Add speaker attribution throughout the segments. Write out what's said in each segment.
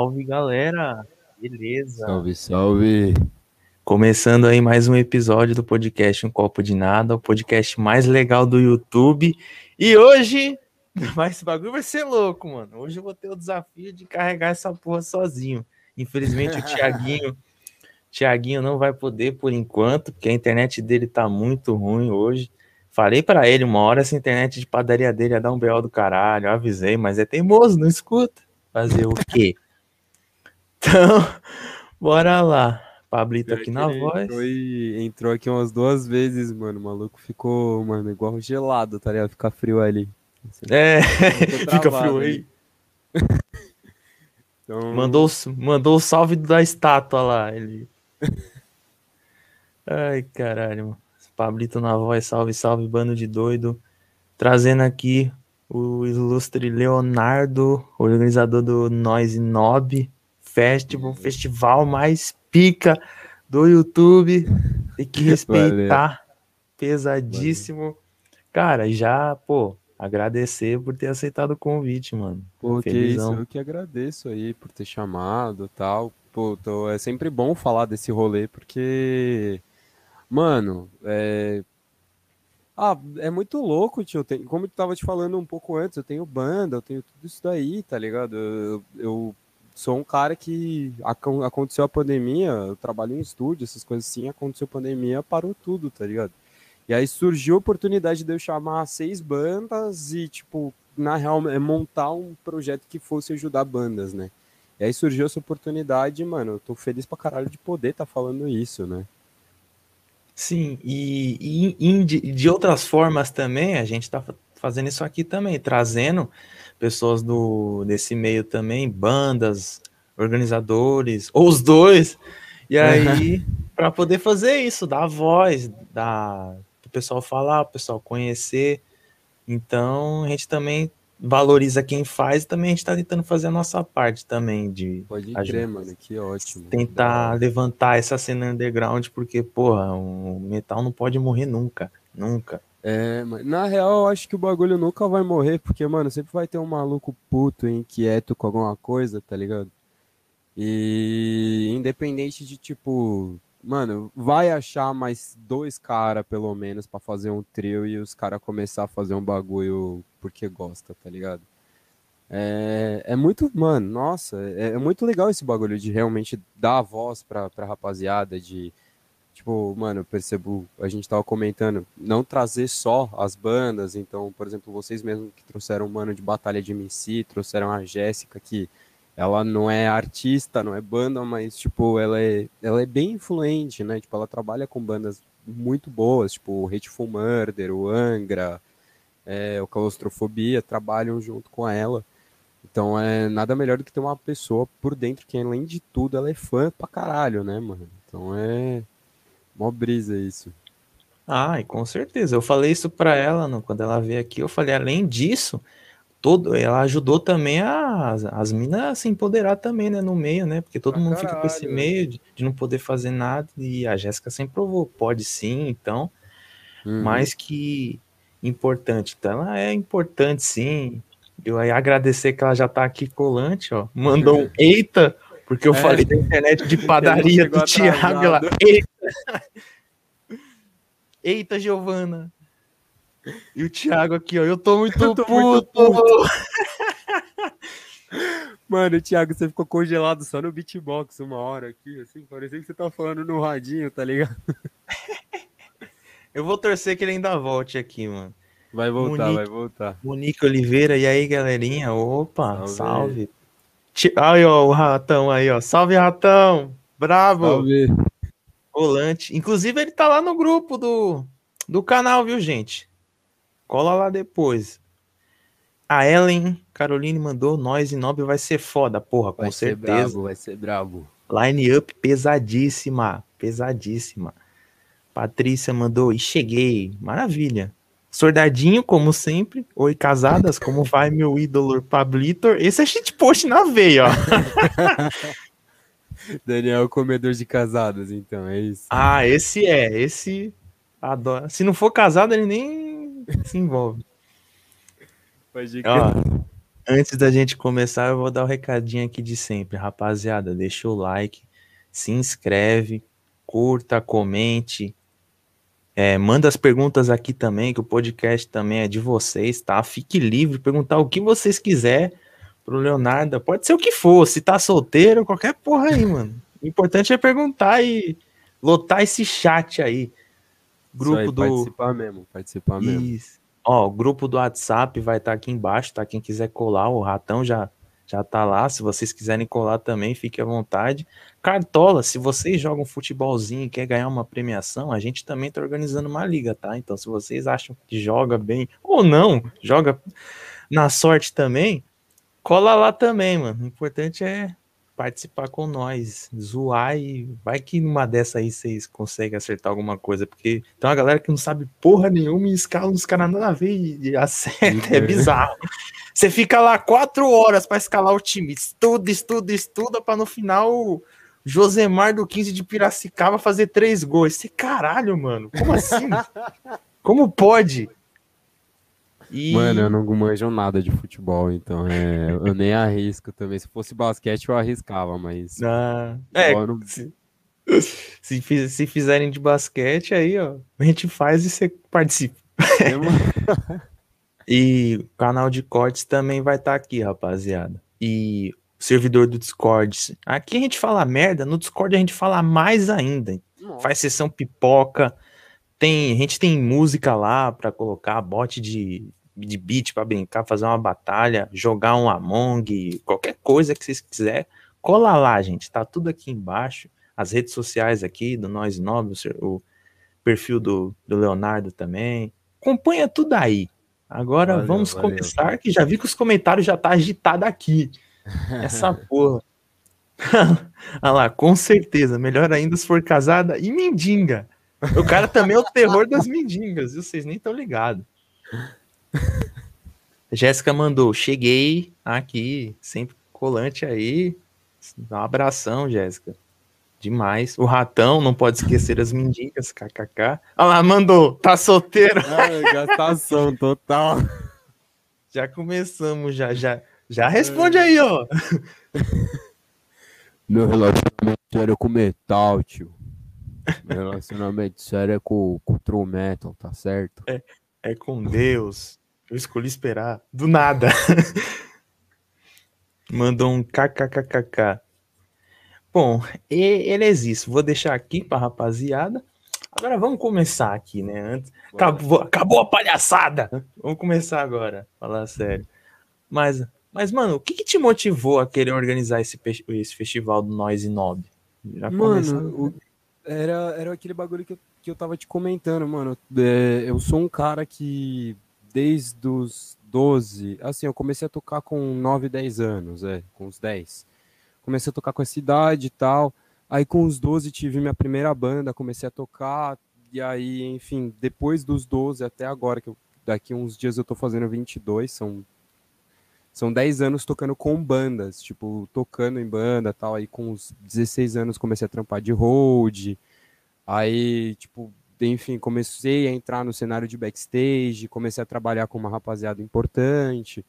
Speaker 1: Salve, galera! Beleza?
Speaker 2: Salve, salve!
Speaker 1: Começando aí mais um episódio do podcast Um Copo de Nada, o podcast mais legal do YouTube. E hoje, mas esse bagulho vai ser louco, mano. Hoje eu vou ter o desafio de carregar essa porra sozinho. Infelizmente o Thiaguinho, Thiaguinho não vai poder por enquanto, porque a internet dele tá muito ruim hoje. Falei para ele uma hora essa internet de padaria dele ia dar um BO do caralho, eu avisei, mas é teimoso, não escuta. Fazer o quê? Então, bora lá. Pablito aqui na voz.
Speaker 2: Entrou, e, entrou aqui umas duas vezes, mano. O maluco ficou, mano, igual gelado, tá ligado? Fica frio ali.
Speaker 1: É, fica frio aí. então... Mandou, mandou o salve da estátua lá. Ele. Ai, caralho, mano. Pablito na voz, salve, salve, bando de doido. Trazendo aqui o ilustre Leonardo, organizador do Noise Nob Festival, festival mais pica do YouTube. Tem que respeitar. Valeu. Pesadíssimo. Valeu. Cara, já, pô, agradecer por ter aceitado o convite, mano.
Speaker 2: Pô, que isso, eu que agradeço aí por ter chamado tal. Pô, tô, é sempre bom falar desse rolê, porque Mano, é. Ah, é muito louco, tio. Tem, como eu tava te falando um pouco antes, eu tenho banda, eu tenho tudo isso daí, tá ligado? Eu, eu sou um cara que aconteceu a pandemia, eu trabalho em estúdio, essas coisas assim, aconteceu a pandemia, parou tudo, tá ligado? E aí surgiu a oportunidade de eu chamar seis bandas e, tipo, na real, é montar um projeto que fosse ajudar bandas, né? E aí surgiu essa oportunidade, mano, eu tô feliz pra caralho de poder estar tá falando isso, né?
Speaker 1: Sim, e, e, de, de, outras formas também, a gente está fazendo isso aqui também, trazendo pessoas do, desse meio também, bandas, organizadores, ou os dois, e aí, para poder fazer isso, dar voz, dar o pessoal falar, o pessoal conhecer. Então, a gente também valoriza quem faz, também a gente está tentando fazer a nossa parte também de
Speaker 2: Pode crer, mano, que ótimo.
Speaker 1: Tentar levantar essa cena underground, porque, porra, o metal não pode morrer nunca, nunca.
Speaker 2: É, mas na real eu acho que o bagulho nunca vai morrer, porque, mano, sempre vai ter um maluco puto, inquieto com alguma coisa, tá ligado? E independente de, tipo, mano, vai achar mais dois caras, pelo menos, para fazer um trio e os caras começar a fazer um bagulho porque gosta, tá ligado? É, é muito, mano, nossa, é, é, muito legal esse bagulho de realmente dar voz pra, pra rapaziada, de, tipo, mano, eu percebo, a gente tava comentando, não trazer só as bandas, então, por exemplo, vocês mesmos que trouxeram um mano de Batalha de MC, trouxeram a Jéssica, que ela não é artista, não é banda, mas, tipo, ela é, ela é bem influente, né? Tipo, ela trabalha com bandas muito boas, tipo, o Hateful Murder, o Angra, é, o Claustrofobia, trabalham junto com ela. Então, é nada melhor do que ter uma pessoa por dentro que, além de tudo, ela é fã pra caralho, né, mano? Então, é mó brisa isso.
Speaker 1: Ah, e com certeza. Eu falei isso pra ela no, quando ela veio aqui. Eu falei, além disso todo, ela ajudou também as, as minas a se empoderar também, né, no meio, né, porque todo ah, mundo caralho, fica com esse meio de, de, não poder fazer nada, e a Jéssica sempre provou, pode sim, então, uhum. mais que importante, então ela é importante sim, eu aí agradecer que ela já tá aqui colante, ó, mandou um eita, porque eu é. falei da internet de padaria do Thiago, ela, eita, eita, Giovana, e o Thiago aqui, ó. Eu tô muito eu tô puto. Muito puto.
Speaker 2: Mano, Thiago, você ficou congelado só no beatbox uma hora aqui, assim. Parecia que você tá falando no radinho, tá ligado?
Speaker 1: eu vou torcer que ele ainda volte aqui, mano.
Speaker 2: Vai voltar, Monique, vai voltar.
Speaker 1: Monique Oliveira, e aí, galerinha? Opa, salve. salve. Aí, ó, o ratão aí, ó. Salve, ratão! Bravo! Salve. Volante. Inclusive, ele tá lá no grupo do, do canal, viu, gente? Cola lá depois. A Ellen Caroline mandou nós e Nobre vai ser foda, porra, com
Speaker 2: vai
Speaker 1: certeza.
Speaker 2: Ser brabo, vai ser brabo.
Speaker 1: Line up pesadíssima, pesadíssima. Patrícia mandou e cheguei, maravilha. Sordadinho, como sempre. Oi, casadas, como vai meu ídolo Pablitor? Esse é shitpost na veia, ó.
Speaker 2: Daniel, comedor de casadas, então, é isso.
Speaker 1: Ah, esse é, esse adora. Se não for casado, ele nem se envolve.
Speaker 2: Pode Ó,
Speaker 1: Antes da gente começar, eu vou dar o um recadinho aqui de sempre. Rapaziada, deixa o like, se inscreve, curta, comente. É, manda as perguntas aqui também, que o podcast também é de vocês, tá? Fique livre, perguntar o que vocês quiser pro Leonardo. Pode ser o que for, se tá solteiro, qualquer porra aí, mano. O importante é perguntar e lotar esse chat aí. Grupo aí, do.
Speaker 2: Participar mesmo, participar mesmo. Isso.
Speaker 1: Ó, o grupo do WhatsApp vai estar tá aqui embaixo, tá? Quem quiser colar, o ratão já já tá lá. Se vocês quiserem colar também, fique à vontade. Cartola, se vocês jogam futebolzinho e quer ganhar uma premiação, a gente também tá organizando uma liga, tá? Então, se vocês acham que joga bem ou não, joga na sorte também, cola lá também, mano. O importante é participar com nós, zoar e vai que numa dessa aí vocês conseguem acertar alguma coisa, porque tem uma galera que não sabe porra nenhuma e escala uns caras nada a ver e acerta, é bizarro. Você fica lá quatro horas para escalar o time, estuda, estuda, estuda, para no final Josemar do 15 de Piracicaba fazer três gols. Esse caralho, mano, como assim? como pode?
Speaker 2: E... Mano, eu não manjo nada de futebol, então é, eu nem arrisco também. Se fosse basquete, eu arriscava, mas.
Speaker 1: Ah, é, não... se, se, se, fizerem de basquete, aí, ó, a gente faz e você participa. e o canal de cortes também vai estar tá aqui, rapaziada. E o servidor do Discord. Aqui a gente fala merda, no Discord a gente fala mais ainda. Nossa. Faz sessão pipoca. Tem, a gente tem música lá para colocar, bot de de beat para brincar, fazer uma batalha, jogar um Among, qualquer coisa que vocês quiser, cola lá, gente. Tá tudo aqui embaixo. As redes sociais aqui do Nós Nobres, o perfil do, do Leonardo também. Acompanha tudo aí. Agora valeu, vamos valeu. começar, que já vi que os comentários já tá agitado aqui. Essa porra. Olha lá, com certeza. Melhor ainda se for casada e mendiga. O cara também é o terror das mendigas, viu? Vocês nem estão ligados. Jéssica mandou, cheguei aqui, sempre colante aí. Um abração, Jéssica. Demais. O ratão, não pode esquecer as mendigas, kkk. Olha lá, mandou, tá solteiro.
Speaker 2: Ah, gastação total.
Speaker 1: Já começamos, já, já. Já responde aí, ó.
Speaker 2: Meu relacionamento sério é com metal, tio. Meu relacionamento sério é com, com true metal, tá certo?
Speaker 1: É, é com Deus. Eu escolhi esperar. Do nada. Mandou um kkkk. Bom, ele é isso. Vou deixar aqui pra rapaziada. Agora vamos começar aqui, né? Acabou, acabou a palhaçada. Vamos começar agora. Falar sério. Mas, mas mano, o que, que te motivou a querer organizar esse, esse festival do Noise Nob?
Speaker 2: Já mano, o, era, era aquele bagulho que eu, que eu tava te comentando, mano. É, eu sou um cara que desde os 12, assim, eu comecei a tocar com 9, 10 anos, é, com os 10. Comecei a tocar com essa idade e tal. Aí com os 12 tive minha primeira banda, comecei a tocar, e aí, enfim, depois dos 12 até agora, que eu, daqui uns dias eu tô fazendo 22, são são 10 anos tocando com bandas, tipo, tocando em banda tal. Aí com os 16 anos comecei a trampar de road. Aí, tipo, enfim, comecei a entrar no cenário de backstage, comecei a trabalhar com uma rapaziada importante.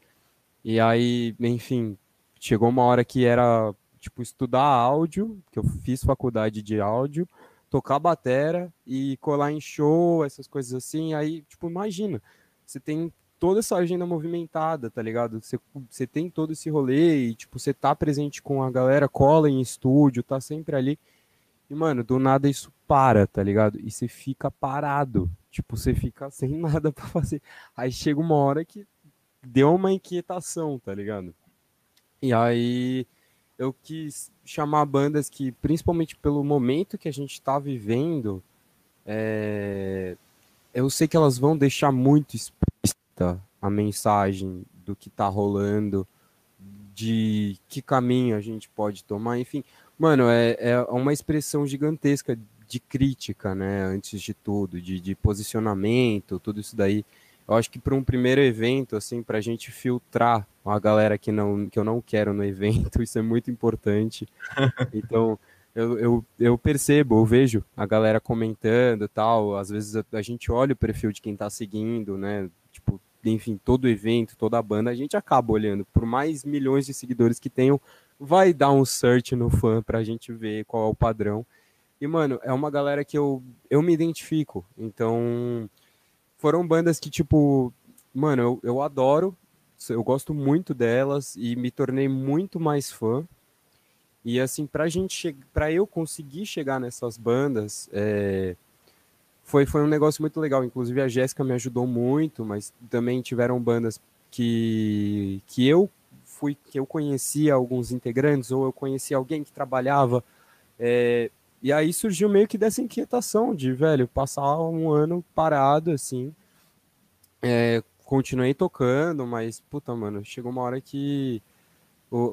Speaker 2: E aí, enfim, chegou uma hora que era tipo estudar áudio, que eu fiz faculdade de áudio, tocar batera e colar em show, essas coisas assim. Aí, tipo, imagina, você tem toda essa agenda movimentada, tá ligado? Você, você tem todo esse rolê e, tipo, você tá presente com a galera, cola em estúdio, tá sempre ali. E, mano, do nada isso para, tá ligado? E você fica parado. Tipo, você fica sem nada para fazer. Aí chega uma hora que deu uma inquietação, tá ligado? E aí eu quis chamar bandas que, principalmente pelo momento que a gente tá vivendo, é... eu sei que elas vão deixar muito explícita a mensagem do que tá rolando, de que caminho a gente pode tomar, enfim. Mano, é, é uma expressão gigantesca de crítica, né? Antes de tudo, de, de posicionamento, tudo isso daí. Eu acho que para um primeiro evento, assim, para a gente filtrar a galera que, não, que eu não quero no evento, isso é muito importante. Então, eu, eu, eu percebo, eu vejo a galera comentando tal. Às vezes a, a gente olha o perfil de quem está seguindo, né? Tipo, enfim, todo evento, toda a banda, a gente acaba olhando. Por mais milhões de seguidores que tenham, vai dar um search no fã pra gente ver qual é o padrão. E, mano, é uma galera que eu, eu me identifico. Então, foram bandas que, tipo, mano, eu, eu adoro, eu gosto muito delas e me tornei muito mais fã. E assim, pra gente para eu conseguir chegar nessas bandas, é, foi, foi um negócio muito legal. Inclusive a Jéssica me ajudou muito, mas também tiveram bandas que, que eu fui, que eu conhecia alguns integrantes, ou eu conhecia alguém que trabalhava. É, e aí surgiu meio que dessa inquietação de, velho, passar um ano parado, assim. É, continuei tocando, mas, puta, mano, chegou uma hora que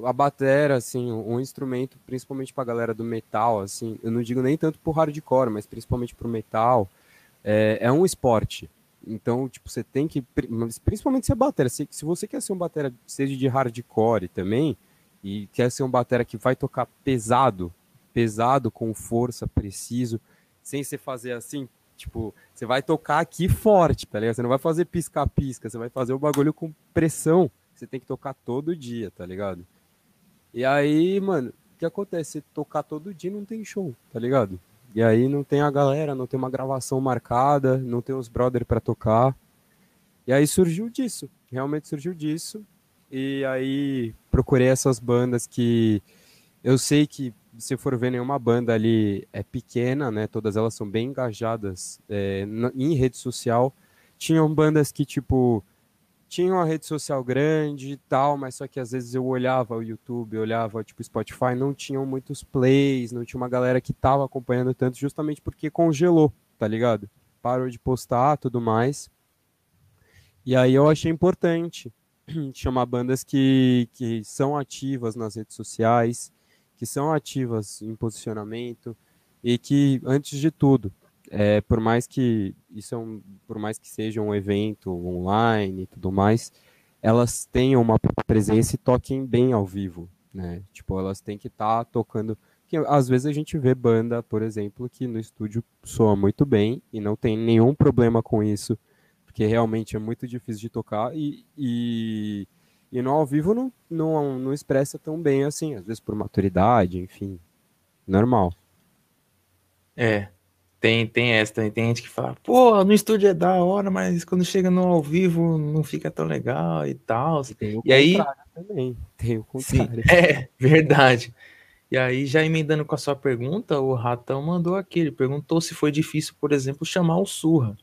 Speaker 2: a batera, assim, um instrumento, principalmente pra galera do metal, assim, eu não digo nem tanto pro hardcore, mas principalmente pro metal, é, é um esporte. Então, tipo, você tem que, principalmente se é batera, se, se você quer ser um batera, seja de hardcore também, e quer ser um batera que vai tocar pesado, pesado, com força, preciso, sem você fazer assim, tipo, você vai tocar aqui forte, tá ligado? Você não vai fazer pisca-pisca, você vai fazer o bagulho com pressão você tem que tocar todo dia, tá ligado? E aí, mano, o que acontece? Você tocar todo dia não tem show, tá ligado? E aí não tem a galera, não tem uma gravação marcada, não tem os brother para tocar. E aí surgiu disso, realmente surgiu disso. E aí procurei essas bandas que eu sei que se for ver nenhuma banda ali é pequena, né? Todas elas são bem engajadas é, em rede social. Tinham bandas que, tipo, tinha uma rede social grande e tal, mas só que às vezes eu olhava o YouTube, olhava tipo Spotify, não tinham muitos plays, não tinha uma galera que tava acompanhando tanto, justamente porque congelou, tá ligado? Parou de postar, tudo mais. E aí eu achei importante chamar bandas que, que são ativas nas redes sociais, que são ativas em posicionamento e que, antes de tudo, é, por mais que isso é um, por mais que seja um evento online e tudo mais, elas tenham uma presença e toquem bem ao vivo, né? Tipo, elas têm que estar tá tocando. Que às vezes a gente vê banda, por exemplo, que no estúdio soa muito bem e não tem nenhum problema com isso, porque realmente é muito difícil de tocar e, e, e no ao vivo não, não, não expressa tão bem assim, às vezes por maturidade, enfim, normal.
Speaker 1: É, tem, tem essa também. Tem gente que fala, pô, no estúdio é da hora, mas quando chega no ao vivo não fica tão legal e tal. E, tem o e aí
Speaker 2: também. Tem o contrário.
Speaker 1: Sim, é, verdade. E aí, já emendando com a sua pergunta, o Ratão mandou aqui. Ele perguntou se foi difícil, por exemplo, chamar o Surra.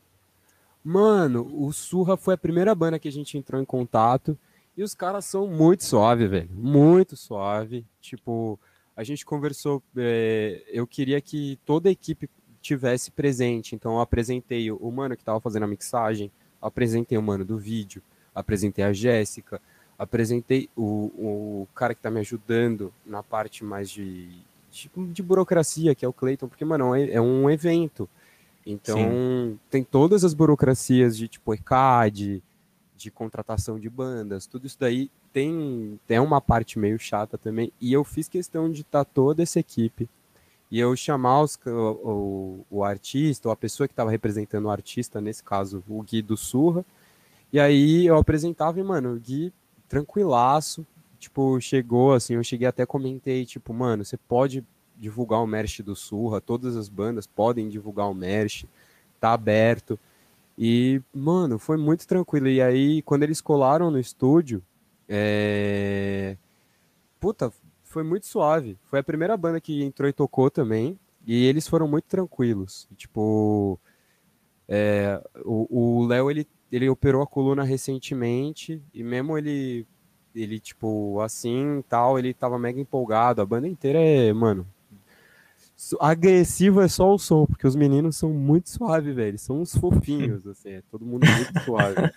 Speaker 2: Mano, o Surra foi a primeira banda que a gente entrou em contato. E os caras são muito suave, velho. Muito suave. Tipo, a gente conversou. É, eu queria que toda a equipe tivesse presente. Então eu apresentei o mano que estava fazendo a mixagem, apresentei o mano do vídeo, apresentei a Jéssica, apresentei o, o cara que está me ajudando na parte mais de, de, de, burocracia, que é o Clayton, porque, mano, é, é um evento. Então Sim. tem todas as burocracias de tipo ECAD, de contratação de bandas, tudo isso daí tem, tem uma parte meio chata também. E eu fiz questão de estar tá toda essa equipe e eu chamar os, o, o, o artista, ou a pessoa que estava representando o artista, nesse caso, o Gui do Surra, e aí eu apresentava e, mano, o Gui tranquilaço, tipo, chegou assim, eu cheguei até comentei, tipo, mano, você pode divulgar o merch do Surra, todas as bandas podem divulgar o merch, tá aberto. E, mano, foi muito tranquilo. E aí, quando eles colaram no estúdio, é... Puta, foi muito suave. Foi a primeira banda que entrou e tocou também. E eles foram muito tranquilos. Tipo, é, o Léo, ele, ele operou a coluna recentemente. E mesmo ele, ele tipo, assim tal, ele tava mega empolgado. A banda inteira é, mano, agressivo é só o som, porque os meninos são muito suaves, velho. São uns fofinhos, assim, é todo mundo muito suave.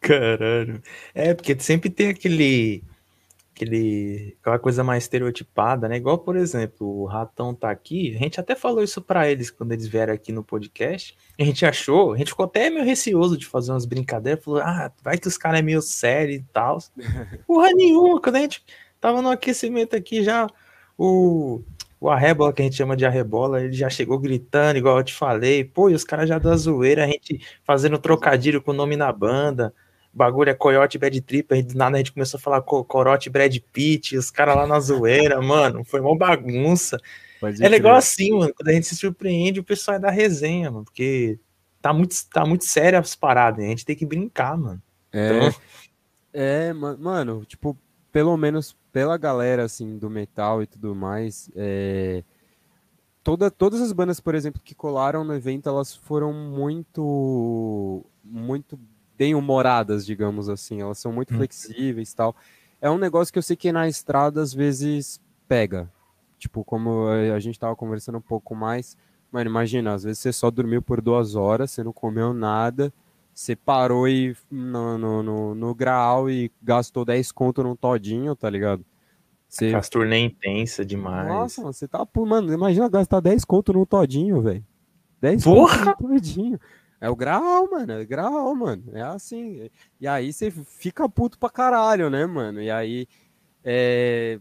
Speaker 1: Caralho. É, porque sempre tem aquele aquele, aquela coisa mais estereotipada, né? Igual, por exemplo, o Ratão tá aqui, a gente até falou isso para eles quando eles vieram aqui no podcast. A gente achou, a gente ficou até meio receoso de fazer umas brincadeiras, falou: "Ah, vai que os caras é meio sério e tal". Porra nenhuma, quando a gente tava no aquecimento aqui já o O arrebola, que a gente chama de arrebola, ele já chegou gritando, igual eu te falei. Pô, e os caras já da zoeira, a gente fazendo trocadilho com o nome na banda. Bagulho é Coyote Bad Trip, a gente, nada a gente começou a falar Corote Brad Pitt, os caras lá na zoeira, mano. Foi uma bagunça. É legal assim, mano, quando a gente se surpreende, o pessoal é da resenha, mano, porque tá muito, tá muito sério as paradas, a gente tem que brincar, mano.
Speaker 2: É, então... é mano, tipo, pelo menos pela galera, assim, do metal e tudo mais, é... Toda, todas as bandas, por exemplo, que colaram no evento, elas foram muito, muito bem humoradas, digamos assim. Elas são muito hum. flexíveis e tal. É um negócio que eu sei que na estrada às vezes pega. Tipo, como a gente tava conversando um pouco mais, Mano, imagina, às vezes você só dormiu por duas horas, você não comeu nada, você parou e no, no, no, no grau e gastou 10 conto num todinho, tá ligado?
Speaker 1: Você... Aquelas turnê intensa demais.
Speaker 2: Nossa, você tá, mano, imagina gastar 10 conto num todinho, velho. 10
Speaker 1: Porra!
Speaker 2: conto num todinho. É o grau, mano, é o grau, mano. É assim. E aí você fica puto pra caralho, né, mano? E aí, é...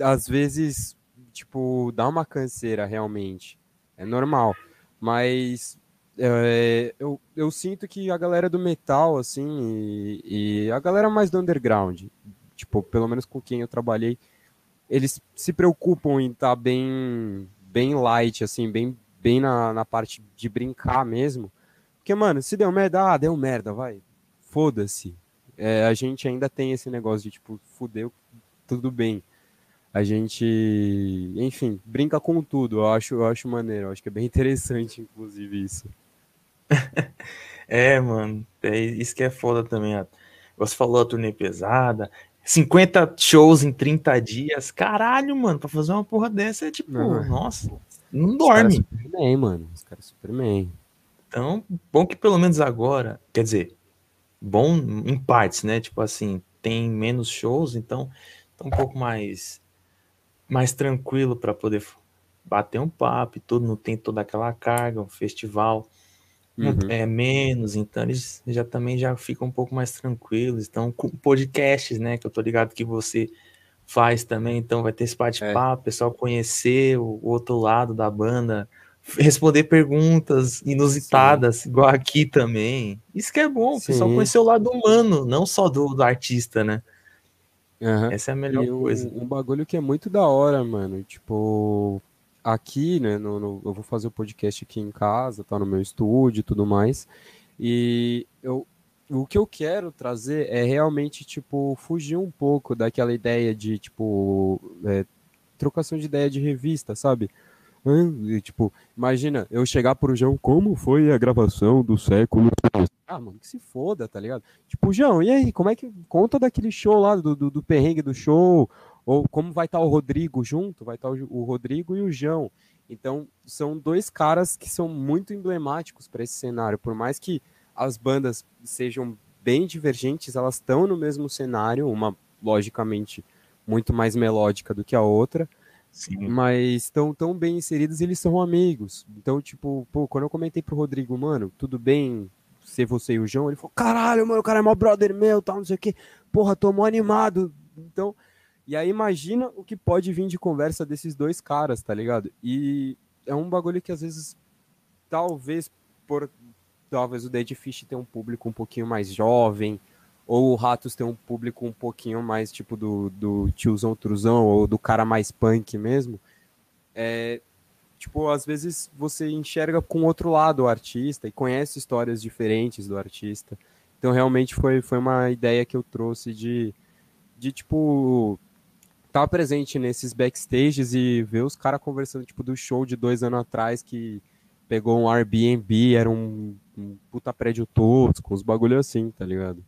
Speaker 2: às vezes, tipo, dá uma canseira realmente é normal. Mas é, eu, eu sinto que a galera do metal, assim, e, e, a galera mais do underground, tipo, pelo menos com quem eu trabalhei, eles se preocupam em estar tá bem, bem light, assim, bem, bem na, na parte de brincar mesmo. Porque, mano, se deu merda, ah, deu merda, vai. Foda-se. É, a gente ainda tem esse negócio de, tipo, fudeu, tudo bem a gente, enfim, brinca com tudo. Eu acho, eu acho maneiro, eu acho que é bem interessante, inclusive, isso.
Speaker 1: é, mano, é isso que é foda também. Você falou a turnê pesada, 50 shows em 30 dias. Caralho, mano, pra fazer uma porra dessa é tipo, não, nossa, não dorme. Os
Speaker 2: super bem, mano. Os caras super bem.
Speaker 1: Então, bom que pelo menos agora, quer dizer, bom em partes, né? Tipo assim, tem menos shows, então tá um pouco mais mais tranquilo para poder bater um papo e tudo, não tem toda aquela carga, um festival uhum. é menos, então eles já também já ficam um pouco mais tranquilos. Então, com podcasts, né, que eu tô ligado que você faz também, então vai ter esse bate-papo, é. pessoal conhecer o, o, outro lado da banda, responder perguntas inusitadas, Sim. igual aqui também. Isso que é bom, o pessoal conhecer o lado humano, não só do, do artista, né?
Speaker 2: Uhum. Essa é a melhor e coisa. Um, um, bagulho que é muito da hora, mano. Tipo, aqui, né? No, no, eu vou fazer o podcast aqui em casa, tá no meu estúdio e tudo mais. E eu, o que eu quero trazer é realmente, tipo, fugir um pouco daquela ideia de, tipo, é, trocação de ideia de revista, sabe? E, tipo, imagina eu chegar pro João, como foi a gravação do século ah, mano, que se foda, tá ligado? Tipo, João, e aí, como é que. Conta daquele show lá, do, do, do perrengue do show, ou como vai estar tá o Rodrigo junto, vai estar tá o, o Rodrigo e o João. Então, são dois caras que são muito emblemáticos para esse cenário. Por mais que as bandas sejam bem divergentes, elas estão no mesmo cenário, uma, logicamente, muito mais melódica do que a outra. Sim. Mas estão tão bem inseridos eles são amigos. Então, tipo, pô, quando eu comentei pro Rodrigo, mano, tudo bem ser você e o João, ele falou, caralho, mano, o cara é mó brother meu, tal, não sei o que. Porra, tô mó animado. Então, e aí imagina o que pode vir de conversa desses dois caras, tá ligado? E é um bagulho que às vezes, talvez por talvez o Dead Fish tenha um público um pouquinho mais jovem, ou o Ratos tem um público um pouquinho mais tipo do, do tiozão truzão, ou do cara mais punk mesmo. É, tipo, às vezes você enxerga com outro lado o artista e conhece histórias diferentes do artista. Então, realmente foi, foi uma ideia que eu trouxe de, de tipo, estar tá presente nesses backstages e ver os caras conversando, tipo, do show de dois anos atrás que pegou um Airbnb, era um, um puta prédio tosco, uns bagulho assim, tá ligado?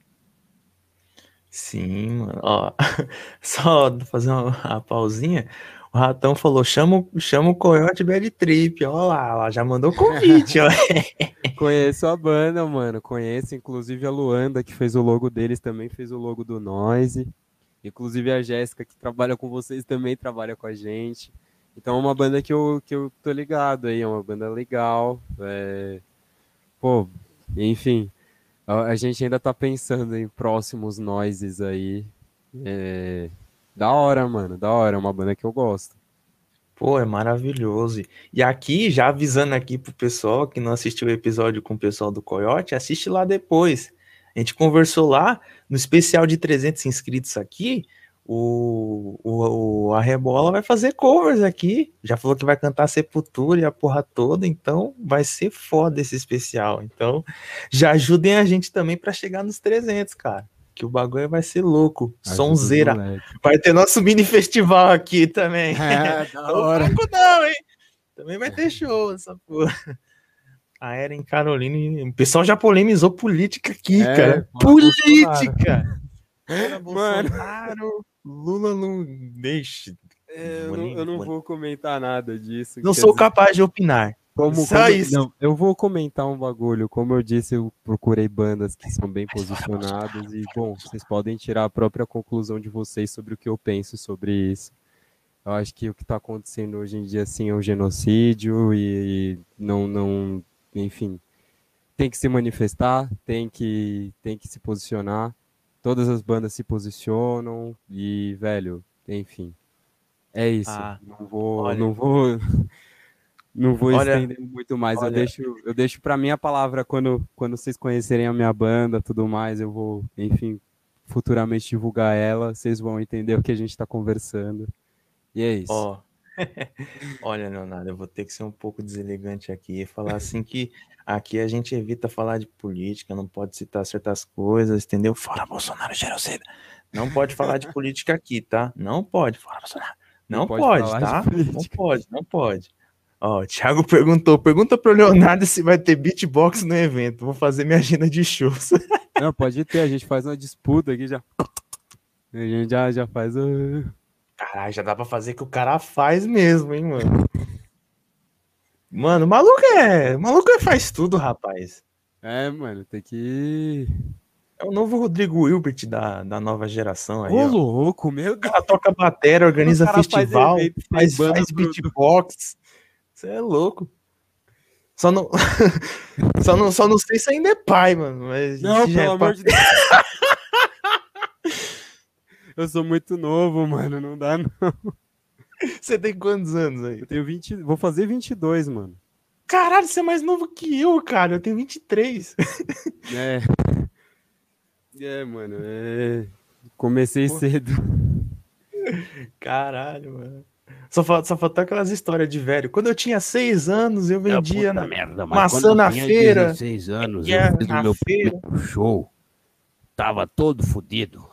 Speaker 1: Sim, mano. Ó, só fazer uma, uma pausinha. O Ratão falou: chama, chama o Coyote Bad Trip. Olha lá, ela já mandou convite. ó.
Speaker 2: Conheço a banda, mano. Conheço, inclusive a Luanda, que fez o logo deles, também fez o logo do Noise. Inclusive a Jéssica, que trabalha com vocês, também trabalha com a gente. Então é uma banda que eu, que eu tô ligado aí, é uma banda legal. É... Pô, enfim, a, gente ainda tá pensando em próximos noises aí. É... Da hora, mano, da hora. É uma banda que eu gosto.
Speaker 1: Pô, é maravilhoso. E aqui, já avisando aqui pro pessoal que não assistiu o episódio com o pessoal do Coyote, assiste lá depois. A gente conversou lá, no especial de 300 inscritos aqui, o, o, o a Rebola vai fazer covers aqui. Já falou que vai cantar Sepultura e a porra toda, então vai ser foda esse especial. Então, já ajudem a gente também para chegar nos 300, cara. Que o bagulho vai ser louco. Ajuda Sonzeira. Vai ter nosso mini festival aqui também.
Speaker 2: É, da hora.
Speaker 1: Não, não, hein? Também vai ter show essa porra. A era em Carolina. O pessoal já polemizou política aqui, é, cara. Política! Era Bolsonaro, Lula não deixa.
Speaker 2: É, eu, não, eu não vou comentar nada disso.
Speaker 1: Não sou dizer... capaz de opinar.
Speaker 2: Como, Só como, isso. Não, eu vou comentar um bagulho. Como eu disse, eu procurei bandas que são bem posicionadas e, bom, vocês podem tirar a própria conclusão de vocês sobre o que eu penso sobre isso. Eu acho que o que está acontecendo hoje em dia, assim, é um genocídio e, e não, não, enfim, tem que se manifestar, tem que, tem que se posicionar todas as bandas se posicionam e, velho, enfim. É isso. Ah, não vou, olha, não vou, não vou olha, estender muito mais. Olha, eu deixo, eu deixo para minha palavra quando, quando vocês conhecerem a minha banda, tudo mais, eu vou, enfim, futuramente divulgar ela. Vocês vão entender o que a gente está conversando. E é isso.
Speaker 1: Ó, Olha, Leonardo, eu vou ter que ser um pouco deselegante aqui e falar assim que aqui a gente evita falar de política, não pode citar certas coisas, entendeu? Fora Bolsonaro, genocida. Não pode falar de política aqui, tá? Não pode, fora Bolsonaro. Não, não pode, pode tá? Não pode, não pode. Ó, o Thiago perguntou, pergunta pro Leonardo se vai ter beatbox no evento. Vou fazer minha agenda de shows.
Speaker 2: Não, pode ter, a gente faz uma disputa aqui já. A gente já, já faz o...
Speaker 1: Caralho, já dá pra fazer que o cara faz mesmo, hein, mano. Mano, o maluco é. O maluco é faz tudo, rapaz.
Speaker 2: É, mano, tem que.
Speaker 1: É o novo Rodrigo Hilbert da, da nova geração aí.
Speaker 2: Ô, ó. louco, meu
Speaker 1: Deus. Cara toca bateria, organiza festival, faz, evento, faz, faz beatbox. Você é louco. Só não... só não. Só não sei se ainda é pai, mano. Mas
Speaker 2: não, pelo é amor de Deus. Eu sou muito novo, mano, não dá não.
Speaker 1: Você tem quantos anos aí?
Speaker 2: Eu tenho 20, vou fazer 22, mano.
Speaker 1: Caralho, você é mais novo que eu, cara. Eu tenho 23.
Speaker 2: É. É, mano, é... Comecei Pô. cedo.
Speaker 1: Caralho, mano. Só, só faltou aquelas histórias de velho. Quando eu tinha seis anos, eu vendia na merda, maçã na feira.
Speaker 2: Seis anos, eu fiz o meu feira. show. Tava todo fodido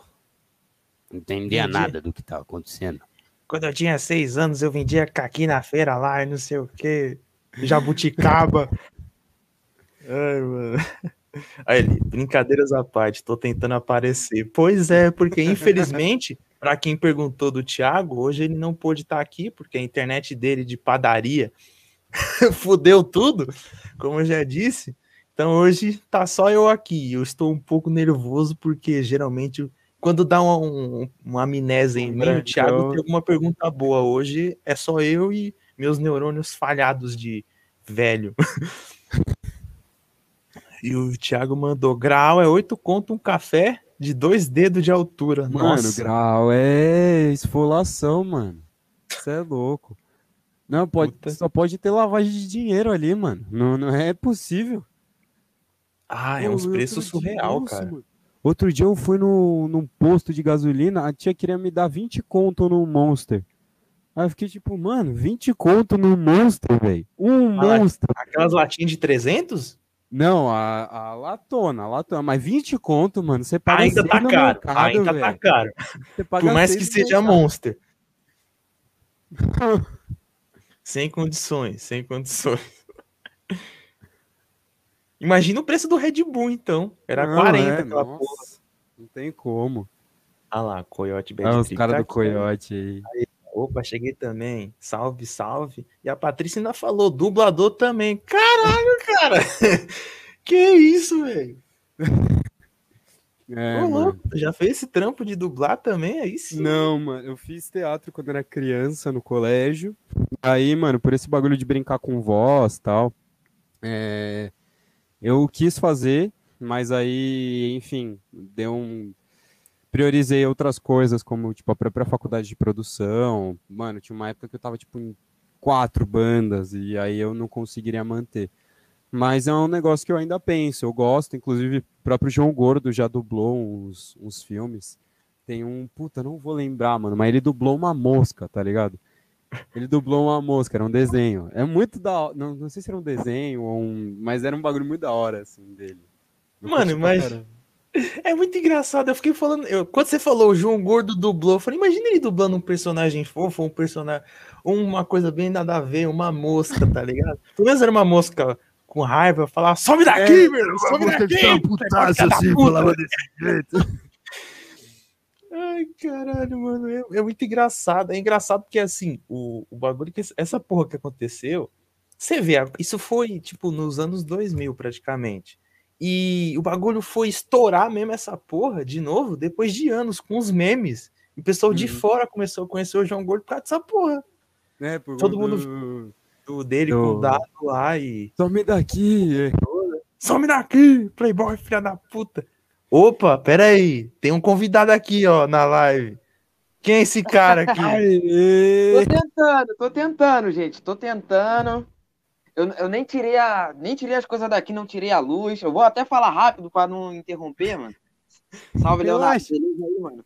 Speaker 2: entendia Entendi. nada do que estava acontecendo.
Speaker 1: Quando eu tinha seis anos, eu vendia caqui na feira lá e não sei o que, jabuticaba. Ai, mano. Aí ele, brincadeiras à parte, tô tentando aparecer. Pois é, porque infelizmente, para quem perguntou do Thiago, hoje ele não pôde estar tá aqui, porque a internet dele de padaria fudeu tudo, como eu já disse. Então hoje tá só eu aqui. Eu estou um pouco nervoso, porque geralmente quando dá uma, um, uma amnésia em mim, o Thiago tem alguma pergunta boa. Hoje é só eu e meus neurônios falhados de velho. e o Thiago mandou: grau é oito conto um café de dois dedos de altura.
Speaker 2: Mano, Nossa. grau é esfolação, mano. Você é louco. Não, pode, só pode ter lavagem de dinheiro ali, mano. Não, não é possível.
Speaker 1: Ah, é uns preços surreal, cara. Mano.
Speaker 2: Outro dia eu fui no, num posto de gasolina, a tia queria me dar 20 conto no Monster. Aí eu fiquei tipo, mano, 20 conto no Monster, velho. Um ah, Monster.
Speaker 1: Aquelas latinhas de 300?
Speaker 2: Não, a, a latona, a latona. Mas 20 conto, mano, você paga
Speaker 1: Ainda tá caro, mercado, ainda véio. tá caro. Por mais que seja Monster. sem condições, sem condições. Imagina o preço do Red Bull, então. Era não, 40 é, aquela nossa, porra.
Speaker 2: Não tem como.
Speaker 1: Ah lá, Coyote
Speaker 2: Bad ah, os caras tá do Coyote aí. aí.
Speaker 1: Opa, cheguei também. Salve, salve. E a Patrícia ainda falou, dublador também. Caralho, cara! que isso, velho? É, Ô, louco, já fez esse trampo de dublar também? Aí sim.
Speaker 2: Não, mano, eu fiz teatro quando era criança no colégio. Aí, mano, por esse bagulho de brincar com voz e tal. É eu quis fazer, mas aí, enfim, deu um. Priorizei outras coisas, como tipo a própria faculdade de produção. Mano, tinha uma época que eu tava, tipo, em quatro bandas, e aí eu não conseguiria manter. Mas é um negócio que eu ainda penso, eu gosto, inclusive o próprio João Gordo já dublou uns, uns filmes. Tem um, puta, não vou lembrar, mano, mas ele dublou uma mosca, tá ligado? Ele dublou uma mosca, era um desenho. É muito da hora. Não, não sei se era um desenho ou um. Mas era um bagulho muito da hora, assim, dele. Eu
Speaker 1: Mano, mas. É muito engraçado. Eu fiquei falando. Eu, quando você falou o João Gordo dublou, eu falei, imagina ele dublando um personagem fofo, um personagem. Uma coisa bem nada a ver, uma mosca, tá ligado? Pelo menos era uma mosca com raiva, falar, some daqui, é, meu! Some daqui!
Speaker 2: Que putaça, assim, falava desse jeito.
Speaker 1: Ai, caralho, mano. É, é, muito engraçado. É engraçado porque, assim, o, o bagulho que. Essa porra que aconteceu. Você vê, isso foi, tipo, nos anos 2000, praticamente. E o bagulho foi estourar mesmo essa porra de novo, depois de anos, com os memes. E o pessoal uhum. de fora começou a conhecer o João Gordo por causa dessa porra.
Speaker 2: É, por
Speaker 1: Todo mundo do, do dele do... com o dado lá e.
Speaker 2: Some daqui!
Speaker 1: Some daqui, Playboy, filha da puta. Opa, pera aí. Tem um convidado aqui, ó, na live. Quem é esse cara aqui?
Speaker 3: tô tentando, tô tentando, gente. Tô tentando. Eu, eu nem tirei a, nem tirei as coisas daqui, não tirei a luz. Eu vou até falar rápido para não interromper, mano. Salve, Leonardo. Beleza aí, mano.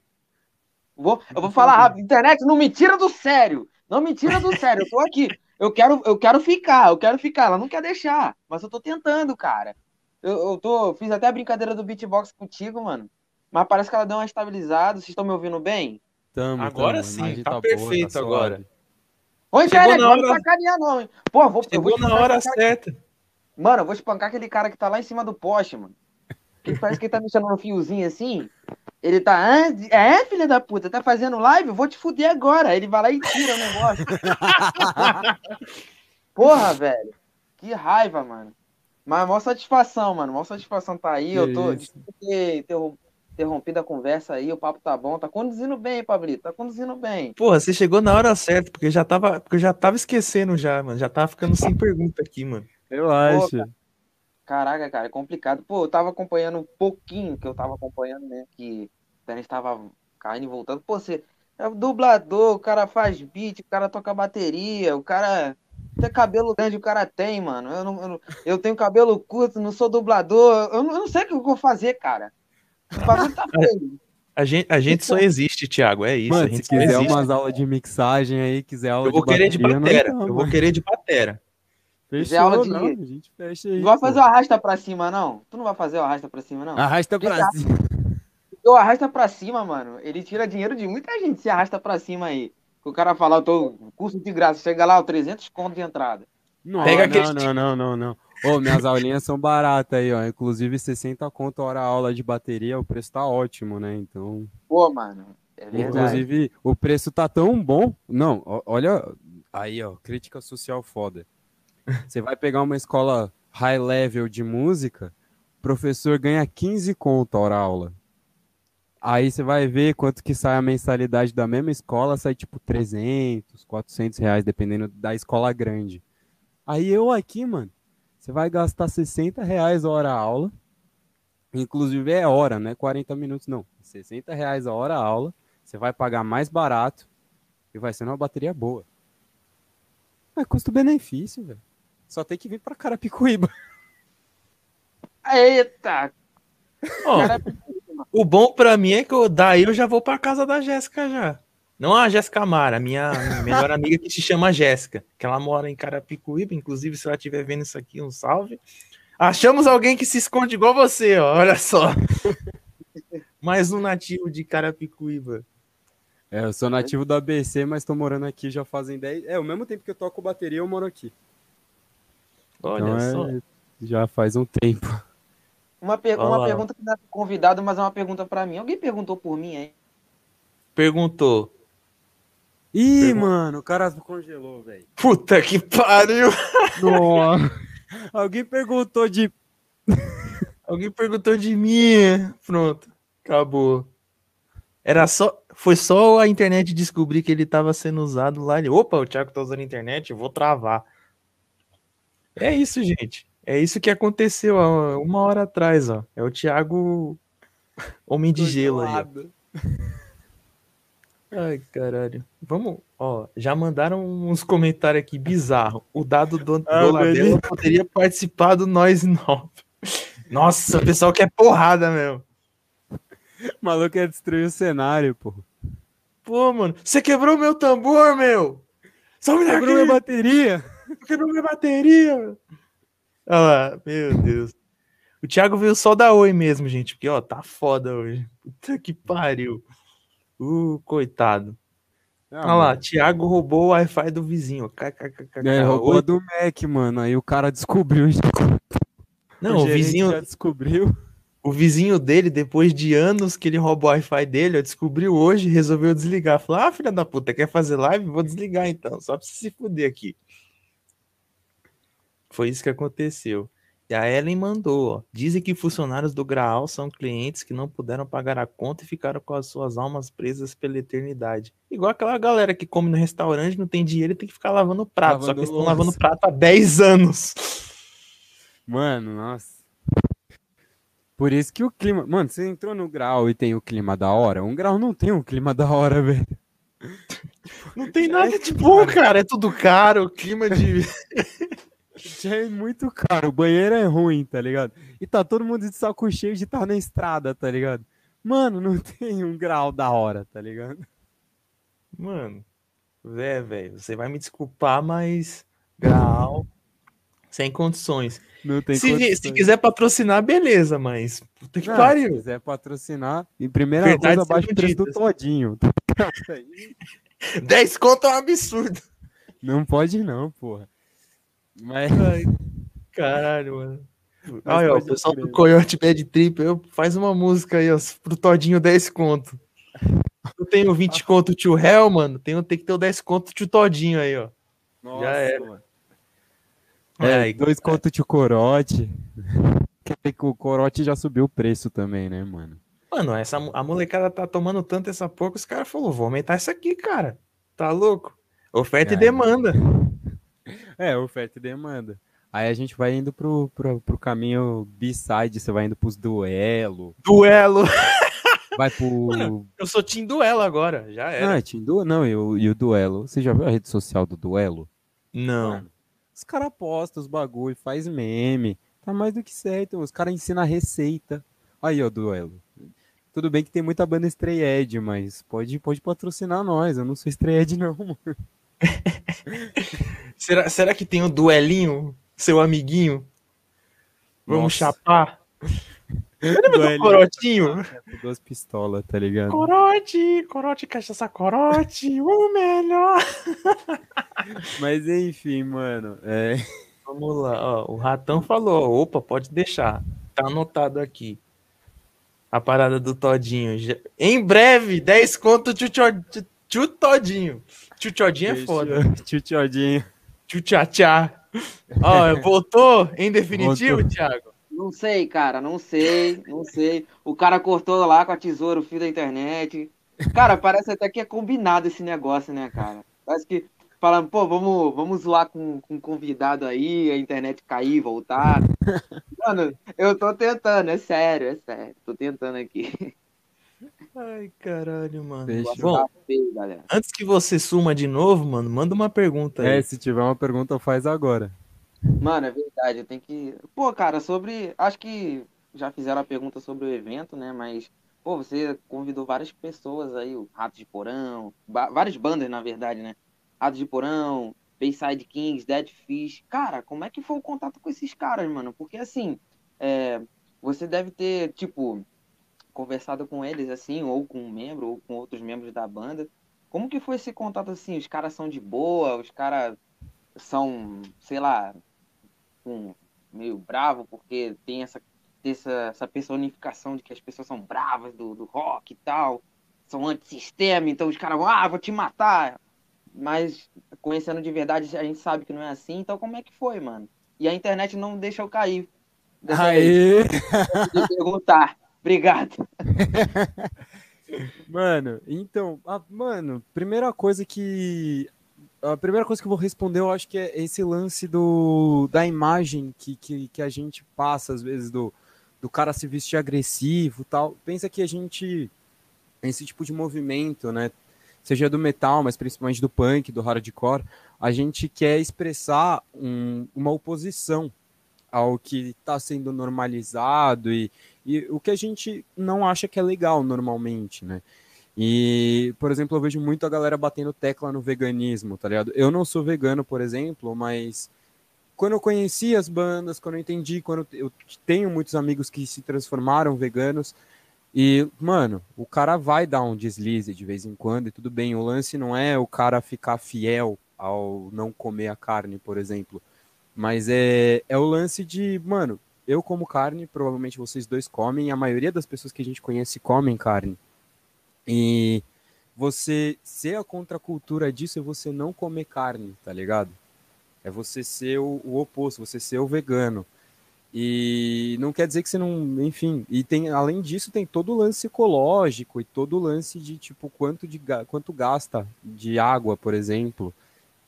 Speaker 3: Vou, eu vou falar rápido. Internet, não me tira do sério. Não me tira do sério. Eu tô aqui. Eu quero, eu quero ficar, eu quero ficar. Ela não quer deixar, mas eu tô tentando, cara. Eu, eu tô, fiz até a brincadeira do beatbox contigo, mano. Mas parece que ela deu uma estabilizada. Vocês estão me ouvindo bem?
Speaker 1: Tamo, agora tamo. sim, tá, tá perfeito boa, tá agora.
Speaker 3: Ô, internet, não hora... sacanear não, hein? Pô, vou,
Speaker 1: Chegou
Speaker 3: eu
Speaker 1: vou na hora certa. Que...
Speaker 3: Mano, eu vou espancar aquele cara que tá lá em cima do poste, mano. Ele parece que ele tá mexendo no fiozinho assim. Ele tá. É, filha da puta, tá fazendo live? Vou te fuder agora. Ele vai lá e tira o negócio. Porra, velho. Que raiva, mano. Mas maior satisfação, mano. Maior satisfação tá aí. Que eu tô. Desculpa ter interrompido a conversa aí. O papo tá bom. Tá conduzindo bem, Pablito. Tá conduzindo bem.
Speaker 1: Porra, você chegou na hora certa, porque já tava, porque eu já tava esquecendo já, mano. Já tava ficando sem pergunta aqui, mano.
Speaker 2: Eu acho. Pô,
Speaker 3: caraca, cara, é complicado. Pô, eu tava acompanhando um pouquinho que eu tava acompanhando, né? Que a gente tava caindo e voltando. Pô, você é dublador, o cara faz beat, o cara toca bateria, o cara até cabelo grande o cara tem, mano. Eu, não, eu, não, eu tenho cabelo curto, não sou dublador. Eu não, eu não sei o que eu vou fazer, cara. O bagulho tá
Speaker 1: feio. A gente, a gente só existe, Thiago, é isso.
Speaker 2: Mano, se quiser umas aulas de mixagem aí, quiser aula
Speaker 1: eu vou
Speaker 2: de
Speaker 1: querer de batera. eu vou querer de batera.
Speaker 3: Fechou, aula de... não, a gente fecha aí. Não vai fazer o arrasta pra cima, não? Tu não vai fazer o arrasta pra cima, não?
Speaker 2: Arrasta pra cima.
Speaker 3: O arrasta pra cima, mano, ele tira dinheiro de muita gente se arrasta pra cima aí o cara fala, eu tô curso de graça, chega lá, 300 conto de entrada.
Speaker 2: Não, Pega não, não, não, não, não. Ô, minhas aulinhas são baratas aí, ó. Inclusive 60 conto hora aula de bateria, o preço tá ótimo, né? Então.
Speaker 3: Pô, mano. É.
Speaker 2: Inclusive, o preço tá tão bom. Não, olha. Aí, ó, crítica social foda. Você vai pegar uma escola high level de música, professor ganha 15 conto a hora aula. Aí você vai ver quanto que sai a mensalidade da mesma escola, sai tipo 300, 400 reais, dependendo da escola grande. Aí eu aqui, mano, você vai gastar 60 reais a hora a aula, inclusive é hora, não é 40 minutos não, 60 reais a hora a aula, você vai pagar mais barato e vai ser uma bateria boa. É custo-benefício, velho. Só tem que vir pra Carapicuíba.
Speaker 3: Eita!
Speaker 1: Oh, o bom pra mim é que eu, daí eu já vou pra casa da Jéssica já. Não a Jéssica Mara, minha melhor amiga que se chama Jéssica, que ela mora em Carapicuíba, inclusive se ela estiver vendo isso aqui, um salve. Achamos alguém que se esconde igual você, ó, olha só. Mais um nativo de Carapicuíba.
Speaker 2: É, eu sou nativo do ABC, mas tô morando aqui já fazem 10... É, o mesmo tempo que eu toco bateria, eu moro aqui.
Speaker 1: Olha então, é, só.
Speaker 2: Já faz um tempo.
Speaker 3: Uma, per uma pergunta que não é convidado, mas é uma pergunta para mim. Alguém perguntou por mim aí?
Speaker 1: Perguntou.
Speaker 2: Ih, Pergun mano, o cara congelou, velho.
Speaker 1: Puta que pariu!
Speaker 2: Nossa. Alguém perguntou de.
Speaker 1: Alguém perguntou de mim. Pronto, acabou. Era só. Foi só a internet descobrir que ele estava sendo usado lá. Ele, Opa, o Thiago tá usando a internet, eu vou travar. É isso, gente. É isso que aconteceu ó, uma hora atrás, ó. É o Thiago Homem de Gelo aí. Ai, caralho. Vamos, ó, já mandaram uns comentários aqui bizarros. O dado do,
Speaker 2: Ah,
Speaker 1: poderia participar do Nós 9. Nossa, o pessoal quer porrada, meu.
Speaker 2: O maluco ia destruir o cenário, pô.
Speaker 1: Pô, mano, você quebrou meu tambor, meu. Só me
Speaker 2: Quebrou minha bateria.
Speaker 1: Quebrou minha bateria. Olha lá, meu Deus. O Thiago veio só dar oi mesmo, gente, porque, ó, tá foda hoje. Puta que pariu. Uh, coitado.
Speaker 2: Ah,
Speaker 1: Olha lá,
Speaker 2: mano.
Speaker 1: Thiago roubou o Wi-Fi do vizinho. KKKK.
Speaker 2: É, roubou
Speaker 1: Oi.
Speaker 2: do Mac, mano. Aí o cara descobriu.
Speaker 1: Não, o
Speaker 2: gerente
Speaker 1: vizinho,
Speaker 2: já descobriu.
Speaker 1: o vizinho dele, depois de anos que ele roubou o Wi-Fi dele, ó, descobriu hoje e resolveu desligar. Falou: Ah, filha da puta, quer fazer live? Vou desligar então, só pra se fuder aqui. Foi isso que aconteceu. E a Ellen mandou, ó. Dizem que funcionários do Graal são clientes que não puderam pagar a conta e ficaram com as suas almas presas pela eternidade. Igual aquela galera que come no restaurante, não tem dinheiro e tem que ficar lavando prato. só
Speaker 2: Lavando
Speaker 1: que eles estão lavando prato há 10 anos.
Speaker 2: Mano, nossa. Por isso que o clima. Mano, você entrou no grau e tem o clima da hora. Um grau não tem um clima da hora, velho.
Speaker 1: Não tem nada de bom, cara. É tudo caro, o clima de.
Speaker 2: Já é muito caro. O banheiro é ruim, tá ligado? E tá todo mundo de saco cheio de estar na estrada, tá ligado? Mano, não tem um grau da hora, tá ligado?
Speaker 1: Mano, vé, velho, você vai me desculpar, mas Graal sem condições.
Speaker 2: Não tem
Speaker 1: Se,
Speaker 2: condições.
Speaker 1: se quiser patrocinar, beleza, mas puta que
Speaker 2: Não,
Speaker 1: pariu.
Speaker 2: Se quiser patrocinar, em primeira
Speaker 1: Verdades
Speaker 2: coisa, abaixa o preço do todinho. Aí
Speaker 1: 10 conto é um absurdo.
Speaker 2: Não pode não, porra. Mas
Speaker 1: Ai, caralho, mano.
Speaker 2: Mas
Speaker 1: Olha, ó, o pessoal do Coyote Bad Trip, eu, faz uma música aí, ó, pro Todinho 10 conto. Eu tenho 20 conto tio Hell, mano. Tenho, tem que ter o 10 conto tio Todinho aí, ó.
Speaker 2: Nossa,
Speaker 1: era.
Speaker 2: mano. É,
Speaker 1: Ai,
Speaker 2: dois contos de corote. Quer dizer que o corote já subiu o preço também, né, mano?
Speaker 1: Mano, essa, a molecada tá tomando tanto essa porra que os caras falaram, vou aumentar isso aqui, cara. Tá louco? Oferta e
Speaker 2: Cara.
Speaker 1: demanda.
Speaker 2: É, oferta e demanda. Aí a gente vai indo pro, pro, pro caminho B-side, você vai indo pros duelo,
Speaker 1: Duelo.
Speaker 2: vai pro...
Speaker 1: Mano, Eu sou Team Duelo agora, já era.
Speaker 2: Ah, tinha du... Não, e o, e o duelo. Você já viu a rede social do duelo?
Speaker 1: Não.
Speaker 2: Mano, os caras postam os bagulho, faz meme. Tá mais do que certo. Os caras ensinam a receita. Aí, ó, duelo. Tudo bem que tem muita banda Stray Edge, mas pode, pode patrocinar nós. Eu não sou Stray Edge, não, mano.
Speaker 1: Será, será que tem um duelinho, seu amiguinho? Vamos
Speaker 2: Nossa.
Speaker 1: chapar? Lembra do corotinho?
Speaker 2: É, Duas pistolas, tá ligado?
Speaker 1: Corote, corote, cachaça, corote, o melhor.
Speaker 2: Mas enfim, mano. É...
Speaker 1: Vamos lá, ó, o Ratão falou, opa, pode deixar, tá anotado aqui. A parada do Todinho. Em breve, 10 conto tio, Tio- Todinho. Tio Todinho é foda.
Speaker 2: Tio Tiodinho.
Speaker 1: Tio Tchá Tchá. Ó, voltou em definitivo,
Speaker 2: Voltou.
Speaker 1: Thiago?
Speaker 3: Não sei, cara, não sei, não sei. O cara cortou lá com a tesoura o fio da internet. Cara, parece até que é combinado esse negócio, né, cara? Parece que falando, pô, vamos, vamos zoar com, com um convidado aí, a internet cair, voltar. Mano, eu tô tentando, é sério, é sério. Tô tentando aqui.
Speaker 1: Ai, caralho, mano.
Speaker 2: Fechou.
Speaker 1: Bom, antes que você suma de novo, mano, manda uma pergunta aí.
Speaker 2: É, se tiver uma pergunta, faz agora.
Speaker 3: Mano, é verdade, eu tenho que. Pô, cara, sobre. Acho que já fizeram a pergunta sobre o evento, né? Mas, pô, você convidou várias pessoas aí, o Ratos de Porão, ba- várias bandas, na verdade, né? Ratos de Porão, Bayside Kings, Dead Fish. Cara, como é que foi o contato com esses caras, mano? Porque assim, é, você deve ter, tipo, conversado com eles, assim, ou com um membro, ou com outros membros da banda. Como que foi esse contato assim? Os caras são de boa, os caras são, sei lá, um, meio bravo porque tem essa, essa, essa personificação de que as pessoas são bravas do, do rock e tal, são antissistema, então os caras vão, ah, vou te matar. Mas conhecendo de verdade, a gente sabe que não é assim, então como é que foi, mano? E a internet não deixa eu cair.
Speaker 2: Aê!
Speaker 3: de perguntar. Obrigado.
Speaker 2: Mano, então, ah, mano, primeira coisa que. A primeira coisa que eu vou responder, eu acho que é esse lance do, da imagem que, que, que a gente passa, às vezes, do, do cara se vestir agressivo tal. Pensa que a gente. Esse tipo de movimento, né? seja do metal, mas principalmente do punk, do hardcore, a gente quer expressar um, uma oposição ao que está sendo normalizado e, e o que a gente não acha que é legal normalmente, né? E, por exemplo, eu vejo muito a galera batendo tecla no veganismo, tá ligado? Eu não sou vegano, por exemplo, mas quando eu conheci as bandas, quando eu entendi, quando eu tenho muitos amigos que se transformaram veganos, e, mano, o cara vai dar um deslize de vez em quando, e tudo bem, o lance não é o cara ficar fiel ao não comer a carne, por exemplo, mas é, é o lance de, mano, eu como carne, provavelmente vocês dois comem, a maioria das pessoas que a gente conhece comem carne. E você ser a contracultura disso é você não comer carne, tá ligado? É você ser o, o, oposto, você ser o vegano. E não quer dizer que você não, enfim, e tem além disso tem todo o lance ecológico e todo o lance de tipo quanto de quanto gasta de água, por exemplo.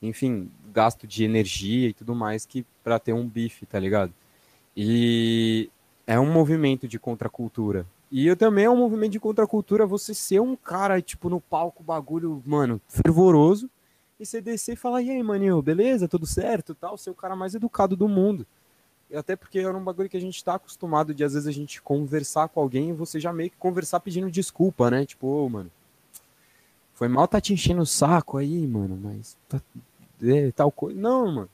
Speaker 2: Enfim, gasto de energia e tudo mais que para ter um bife, tá ligado? E é um movimento de contracultura. E eu também é um movimento de contracultura você ser um cara, tipo, no palco, bagulho, mano, fervoroso, e você descer e falar, e aí, maninho, beleza, tudo certo, tal, ser o cara mais educado do mundo. Até porque era um bagulho que a gente tá acostumado de, às vezes, a gente conversar com alguém e você já meio que conversar pedindo desculpa, né? Tipo, ô, oh, mano, foi mal tá te enchendo o saco aí, mano, mas tá, é, tal coisa. Não, mano.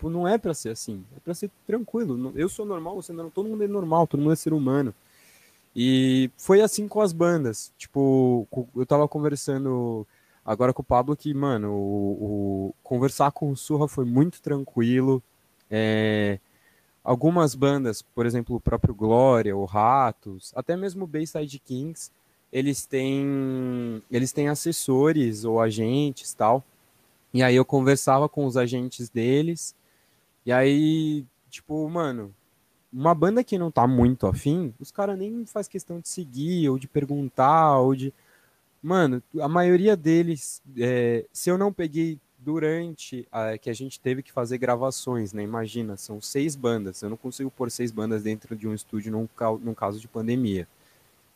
Speaker 2: Tipo, não é pra ser assim. É pra ser tranquilo. Eu sou normal, você não. Todo mundo é normal, todo mundo é ser humano. E foi assim com as bandas. Tipo, eu tava conversando agora com o Pablo que, mano, o, o conversar com o Surra foi muito tranquilo. É, algumas bandas, por exemplo, o próprio Glória, o Ratos, até mesmo o Bayside Kings, eles têm, eles têm assessores ou agentes tal. E aí eu conversava com os agentes deles. E aí, tipo, mano, uma banda que não tá muito afim, os caras nem faz questão de seguir, ou de perguntar, ou de. Mano, a maioria deles, é, se eu não peguei durante a, que a gente teve que fazer gravações, né? Imagina, são seis bandas. Eu não consigo pôr seis bandas dentro de um estúdio num, num caso de pandemia.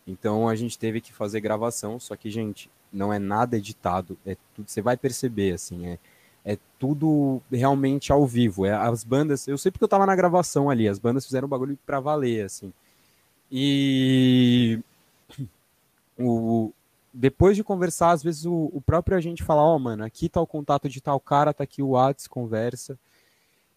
Speaker 2: Então a gente teve que fazer gravação, só que, gente, não é nada editado. É tudo, você vai perceber, assim, é é tudo realmente ao vivo. É, as bandas, eu sei porque eu tava na gravação ali, as bandas fizeram um bagulho pra valer, assim. E o, depois de conversar, às vezes o, o próprio agente fala, ó, oh, mano, aqui tá o contato de tal cara, tá aqui o Whats, conversa.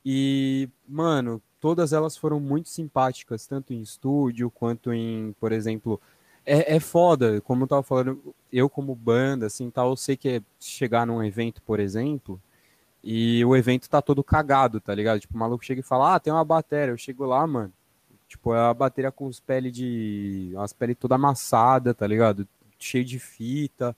Speaker 2: E, mano, todas elas foram muito simpáticas, tanto em estúdio quanto em, por exemplo, é, é foda, como eu tava falando, eu como banda, assim, tal, eu sei que é chegar num evento, por exemplo, e o evento tá todo cagado, tá ligado? Tipo, o maluco chega e fala, ah, tem uma bateria. Eu chego lá, mano. Tipo, é a bateria com os peles de. As peles toda amassada, tá ligado? Cheio de fita.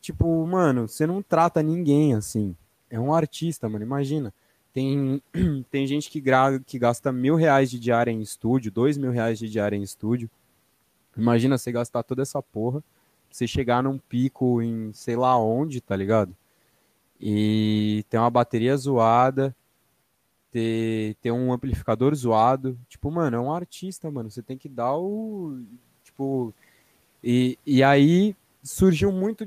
Speaker 2: Tipo, mano, você não trata ninguém assim. É um artista, mano. Imagina. Tem, tem gente que, gra... que gasta mil reais de diária em estúdio, dois mil reais de diária em estúdio. Imagina você gastar toda essa porra. Você chegar num pico em sei lá onde, tá ligado? E ter uma bateria zoada, ter, ter um amplificador zoado. Tipo, mano, é um artista, mano. Você tem que dar o. Tipo. E, e aí surgiu muito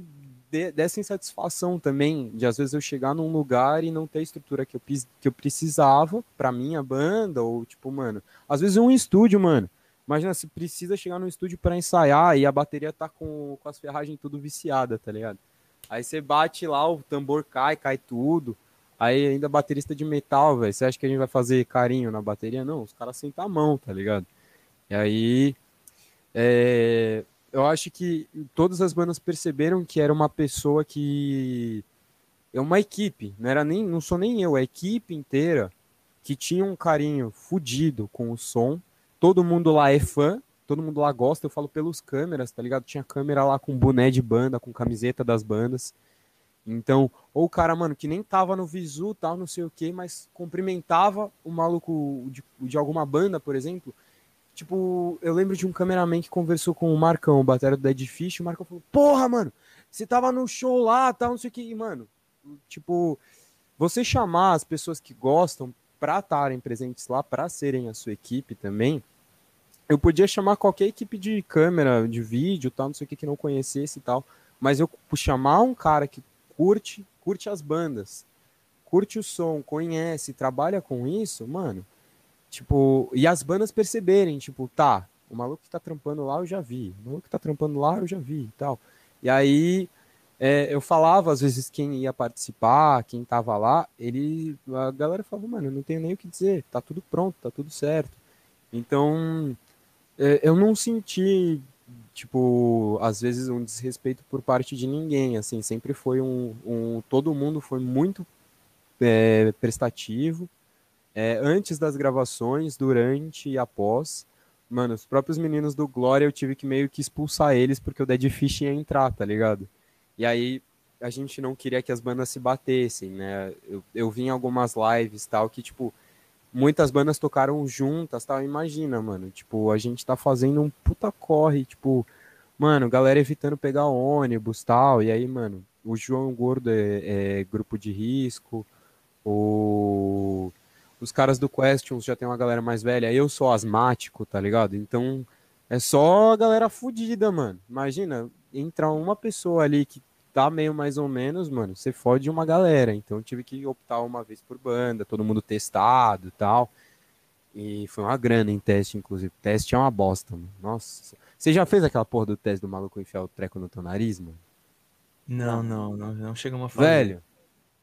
Speaker 2: de, dessa insatisfação também, de às vezes eu chegar num lugar e não ter a estrutura que eu, que eu precisava pra minha banda, ou tipo, mano, às vezes um estúdio, mano. Imagina, se precisa chegar no estúdio para ensaiar e a bateria tá com, com as ferragens tudo viciada, tá ligado? Aí você bate lá, o tambor cai, cai tudo. Aí ainda baterista de metal, velho. Você acha que a gente vai fazer carinho na bateria? Não, os caras sentam a mão, tá ligado? E aí. É, eu acho que todas as bandas perceberam que era uma pessoa que. É uma equipe, não era nem, não sou nem eu, é a equipe inteira que tinha um carinho fudido com o som. Todo mundo lá é fã, todo mundo lá gosta, eu falo pelos câmeras, tá ligado? Tinha câmera lá com boné de banda, com camiseta das bandas. Então, ou o cara, mano, que nem tava no visu, tal, não sei o que, mas cumprimentava o maluco de, de alguma banda, por exemplo. Tipo, eu lembro de um cameraman que conversou com o Marcão, o batera do Dead Fish, o Marcão falou, porra, mano, você tava no show lá, tal, não sei o que, e, mano, tipo, você chamar as pessoas que gostam pra estarem presentes lá, pra serem a sua equipe também, eu podia chamar qualquer equipe de câmera, de vídeo, tal, não sei o que, que não conhecesse e tal. Mas eu chamar um cara que curte, curte as bandas, curte o som, conhece, trabalha com isso, mano, tipo, e as bandas perceberem, tipo, tá, o maluco que tá trampando lá eu já vi, o maluco que tá trampando lá eu já vi e tal. E aí é, eu falava, às vezes, quem ia participar, quem tava lá, ele, a galera falava, mano, eu não tenho nem o que dizer, tá tudo pronto, tá tudo certo. Então, eu não senti, tipo, às vezes um desrespeito por parte de ninguém, assim, sempre foi um, um todo mundo foi muito é, prestativo, é, antes das gravações, durante e após, mano, os próprios meninos do Glória eu tive que meio que expulsar eles porque o Dead Fish ia entrar, tá ligado? E aí a gente não queria que as bandas se batessem, né? Eu, eu vi em algumas lives tal que, tipo, muitas bandas tocaram juntas tal. Imagina, mano, tipo, a gente tá fazendo um puta corre, tipo, mano, galera evitando pegar ônibus tal. E aí, mano, o João Gordo é, é grupo de risco, o. Os caras do Questions já tem uma galera mais velha, eu sou asmático, tá ligado? Então é só a galera fodida, mano. Imagina, entra uma pessoa ali que tá meio mais ou menos, mano, você fode uma galera. Então eu tive que optar uma vez por banda, todo mundo testado e tal. E foi uma grana em teste, inclusive. Teste é uma bosta, mano. Nossa. Você já fez aquela porra do teste do maluco enfiar o treco no teu nariz, mano?
Speaker 1: Não, não, não, não chegamos a fazer.
Speaker 2: Velho,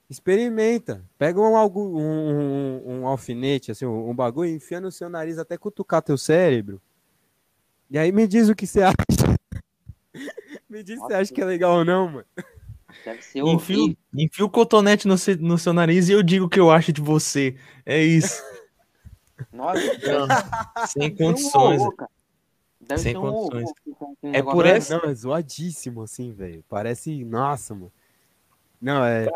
Speaker 2: experimenta. Pega um, um, um, um alfinete, assim, um, um bagulho, enfia no seu nariz até cutucar teu cérebro. E aí me diz o que você acha. Me diz se você acha que é legal ou não, mano.
Speaker 1: Deve ser enfio, enfio o cotonete no, seu, no seu nariz e eu digo o que eu acho de você. É isso.
Speaker 3: Nossa,
Speaker 1: não, sem condições. Deve sem condições. Um, um é por essa.
Speaker 2: Não, é zoadíssimo, assim, velho. Parece. Nossa, mano. Não, é.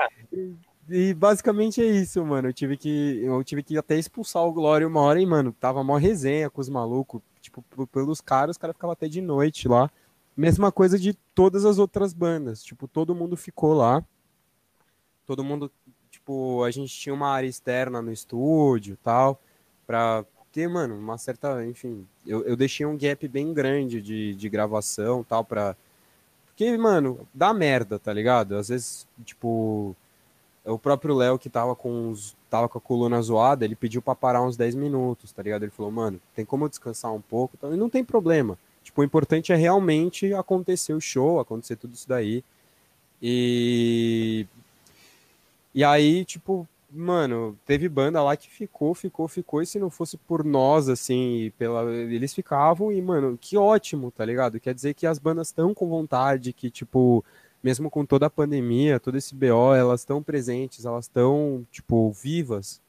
Speaker 2: E basicamente é isso, mano. Eu tive que. Eu tive que até expulsar o Glória uma hora e, mano, tava mó resenha com os malucos. Tipo, pelos caras, os caras ficavam até de noite lá. Mesma coisa de todas as outras bandas. Tipo, todo mundo ficou lá. Todo mundo, tipo, a gente tinha uma área externa no estúdio tal, pra ter, mano, uma certa, enfim, eu, eu deixei um gap bem grande de, de gravação tal, pra. Porque, mano, dá merda, tá ligado? Às vezes, tipo, o próprio Léo que tava com os, tava com a coluna zoada, ele pediu para parar uns 10 minutos, tá ligado? Ele falou, mano, tem como eu descansar um pouco? Então, e não tem problema. Tipo, o importante é realmente acontecer o show, acontecer tudo isso daí. E. E aí, tipo, mano, teve banda lá que ficou, ficou, ficou, e se não fosse por nós, assim, pela, eles ficavam, e, mano, que ótimo, tá ligado? Quer dizer que as bandas estão com vontade, que, tipo, mesmo com toda a pandemia, todo esse BO, elas estão presentes, elas estão, tipo, vivas,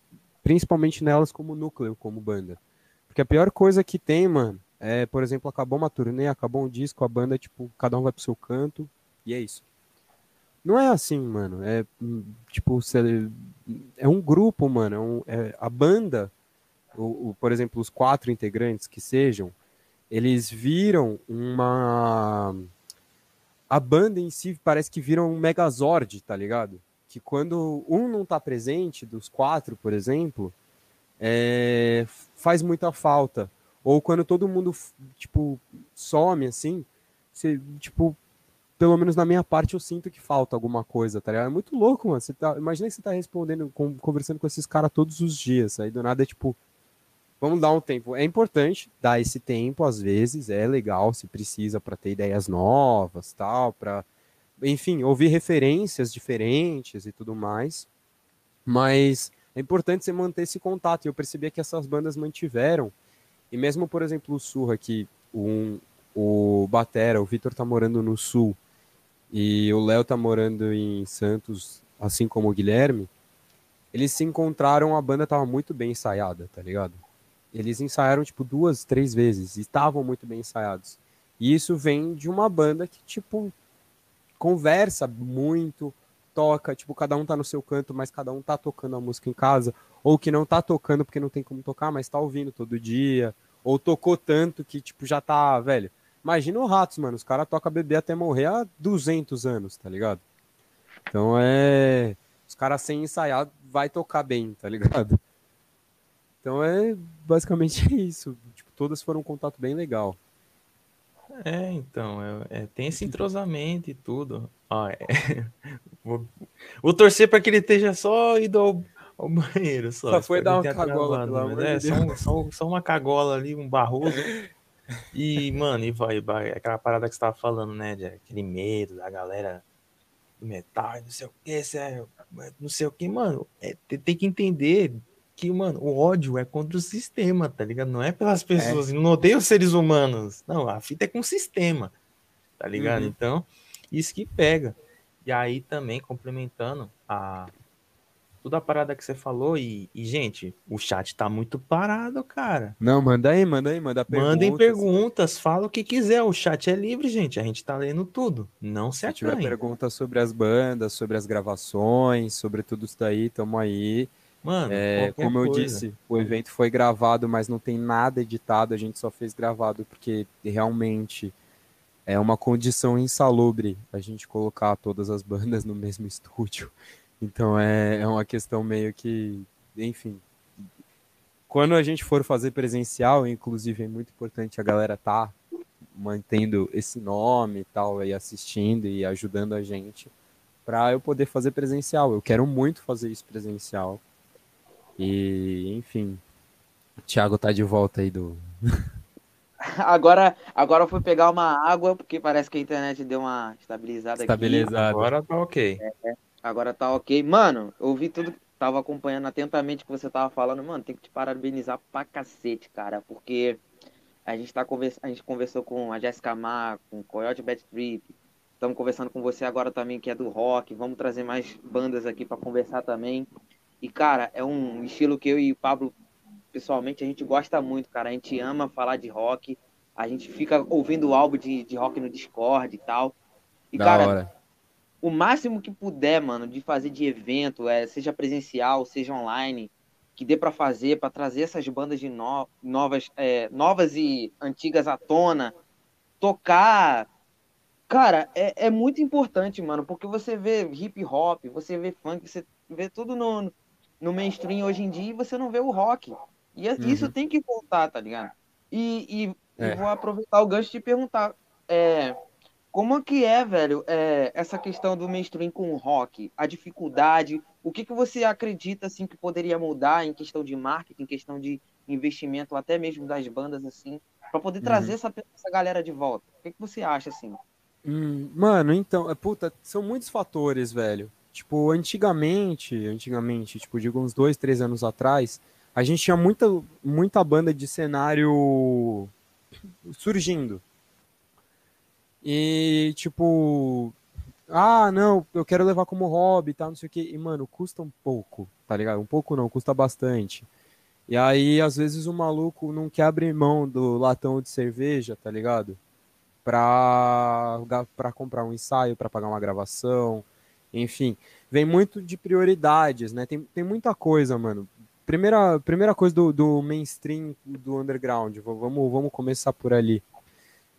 Speaker 2: principalmente nelas como núcleo, como banda. Porque a pior coisa que tem, mano, é, por exemplo, acabou uma turnê, acabou um disco, a banda, tipo, cada um vai pro seu canto, e é isso. Não é assim, mano. É, tipo, é um grupo, mano. É um, é, a banda, o, o, por exemplo, os quatro integrantes que sejam, eles viram uma. A banda em si parece que viram um megazord, tá ligado? Que quando um não tá presente, dos quatro, por exemplo, é, faz muita falta. Ou quando todo mundo, tipo, some, assim, você, tipo, pelo menos na minha parte eu sinto que falta alguma coisa, tá ligado? É muito louco, mano. Você tá, imagina que você tá respondendo, com, conversando com esses caras todos os dias. Aí do nada é tipo, vamos dar um tempo. É importante dar esse tempo, às vezes, é legal se precisa para ter ideias novas, tal, para enfim, ouvir referências diferentes e tudo mais. Mas é importante você manter esse contato. E eu percebia que essas bandas mantiveram e mesmo, por exemplo, o Surra, que um, o Batera, o Vitor tá morando no Sul e o Léo tá morando em Santos, assim como o Guilherme, eles se encontraram, a banda tava muito bem ensaiada, tá ligado? Eles ensaiaram, tipo, duas, três vezes e estavam muito bem ensaiados. E isso vem de uma banda que, tipo, conversa muito, toca, tipo, cada um tá no seu canto, mas cada um tá tocando a música em casa, ou que não tá tocando porque não tem como tocar, mas tá ouvindo todo dia, ou tocou tanto que, tipo, já tá, velho. Imagina o Ratos, mano. Os caras tocam bebê até morrer há 200 anos, tá ligado? Então é. Os caras sem ensaiar vai tocar bem, tá ligado? Então é basicamente isso. Tipo, todas foram um contato bem legal.
Speaker 1: É, então, é, é, tem esse entrosamento e tudo. Ó, é, vou, vou, torcer para que ele esteja só indo ao, ao banheiro. Só,
Speaker 2: só foi dar uma cagola, pelo amor
Speaker 1: é, de só, só, só, uma cagola ali, um barroso. E, mano, e vai, vai, aquela parada que você tava falando, né, de aquele medo da galera do metal, não sei o que, não sei o que, mano, é, tem que entender que, mano, o ódio é contra o sistema, tá ligado? Não é pelas é. pessoas, é. não odeio os seres humanos. Não, a fita é com o sistema, tá ligado? Uhum. Então, isso que pega. E aí também, complementando a toda a parada que você falou, e, e, gente, o chat tá muito parado, cara.
Speaker 2: Não, manda aí, manda aí, manda
Speaker 1: perguntas. Mandem perguntas, fala o que quiser, o chat é livre, gente, a gente tá lendo tudo, não se, se tiver
Speaker 2: perguntas sobre as bandas, sobre as gravações, sobre tudo isso daí, tamo aí. Mano, é, como eu disse, o evento foi gravado, mas não tem nada editado, a gente só fez gravado porque realmente é uma condição insalubre a gente colocar todas as bandas no mesmo estúdio. Então é, é uma questão meio que, enfim. Quando a gente for fazer presencial, inclusive é muito importante a galera tá mantendo esse nome e tal, e assistindo e ajudando a gente para eu poder fazer presencial. Eu quero muito fazer isso presencial. E, enfim, o Thiago tá de volta aí do.
Speaker 3: Agora, agora eu fui pegar uma água, porque parece que a internet deu uma estabilizada,
Speaker 2: estabilizada.
Speaker 1: aqui. Agora tá ok.
Speaker 3: É, agora tá ok. Mano, eu ouvi tudo, tava acompanhando atentamente o que você tava falando. Mano, tem que te parabenizar pra cacete, cara, porque a gente, tá convers... a gente conversou com a Jessica Mar, com o Coyote Bad Trip. Estamos conversando com você agora também, que é do rock. Vamos trazer mais bandas aqui para conversar também. E, cara, é um estilo que eu e o Pablo, pessoalmente, a gente gosta muito, cara. A gente ama falar de rock. A gente fica ouvindo o álbum de, de rock no Discord e tal. E, da cara, hora. o máximo que puder, mano, de fazer de evento, é, seja presencial, seja online, que dê para fazer, para trazer essas bandas de no, novas, é, novas e antigas à tona, tocar. Cara, é, é muito importante, mano, porque você vê hip hop, você vê funk, você vê tudo no, no mainstream hoje em dia e você não vê o rock. E é, uhum. isso tem que voltar, tá ligado? E, e, é. e vou aproveitar o gancho de perguntar. É, como que é, velho, é, essa questão do mainstream com o rock? A dificuldade, o que, que você acredita, assim, que poderia mudar em questão de marketing, em questão de investimento, até mesmo das bandas, assim, para poder trazer uhum. essa, essa galera de volta? O que, que você acha, assim?
Speaker 2: Hum, mano, então, é, puta, são muitos fatores, velho. Tipo, antigamente, antigamente, tipo, digo uns dois, três anos atrás, a gente tinha muita, muita banda de cenário surgindo. E, tipo, ah, não, eu quero levar como hobby e tal, não sei o que. E, mano, custa um pouco, tá ligado? Um pouco não, custa bastante. E aí, às vezes, o maluco não quer abrir mão do latão de cerveja, tá ligado? Pra, pra comprar um ensaio, pra pagar uma gravação, enfim, vem muito de prioridades, né? Tem, tem muita coisa, mano. Primeira, primeira coisa do, do mainstream, do underground, vamos, vamos começar por ali.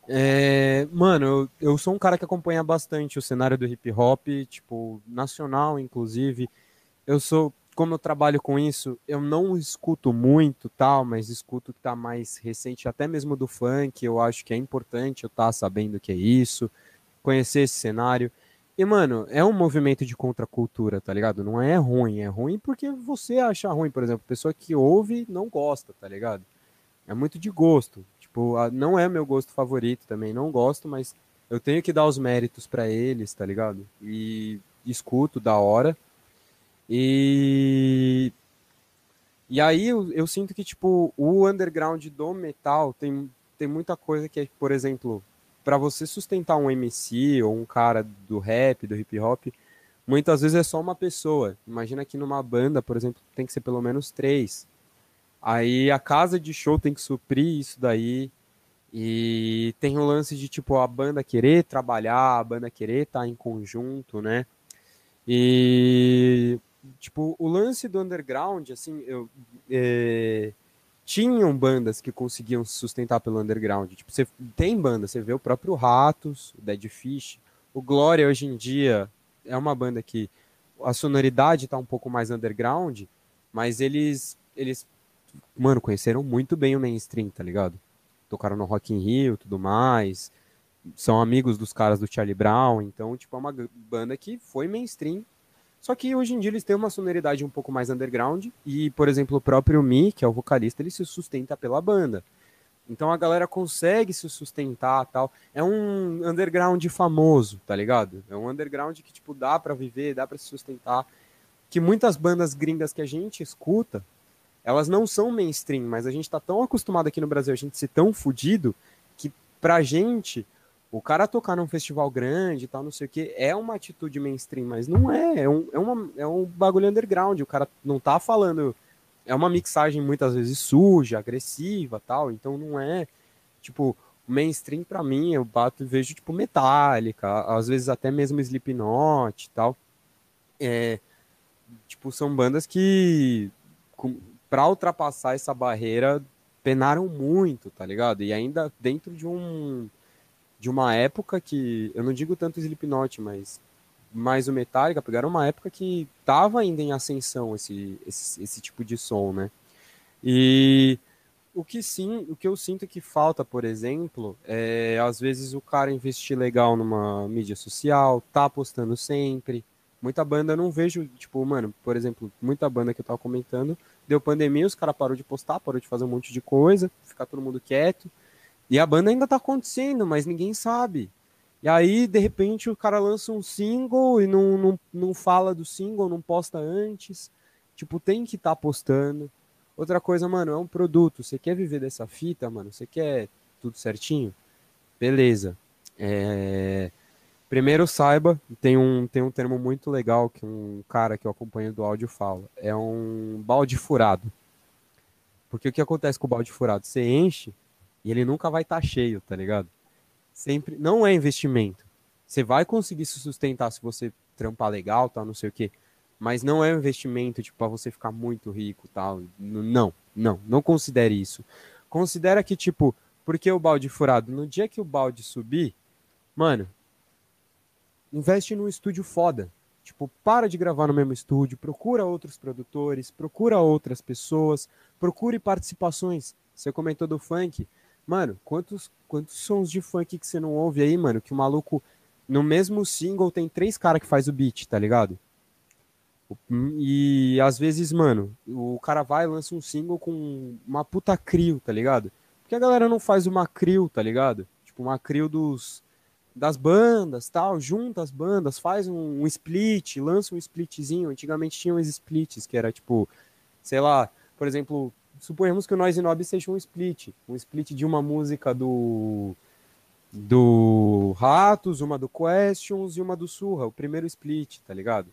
Speaker 2: É, mano, eu, eu sou um cara que acompanha bastante o cenário do hip hop, tipo, nacional, inclusive. Eu sou, como eu trabalho com isso, eu não escuto muito tal, mas escuto que tá mais recente, até mesmo do funk. Eu acho que é importante eu estar tá sabendo que é isso, conhecer esse cenário. E, mano, é um movimento de contracultura, tá ligado? Não é ruim, é ruim porque você acha ruim, por exemplo, pessoa que ouve não gosta, tá ligado? É muito de gosto. Tipo, não é meu gosto favorito também, não gosto, mas eu tenho que dar os méritos para eles, tá ligado? E escuto da hora. E e aí eu, eu sinto que tipo o underground do metal tem tem muita coisa que é, por exemplo, para você sustentar um MC ou um cara do rap, do hip hop, muitas vezes é só uma pessoa. Imagina que numa banda, por exemplo, tem que ser pelo menos três. Aí a casa de show tem que suprir isso daí. E tem o lance de, tipo, a banda querer trabalhar, a banda querer estar tá em conjunto, né? E, tipo, o lance do underground, assim, eu, é, tinham bandas que conseguiam se sustentar pelo underground. Tipo, você tem banda, você vê o próprio Ratos, o Dead Fish, o Glória hoje em dia é uma banda que a sonoridade tá um pouco mais underground, mas eles eles mano, conheceram muito bem o mainstream, tá ligado? tocaram no Rock in Rio tudo mais. São amigos dos caras do Charlie Brown, então, tipo, é uma banda que foi mainstream. Só que hoje em dia eles têm uma sonoridade um pouco mais underground. E, por exemplo, o próprio Mi, que é o vocalista, ele se sustenta pela banda. Então a galera consegue se sustentar tal. É um underground famoso, tá ligado? É um underground que, tipo, dá para viver, dá para se sustentar. Que muitas bandas gringas que a gente escuta, elas não são mainstream, mas a gente tá tão acostumado aqui no Brasil, a gente ser tão fudido, que pra gente, o cara tocar num festival grande e tal, não sei o que, é uma atitude mainstream, mas não é. É um, é, uma, é um bagulho underground. O cara não tá falando é uma mixagem muitas vezes suja, agressiva, tal, então não é tipo mainstream para mim, eu bato e vejo tipo Metallica, às vezes até mesmo Slipknot, tal. É, tipo são bandas que para ultrapassar essa barreira penaram muito, tá ligado? E ainda dentro de um de uma época que eu não digo tanto Slipknot, mas mais o Metallica pegaram uma época que tava ainda em ascensão esse, esse, esse tipo de som, né? E o que sim, o que eu sinto que falta, por exemplo, é às vezes o cara investir legal numa mídia social, tá postando sempre. Muita banda eu não vejo, tipo, mano, por exemplo, muita banda que eu tava comentando, deu pandemia, os caras parou de postar, parou de fazer um monte de coisa, ficar todo mundo quieto. E a banda ainda tá acontecendo, mas ninguém sabe. E aí, de repente, o cara lança um single e não, não, não fala do single, não posta antes. Tipo, tem que estar tá postando. Outra coisa, mano, é um produto. Você quer viver dessa fita, mano? Você quer tudo certinho? Beleza. É... Primeiro saiba, tem um, tem um termo muito legal que um cara que eu acompanho do áudio fala. É um balde furado. Porque o que acontece com o balde furado? Você enche e ele nunca vai estar tá cheio, tá ligado? sempre não é investimento. Você vai conseguir se sustentar se você trampar legal, tal, não sei o quê. Mas não é um investimento tipo para você ficar muito rico, tal. Não, não, não considere isso. Considera que tipo, porque o balde furado, no dia que o balde subir, mano, investe num estúdio foda. Tipo, para de gravar no mesmo estúdio, procura outros produtores, procura outras pessoas, procure participações. Você comentou do funk, Mano, quantos, quantos sons de funk que você não ouve aí, mano? Que o maluco, no mesmo single, tem três caras que faz o beat, tá ligado? E às vezes, mano, o cara vai e lança um single com uma puta crio, tá ligado? Porque a galera não faz uma crio, tá ligado? Tipo, uma crio dos, das bandas, tal, junta as bandas, faz um, um split, lança um splitzinho. Antigamente tinha uns splits, que era tipo, sei lá, por exemplo, suponhamos que o Noise Nob seja um split, um split de uma música do do Ratos, uma do Questions e uma do Surra, o primeiro split, tá ligado?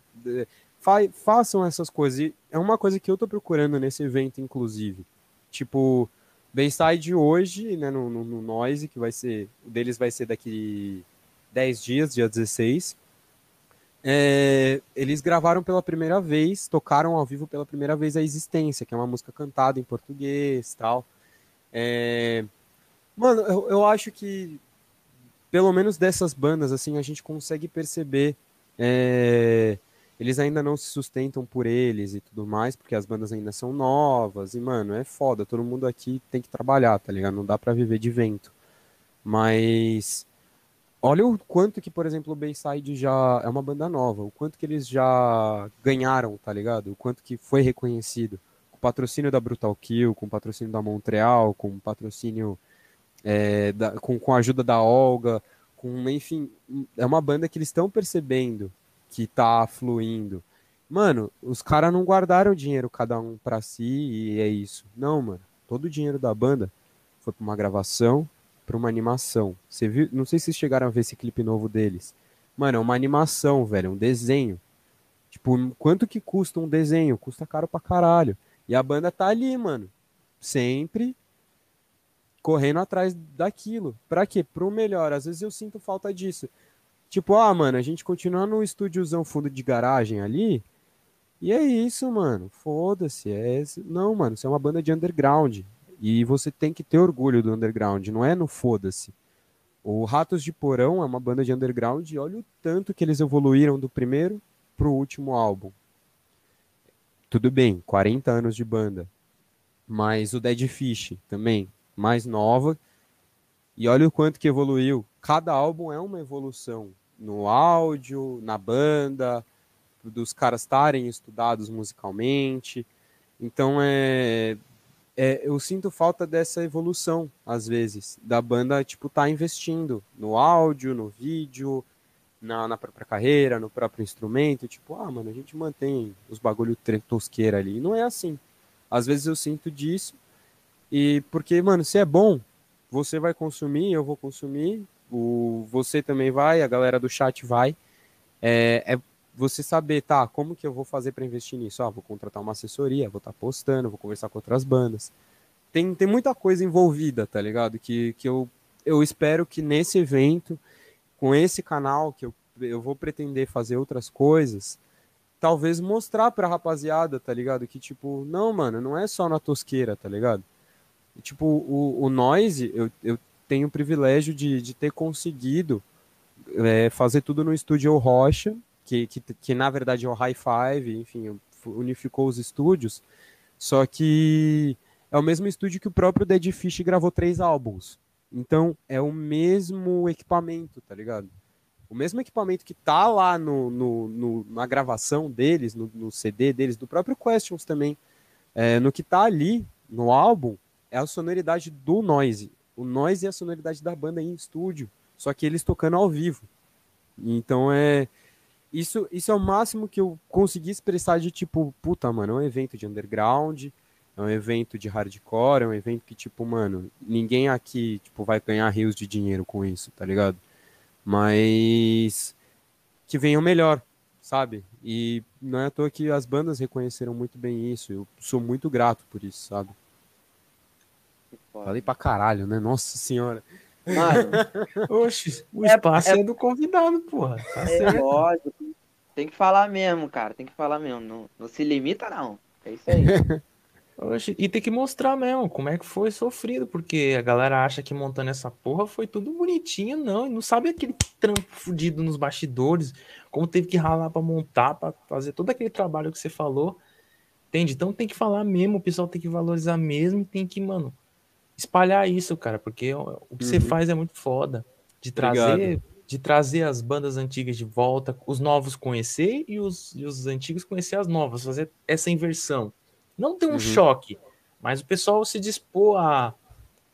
Speaker 2: Fa façam essas coisas. É uma coisa que eu tô procurando nesse evento, inclusive. Tipo, Bayside hoje, né, no, no, no Noise, que vai ser, o deles vai ser daqui 10 dias, dia 16. É, eles gravaram pela primeira vez, tocaram ao vivo pela primeira vez a Existência, que é uma música cantada em português tal. É, mano, eu, eu acho que pelo menos dessas bandas, assim, a gente consegue perceber. É, eles ainda não se sustentam por eles e tudo mais, porque as bandas ainda são novas. E, mano, é foda. Todo mundo aqui tem que trabalhar, tá ligado? Não dá para viver de vento. Mas Olha o quanto que, por exemplo, o Bayside já é uma banda nova, o quanto que eles já ganharam, tá ligado? O quanto que foi reconhecido. Com o patrocínio da Brutal Kill, com o patrocínio da Montreal, com o patrocínio é, da, com, com a ajuda da Olga, com, enfim, é uma banda que eles estão percebendo que tá fluindo. Mano, os caras não guardaram dinheiro cada um para si e é isso. Não, mano. Todo o dinheiro da banda foi para uma gravação, para uma animação. Você viu? Não sei se vocês chegaram a ver esse clipe novo deles. Mano, é uma animação, velho, um desenho. Tipo, quanto que custa um desenho? Custa caro pra caralho. E a banda tá ali, mano. Sempre correndo atrás daquilo. Pra quê? Pro melhor. Às vezes eu sinto falta disso. Tipo, ah, mano, a gente continua no estúdiozão fundo de garagem ali. E é isso, mano. Foda-se. É... Não, mano, você é uma banda de underground. E você tem que ter orgulho do underground, não é no foda-se. O Ratos de Porão é uma banda de underground e olha o tanto que eles evoluíram do primeiro pro último álbum. Tudo bem, 40 anos de banda. Mas o Dead Fish também, mais nova, E olha o quanto que evoluiu. Cada álbum é uma evolução no áudio, na banda, dos caras estarem estudados musicalmente. Então é, é, eu sinto falta dessa evolução às vezes da banda tipo tá investindo no áudio, no vídeo, na, na própria carreira, no próprio instrumento. Tipo, ah, mano, a gente mantém os bagulho tosqueira ali. Não é assim. Às vezes eu sinto disso. E porque, mano, se é bom, você vai consumir, eu vou consumir, o, você também vai, a galera do chat vai. É, é você saber, tá, como que eu vou fazer para investir nisso? Ah, vou contratar uma assessoria, vou estar tá postando, vou conversar com outras bandas. Tem, tem muita coisa envolvida, tá ligado? Que, que eu, eu espero que nesse evento, com esse canal, que eu, eu vou pretender fazer outras coisas, talvez mostrar pra rapaziada, tá ligado? Que tipo, não, mano, não é só na tosqueira, tá ligado? tipo, o, o Noise, eu, eu tenho o privilégio de, de ter conseguido é, fazer tudo no estúdio Rocha, que, que, que na verdade é o High Five, enfim, unificou os estúdios, só que é o mesmo estúdio que o próprio Dead Fish gravou três álbuns. Então é o mesmo equipamento, tá ligado? O mesmo equipamento que tá lá no, no, no na gravação deles, no, no, CD deles, do próprio Questions também, é, no que tá ali no álbum, é a sonoridade do Noise. O Noise é a sonoridade da banda em estúdio, só que eles tocando ao vivo. Então é isso, isso é o máximo que eu consegui expressar de tipo, puta, mano, é um evento de underground, é um evento de hardcore, é um evento que tipo, mano, ninguém aqui tipo vai ganhar rios de dinheiro com isso, tá ligado? Mas que venha o melhor, sabe? E não é à toa que as bandas reconheceram muito bem isso. Eu sou muito grato por isso, sabe? Falei pra caralho, né? Nossa senhora.
Speaker 1: Mano, oxe, o é, espaço é, é, do convidado, porra.
Speaker 3: Tá é lógico. Tem que falar mesmo, cara. Tem que falar mesmo. Não, não se limita, não. É isso aí.
Speaker 1: E tem que mostrar mesmo como é que foi sofrido, porque a galera acha que montando essa porra foi tudo bonitinho, não. E não sabe aquele trampo fudido nos bastidores, como teve que ralar para montar, para fazer todo aquele trabalho que você falou. Entende? Então tem que falar mesmo, o pessoal tem que valorizar mesmo, tem que, mano, espalhar isso, cara, porque o que uhum. você faz é muito foda. De trazer, de trazer as bandas antigas de volta, os novos conhecer e os, e os antigos conhecer as novas, fazer essa inversão. Não ter um uhum. choque, mas o pessoal se dispor a,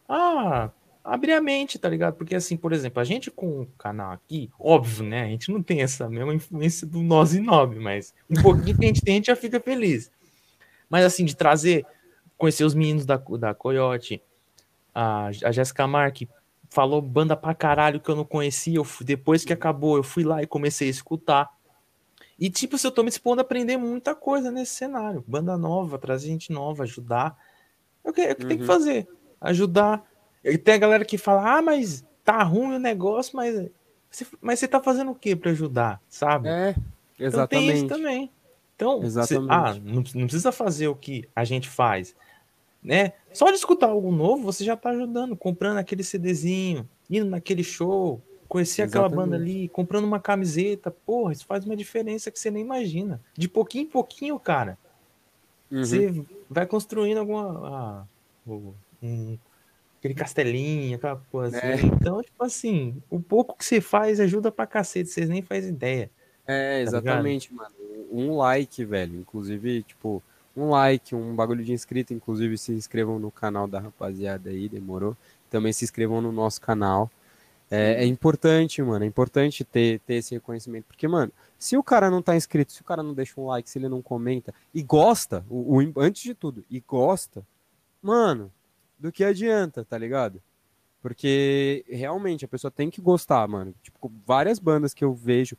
Speaker 1: a abrir a mente, tá ligado? Porque assim, por exemplo, a gente com o canal aqui, óbvio, né? A gente não tem essa mesma influência do nós e Nobre, mas um pouquinho que a gente tem, a gente já fica feliz. Mas assim, de trazer, conhecer os meninos da, da Coyote, a, a Jéssica Mark falou banda pra caralho que eu não conhecia. Eu fui, depois que acabou, eu fui lá e comecei a escutar. E, tipo, se eu tô me expondo a aprender muita coisa nesse cenário. Banda nova, trazer gente nova, ajudar. É o que, é o que uhum. tem que fazer. Ajudar. E tem a galera que fala, ah, mas tá ruim o negócio, mas você, mas você tá fazendo o que para ajudar, sabe?
Speaker 2: É, exatamente. Então tem isso
Speaker 1: também. Então, exatamente. Você, ah, não, não precisa fazer o que a gente faz né? Só de escutar algo novo, você já tá ajudando, comprando aquele CDzinho, indo naquele show, conhecer aquela banda ali, comprando uma camiseta, porra, isso faz uma diferença que você nem imagina. De pouquinho em pouquinho, cara, uhum. você vai construindo alguma. Ah, um, aquele castelinho, aquela coisa assim. É. Então, tipo assim, o pouco que você faz ajuda pra cacete, vocês nem fazem ideia.
Speaker 2: É, tá exatamente, tá mano. Um like, velho. Inclusive, tipo, um like, um bagulho de inscrito. Inclusive, se inscrevam no canal da rapaziada aí, demorou. Também se inscrevam no nosso canal. É, é, importante, mano. É importante ter, ter esse reconhecimento. Porque, mano, se o cara não tá inscrito, se o cara não deixa um like, se ele não comenta e gosta, o, o antes de tudo, e gosta, mano, do que adianta, tá ligado? Porque realmente a pessoa tem que gostar, mano. Tipo, várias bandas que eu vejo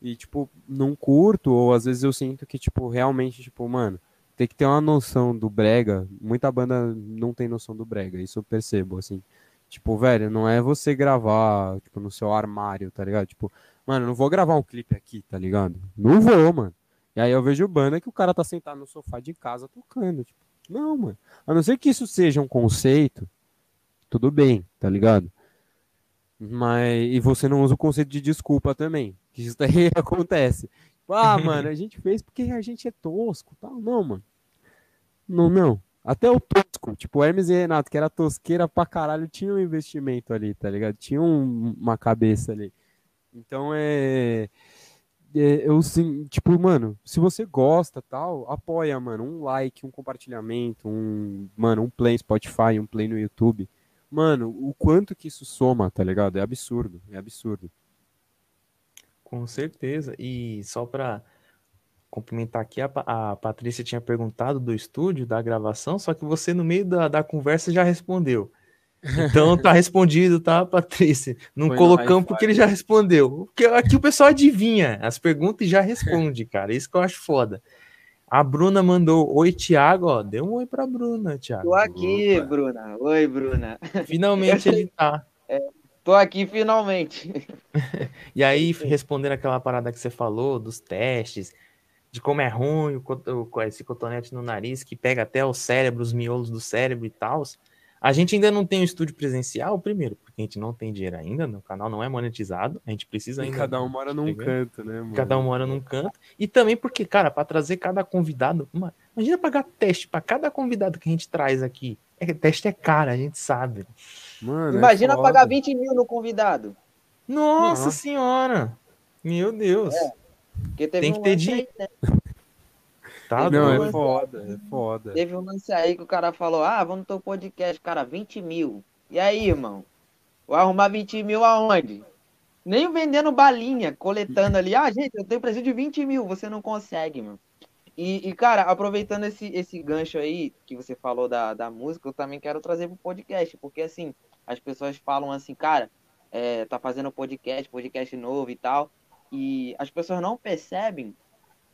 Speaker 2: e, tipo, não curto, ou às vezes eu sinto que, tipo, realmente, tipo, mano, tem que ter uma noção do brega. Muita banda não tem noção do brega, isso eu percebo, assim. Tipo, velho, não é você gravar, tipo, no seu armário, tá ligado? Tipo, mano, não vou gravar um clipe aqui, tá ligado? Não vou, mano. E aí eu vejo banda que o cara tá sentado no sofá de casa tocando. Tipo, não, mano. A não ser que isso seja um conceito, tudo bem, tá ligado? Mas, e você não usa o conceito de desculpa também, que isso daí acontece. Ah, mano, a gente fez porque a gente é tosco, tal. Não, mano. Não, não. Até o tosco. Tipo, Hermes e Renato, que era tosqueira pra caralho, tinha um investimento ali, tá ligado? Tinha um, uma cabeça ali. Então é. é eu sim, tipo, mano, se você gosta tal, apoia, mano. Um like, um compartilhamento, um. Mano, um play no Spotify, um play no YouTube. Mano, o quanto que isso soma, tá ligado? É absurdo, é absurdo.
Speaker 1: Com certeza. E só pra complementar aqui, a, a Patrícia tinha perguntado do estúdio, da gravação, só que você no meio da, da conversa já respondeu. Então tá respondido, tá, Patrícia? Não Foi colocamos porque ele já respondeu. Porque aqui o pessoal adivinha as perguntas e já responde, cara. Isso que eu acho foda. A Bruna mandou oi, Thiago. Ó, deu um oi pra Bruna, Thiago.
Speaker 3: Tô aqui, Opa. Bruna. Oi, Bruna.
Speaker 1: Finalmente ele tá.
Speaker 3: É, tô aqui finalmente.
Speaker 1: e aí, respondendo aquela parada que você falou dos testes, de como é ruim o, esse cotonete no nariz, que pega até o cérebro, os miolos do cérebro e tal. A gente ainda não tem um estúdio presencial, primeiro, porque a gente não tem dinheiro ainda, o canal não é monetizado, a gente precisa ainda.
Speaker 2: E cada um mora num canto, né, mano?
Speaker 1: Cada um mora num canto. E também porque, cara, para trazer cada convidado, uma... imagina pagar teste para cada convidado que a gente traz aqui. É, teste é caro, a gente sabe.
Speaker 3: Mano, é Imagina é pagar 20 mil no convidado.
Speaker 1: Nossa, Nossa. senhora! Meu Deus! É. Tem que ter dinheiro. Né?
Speaker 2: Tá não, é foda, é foda.
Speaker 3: Teve um lance aí que o cara falou: ah, vamos no teu podcast, cara, 20 mil. E aí, irmão? Vou arrumar 20 mil aonde? Nem vendendo balinha, coletando ali. Ah, gente, eu tenho preço de 20 mil. Você não consegue, mano. E, e, cara, aproveitando esse, esse gancho aí que você falou da, da música, eu também quero trazer pro podcast. Porque, assim, as pessoas falam assim, cara, é, tá fazendo podcast, podcast novo e tal. E as pessoas não percebem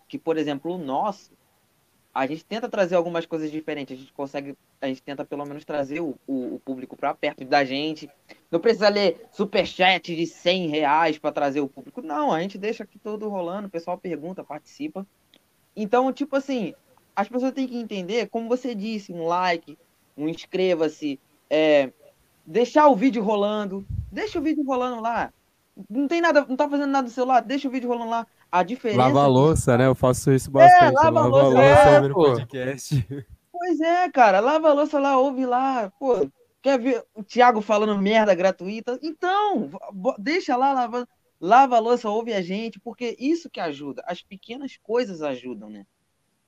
Speaker 3: que, por exemplo, o nosso a gente tenta trazer algumas coisas diferentes. A gente consegue, a gente tenta pelo menos trazer o, o, o público para perto da gente. Não precisa ler superchat de 100 reais para trazer o público. Não, a gente deixa aqui todo rolando, o pessoal pergunta, participa. Então, tipo assim, as pessoas têm que entender, como você disse, um like, um inscreva-se, é, deixar o vídeo rolando. Deixa o vídeo rolando lá. Não tem nada, não tá fazendo nada do celular, deixa o vídeo rolando lá. A diferença.
Speaker 2: Lava a louça, né? Eu faço isso bastante. É, lava, lava a louça,
Speaker 3: louça é, podcast. Pois é, cara. Lava a louça lá, ouve lá. Pô, quer ver o Thiago falando merda gratuita? Então, deixa lá, lava, lava a louça, ouve a gente, porque isso que ajuda. As pequenas coisas ajudam, né?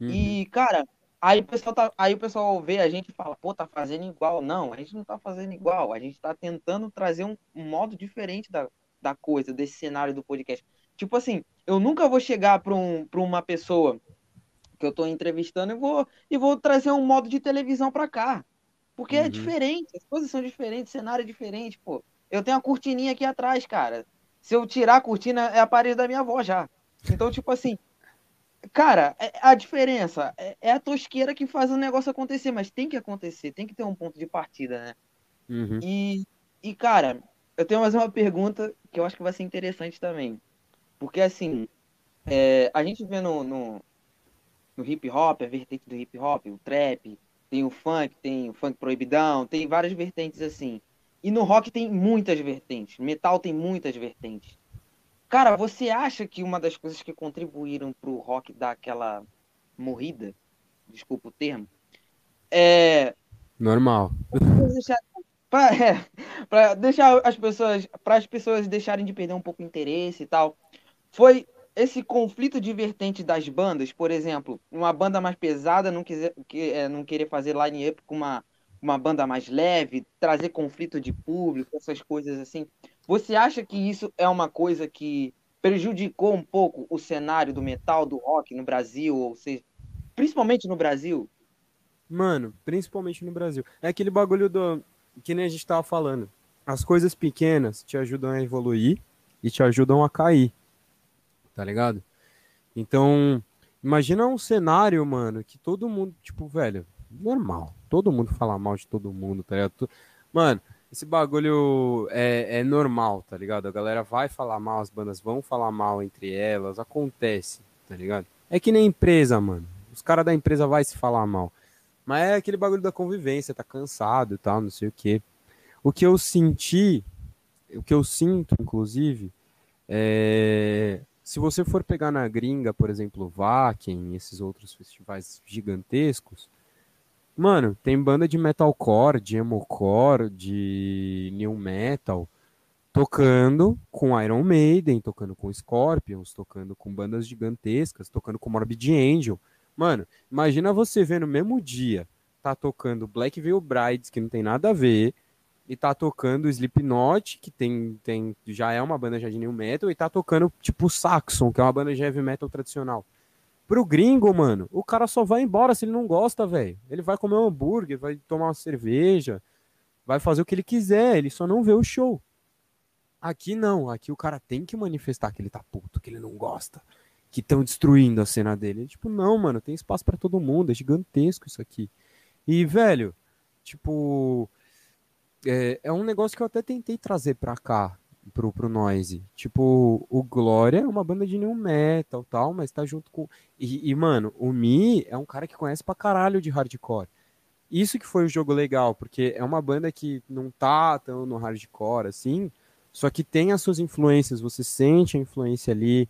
Speaker 3: Uhum. E, cara, aí o, pessoal tá, aí o pessoal vê a gente e fala, pô, tá fazendo igual. Não, a gente não tá fazendo igual. A gente tá tentando trazer um, um modo diferente da, da coisa, desse cenário do podcast. Tipo assim, eu nunca vou chegar para um, uma pessoa que eu estou entrevistando e vou, e vou trazer um modo de televisão para cá. Porque é uhum. é diferente, as coisas são diferentes, o cenário é diferente, pô. Eu tenho a cortininha aqui atrás, cara. Se eu tirar a cortina, é a parede da minha avó já. Então, tipo assim, cara, é, a diferença é, é, a tosqueira que faz o negócio acontecer, mas tem que acontecer, tem que ter um ponto de partida, né? Uhum. E, e, cara, eu tenho mais uma pergunta que eu acho que vai ser interessante também. Porque, assim, é, a gente vê no, no, no, hip hop, a vertente do hip hop, o trap, tem o funk, tem o funk proibidão, tem várias vertentes assim. E no rock tem muitas vertentes, metal tem muitas vertentes. Cara, você acha que uma das coisas que contribuíram pro rock dar aquela morrida, desculpa o termo, é.
Speaker 2: Normal.
Speaker 3: Para é, deixar as pessoas, para as pessoas deixarem de perder um pouco o interesse e tal foi esse conflito divertente das bandas, por exemplo, uma banda mais pesada não, quiser, que, é, não querer fazer line-up com uma, uma banda mais leve, trazer conflito de público, essas coisas assim. Você acha que isso é uma coisa que prejudicou um pouco o cenário do metal, do rock no Brasil, ou seja, principalmente no Brasil?
Speaker 2: Mano, principalmente no Brasil. É aquele bagulho do que nem a gente tava falando. As coisas pequenas te ajudam a evoluir e te ajudam a cair tá ligado? Então, imagina um cenário, mano, que todo mundo, tipo, velho, normal. Todo mundo fala mal de todo mundo, tá ligado? Mano, esse bagulho é, é normal, tá ligado? A galera vai falar mal, as bandas vão falar mal entre elas, acontece, tá ligado? É que nem empresa, mano. Os caras da empresa vai se falar mal. Mas é aquele bagulho da convivência, tá cansado e tal, não sei o quê. O que eu senti, o que eu sinto, inclusive, é se você for pegar na gringa, por exemplo, Wacken, esses outros festivais gigantescos, Mano, tem banda de metalcore, de emocore, de new metal, tocando com Iron Maiden, tocando com Scorpions, tocando com bandas gigantescas, tocando com Morbid Angel. Mano, imagina você ver no mesmo dia, tá tocando Black Veil Brides, que não tem nada a ver, e tá tocando Slipknot, que tem, tem, já é uma banda já de new metal, e tá tocando tipo Saxon, que é uma banda de heavy metal tradicional. Pro gringo, mano, o cara só vai embora se ele não gosta, velho. Ele vai comer um hambúrguer, vai tomar uma cerveja, vai fazer o que ele quiser, ele só não vê o show. Aqui não, aqui o cara tem que manifestar que ele tá puto, que ele não gosta, que estão destruindo a cena dele. Tipo, não, mano, tem espaço para todo mundo, é gigantesco isso aqui. E, velho, tipo, é, é um negócio que eu até tentei trazer pra cá, pro, pro Noise. Tipo, o Glória é uma banda de new metal tal, mas tá junto com. E, e, mano, o Mi é um cara que conhece pra caralho de hardcore. Isso que foi o jogo legal, porque é uma banda que não tá tão no hardcore assim, só que tem as suas influências, você sente a influência ali.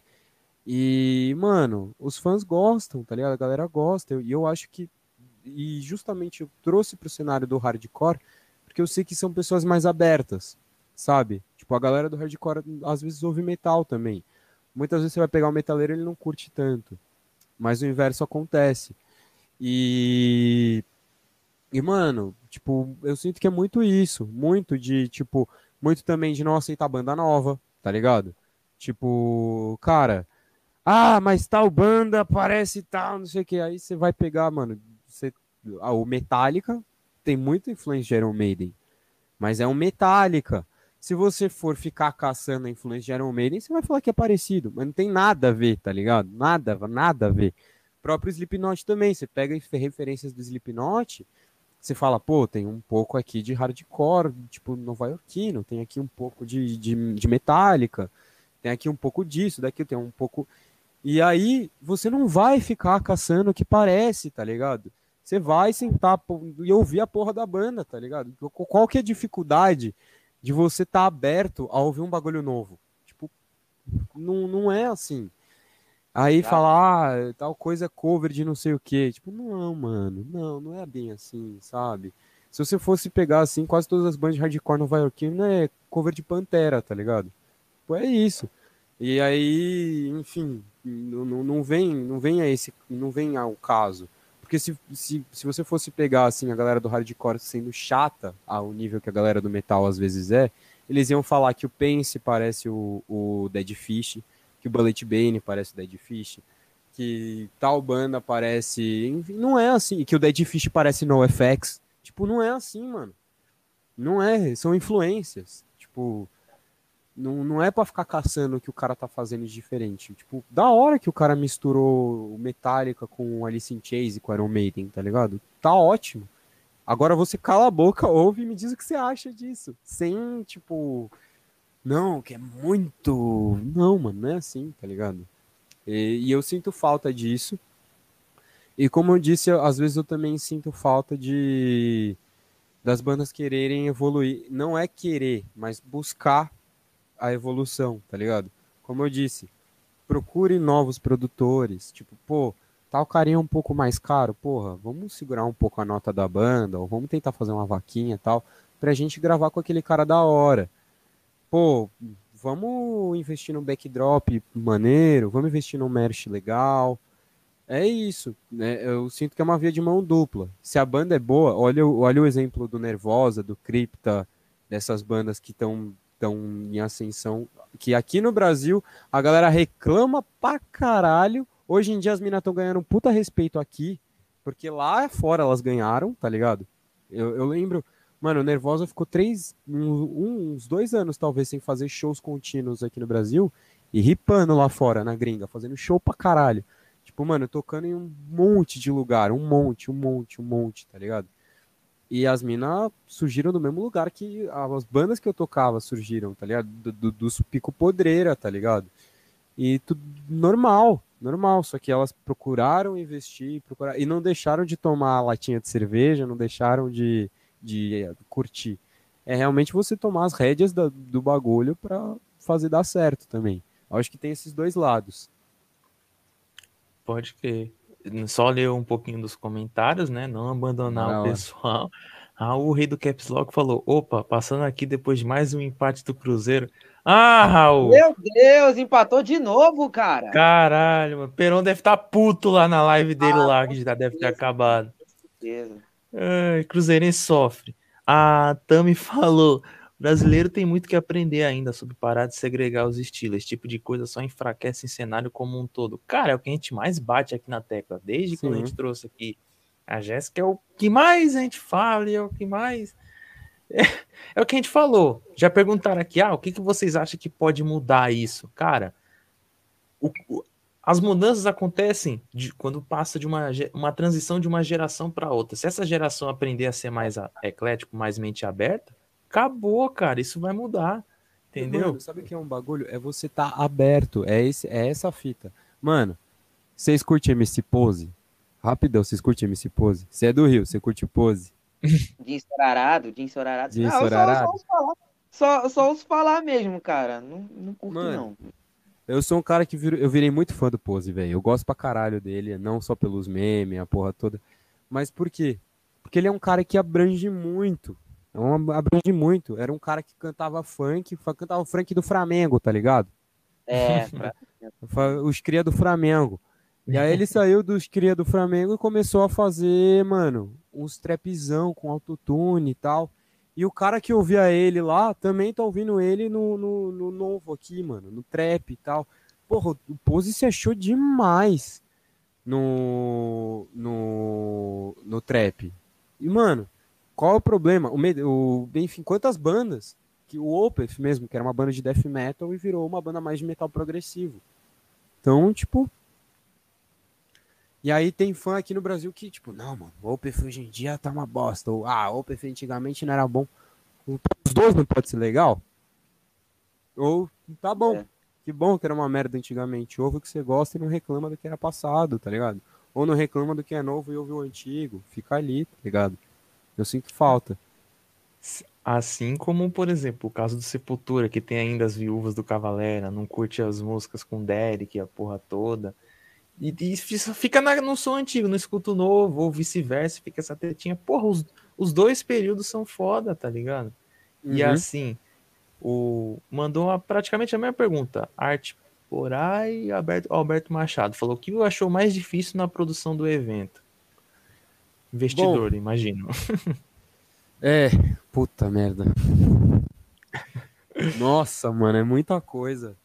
Speaker 2: E, mano, os fãs gostam, tá ligado? A galera gosta. E eu, eu acho que. E justamente eu trouxe pro cenário do hardcore, porque eu sei que são pessoas mais abertas, sabe? Tipo, a galera do hardcore às vezes ouve metal também. Muitas vezes você vai pegar um metaleiro ele não curte tanto. Mas o inverso acontece. E. E, mano, tipo, eu sinto que é muito isso. Muito de, tipo, muito também de não aceitar banda nova, tá ligado? Tipo, cara, ah, mas tal banda parece tal, não sei o que. Aí você vai pegar, mano, você, ah, o Metallica tem muita influência de Iron Maiden, mas é um Metallica. Se você for ficar caçando a influência de Iron Maiden, você vai falar que é parecido, mas não tem nada a ver, tá ligado? Nada, nada a ver. O próprio Slipknot também, você pega referências do Slipknot, você fala, pô, tem um pouco aqui de hardcore, tipo, nova-iorquino, tem aqui um pouco de, de, de metálica, tem aqui um pouco disso, daqui tem um pouco... E aí, você não vai ficar caçando o que parece, tá ligado? Você vai sentar e ouvir a porra da banda, tá ligado? Qual que é a dificuldade de você estar tá aberto a ouvir um bagulho novo. Tipo, não, não é assim. Aí tá. falar, ah, tal coisa é cover de não sei o que. Tipo, não, mano, não, não é bem assim, sabe? Se você fosse pegar assim, quase todas as bandas de hardcore nova iorquino é cover de Pantera, tá ligado? Tipo, é isso. E aí, enfim, não, não vem, não vem a esse, não vem ao caso. Porque se, se, se você fosse pegar assim a galera do hardcore sendo chata ao nível que a galera do metal às vezes é, eles iam falar que o Pence parece o, o Dead Fish, que o Bullet Bane parece o Dead Fish, que tal banda parece. Enfim, não é assim. Que o Dead Fish parece NoFX. Tipo, não é assim, mano. Não é. São influências. Tipo, não, não é para ficar caçando o que o cara tá fazendo de diferente. Tipo, da hora que o cara misturou o Metallica com Alice in Chains e com Iron Maiden, tá ligado? Tá ótimo. Agora você cala a boca, ouve e me diz o que você acha disso. Sem, tipo, não, que é muito. Não, mano, não é assim, tá ligado? E, e eu sinto falta disso. E como eu disse, às vezes eu também sinto falta de das bandas quererem evoluir. Não é querer, mas buscar a evolução, tá ligado? Como eu disse, procure novos produtores, tipo, pô, tal carinha um pouco mais caro, porra, vamos segurar um pouco a nota da banda, ou vamos tentar fazer uma vaquinha tal, pra gente gravar com aquele cara da hora. Pô, vamos investir num backdrop maneiro, vamos investir num merch legal. É isso, né? Eu sinto que é uma via de mão dupla. Se a banda é boa, olha, olha o exemplo do Nervosa, do Crypta, dessas bandas que estão estão em ascensão. Que aqui no Brasil a galera reclama pra caralho. Hoje em dia as minas estão ganhando um puta respeito aqui, porque lá fora elas ganharam, tá ligado? Eu, eu lembro, mano, Nervosa ficou três, um, uns dois anos talvez sem fazer shows contínuos aqui no Brasil e ripando lá fora na gringa, fazendo show pra caralho. Tipo, mano, tocando em um monte de lugar, um monte, um monte, um monte, tá ligado? E as minas surgiram do mesmo lugar que as bandas que eu tocava surgiram, tá ligado? Do, do, dos Pico Podreira, tá ligado? E tudo normal, normal. Só que elas procuraram investir, procuraram, e não deixaram de tomar latinha de cerveja, não deixaram de, de eh, curtir. É realmente você tomar as rédeas da, do bagulho para fazer dar certo também. Eu acho que tem esses dois lados.
Speaker 1: Pode crer. Só ler um pouquinho dos comentários, né? Não abandonar
Speaker 2: Bora
Speaker 1: o
Speaker 2: lá.
Speaker 1: pessoal. Ah, o rei do Caps Lock falou: opa, passando aqui depois de mais um empate do Cruzeiro. Ah, Raul!
Speaker 3: Meu Deus, empatou de novo, cara.
Speaker 1: Caralho, mano. Peron deve estar puto lá na live dele
Speaker 3: Ah,
Speaker 1: lá, que já deve ter acabado.
Speaker 3: Certeza.
Speaker 1: Ai, Cruzeirense sofre. A Tami falou: brasileiro tem muito que aprender ainda sobre parar de segregar os estilos. Esse tipo de coisa só enfraquece em cenário como um todo. Cara, é o que a gente mais bate aqui na tecla. Desde quando a gente trouxe aqui a Jéssica, é o que mais a gente fala e é o que mais. É, é o que a gente falou. Já perguntaram aqui: ah, o que, que vocês acham que pode mudar isso? Cara, o- o- as mudanças acontecem de- quando passa de uma, uma transição de uma geração para outra. Se essa geração aprender a ser mais a- eclético, mais mente aberta, acabou, cara. Isso vai mudar. Entendeu?
Speaker 2: Mano, sabe o que é um bagulho? É você tá aberto. É, esse, é essa fita. Mano, vocês curtem MC Pose? Rapidão, vocês curtem MC Pose? Você é do Rio, você curte Pose?
Speaker 3: Din Sorarado, Din Sorarado.
Speaker 2: Din
Speaker 3: Ah, eu só-. Só. Só, só ouço falar mesmo, cara. Não, não curto,
Speaker 2: Mano.
Speaker 3: não.
Speaker 2: Eu sou um cara que vir- eu virei muito fã do Pose, velho. Eu gosto pra caralho dele, não só pelos memes, a porra toda. Mas por quê? Porque ele é um cara que abrange muito. Um- abrange muito. Era um cara que cantava funk, cantava funk do Flamengo, tá ligado?
Speaker 3: É,
Speaker 2: Os cria do Flamengo. E aí ele saiu dos cria do Flamengo e começou a fazer, mano, uns trapzão com autotune e tal. E o cara que ouvia ele lá também tá ouvindo ele no, no, no novo aqui, mano, no trap e tal. Porra, o Pose se achou demais no, no, no trap. E, mano, qual é o problema? O, o, enfim, quantas bandas que o Opeth mesmo, que era uma banda de death metal e virou uma banda mais de metal progressivo. Então, tipo. E aí tem fã aqui no Brasil que, tipo, não, mano, o Opeth hoje em dia tá uma bosta. Ou, ah, o Opeth antigamente não era bom. Os dois não pode ser legal? Ou, tá bom.
Speaker 3: É.
Speaker 2: Que bom que era uma merda antigamente. Ouve o que você gosta e não reclama do que era passado, tá ligado? Ou não reclama do que é novo e ouve o antigo. Fica ali, tá ligado? Eu sinto falta.
Speaker 1: Assim como, por exemplo, o caso do Sepultura, que tem ainda as viúvas do Cavalera, não curte as músicas com Derek, a porra toda. E, e fi- fica na- no som antigo, não escuta o novo, ou vice-versa, fica essa tretinha. Porra, os, os dois períodos são foda, tá ligado? E
Speaker 2: Uhum.
Speaker 1: assim, o mandou praticamente a mesma pergunta. Arte Porai e Alberto, Alberto Machado falou o que achou mais difícil na produção do evento. Investidor, imagino.
Speaker 2: É, puta merda. Nossa, mano, é muita coisa.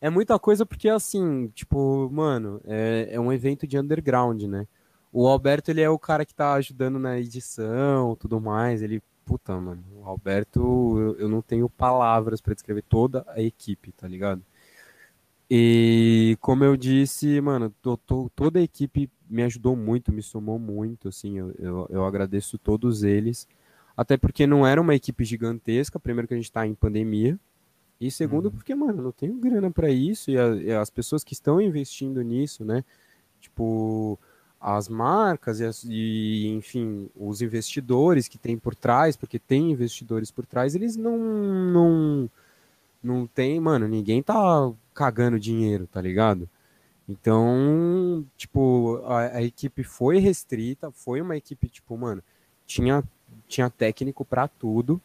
Speaker 2: É muita coisa porque, assim, tipo, mano, é, é um evento de underground, né? O Alberto, ele é o cara que tá ajudando na edição, tudo mais. Ele, puta, mano, o Alberto, eu, eu não tenho palavras pra descrever toda a equipe, tá ligado? E como eu disse, mano, to- to- toda a equipe me ajudou muito, me somou muito, assim, eu, eu, eu agradeço todos eles. Até porque não era uma equipe gigantesca, primeiro que a gente tá em pandemia, e segundo
Speaker 1: Uhum.
Speaker 2: porque, mano, não tenho grana pra isso, e, a- e as pessoas que estão investindo nisso, né, tipo, as marcas e, as- e, enfim, os investidores que tem por trás, porque tem investidores por trás, eles não, não, não tem, mano, ninguém tá cagando dinheiro, tá ligado? Então, tipo, a, a equipe foi restrita, foi uma equipe, tipo, mano, tinha, tinha técnico pra tudo,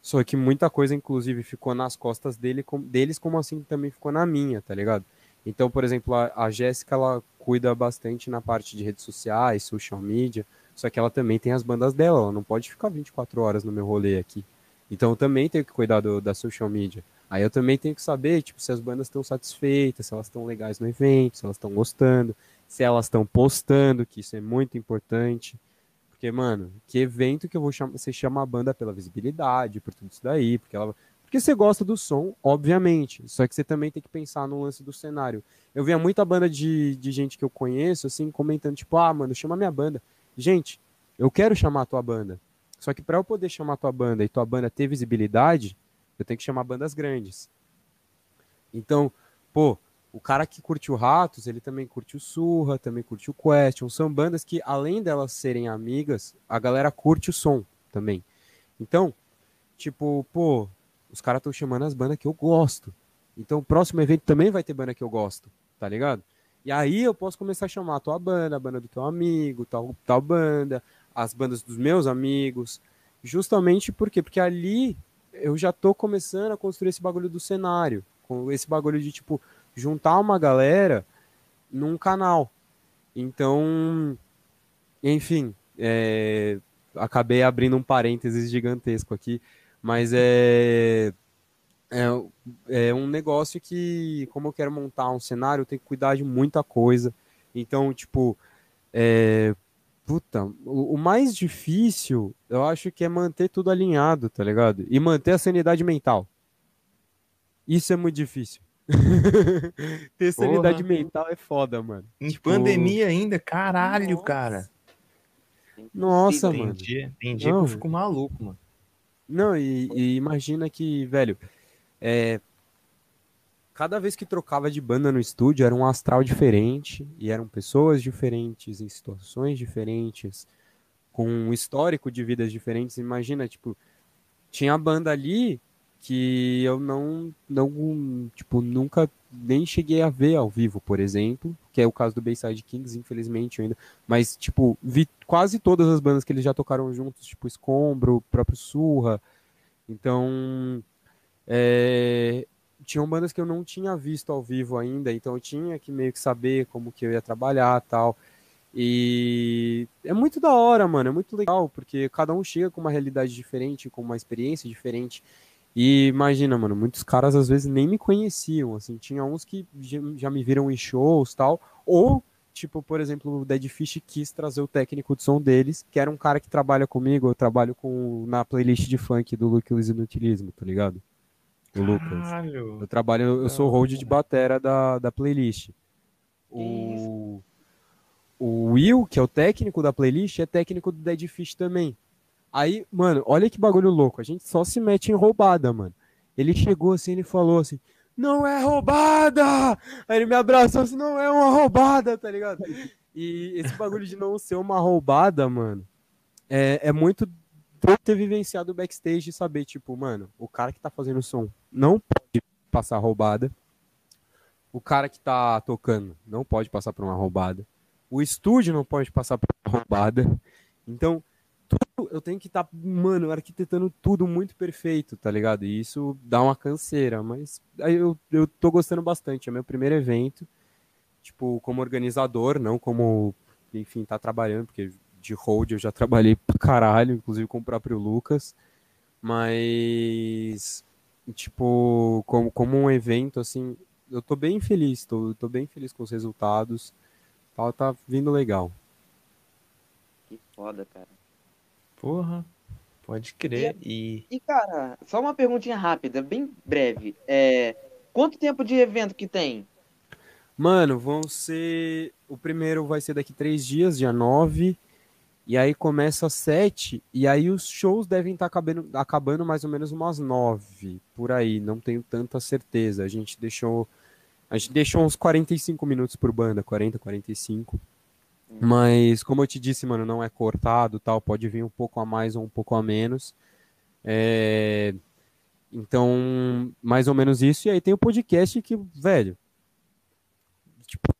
Speaker 2: só que muita coisa, inclusive, ficou nas costas dele, com- deles, como assim também ficou na minha, tá ligado? Então, por exemplo, a, a Jéssica, ela cuida bastante na parte de redes sociais, social media, só que ela também tem as bandas dela, ela não pode ficar 24 horas no meu rolê aqui. Então, eu também tenho que cuidar do- da social media. Aí eu também tenho que saber, tipo, se as bandas estão satisfeitas, se elas estão legais no evento, se elas estão gostando, se elas estão postando, que isso é muito importante. Porque, mano, que evento que eu vou chamar, você chama a banda pela visibilidade, por tudo isso daí, porque ela porque você gosta do som, obviamente. Só que você também tem que pensar no lance do cenário. Eu via muita banda de, de gente que eu conheço, assim, comentando, tipo, ah, mano, chama minha banda. Gente, eu quero chamar a tua banda. Só que para eu poder chamar a tua banda e tua banda ter visibilidade, eu tenho que chamar bandas grandes. Então, pô, o cara que curte o Ratos, ele também curte o Surra, também curte o Question. São bandas que, além delas serem amigas, a galera curte o som também. Então, tipo, pô, os caras estão chamando as bandas que eu gosto. Então, o próximo evento também vai ter banda que eu gosto, tá ligado? E aí eu posso começar a chamar a tua banda, a banda do teu amigo, tal, tal banda, as bandas dos meus amigos. Justamente por quê? Porque ali eu já tô começando a construir esse bagulho do cenário. Com esse bagulho de, tipo, juntar uma galera num canal. Então, enfim, é, acabei abrindo um parênteses gigantesco aqui, mas é, é, é um negócio que, como eu quero montar um cenário, eu tenho que cuidar de muita coisa. Então, tipo, é, puta, o, o, mais difícil, eu acho que é manter tudo alinhado, tá ligado? E manter a sanidade mental. Isso é muito difícil. Ter Porra. sanidade mental é foda, mano.
Speaker 1: Em tipo... pandemia ainda, caralho, Nossa. cara.
Speaker 2: Nossa,
Speaker 1: tem
Speaker 2: mano.
Speaker 1: Dia, tem dia Não, que eu fico maluco, mano.
Speaker 2: Não, e, e imagina que, velho, é, cada vez que trocava de banda no estúdio era um astral diferente e eram pessoas diferentes em situações diferentes com um histórico de vidas diferentes. Imagina tipo tinha a banda ali que eu não, não, tipo, nunca nem cheguei a ver ao vivo, por exemplo, que é o caso do Bayside Kings, infelizmente ainda, mas, tipo, vi quase todas as bandas que eles já tocaram juntos, tipo, Escombro, próprio Surra, então, é, tinham bandas que eu não tinha visto ao vivo ainda, então eu tinha que meio que saber como que eu ia trabalhar tal, e é muito da hora, mano, é muito legal, porque cada um chega com uma realidade diferente, com uma experiência diferente, e imagina, mano, muitos caras às vezes nem me conheciam, assim, tinha uns que já me viram em shows tal, ou, tipo, por exemplo, o Dead Fish quis trazer o técnico de som deles, que era um cara que trabalha comigo, eu trabalho com na playlist de funk do Lucas Inutilismo, tá ligado? O Lucas. Eu trabalho, eu sou hold de batera da, da playlist. O, o Will, que é o técnico da playlist, é técnico do Dead Fish também. Aí, mano, olha que bagulho louco. A gente só se mete em roubada, mano. Ele chegou assim, ele falou assim: Não é roubada! Aí ele me abraçou assim: Não é uma roubada, tá ligado? E esse bagulho de não ser uma roubada, mano, é, é muito ter vivenciado o backstage e saber, tipo, mano, o cara que tá fazendo o som não pode passar roubada. O cara que tá tocando não pode passar por uma roubada. O estúdio não pode passar por uma roubada. Então, tudo, eu tenho que estar, tá, mano, arquitetando tudo muito perfeito, tá ligado? E isso dá uma canseira, mas eu, eu tô gostando bastante. É meu primeiro evento, tipo, como organizador, não como, enfim, tá trabalhando, porque de hold eu já trabalhei pra caralho, inclusive com o próprio Lucas, mas, tipo, como, como um evento, assim, eu tô bem feliz, tô, tô bem feliz com os resultados, tá, tá vindo legal.
Speaker 3: Que foda, cara.
Speaker 1: Porra, pode crer.
Speaker 3: E, e... e, cara, só uma perguntinha rápida, bem breve. É, quanto tempo de evento que tem?
Speaker 2: Mano, vão ser. O primeiro vai ser daqui três dias, dia 9. E aí começa às 7. E aí os shows devem estar tá acabando, acabando mais ou menos umas 9. Por aí. Não tenho tanta certeza. A gente deixou. A gente deixou uns 45 minutos por banda, 40, 45. Mas, como eu te disse, mano, não é cortado tal, pode vir um pouco a mais ou um pouco a menos. É... Então, mais ou menos isso. E aí tem o podcast que, velho. Tipo,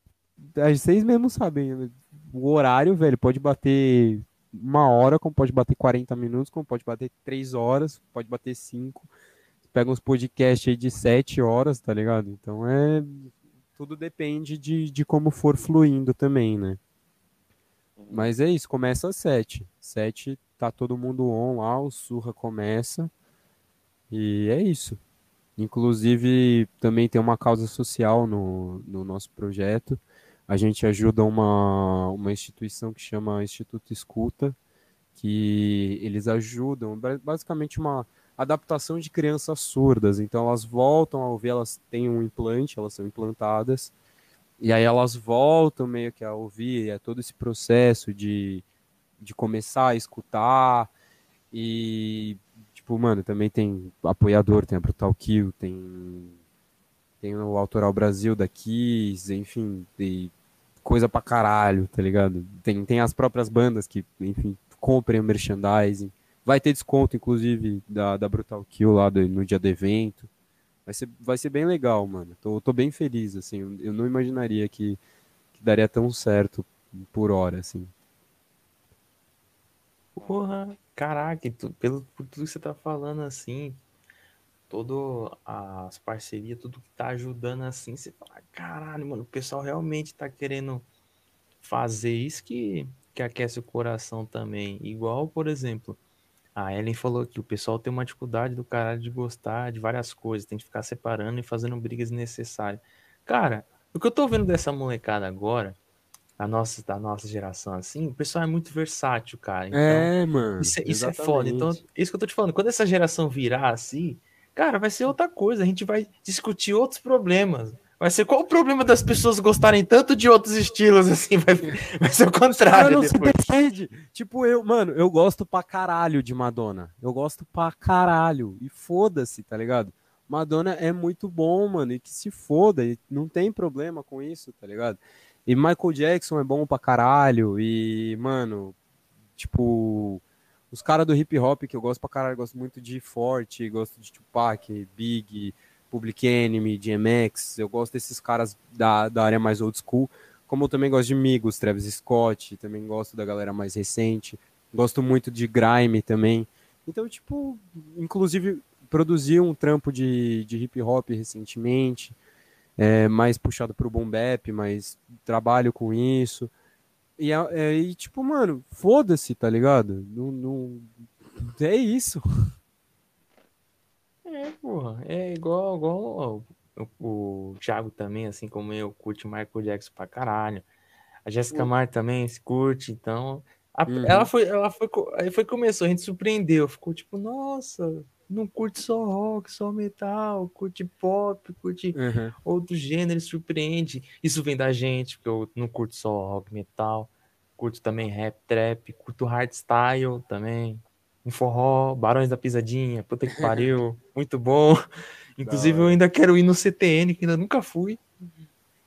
Speaker 2: vocês mesmos sabem, né? O horário, velho, pode bater uma hora, como pode bater 40 minutos, como pode bater 3 horas, pode bater 5. Pega uns podcasts aí de 7 horas, tá ligado? Então é. Tudo depende de, de como for fluindo também, né? Mas é isso, começa às 7. 7 tá todo mundo on lá, o Surra começa. E é isso. Inclusive, também tem uma causa social no, no nosso projeto. A gente ajuda uma, uma instituição que chama Instituto Escuta, que eles ajudam, basicamente uma adaptação de crianças surdas. Então elas voltam a ouvir, elas têm um implante, elas são implantadas e aí elas voltam meio que a ouvir, é todo esse processo de, de começar a escutar. E, tipo, mano, também tem apoiador, tem a Brutal Kill, tem, tem o Autoral Brasil daqui, enfim, tem coisa pra caralho, tá ligado? Tem, tem as próprias bandas que, enfim, comprem o merchandising. Vai ter desconto, inclusive, da, da Brutal Kill lá do, no dia do evento. Vai ser, vai ser bem legal, mano. Tô, tô bem feliz, assim. Eu não imaginaria que que daria tão certo por hora, assim.
Speaker 1: Porra, caraca, tu, pelo por tudo que você tá falando assim, todo as parcerias, tudo que tá ajudando assim, você fala, caralho, mano, o pessoal realmente tá querendo fazer isso que, que aquece o coração também. Igual, por exemplo, a Ellen falou que o pessoal tem uma dificuldade do caralho de gostar de várias coisas, tem que ficar separando e fazendo brigas necessárias. Cara, o que eu tô vendo dessa molecada agora, a nossa, da nossa geração, assim, o pessoal é muito versátil, cara. Então,
Speaker 2: é, mano.
Speaker 1: Isso, é- isso é foda. Então, isso que eu tô te falando, quando essa geração virar assim, cara, vai ser outra coisa. A gente vai discutir outros problemas. Vai ser qual o problema das pessoas gostarem tanto de outros estilos, assim? Vai, vai ser o contrário.
Speaker 2: não depois. se defende. Tipo, eu, mano, eu gosto pra caralho de Madonna. Eu gosto pra caralho. E foda-se, tá ligado? Madonna é muito bom, mano. E que se foda. E não tem problema com isso, tá ligado? E Michael Jackson é bom pra caralho. E, mano, tipo, os caras do hip hop que eu gosto pra caralho, gosto muito de Forte, gosto de Tupac, Big, Public Enemy, DMX. Eu gosto desses caras da, da área mais old school. Como eu também gosto de Migos, Travis Scott, também gosto da galera mais recente. Gosto muito de Grime também. Então, tipo, inclusive produzi um trampo de, de hip hop recentemente é, mais puxado pro boom bap, mas trabalho com isso. E, é, e tipo, mano, foda-se, tá ligado? Não, não, é isso.
Speaker 1: É, porra, é igual, igual o, o Thiago também, assim como eu, curte Michael Jackson pra caralho. A Jessica Mar também se curte, então. A, uhum. Ela foi, ela foi, aí foi começou, a gente surpreendeu, ficou tipo, nossa, não curte só rock, só metal, curte pop, curte uhum. outros gêneros, surpreende. Isso vem da gente, porque eu não curto só rock, metal, curto também rap, trap, curto hardstyle também, um forró, Barões da Pisadinha, puta que pariu, muito bom. Inclusive eu ainda quero ir no CTN, que ainda nunca fui.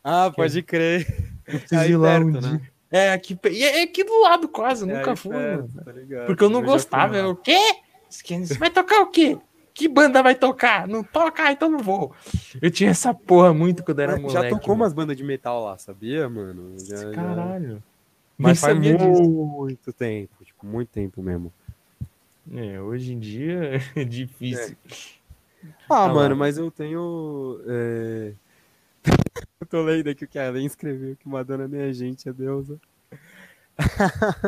Speaker 2: Ah, pode crer.
Speaker 1: Eu preciso ir lá um né? dia. É aqui, é aqui do lado quase, é nunca fui, perto, tá Porque eu não eu gostava. Eu, o quê? Você vai tocar o quê? Que banda vai tocar? Não toca, então não vou. Eu tinha essa porra muito quando era moleque.
Speaker 2: Já tocou mano. umas bandas de metal lá, sabia, mano? Já,
Speaker 1: Caralho. Já...
Speaker 2: Mas faz muito disso. tempo, tipo, muito tempo mesmo.
Speaker 1: É, hoje em dia é difícil.
Speaker 2: É. Ah, mano, mas eu tenho. É... eu tô lendo aqui o que a Ellen escreveu, que Madonna nem a gente, é deusa.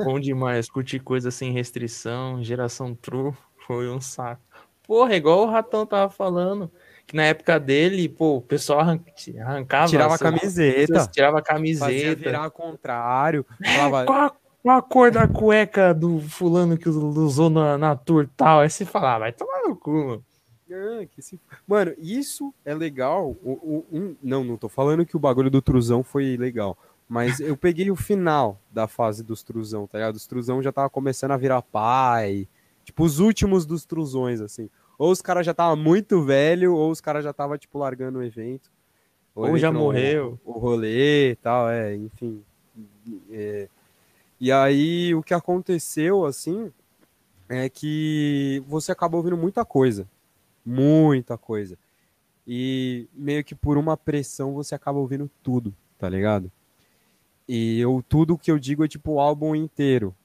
Speaker 1: Bom demais, curtir coisa sem restrição, geração true. Foi um saco. Porra, igual o Ratão tava falando. Que na época dele, pô, o pessoal arrancava.
Speaker 2: Tirava a camiseta.
Speaker 1: Tirava a camiseta.
Speaker 2: Fazia virar contrário. Falava...
Speaker 1: qual, qual, a cor da cueca do fulano que usou na, na tour tal? Aí você falava, ah, vai tomar no cu, mano.
Speaker 2: Mano, isso é legal. O, o, um... Não, não tô falando que o bagulho do Truzão foi legal. Mas eu peguei o final da fase dos Truzão, tá ligado? Os Truzão já tava começando a virar pai, Tipo, os últimos dos truzões, assim. Ou os caras já tava muito velho, ou os caras já tava, tipo, largando o evento.
Speaker 1: Ou, ou já morreu.
Speaker 2: O, rolê e tal, é, enfim. É. E aí, o que aconteceu, assim, é que você acaba ouvindo muita coisa. Muita coisa. E meio que por uma pressão você acaba ouvindo tudo, tá ligado? E eu, tudo que eu digo é tipo o álbum inteiro.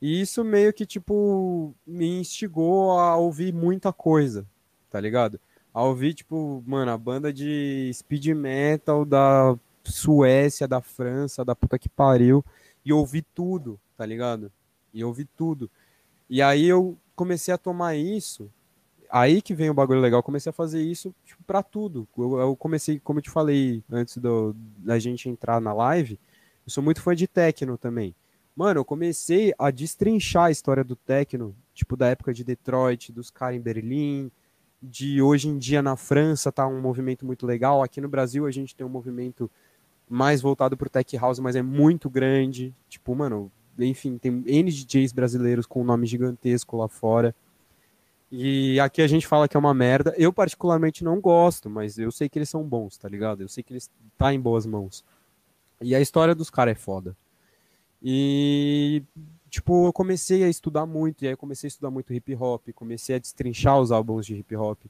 Speaker 2: E isso meio que, tipo, me instigou a ouvir muita coisa, tá ligado? A ouvir, tipo, mano, a banda de speed metal da Suécia, da França, da puta que pariu, e ouvir tudo, tá ligado? E ouvir tudo. E aí eu comecei a tomar isso, aí que vem o bagulho legal, comecei a fazer isso tipo, pra tudo. Eu, eu comecei, como eu te falei antes do, da gente entrar na live, eu sou muito fã de techno também. Mano, eu comecei a destrinchar a história do techno, tipo da época de Detroit, dos caras em Berlim, de hoje em dia na França tá um movimento muito legal. Aqui no Brasil a gente tem um movimento mais voltado pro tech house, mas é muito grande. Tipo, mano, enfim, tem N DJs brasileiros com um nome gigantesco lá fora. E aqui a gente fala que é uma merda. Eu particularmente não gosto, mas eu sei que eles são bons, tá ligado? Eu sei que eles tá em boas mãos. E a história dos caras é foda. E, tipo, eu comecei a estudar muito, e aí comecei a estudar muito hip hop, comecei a destrinchar os álbuns de hip hop.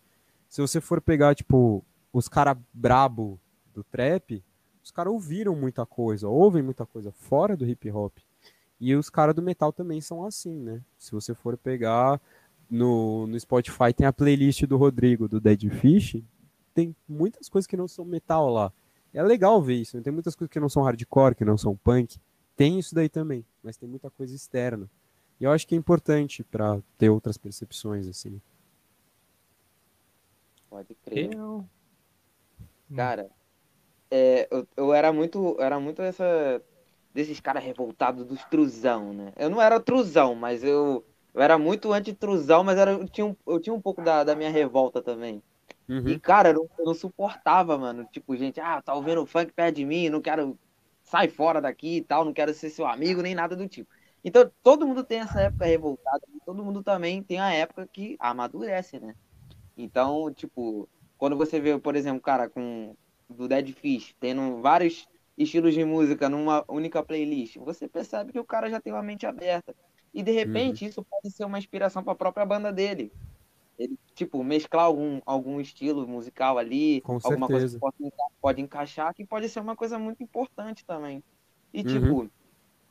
Speaker 2: Se você for pegar, tipo, os caras brabo do trap, os caras ouviram muita coisa, ouvem muita coisa fora do hip hop. E os caras do metal também são assim, né? Se você for pegar no, no Spotify, tem a playlist do Rodrigo, do Dead Fish, tem muitas coisas que não são metal lá. É legal ver isso, né? tem muitas coisas que não são hardcore, que não são punk. Tem isso daí também, mas tem muita coisa externa. E eu acho que é importante para ter outras percepções, assim.
Speaker 3: Pode crer. Eu... Cara, é, eu, eu era muito, era muito essa desses caras revoltados dos truzão, né? Eu não era truzão, mas eu, eu era muito anti-truzão, mas era, eu, tinha um, eu tinha um pouco da, da minha revolta também. Uhum. E, cara, eu não, eu não, suportava, mano. Tipo, gente, ah, tá ouvindo funk perto de mim, não quero. Sai fora daqui e tal, não quero ser seu amigo, nem nada do tipo. Então, todo mundo tem essa época revoltada, todo mundo também tem a época que amadurece, né? Então, tipo, quando você vê, por exemplo, cara com do Dead Fish, tendo vários estilos de música numa única playlist, você percebe que o cara já tem uma mente aberta. E de repente uhum. isso pode ser uma inspiração para a própria banda dele. Ele, tipo, mesclar algum, algum estilo musical ali,
Speaker 2: Com
Speaker 3: alguma
Speaker 2: certeza.
Speaker 3: coisa que pode, pode encaixar, que pode ser uma coisa muito importante também. E, uhum. tipo,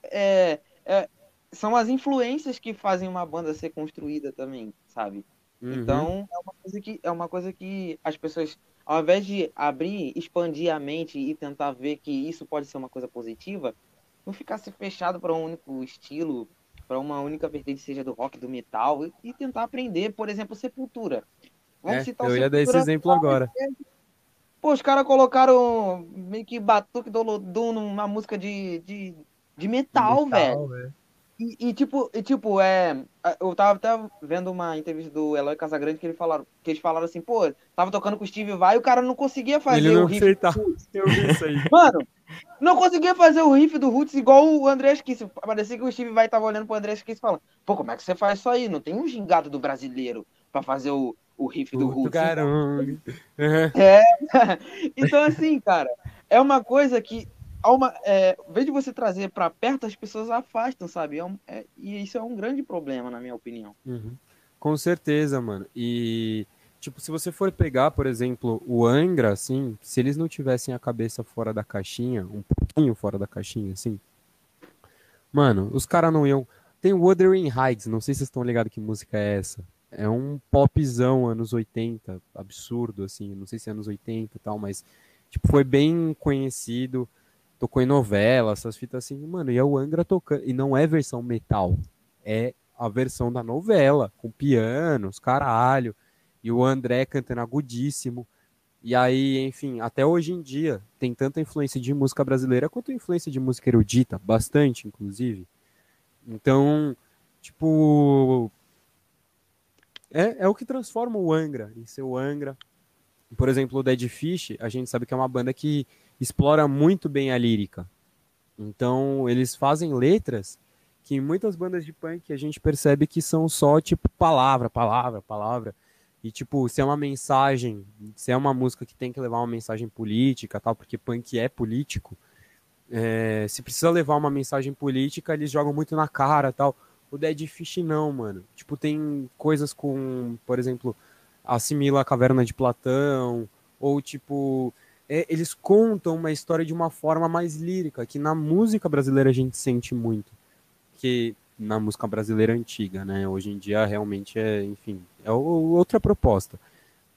Speaker 3: é, é, são as influências que fazem uma banda ser construída também, sabe? Uhum. Então, é uma, coisa que, é uma coisa que as pessoas ao invés de abrir, expandir a mente e tentar ver que isso pode ser uma coisa positiva, não ficar se fechado para um único estilo, para uma única vertente, seja do rock, do metal, e, tentar aprender, por exemplo, Sepultura.
Speaker 2: Vamos é, citar eu ia dar esse exemplo agora.
Speaker 3: Pô, os caras colocaram meio que batuque do Lodum numa música de, de, de metal, metal velho. velho. E, e, tipo, e, tipo, é. Eu tava até vendo uma entrevista do Eloy Casagrande que, ele falaram, que eles falaram assim, pô, tava tocando com o Steve Vai e o cara não conseguia fazer
Speaker 2: ele não
Speaker 3: o riff.
Speaker 2: Eu vi isso aí.
Speaker 3: Mano, não conseguia fazer o riff do Roots igual o André Esquisse. Parecia que o Steve Vai tava olhando pro André Esquisse falando, pô, como é que você faz isso aí? Não tem um gingado do brasileiro pra fazer o, o riff do Roots.
Speaker 2: Caramba.
Speaker 3: É. então, assim, cara, é uma coisa que uma, é, em vez de você trazer para perto, as pessoas afastam, sabe? É um, é, e isso é um grande problema, na minha opinião.
Speaker 2: Uhum. Com certeza, mano. E, tipo, se você for pegar, por exemplo, o Angra, assim, se eles não tivessem a cabeça fora da caixinha, um pouquinho fora da caixinha, assim, mano, os caras não iam. Tem Wuthering Heights, não sei se vocês estão ligados que música é essa. É um popzão anos 80, absurdo, assim, não sei se é anos 80 e tal, mas, tipo, foi bem conhecido tocou em novela, essas fitas assim, mano, e é o Angra tocando, e não é versão metal, é a versão da novela, com pianos, caralho, e o André cantando agudíssimo, e aí, enfim, até hoje em dia, tem tanta influência de música brasileira quanto influência de música erudita, bastante, inclusive. Então, tipo, é, é o que transforma o Angra em ser o Angra. Por exemplo, o Dead Fish, a gente sabe que é uma banda que explora muito bem a lírica. Então, eles fazem letras que em muitas bandas de punk a gente percebe que são só tipo palavra, palavra, palavra. E tipo, se é uma mensagem, se é uma música que tem que levar uma mensagem política, tal, porque punk é político, é, se precisa levar uma mensagem política, eles jogam muito na cara, tal. O Dead Fish não, mano. Tipo, tem coisas com, por exemplo, assimila a caverna de Platão, ou tipo, é, eles contam uma história de uma forma mais lírica, que na música brasileira a gente sente muito. Que na música brasileira antiga, né? Hoje em dia realmente é, enfim, é outra proposta.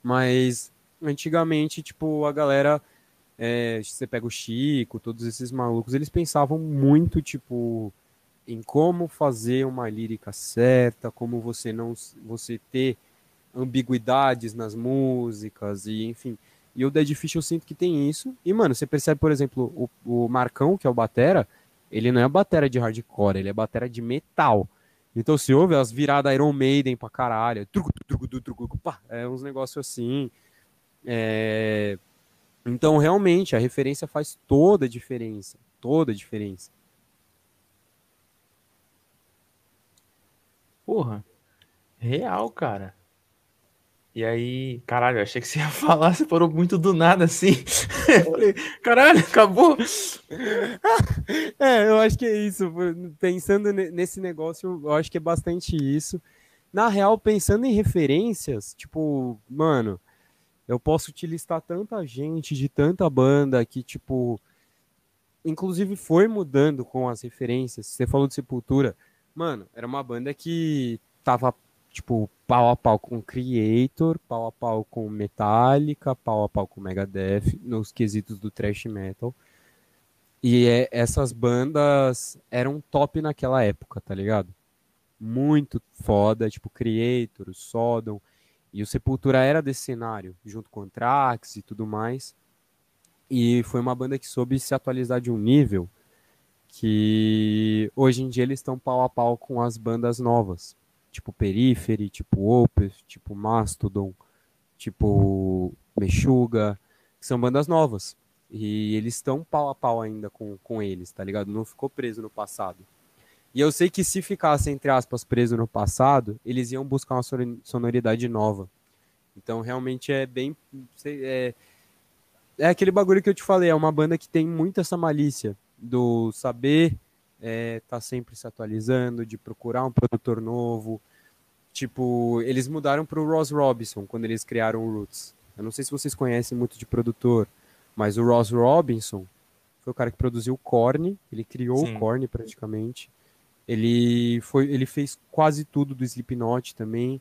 Speaker 2: Mas antigamente, tipo, a galera. É, você pega o Chico, todos esses malucos, eles pensavam muito, tipo, em como fazer uma lírica certa, como você não você ter ambiguidades nas músicas e enfim. E o Dead Fish eu sinto que tem isso. E, mano, você percebe, por exemplo, o, o Marcão, que é o Batera, ele não é batera de hardcore, ele é batera de metal. Então se ouve as viradas Iron Maiden pra caralho. Truco, truco, truco, truco, pá, é uns negócios assim. É... Então, realmente, a referência faz toda a diferença. Toda a diferença.
Speaker 1: Porra. Real, cara. E aí, caralho, eu achei que você ia falar, você parou muito do nada assim. falei, caralho, acabou.
Speaker 2: é, eu acho que é isso. Pensando nesse negócio, eu acho que é bastante isso. Na real, pensando em referências, tipo, mano, eu posso te listar tanta gente de tanta banda que, tipo, inclusive foi mudando com as referências. Você falou de Sepultura. Mano, era uma banda que tava, tipo, pau a pau com Creator, pau a pau com Metallica, pau a pau com Megadeth, nos quesitos do thrash metal. E é, essas bandas eram top naquela época, tá ligado? Muito foda, tipo Creator, Sodom. E o Sepultura era desse cenário, junto com Trax e tudo mais. E foi uma banda que soube se atualizar de um nível que hoje em dia eles estão pau a pau com as bandas novas, tipo Periphery, tipo Opeth, tipo Mastodon, tipo Meshuga, que são bandas novas. E eles estão pau a pau ainda com, com eles, tá ligado? Não ficou preso no passado. E eu sei que se ficasse, entre aspas, preso no passado, eles iam buscar uma sonoridade nova. Então, realmente é bem. É, é aquele bagulho que eu te falei, é uma banda que tem muito essa malícia do saber é, tá sempre se atualizando, de procurar um produtor novo. Tipo, eles mudaram para o Ross Robinson quando eles criaram o Roots. Eu não sei se vocês conhecem muito de produtor, mas o Ross Robinson foi o cara que produziu o Korn, ele criou Sim. o Korn praticamente. Ele foi, ele fez quase tudo do Slipknot também.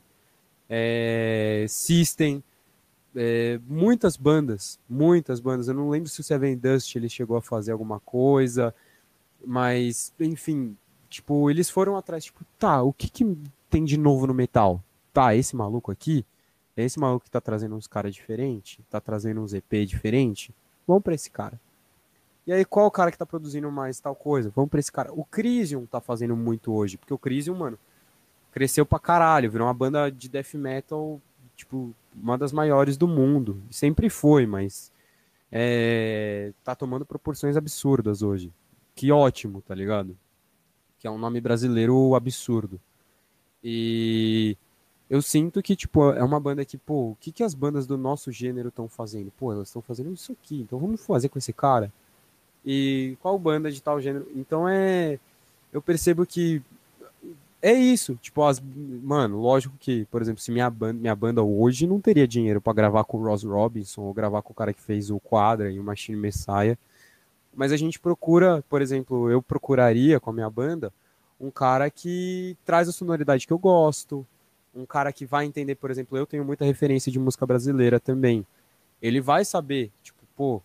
Speaker 2: É, System, é, muitas bandas, muitas bandas. Eu não lembro se o Seven Dust ele chegou a fazer alguma coisa, mas enfim, tipo, eles foram atrás, tipo, tá, o que, que tem de novo no metal? Tá, esse maluco aqui, esse maluco que tá trazendo uns caras diferentes, tá trazendo uns EP diferente, vamos para esse cara. E aí, qual o cara que tá produzindo mais tal coisa? Vamos pra esse cara. O Crisium tá fazendo muito hoje, porque o Crisium, mano, cresceu pra caralho, virou uma banda de death metal tipo, uma das maiores do mundo. Sempre foi, mas é, tá tomando proporções absurdas hoje. Que ótimo, tá ligado? Que é um nome brasileiro absurdo. E eu sinto que, tipo, é uma banda que, pô, o que, que as bandas do nosso gênero estão fazendo? Pô, elas estão fazendo isso aqui, então vamos fazer com esse cara. E qual banda de tal gênero? Então é. Eu percebo que é isso. Tipo, as, mano, lógico que, por exemplo, se minha banda, minha banda hoje não teria dinheiro para gravar com o Ross Robinson ou gravar com o cara que fez o Quadra e o Machine Messiah. Mas a gente procura, por exemplo, eu procuraria com a minha banda um cara que traz a sonoridade que eu gosto, um cara que vai entender, por exemplo, eu tenho muita referência de música brasileira também. Ele vai saber, tipo, pô,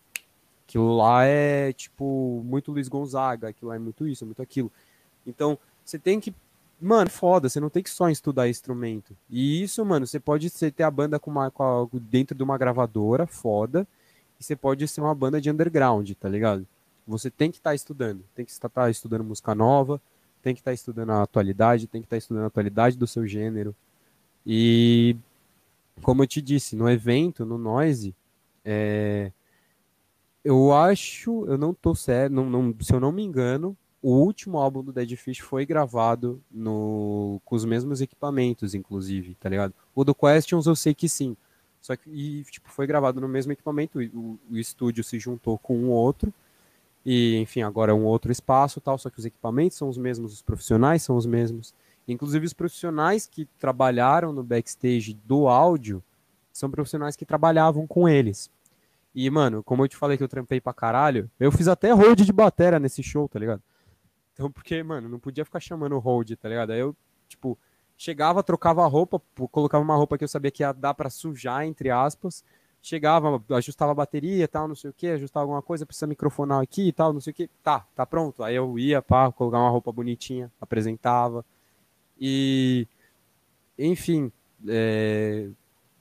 Speaker 2: aquilo lá é, tipo, muito Luiz Gonzaga, aquilo lá é muito isso, é muito aquilo. Então, você tem que Mano, foda, você não tem que só estudar instrumento. E isso, mano, você pode ser, ter a banda com uma, com a, dentro de uma gravadora, foda, e você pode ser uma banda de underground, tá ligado? Você tem que estar tá estudando, tem que estar tá estudando música nova, tem que estar tá estudando a atualidade, tem que estar tá estudando a atualidade do seu gênero. E, como eu te disse, no evento, no Noise, é, eu acho, eu não tô certo, não, não, se eu não me engano, o último álbum do Dead Fish foi gravado no, com os mesmos equipamentos, inclusive, tá ligado? O do Questions eu sei que sim. Só que e, tipo, foi gravado no mesmo equipamento, o, o estúdio se juntou com um outro, e enfim, agora é um outro espaço tal, só que os equipamentos são os mesmos, os profissionais são os mesmos. Inclusive os profissionais que trabalharam no backstage do áudio são profissionais que trabalhavam com eles. E, mano, como eu te falei que eu trampei pra caralho, eu fiz até hold de batera nesse show, tá ligado? Então, porque, mano, não podia ficar chamando hold, tá ligado? Aí eu, tipo, chegava, trocava a roupa, colocava uma roupa que eu sabia que ia dar para sujar, entre aspas. Chegava, ajustava a bateria tal, não sei o que, ajustava alguma coisa, precisa microfonar aqui e tal, não sei o que. Tá, tá pronto. Aí eu ia, pá, colocar uma roupa bonitinha, apresentava. E, enfim, é,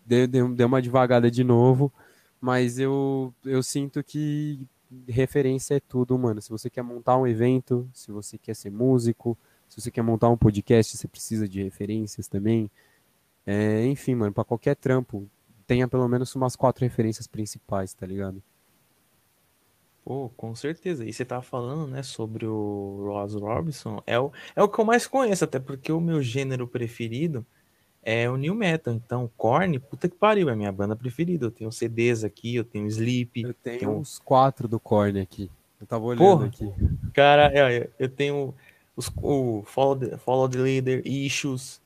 Speaker 2: deu, deu, deu uma devagada de novo, mas eu, eu sinto que referência é tudo, mano. Se você quer montar um evento, se você quer ser músico, se você quer montar um podcast, você precisa de referências também. É, enfim, mano, para qualquer trampo, tenha pelo menos umas quatro referências principais, tá ligado?
Speaker 1: Pô, com certeza. E você tava falando, né, sobre o Ross Robinson. É o, é o que eu mais conheço, até porque o meu gênero preferido é o New Metal. Então, Korn, puta que pariu, é minha banda preferida. Eu tenho CDs aqui, eu tenho Sleep.
Speaker 2: Eu tenho, tenho... uns quatro do Korn aqui. Eu tava olhando Porra, aqui.
Speaker 1: Cara, é, eu tenho os, o Follow the, Follow the Leader, Issues,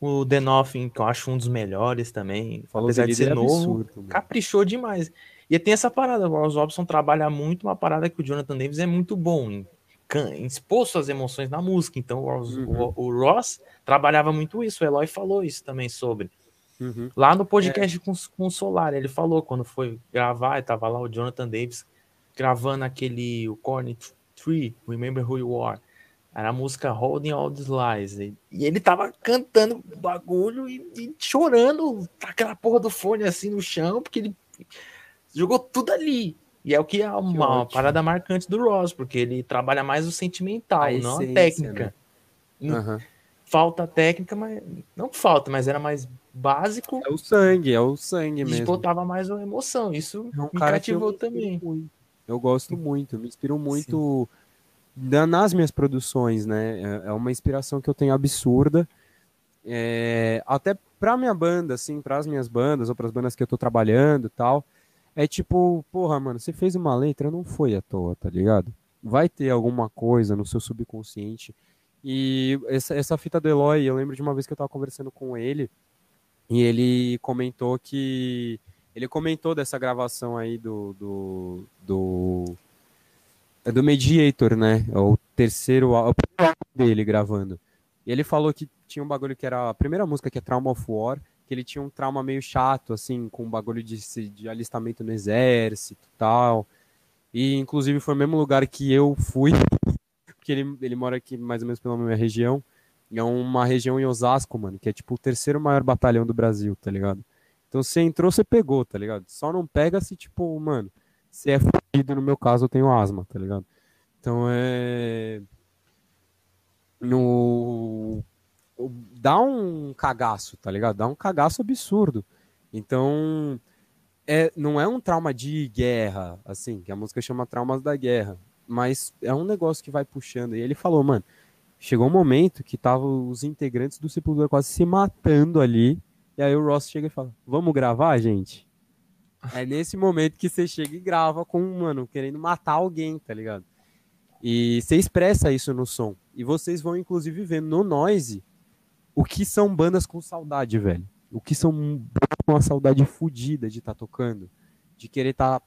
Speaker 1: o The Nothing, que eu acho um dos melhores também. Follow apesar de ser é novo, absurdo, caprichou demais. E tem essa parada, o Ross Robson trabalha muito uma parada que o Jonathan Davis é muito bom em, em expor suas emoções na música. Então o Ross, uhum. o, o Ross, trabalhava muito isso, o Eloy falou isso também sobre. Uhum. Lá no podcast é. com, com o Solar, ele falou quando foi gravar, tava lá o Jonathan Davis gravando aquele o Corny Tree, Remember Who You Are. Era a música Holding All These Lies. E ele tava cantando bagulho e, e chorando aquela porra do fone assim no chão, porque ele jogou tudo ali. E é o que é uma, que parada marcante do Ross, porque ele trabalha mais o sentimental, a não essência, a técnica. Né? Uhum. Falta técnica, mas. Não falta, mas era mais básico.
Speaker 2: É o sangue, é o sangue mesmo.
Speaker 1: Explotava mais a emoção. Isso é um me cativou também.
Speaker 2: Muito. Eu gosto muito, me inspiro muito Sim. Nas minhas produções, né? É, é uma inspiração que eu tenho absurda. É, até pra minha banda, assim, para as minhas bandas ou para as bandas que eu tô trabalhando e tal. É tipo, porra, mano, você fez uma letra, não foi à toa, tá ligado? Vai ter alguma coisa no seu subconsciente. E essa, essa fita do Eloy, eu lembro de uma vez que eu tava conversando com ele, e ele comentou que. Ele comentou dessa gravação aí do. do, do é do Mediator, né? É o terceiro o dele gravando. E ele falou que tinha um bagulho que era a primeira música, que é Trauma of War, que ele tinha um trauma meio chato, assim, com um bagulho de, de alistamento no exército e tal. E, inclusive, foi o mesmo lugar que eu fui, porque ele, ele mora aqui mais ou menos pela minha região. E é uma região em Osasco, mano, que é tipo o terceiro maior batalhão do Brasil, tá ligado? Então, você entrou, você pegou, tá ligado? Só não pega se, tipo, mano, se é fudido, no meu caso, eu tenho asma, tá ligado? Então, é... No dá um cagaço, tá ligado? Dá um cagaço absurdo. Então, é, não é um trauma de guerra, assim, que a música chama Traumas da Guerra, mas é um negócio que vai puxando. E ele falou, mano, chegou um momento que tava os integrantes do Sepultura quase se matando ali, e aí o Ross chega e fala, vamos gravar, gente? É nesse momento que você chega e grava com, mano, querendo matar alguém, tá ligado? E você expressa isso no som. E vocês vão, inclusive, ver no Noise o que são bandas com saudade, velho? O que são bandas com uma saudade fodida de estar tá tocando, de querer estar tá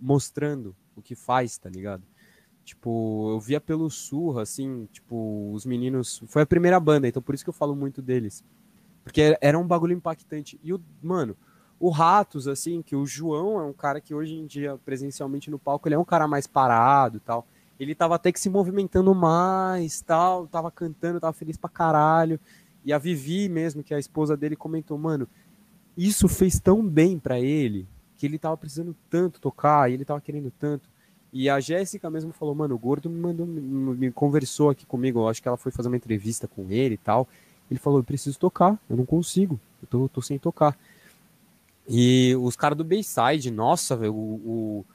Speaker 2: mostrando o que faz, tá ligado? Tipo, eu via pelo Surra, assim, tipo, os meninos. Foi a primeira banda, então por isso que eu falo muito deles. Porque era um bagulho impactante. E o, mano, o Ratos, assim, que o João é um cara que hoje em dia, presencialmente no palco, ele é um cara mais parado tal. Ele tava até que se movimentando mais, tal, tava cantando, tava feliz pra caralho. E a Vivi mesmo, que é a esposa dele, comentou, mano, isso fez tão bem para ele que ele tava precisando tanto tocar, e ele tava querendo tanto. E a Jéssica mesmo falou, mano, o Gordo me mandou, me conversou aqui comigo, eu acho que ela foi fazer uma entrevista com ele e tal. Ele falou, eu preciso tocar, eu não consigo, eu tô, tô sem tocar. E os caras do Bayside, nossa, velho, o,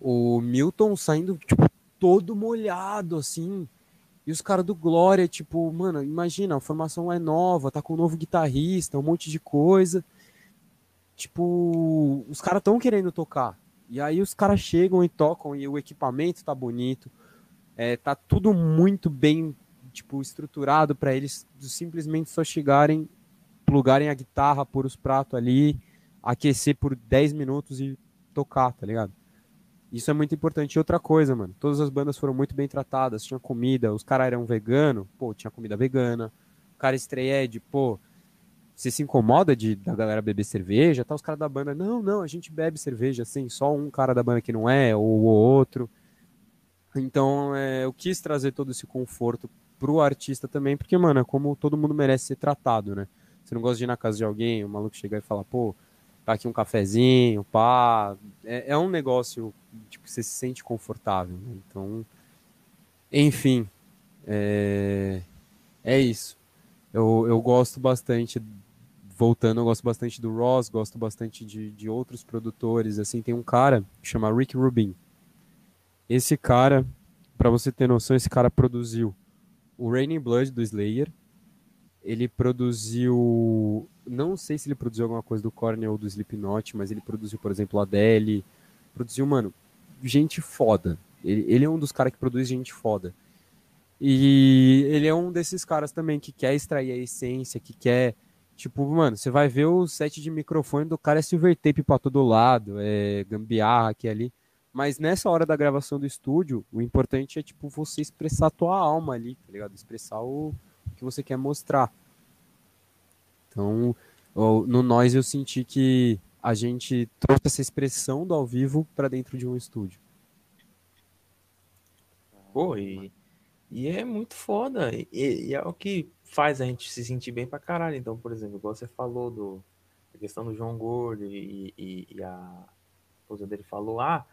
Speaker 2: o, Milton saindo, tipo, todo molhado, assim, e os caras do Glória, tipo, mano, imagina, a formação é nova, tá com um novo guitarrista, um monte de coisa. Tipo, os caras tão querendo tocar. E aí os caras chegam e tocam e o equipamento tá bonito. É, tá tudo muito bem, tipo, estruturado para eles simplesmente só chegarem, plugarem a guitarra, pôr os pratos ali, aquecer por 10 minutos e tocar, tá ligado? Isso é muito importante. E outra coisa, mano, todas as bandas foram muito bem tratadas, tinha comida, os caras eram vegano, pô, tinha comida vegana. O cara estreia de, pô, você se incomoda de da galera beber cerveja, tá os caras da banda, não, não, a gente bebe cerveja, assim, só um cara da banda que não é, ou o outro. Então, é, eu quis trazer todo esse conforto pro artista também, porque, mano, é como todo mundo merece ser tratado, né? Você não gosta de ir na casa de alguém, o maluco chegar e falar, pô, aqui um cafezinho, pá. É, é um negócio tipo, você se sente confortável. Né? Então, enfim, é, é isso. Eu, eu gosto bastante, voltando, eu gosto bastante do Ross, gosto bastante de, de outros produtores. Assim, tem um cara que chama Rick Rubin. Esse cara, para você ter noção, esse cara produziu o Raining Blood do Slayer. Ele produziu não sei se ele produziu alguma coisa do Korn ou do Slipknot, mas ele produziu, por exemplo, a Adele. Produziu, mano, gente foda. Ele, ele é um dos caras que produz gente foda. E ele é um desses caras também que quer extrair a essência, que quer Tipo, mano, você vai ver o set de microfone do cara é silver tape pra todo lado, é gambiarra aqui ali. Mas nessa hora da gravação do estúdio, o importante é, tipo, você expressar a tua alma ali, tá ligado? Expressar o que você quer mostrar. Então, no Nós eu senti que a gente trouxe essa expressão do ao vivo para dentro de um estúdio.
Speaker 1: Pô, e, e é muito foda. E, e, é o que faz a gente se sentir bem pra caralho. Então, por exemplo, igual você falou do, a questão do João Gordo e, e, e a esposa dele falou, ah,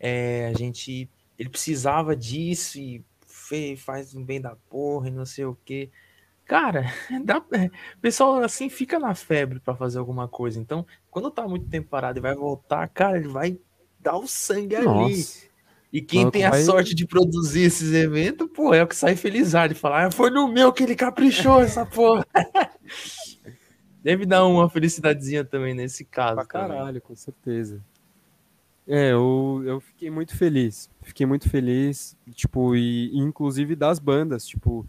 Speaker 1: é, a gente. Ele precisava disso e fez, faz um bem da porra e não sei o que. Cara, dá, é, o pessoal assim fica na febre para fazer alguma coisa. Então, quando tá muito tempo parado e vai voltar, cara, ele vai dar o sangue Nossa. ali. E quem tem a vai... sorte de produzir esses eventos, pô, é o que sai felizado de falar, ah, foi no meu que ele caprichou essa porra. Deve dar uma felicidadezinha também nesse caso. Pra
Speaker 2: caralho, também. com certeza. É, eu, eu fiquei muito feliz. Fiquei muito feliz, tipo, e inclusive das bandas, tipo,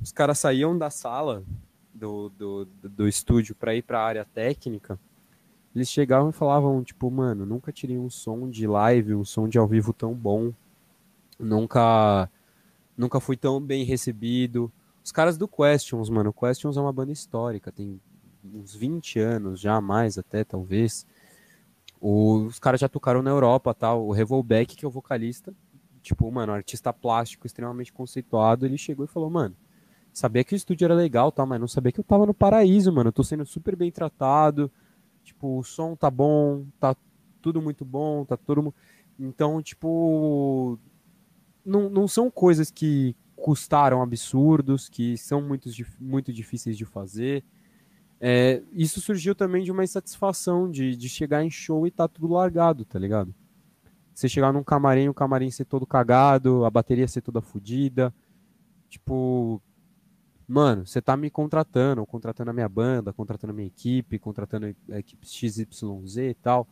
Speaker 2: os caras saíam da sala do, do, do estúdio para ir para a área técnica, eles chegavam e falavam, tipo, mano, nunca tirei um som de live, um som de ao vivo tão bom, nunca nunca fui tão bem recebido. Os caras do Questions, mano, Questions é uma banda histórica, tem uns 20 anos já, mais até, talvez. Os caras já tocaram na Europa, tal. O Revolbeck, que é o vocalista, tipo, mano, artista plástico extremamente conceituado, ele chegou e falou, mano, sabia que o estúdio era legal, tá, mas não sabia que eu tava no paraíso, mano. Eu tô sendo super bem tratado. Tipo, o som tá bom, tá tudo muito bom, tá todo Então, tipo, não, não são coisas que custaram absurdos, que são muito, muito difíceis de fazer. É, isso surgiu também de uma insatisfação de, de chegar em show e tá tudo largado, tá ligado? Você chegar num camarim, o camarim ser todo cagado, a bateria ser toda fodida. Tipo, mano, você tá me contratando, ou contratando a minha banda, contratando a minha equipe, contratando a equipe XYZ e tal,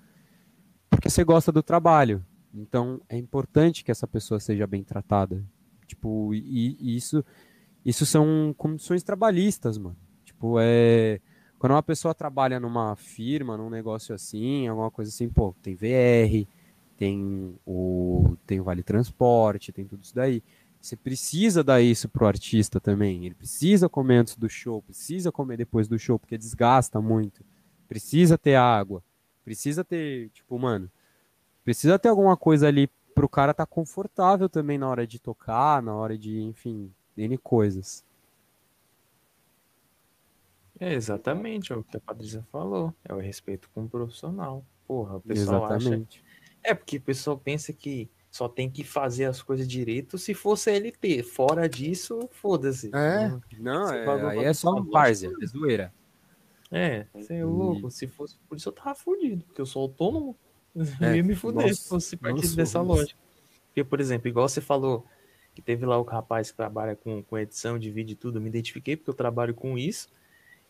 Speaker 2: porque você gosta do trabalho. Então é importante que essa pessoa seja bem tratada. Tipo, e, e isso, isso são condições trabalhistas, mano. Tipo, é. Quando uma pessoa trabalha numa firma, num negócio assim, alguma coisa assim, pô, tem VR, tem o, tem o Vale Transporte, tem tudo isso daí. Você precisa dar isso pro artista também. Ele precisa comer antes do show, precisa comer depois do show, porque desgasta muito. Precisa ter água. Precisa ter, tipo, mano, precisa ter alguma coisa ali pro cara estar tá confortável também na hora de tocar, na hora de, enfim, N coisas.
Speaker 1: É exatamente é o que a Patrícia falou. É o respeito com o profissional. Porra, o pessoal exatamente. acha. É porque o pessoal pensa que só tem que fazer as coisas direito se for CLT. Fora disso, foda-se.
Speaker 2: É, não, é, aí é só um várzea, é zoeira.
Speaker 1: É, você é louco. Se fosse por isso, eu tava fudido, porque eu sou autônomo. É, eu ia me fuder nossa, se fosse partir dessa nossa. lógica. Porque, por exemplo, igual você falou, que teve lá o rapaz que trabalha com, com edição de vídeo e tudo, eu me identifiquei porque eu trabalho com isso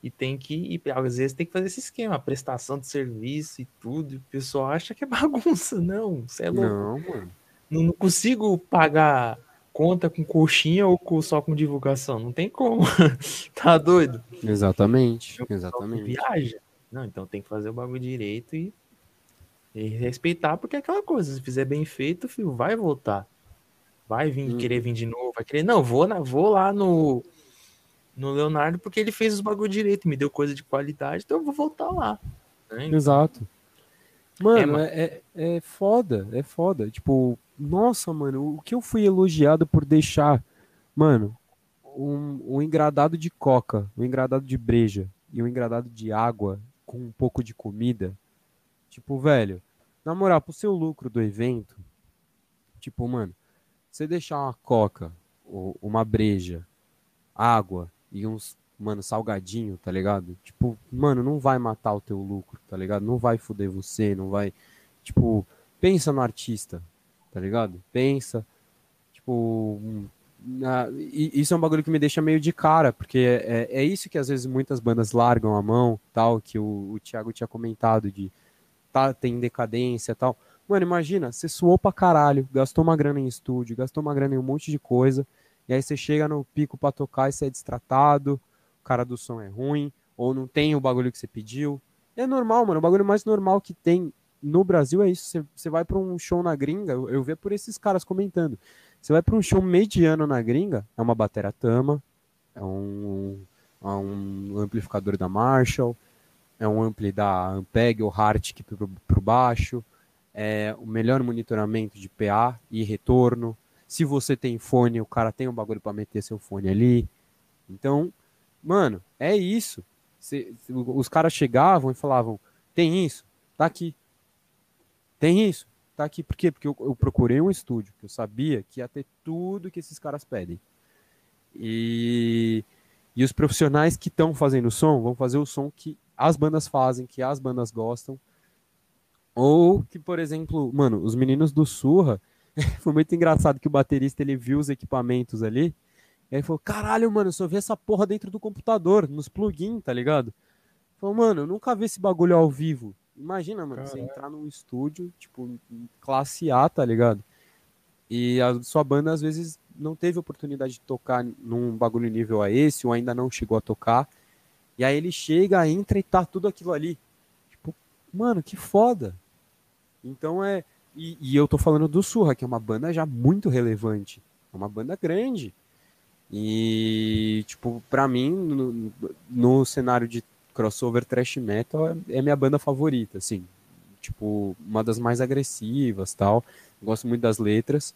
Speaker 1: e tem que, e às vezes tem que fazer esse esquema, prestação de serviço e tudo, e o pessoal acha que é bagunça, não, você é louco. Não, mano não consigo pagar conta com coxinha ou com, só com divulgação. Não tem como. tá doido?
Speaker 2: Exatamente. exatamente.
Speaker 1: Viaja. Não, então tem que fazer o bagulho direito e, e, respeitar, porque é aquela coisa, se fizer bem feito, filho, vai voltar. Vai vir, hum. querer vir de novo, vai querer. Não, vou, na, vou lá no, no Leonardo porque ele fez os bagulho direito, me deu coisa de qualidade, então eu vou voltar lá.
Speaker 2: Né? Exato. Mano, é, mano. É, é, é foda, é foda. Tipo, nossa, mano, o que eu fui elogiado por deixar, mano, um, um engradado de coca, um engradado de breja e um engradado de água com um pouco de comida. Tipo, velho, na moral, pro seu lucro do evento, tipo, mano, você deixar uma coca, ou uma breja, água e uns, mano, salgadinho, tá ligado? Tipo, mano, não vai matar o teu lucro, tá ligado? Não vai foder você, não vai. Tipo, pensa no artista, tá ligado? Pensa. Tipo. Na, isso é um bagulho que me deixa meio de cara, porque é, é, é isso que às vezes muitas bandas largam a mão, tal, que o, o Thiago tinha comentado de tá, tem decadência tal. Mano, imagina, você suou pra caralho, gastou uma grana em estúdio, gastou uma grana em um monte de coisa, e aí você chega no pico pra tocar e você é destratado, o cara do som é ruim, ou não tem o bagulho que você pediu. É normal, mano. O bagulho mais normal que tem no Brasil é isso. Você vai para um show na gringa, eu, eu vejo por esses caras comentando. Você vai para um show mediano na gringa, é uma batera Tama, é um, é um amplificador da Marshall, é um ampli da Ampeg ou Hartic para o baixo, é o melhor monitoramento de PA e retorno. Se você tem fone, o cara tem um bagulho para meter seu fone ali. Então, mano, é isso. Cê, os caras chegavam e falavam: tem isso, tá aqui. Tem isso, tá aqui. Por quê? Porque eu, eu procurei um estúdio que eu sabia que ia ter tudo que esses caras pedem. E, e os profissionais que estão fazendo o som vão fazer o som que as bandas fazem, que as bandas gostam. Ou que, por exemplo, mano, os meninos do Surra, foi muito engraçado que o baterista ele viu os equipamentos ali, e aí falou: caralho, mano, eu só vi essa porra dentro do computador, nos plugins, tá ligado? Falou, mano, eu nunca vi esse bagulho ao vivo. Imagina, mano, Caralho. você entrar num estúdio, tipo, classe A, tá ligado? E a sua banda, às vezes, não teve oportunidade de tocar num bagulho nível a esse, ou ainda não chegou a tocar. E aí ele chega, entra e tá tudo aquilo ali. Tipo, mano, que foda. Então é. E, e eu tô falando do Surra, que é uma banda já muito relevante. É uma banda grande. E, tipo, pra mim, no, no cenário de crossover thrash metal, é, é minha banda favorita, assim. Tipo, uma das mais agressivas tal. Gosto muito das letras.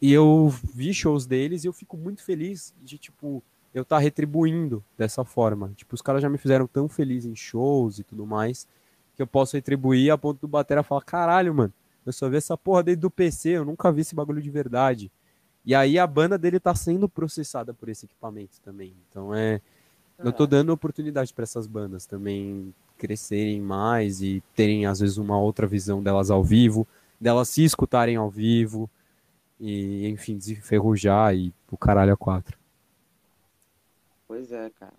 Speaker 2: E eu vi shows deles e eu fico muito feliz de, tipo, eu estar tá retribuindo dessa forma. Tipo, os caras já me fizeram tão feliz em shows e tudo mais, que eu posso retribuir a ponto do batera falar, caralho, mano, eu só vi essa porra desde do PC, eu nunca vi esse bagulho de verdade. E aí a banda dele tá sendo processada por esse equipamento também. Então é. Eu tô dando oportunidade para essas bandas também crescerem mais e terem, às vezes, uma outra visão delas ao vivo, delas se escutarem ao vivo e, enfim, desenferrujar e o caralho a quatro.
Speaker 3: Pois é, cara.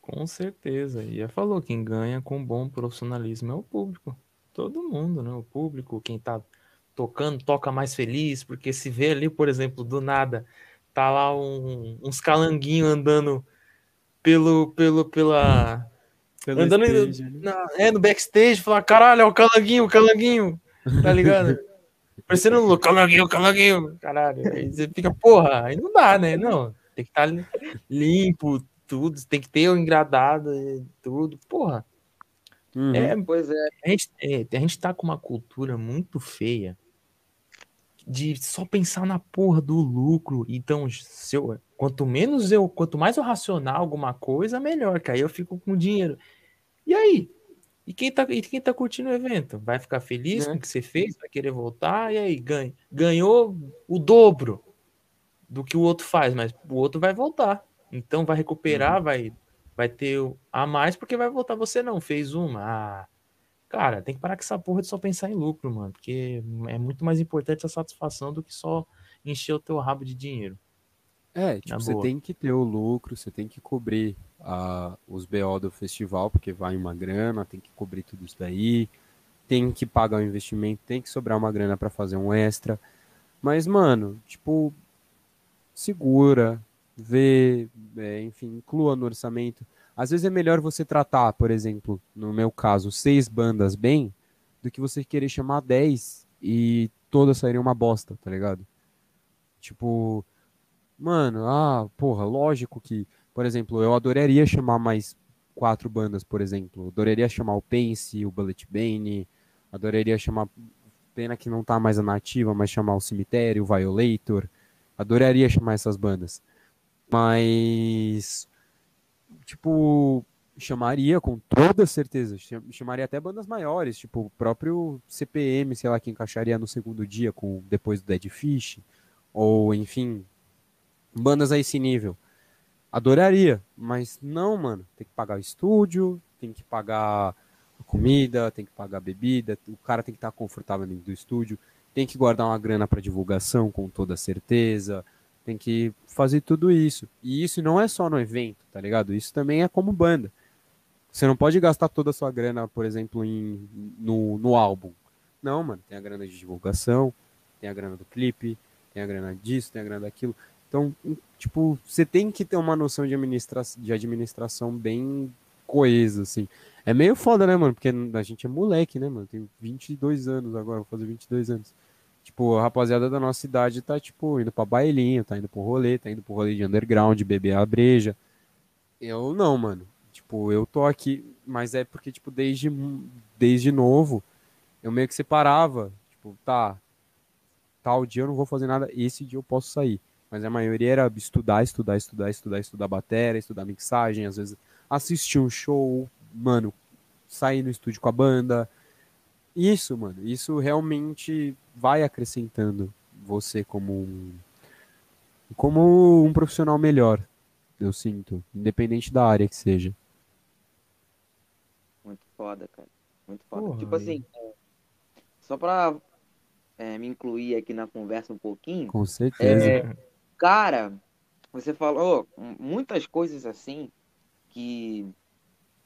Speaker 1: Com certeza. E já falou, quem ganha com bom profissionalismo é o público. Todo mundo, né? O público, quem tá tocando, toca mais feliz, porque se vê ali, por exemplo, do nada, tá lá um, uns calanguinhos andando pelo, pelo, pela... Pelo andando stage, no, na, é, no backstage, falar, caralho, é o calanguinho, o calanguinho, tá ligado? Parecendo um calanguinho, calanguinho, caralho. Aí você fica, porra, aí não dá, né? Não, tem que estar tá limpo, tudo, tem que ter o engradado, tudo, porra. Uhum. É, pois é. A gente, é, a gente tá com uma cultura muito feia de só pensar na porra do lucro. Então, se eu, quanto menos eu, quanto mais eu racionar alguma coisa, melhor, que aí eu fico com dinheiro. E aí? E quem tá, e quem tá curtindo o evento? Vai ficar feliz é. com o que você fez? Vai querer voltar? E aí, ganha. Ganhou o dobro do que o outro faz, mas o outro vai voltar. Então vai recuperar, uhum. vai vai ter a mais porque vai voltar. Você não fez uma. Ah, cara, tem que parar com essa porra de só pensar em lucro, mano, porque é muito mais importante a satisfação do que só encher o teu rabo de dinheiro.
Speaker 2: É, tipo, você tem que ter o lucro, você tem que cobrir a, os BO do festival, porque vai uma grana, tem que cobrir tudo isso daí, tem que pagar o investimento, tem que sobrar uma grana para fazer um extra. Mas, mano, tipo, segura, vê, é, enfim, inclua no orçamento. Às vezes é melhor você tratar, por exemplo, no meu caso, seis bandas bem, do que você querer chamar dez e todas saírem uma bosta, tá ligado? Tipo, mano, ah, porra, lógico que, por exemplo, eu adoraria chamar mais quatro bandas, por exemplo. Adoraria chamar o Pense, o Bullet Bane, adoraria chamar, pena que não tá mais a nativa, mas chamar o Cemitério, o Violator. Adoraria chamar essas bandas. Mas, tipo, chamaria com toda certeza. Chamaria até bandas maiores, tipo o próprio CPM, sei lá, que encaixaria no segundo dia com depois do Dead Fish. Ou, enfim, bandas a esse nível. Adoraria, mas não, mano. Tem que pagar o estúdio, tem que pagar a comida, tem que pagar a bebida, o cara tem que estar confortável dentro do estúdio, tem que guardar uma grana para divulgação com toda certeza tem que fazer tudo isso. E isso não é só no evento, tá ligado? Isso também é como banda. Você não pode gastar toda a sua grana, por exemplo, em, no, no álbum. Não, mano. Tem a grana de divulgação, tem a grana do clipe, tem a grana disso, tem a grana daquilo. Então, tipo, você tem que ter uma noção de, administra de administração bem coeso, assim. É meio foda, né, mano? Porque a gente é moleque, né, mano? Tem 22 anos agora, vou fazer 22 anos. Tipo, a rapaziada da nossa idade tá, tipo, indo pra bailinho, tá indo pro rolê, tá indo pro rolê de underground, beber a breja. Eu não, mano. Tipo, eu tô aqui, mas é porque, tipo, desde, desde novo, eu meio que separava. Tipo, tá, tal dia eu não vou fazer nada, esse dia eu posso sair. Mas a maioria era estudar, estudar, estudar, estudar, estudar bateria, estudar mixagem, às vezes assistir um show, mano, sair no estúdio com a banda. Isso, mano, isso realmente vai acrescentando você como um como um profissional melhor, eu sinto, independente da área que seja.
Speaker 3: Muito foda, cara. Muito foda. Porra, tipo assim, é, só pra é, me incluir aqui na conversa um pouquinho.
Speaker 2: Com certeza. É,
Speaker 3: cara, você falou muitas coisas assim que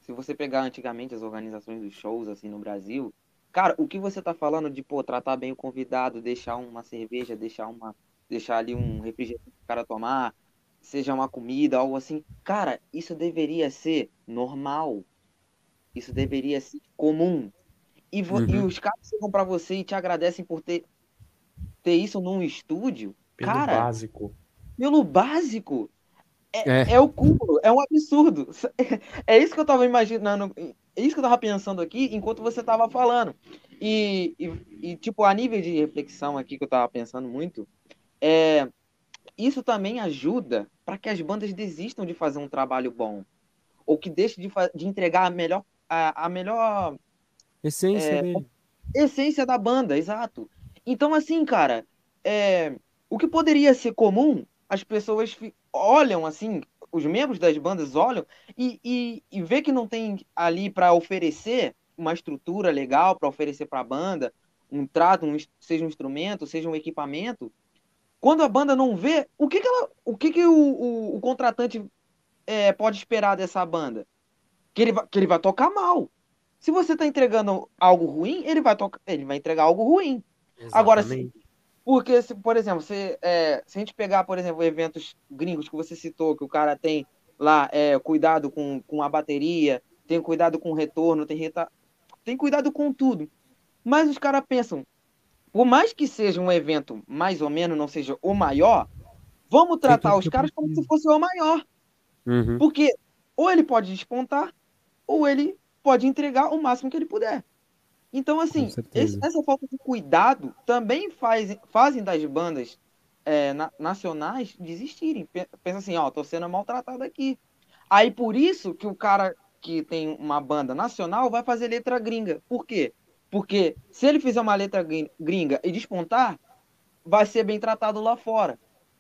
Speaker 3: se você pegar antigamente as organizações dos shows assim no Brasil, cara, o que você tá falando de pô, tratar bem o convidado, deixar uma cerveja, deixar uma deixar ali um refrigerante para o cara tomar, seja uma comida, algo assim. Cara, isso deveria ser normal. Isso deveria ser comum. E, uhum. e os caras chegam para você e te agradecem por ter, ter isso num estúdio. Pelo cara,
Speaker 1: básico.
Speaker 3: Pelo básico. É, é. é o cúmulo, é um absurdo. É isso que eu tava imaginando, é isso que eu tava pensando aqui enquanto você tava falando. E, e, e, tipo, a nível de reflexão aqui que eu tava pensando muito, é, isso também ajuda para que as bandas desistam de fazer um trabalho bom. Ou que deixem de, de entregar a melhor, a, a melhor
Speaker 2: essência é, dele.
Speaker 3: Essência da banda, exato. Então, assim, cara, é, o que poderia ser comum, as pessoas olham assim, os membros das bandas olham e, e, e vê que não tem ali para oferecer uma estrutura legal para oferecer para a banda, um trato, um, seja um instrumento, seja um equipamento. Quando a banda não vê, o que, que, ela, o, que, que o, o, o contratante é, pode esperar dessa banda? Que ele, que ele vai tocar mal. Se você está entregando algo ruim, ele vai, tocar, ele vai entregar algo ruim. Exatamente. Agora, se, porque, se, por exemplo, se, é, se a gente pegar, por exemplo, eventos gringos que você citou, que o cara tem lá é, cuidado com, com a bateria, tem cuidado com o retorno, tem, reta... tem cuidado com tudo. Mas os caras pensam, por mais que seja um evento mais ou menos, não seja o maior, vamos tratar os caras como se fosse o maior. Uhum. Porque ou ele pode despontar, ou ele pode entregar o máximo que ele puder. Então, assim, esse, essa falta de cuidado também faz, fazem das bandas é, na, nacionais desistirem. Pensa assim, ó, tô sendo maltratado aqui. Aí por isso que o cara que tem uma banda nacional vai fazer letra gringa. Por quê? Porque se ele fizer uma letra gringa e despontar, vai ser bem tratado lá fora.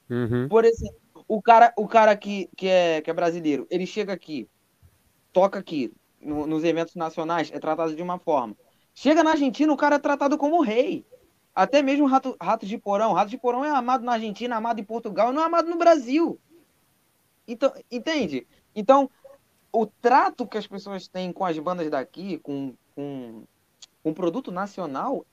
Speaker 3: Uhum. Por exemplo, o cara, o cara que, que, é, que é brasileiro, ele chega aqui, toca aqui, no, nos eventos nacionais, é tratado de uma forma. Chega na Argentina, o cara é tratado como rei. Até mesmo rato, rato de porão. Rato de porão é amado na Argentina, amado em Portugal, não é amado no Brasil. Então, entende? Então, o trato que as pessoas têm com as bandas daqui, com, com, com produto nacional,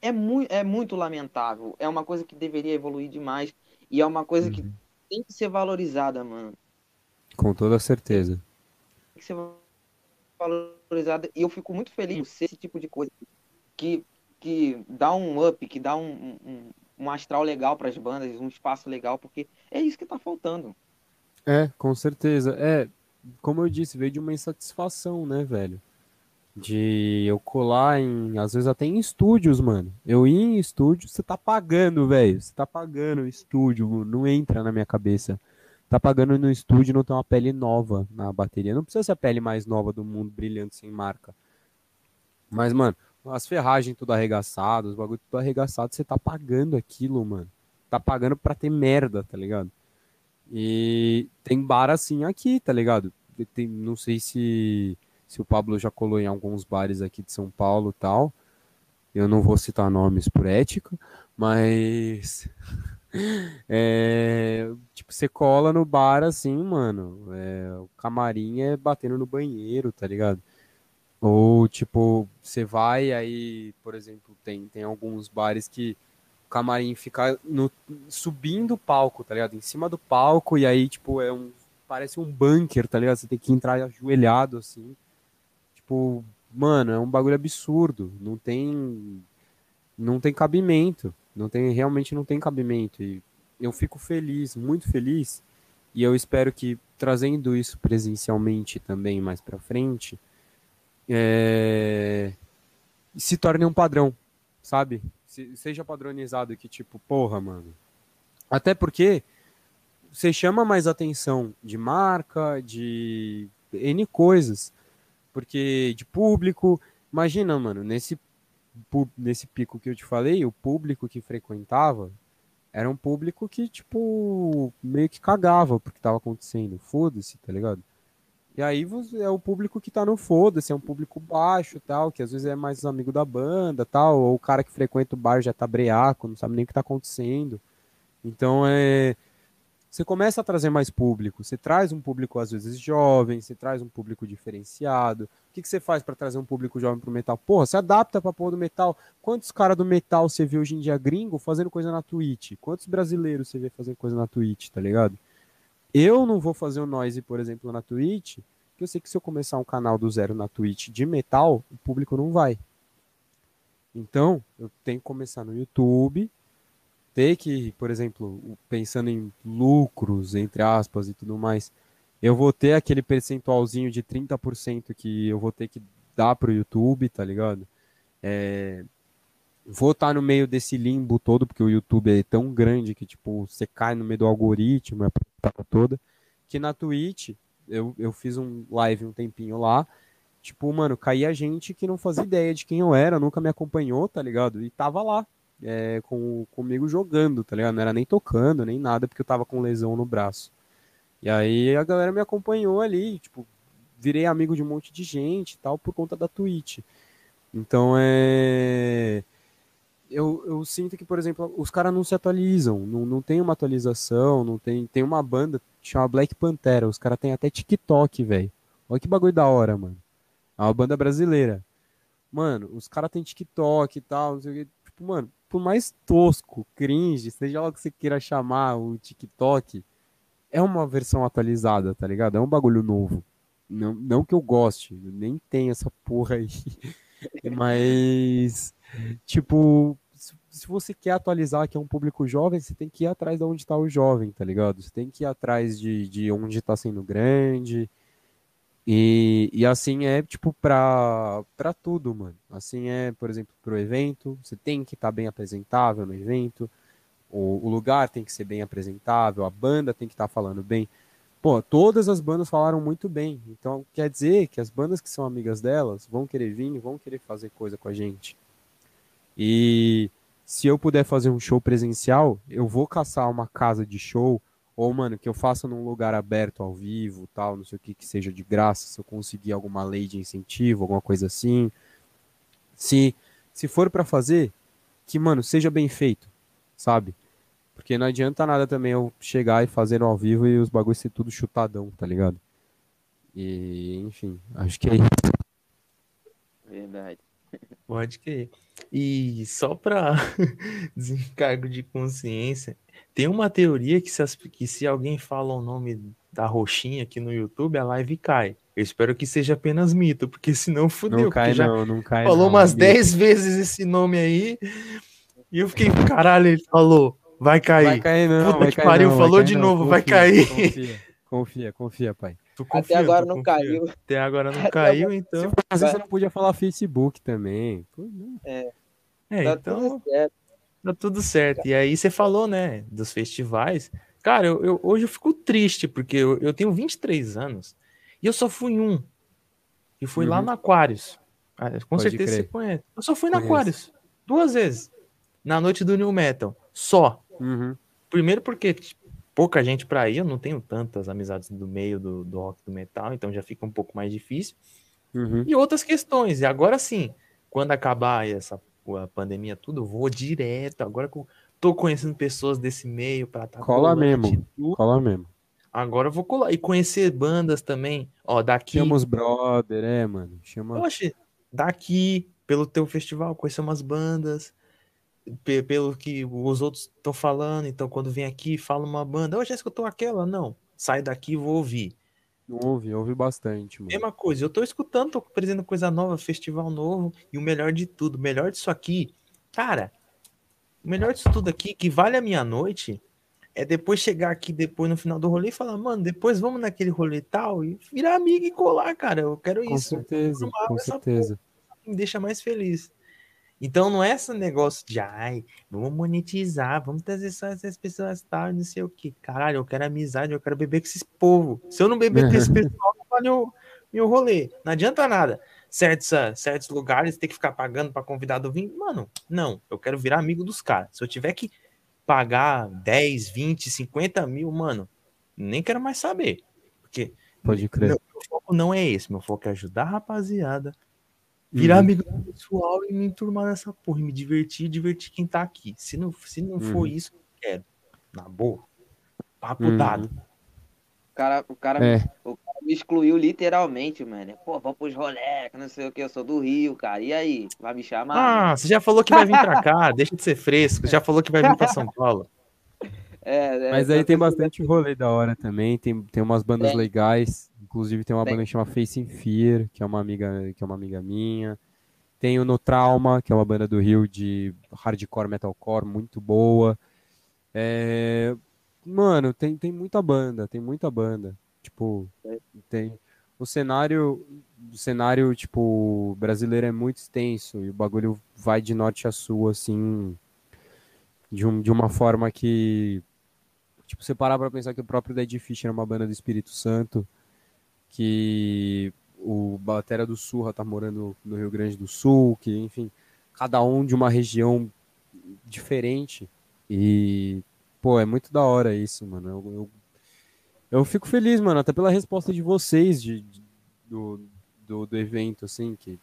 Speaker 3: é, mu é muito lamentável. É uma coisa que deveria evoluir demais. E é uma coisa uhum. que tem que ser valorizada, mano.
Speaker 2: Com toda certeza.
Speaker 3: Tem que ser valorizada e eu fico muito feliz por ser esse tipo de coisa que, que dá um up, que dá um, um, um astral legal para as bandas, um espaço legal, porque é isso que está faltando.
Speaker 2: É, com certeza. É, como eu disse, veio de uma insatisfação, né, velho? De eu colar em, às vezes até em estúdios, mano. Eu ir em estúdio, você tá pagando, velho. Você tá pagando o estúdio, não entra na minha cabeça tá pagando no estúdio não tem uma pele nova na bateria. Não precisa ser a pele mais nova do mundo, brilhante, sem marca. Mas, mano, as ferragens tudo arregaçadas, os bagulho tudo arregaçado, você tá pagando aquilo, mano. Tá pagando pra ter merda, tá ligado? E tem bar assim aqui, tá ligado? Tem, não sei se, se o Pablo já colou em alguns bares aqui de São Paulo tal. Eu não vou citar nomes por ética, mas É, tipo, você cola no bar assim, mano. É, o camarim é batendo no banheiro, tá ligado? Ou, tipo, você vai aí, por exemplo, tem, tem alguns bares que o camarim fica no, subindo o palco, tá ligado? Em cima do palco, e aí, tipo, é um parece um bunker, tá ligado? Você tem que entrar ajoelhado assim. Tipo, mano, é um bagulho absurdo. Não tem. Não tem cabimento. Não tem, realmente não tem cabimento. E eu fico feliz, muito feliz. E eu espero que trazendo isso presencialmente também mais para frente, é... se torne um padrão, sabe? Se, seja padronizado que tipo, porra, mano. Até porque você chama mais atenção de marca, de N coisas. Porque de público, imagina, mano, nesse, nesse pico que eu te falei, o público que frequentava era um público que, tipo, meio que cagava porque tava acontecendo. Foda-se, tá ligado? E aí é o público que tá no foda-se, é um público baixo tal, que às vezes é mais amigo da banda tal, ou o cara que frequenta o bar já tá breaco, não sabe nem o que tá acontecendo. Então é você começa a trazer mais público. Você traz um público, às vezes, jovem, você traz um público diferenciado. O que, que você faz para trazer um público jovem pro metal? Porra, você adapta pra porra do metal. Quantos caras do metal você vê hoje em dia gringo fazendo coisa na Twitch? Quantos brasileiros você vê fazendo coisa na Twitch, tá ligado? Eu não vou fazer o noise, por exemplo, na Twitch, porque eu sei que se eu começar um canal do zero na Twitch de metal, o público não vai. Então, eu tenho que começar no YouTube, ter que, por exemplo, pensando em lucros, entre aspas e tudo mais, eu vou ter aquele percentualzinho de 30% que eu vou ter que dar pro YouTube, tá ligado? É, vou estar tá no meio desse limbo todo, porque o YouTube é tão grande que, tipo, você cai no meio do algoritmo, a toda, que na Twitch, eu, eu fiz um live um tempinho lá, tipo, mano, caía gente que não fazia ideia de quem eu era, nunca me acompanhou, tá ligado? E tava lá, é, com, comigo jogando, tá ligado? Não era nem tocando, nem nada, porque eu tava com lesão no braço. E aí a galera me acompanhou ali, tipo, virei amigo de um monte de gente e tal, por conta da Twitch. Então é. Eu, eu sinto que, por exemplo, os caras não se atualizam, não, não tem uma atualização, não tem. Tem uma banda chama Black Pantera, os caras têm até TikTok, velho. Olha que bagulho da hora, mano. É uma banda brasileira. Mano, os caras têm TikTok e tal, não sei o que. Tipo, mano, por mais tosco, cringe, seja lá o que você queira chamar o TikTok, é uma versão atualizada, tá ligado? É um bagulho novo. Não, não que eu goste, eu nem tenho essa porra aí. Mas, tipo, se você quer atualizar que é um público jovem, você tem que ir atrás de onde está o jovem, tá ligado? Você tem que ir atrás de, de onde está sendo grande, e, e assim é, tipo, pra, pra tudo, mano. Assim é, por exemplo, pro evento, você tem que estar tá bem apresentável no evento, o, o, lugar tem que ser bem apresentável, a banda tem que estar tá falando bem. Pô, todas as bandas falaram muito bem. Então quer dizer que as bandas que são amigas delas vão querer vir, vão querer fazer coisa com a gente. E se eu puder fazer um show presencial, eu vou caçar uma casa de show ou, mano, que eu faça num lugar aberto, ao vivo, tal, não sei o que, que seja de graça, se eu conseguir alguma lei de incentivo, alguma coisa assim. Se, se for para fazer, que, mano, seja bem feito, sabe? Porque não adianta nada também eu chegar e fazer no ao vivo e os bagulhos ser tudo chutadão, tá ligado? E, enfim, acho que é isso.
Speaker 3: Verdade.
Speaker 1: Pode que. E só para desencargo de consciência, tem uma teoria que se, as, que se alguém fala o nome da roxinha aqui no YouTube, a live cai. Eu espero que seja apenas mito, porque senão fudeu.
Speaker 2: Não cai não, não cai
Speaker 1: Falou
Speaker 2: não,
Speaker 1: umas 10 vezes esse nome aí, e eu fiquei, caralho, ele falou, vai cair.
Speaker 2: Vai cair não,
Speaker 1: Puta
Speaker 2: vai
Speaker 1: que
Speaker 2: cair
Speaker 1: pariu,
Speaker 2: não,
Speaker 1: falou de
Speaker 2: cair
Speaker 1: novo,
Speaker 2: não,
Speaker 1: vai
Speaker 2: confia,
Speaker 1: cair.
Speaker 2: Confia, confia, confia, pai.
Speaker 1: Tu
Speaker 3: Até
Speaker 1: confia,
Speaker 3: agora
Speaker 1: tu
Speaker 3: não
Speaker 1: confia.
Speaker 3: caiu.
Speaker 1: Até agora não
Speaker 3: Até
Speaker 1: caiu,
Speaker 3: agora-
Speaker 1: então.
Speaker 2: Às vezes você não podia falar Facebook também. Não.
Speaker 1: É,
Speaker 3: Tá
Speaker 1: então Tá tudo certo. E aí você falou, né, dos festivais. Cara, eu, eu- hoje eu fico triste, porque eu, eu tenho 23 anos e eu só fui em um. E fui lá
Speaker 2: Uhum.
Speaker 1: no Aquários. Ah, com
Speaker 2: Pode
Speaker 1: certeza
Speaker 2: crer.
Speaker 1: você conhece. Eu só fui no. Aquários. Duas vezes. Na noite do New Metal. Só.
Speaker 2: Uhum.
Speaker 1: Primeiro porque tipo, pouca gente pra ir, eu não tenho tantas amizades do meio do, do rock do metal, então já fica um pouco mais difícil.
Speaker 2: Uhum.
Speaker 1: E outras questões. E agora sim, quando acabar essa a pandemia tudo, eu vou direto. Agora que eu tô conhecendo pessoas desse meio pra tá
Speaker 2: Cola mesmo. Cola mesmo.
Speaker 1: Agora eu vou colar. E conhecer bandas também. Ó, daqui.
Speaker 2: Chama os brother, é, mano. Chama.
Speaker 1: Oxe, daqui, pelo teu festival, conhecer umas bandas. pe- Pelo que os outros estão falando. Então, quando vem aqui, fala uma banda. Ô, já escutou aquela? Não. saio daqui e vou ouvir.
Speaker 2: Ouve, ouve bastante, mano.
Speaker 1: Mesma coisa, eu tô escutando, tô apresentando coisa nova, festival novo, e o melhor de tudo, o melhor disso aqui, cara, o melhor disso tudo aqui, que vale a minha noite, é depois chegar aqui depois no final do rolê e falar, mano, depois vamos naquele rolê tal e virar amigo e colar, cara. Eu quero
Speaker 2: Com
Speaker 1: isso.
Speaker 2: certeza, com
Speaker 1: essa
Speaker 2: certeza.
Speaker 1: me deixa mais feliz. Então não é esse negócio de ai, vamos monetizar, vamos trazer só essas pessoas tal, não sei o que. Caralho, eu quero amizade, eu quero beber com esses povo. Se eu não beber com esse pessoal, não vale o meu rolê. Não adianta nada. Certos, ah, certos lugares ter que ficar pagando para convidado vir. Mano, não. Eu quero virar amigo dos caras. Se eu tiver que pagar 10, 20, 50 mil, mano, nem quero mais saber. Porque
Speaker 2: Pode crer.
Speaker 1: meu foco não é esse. Meu foco é ajudar a rapaziada, virar
Speaker 2: Uhum.
Speaker 1: amigo do pessoal e me enturmar nessa porra, e me divertir e divertir quem tá aqui. Se não, se não for
Speaker 2: Uhum.
Speaker 1: isso, eu não quero. Na boa. Papo
Speaker 2: Uhum.
Speaker 1: dado.
Speaker 3: O cara, o cara,
Speaker 2: É,
Speaker 3: o cara me excluiu literalmente, mano. Pô, vamos pros rolê, que não sei o que, eu sou do Rio, cara. E aí? Vai me chamar?
Speaker 1: Ah, você já falou que vai vir pra cá, deixa de ser fresco. Já falou que vai vir pra São Paulo.
Speaker 3: É, é,
Speaker 2: mas aí tem bastante rolê da hora também. Tem, tem umas bandas
Speaker 3: Tem.
Speaker 2: legais. Inclusive tem uma banda que chama Face in Fear, que é uma amiga, que é uma amiga minha. Tem o No Trauma, que é uma banda do Rio de hardcore metalcore, muito boa. É, Mano, tem, tem muita banda, tem muita banda. Tipo, tem. O cenário, o cenário, tipo, brasileiro é muito extenso e o bagulho vai de norte a sul, assim, de, um, de uma forma que, tipo, você parar pra pensar que o próprio Dead Fish era uma banda do Espírito Santo, que o Batera do Surra tá morando no Rio Grande do Sul, que, enfim, cada um de uma região diferente e, pô, é muito da hora isso, mano. Eu, eu, eu fico feliz, mano, até pela resposta de vocês de, de- do, do, do evento, assim, que,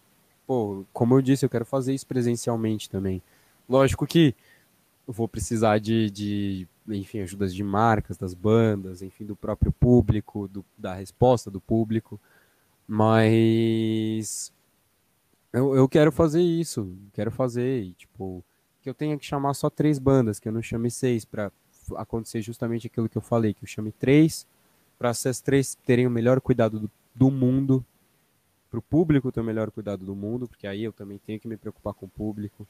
Speaker 2: pô, como eu disse, eu quero fazer isso presencialmente também. Lógico que eu vou precisar de, de, enfim, ajudas de marcas, das bandas, enfim, do próprio público, do, da resposta do público, mas eu, eu quero fazer isso, quero fazer, e, tipo, que eu tenha que chamar só três bandas, que eu não chame seis, para acontecer justamente aquilo que eu falei, que eu chame três, para essas três terem o melhor cuidado do, do mundo, para o público ter o melhor cuidado do mundo, porque aí eu também tenho que me preocupar com o público.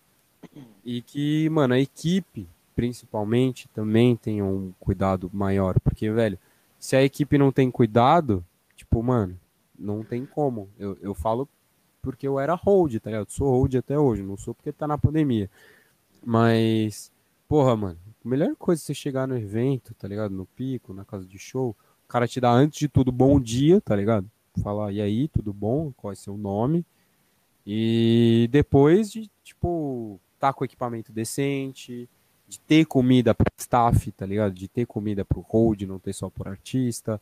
Speaker 2: E que, mano, a equipe, principalmente, também tenha um cuidado maior. Porque, velho, se a equipe não tem cuidado, tipo, mano, não tem como. Eu, eu falo porque eu era hold, tá ligado? Sou hold até hoje, não sou porque tá na pandemia. Mas, porra, mano, a melhor coisa é você chegar no evento, tá ligado? No pico, na casa de show, o cara te dá, antes de tudo, bom dia, tá ligado? Falar, e aí, tudo bom? Qual é seu nome? E depois de, tipo, tá com equipamento decente, de ter comida para staff, tá ligado? De ter comida pro hold, não ter só por artista,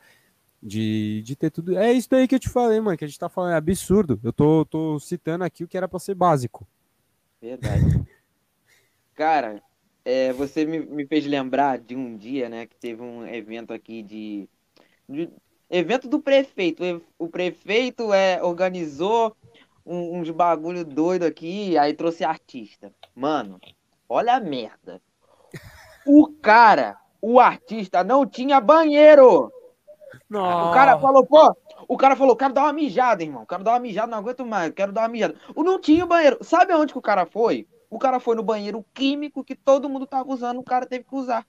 Speaker 2: de, de ter tudo. É isso daí que eu te falei, mano, que a gente tá falando, é absurdo. Eu tô, tô citando aqui o que era pra ser básico.
Speaker 3: Verdade. Cara, é, você me, me fez lembrar de um dia, né, que teve um evento aqui de, de- evento do prefeito. O prefeito é, organizou um- uns bagulho doido aqui, aí trouxe artista. Mano, olha a merda. O cara, o artista, não tinha banheiro. O cara falou, pô, o cara falou, quero dar uma mijada, irmão. Quero dar uma mijada, não aguento mais, quero dar uma mijada. O não tinha banheiro. Sabe aonde que o cara foi? O cara foi no banheiro químico que todo mundo tava usando, o cara teve que usar.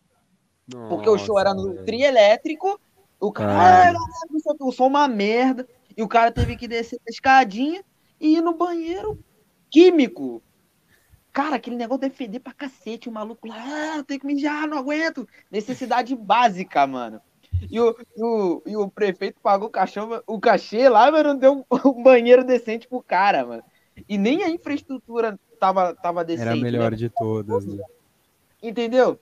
Speaker 3: Porque o show era no
Speaker 2: velho.
Speaker 3: trio elétrico, o cara,
Speaker 2: Ah.
Speaker 3: "Ah, galera, não sei o quê", o som uma merda, e o cara teve que descer a escadinha e ir no banheiro químico. Cara, aquele negócio deve feder pra cacete, o maluco lá, ah, tenho que mijar, não aguento. Necessidade básica, mano. E o, o, e o prefeito pagou o, cachorro, o cachê lá, mas não deu um, um banheiro decente pro cara, mano. E nem a infraestrutura tava, tava decente.
Speaker 2: Era a melhor
Speaker 3: né?
Speaker 2: de todas, né?
Speaker 3: Entendeu?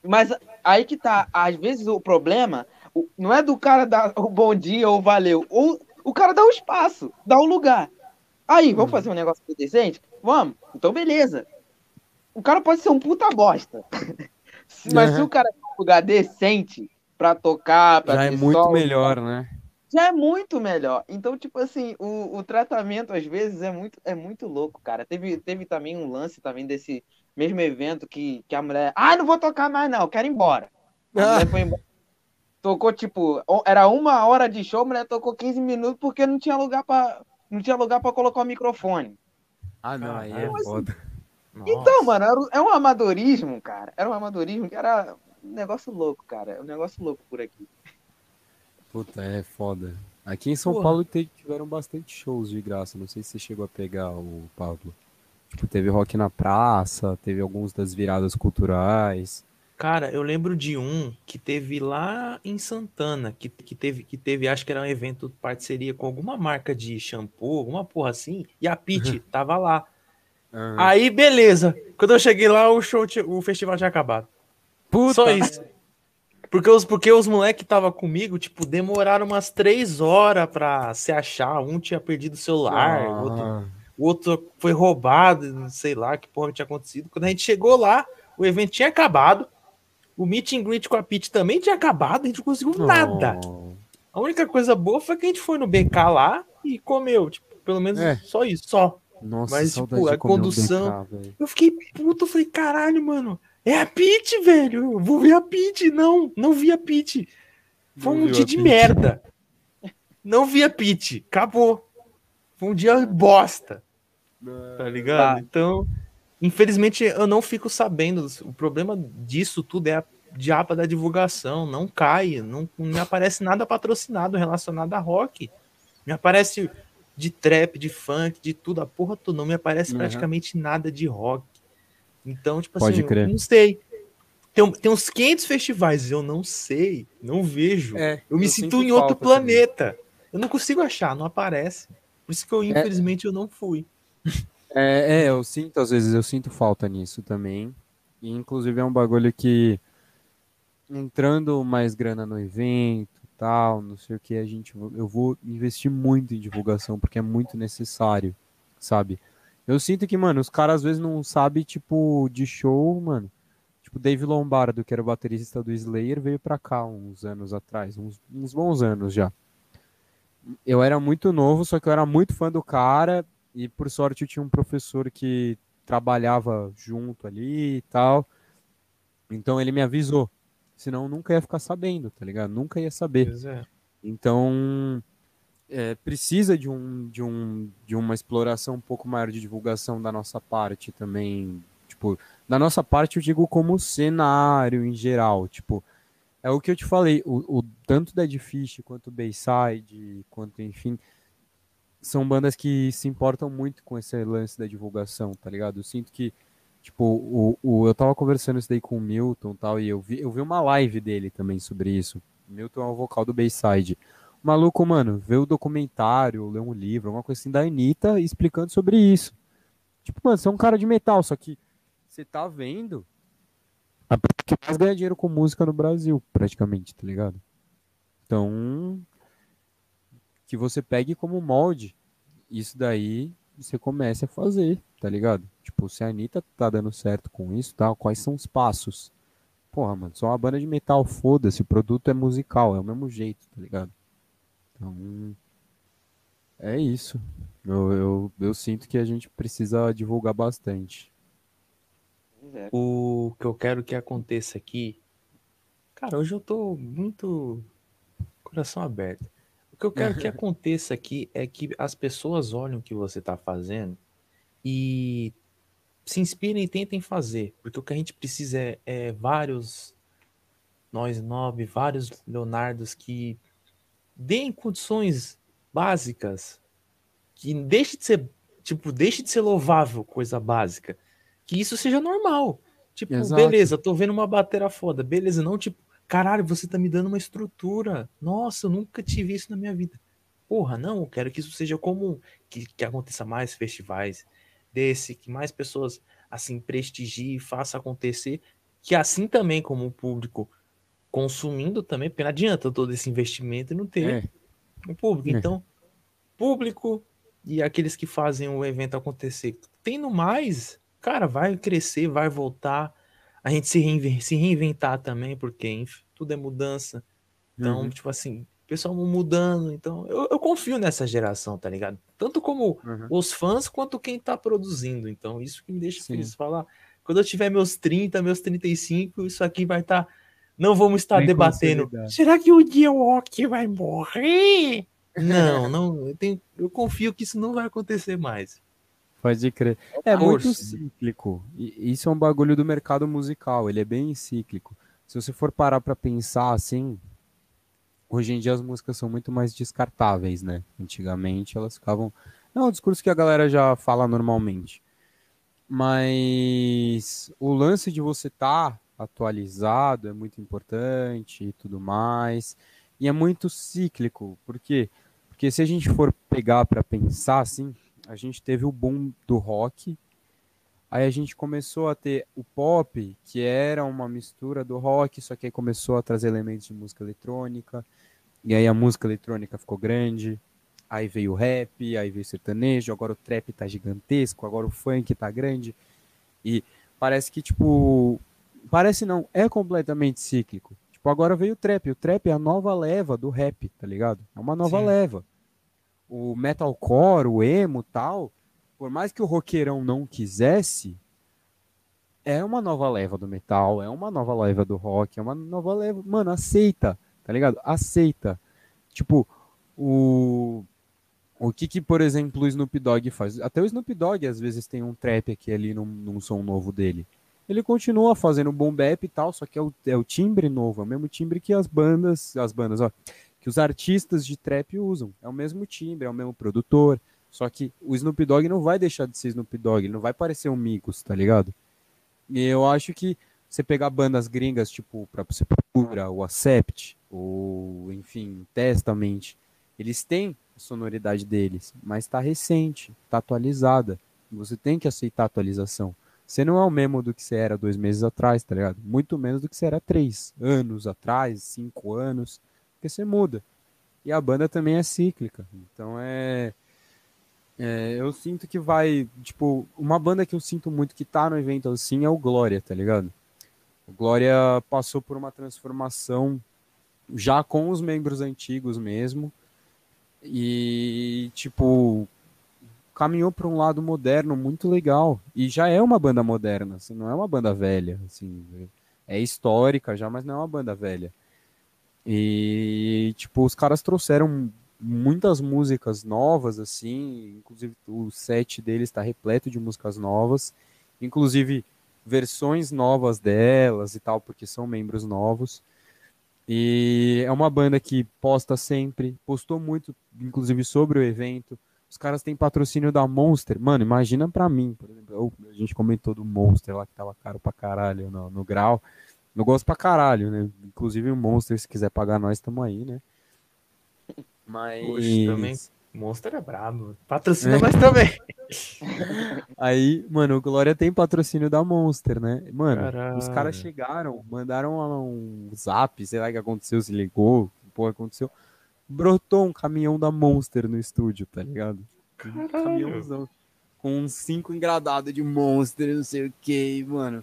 Speaker 3: Mas aí que tá, às vezes o problema não é do cara dar o bom dia ou valeu, ou o cara dá o espaço, dá o lugar. Aí, vamos fazer um negócio decente? Vamos, então beleza. O cara pode ser um puta bosta. Mas se
Speaker 2: Uhum.
Speaker 3: o cara tem um lugar decente pra tocar, pra
Speaker 2: Já é muito
Speaker 3: som,
Speaker 2: melhor, né?
Speaker 3: já é muito melhor. Então, tipo assim, o, o tratamento às vezes é muito, é muito louco, cara. Teve, teve também um lance também desse mesmo evento que, que a mulher. Ah, não vou tocar mais, não, quero ir embora. A
Speaker 2: Ah.
Speaker 3: mulher foi embora. tocou, tipo, era uma hora de show, mas tocou 15 minutos porque não tinha lugar pra, não tinha lugar pra colocar o microfone.
Speaker 2: Ah, não, aí é foda.
Speaker 3: Então, mano, era, é um amadorismo, cara. Era um amadorismo que era um negócio louco, cara. É um negócio louco por aqui.
Speaker 2: Puta, é foda. Aqui em São Porra. Paulo tiveram bastante shows de graça. Não sei se você chegou a pegar o Pablo. Tipo, teve rock na praça, teve alguns das viradas culturais.
Speaker 1: Cara, eu lembro de um que teve lá em Santana, que, que, teve, que teve, acho que era um evento parceria com alguma marca de shampoo, alguma porra assim, e a Pete tava lá. Uhum. Aí, beleza. Quando eu cheguei lá, o show, o festival tinha acabado. Puta. Só isso. Porque os, porque os moleques que tava comigo, tipo, demoraram umas três horas pra se achar. Um tinha perdido o celular, ah. outro, o outro foi roubado, sei lá que porra tinha acontecido. Quando a gente chegou lá, o evento tinha acabado. O meet and greet com a Pete também tinha acabado, a gente não conseguiu oh. nada. A única coisa boa foi que a gente foi no BK lá e comeu, tipo, pelo menos é. só isso, só. Nossa, Mas, tipo, a condução. BK, eu fiquei puto, eu falei, caralho, mano. É a Pete, velho. Eu vou ver a Pete. Não, não vi a Pete. Foi não um dia de merda. Não vi a Pete. Acabou. Foi um dia bosta. Tá ligado? Tá. Então, infelizmente, eu não fico sabendo. O problema disso tudo é a diaba da divulgação. Não cai. Não, não me aparece nada patrocinado relacionado a rock. Me aparece de trap, de funk, de tudo. A porra toda. Não me aparece uhum. praticamente nada de rock. Então, tipo Pode assim, crer. eu não sei. Tem, tem uns 500 festivais, eu não sei, não vejo. É, eu me eu sinto em outro planeta. Também. Eu não consigo achar, não aparece. Por isso que eu, é. infelizmente, é, eu não fui.
Speaker 2: É, é, eu sinto, às vezes, eu sinto falta nisso também. E, inclusive, é um bagulho que, entrando mais grana no evento, tal, não sei o que, a gente, eu vou investir muito em divulgação, porque é muito necessário, sabe? Eu sinto que, mano, os caras às vezes não sabem, tipo, de show, mano. Tipo, Dave Lombardo, que era o baterista do Slayer, veio pra cá uns anos atrás, uns, uns bons anos já. Eu era muito novo, só que eu era muito fã do cara, e por sorte eu tinha um professor que trabalhava junto ali e tal. Então ele me avisou. Senão eu nunca ia ficar sabendo, tá ligado? Nunca ia saber. É. Então, é, precisa de, um, de, um, de uma exploração um pouco maior de divulgação da nossa parte também. Tipo, da nossa parte eu digo como cenário em geral. Tipo, é o que eu te falei, o, o tanto Dead Fish quanto Bayside, quanto enfim, são bandas que se importam muito com esse lance da divulgação, tá ligado? Eu sinto que, tipo, o, o, eu tava conversando isso daí com o Milton tal, e eu vi, eu vi uma live dele também sobre isso. Milton é o vocal do Bayside maluco, mano, vê o documentário, lê um livro, alguma coisa assim da Anitta explicando sobre isso. Tipo, mano, você é um cara de metal, só que você tá vendo a que mais ganha dinheiro com música no Brasil, praticamente, tá ligado? Então, que você pegue como molde isso daí você comece a fazer, tá ligado? Tipo, se a Anitta tá dando certo com isso, tá? Quais são os passos? Porra, mano, só uma banda de metal, foda-se, o produto é musical, é o mesmo jeito, tá ligado? Então, é isso. Eu, eu, eu sinto que a gente precisa divulgar bastante.
Speaker 1: É. O que eu quero que aconteça aqui. Cara, hoje eu tô muito. Coração aberto. O que eu quero que aconteça aqui é que as pessoas olhem o que você tá fazendo e se inspirem e tentem fazer. Porque o que a gente precisa é, é vários. Nós nove, vários Leonardos que deem condições básicas que deixe de ser tipo deixe de ser louvável coisa básica que isso seja normal tipo Exato. beleza tô vendo uma batera foda beleza não tipo caralho você tá me dando uma estrutura nossa eu nunca tive isso na minha vida porra não eu quero que isso seja comum que, que aconteça mais festivais desse que mais pessoas assim prestigiem faça acontecer que assim também como o público consumindo também, porque não adianta todo esse investimento e não ter é. o público. É. Então, público e aqueles que fazem o evento acontecer, tendo mais, cara, vai crescer, vai voltar, a gente se, reinventar, se reinventar também, porque enfim, tudo é mudança. Então, uhum. tipo assim, o pessoal mudando. Então, eu, eu, confio nessa geração, tá ligado? Tanto como uhum. os fãs, quanto quem tá produzindo. Então, isso que me deixa Sim. feliz falar. Quando eu tiver meus 30, meus 35, isso aqui vai estar. Tá Não vamos estar
Speaker 2: Bem
Speaker 1: debatendo. Será que o dia rock vai morrer? Não, não. Eu, tenho, eu confio que isso não vai acontecer mais.
Speaker 2: Pode crer. É muito
Speaker 1: Torço.
Speaker 2: cíclico. E isso é um bagulho do mercado musical. Ele é bem cíclico. Se você for parar pra pensar assim, hoje em dia as músicas são muito mais descartáveis, né? Antigamente elas ficavam. É um discurso que a galera já fala normalmente. Mas o lance de você estar atualizado é muito importante e tudo mais. E é muito cíclico. Por quê? Porque se a gente for pegar pra pensar assim, a gente teve o boom do rock. Aí a gente começou a ter o pop, que era uma mistura do rock, só que aí começou a trazer elementos de música eletrônica. E aí a música eletrônica ficou grande. Aí veio o rap, aí veio o sertanejo, agora o trap tá gigantesco, agora o funk tá grande. E parece que, tipo. Parece não, é completamente cíclico. Tipo, agora veio o trap. O trap é a nova leva do rap, tá ligado? É uma nova
Speaker 1: Sim.
Speaker 2: leva. O metalcore, o emo tal, por mais que o roqueirão não quisesse, é uma nova leva do metal, é uma nova leva do rock, é uma nova leva. Mano, aceita, tá ligado? Aceita. Tipo, o. O que que, por exemplo, o Snoop Dogg faz? Até o Snoop Dogg às vezes tem um trap aqui ali num, num som novo dele. Ele continua fazendo boom bap e tal, só que é o, é o timbre novo, é o mesmo timbre que as bandas, as bandas, ó, que os artistas de trap usam. É o mesmo timbre, é o mesmo produtor. Só que o Snoop Dogg não vai deixar de ser Snoop Dogg, ele não vai parecer um Migos, tá ligado? E eu acho que você pegar bandas gringas, tipo, pra Sepultura, o Accept, ou, enfim, Testament, eles têm a sonoridade deles, mas tá recente, tá atualizada. Você tem que aceitar a atualização. Você não é o mesmo do que você era dois meses atrás, tá ligado? Muito menos do que você era três anos atrás, cinco anos, porque você muda. E a banda também é cíclica. Então é. é, eu sinto que vai. Tipo, uma banda que eu sinto muito que tá no evento assim é o Glória, tá ligado? O Glória passou por uma transformação já com os membros antigos mesmo. E, tipo, caminhou para um lado moderno muito legal. E já é uma banda moderna, assim, não é uma banda velha, assim, é histórica já, mas não é uma banda velha. E tipo, os caras trouxeram muitas músicas novas assim, inclusive o set deles está repleto de músicas novas, inclusive versões novas delas e tal, porque são membros novos. E é uma banda que posta sempre, postou muito, inclusive sobre o evento. Os caras têm patrocínio da Monster. Mano, imagina pra mim, por exemplo. a gente comentou do Monster lá que tava caro pra caralho no, no grau. Eu gosto pra caralho, né? Inclusive o Monster, se quiser pagar nós, tamo aí, né? Mas.
Speaker 1: Poxa, também. Monster é brabo. Patrocina nós também.
Speaker 2: Aí, mano, o Glória tem patrocínio da Monster, né? Mano, os
Speaker 1: Caralho.
Speaker 2: caras chegaram, mandaram um zap, sei lá o que aconteceu, se ligou, porra aconteceu. Brotou um caminhão da Monster no estúdio, tá ligado? Um caminhãozão. Com uns cinco engradados de Monster, não sei o que, mano.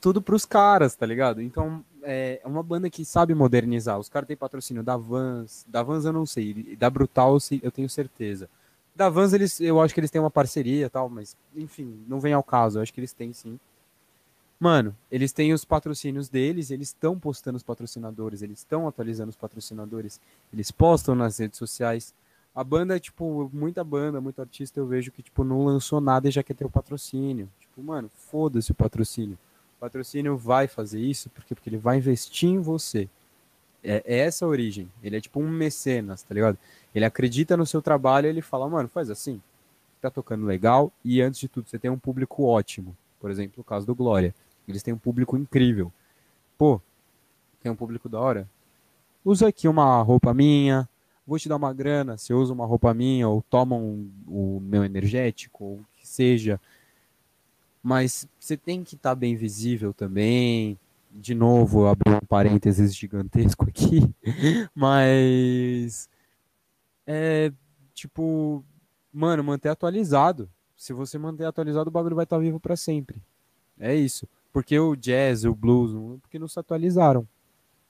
Speaker 2: Tudo pros caras, tá ligado? Então, é uma banda que sabe modernizar. Os caras têm patrocínio da Vans. Da Vans eu não sei. Da Brutal eu tenho certeza. Da Vans, eles, eu acho que eles têm uma parceria tal, mas, enfim, não vem ao caso. Eu acho que eles têm sim. Mano, eles têm os patrocínios deles, eles estão postando os patrocinadores, eles estão atualizando os patrocinadores, eles postam nas redes sociais. A banda, tipo, muita banda, muito artista eu vejo que, tipo, não lançou nada e já quer ter o patrocínio. Tipo, mano, foda-se o patrocínio. Patrocínio vai fazer isso porque, porque ele vai investir em você. É, é essa a origem. Ele é tipo um mecenas, tá ligado? Ele acredita no seu trabalho ele fala, mano, faz assim. Tá tocando legal e antes de tudo, você tem um público ótimo. Por exemplo, o caso do Glória. Eles têm um público incrível. Pô, tem um público da hora? Usa aqui uma roupa minha, vou te dar uma grana, você usa uma roupa minha, ou toma um, o meu energético, ou o que seja. Mas você tem que estar bem visível também. De novo, abri um parênteses gigantesco aqui. Mas é tipo, mano, manter atualizado. Se você manter atualizado, o bagulho vai estar vivo para sempre. É isso. Porque o jazz, o blues, porque não se atualizaram.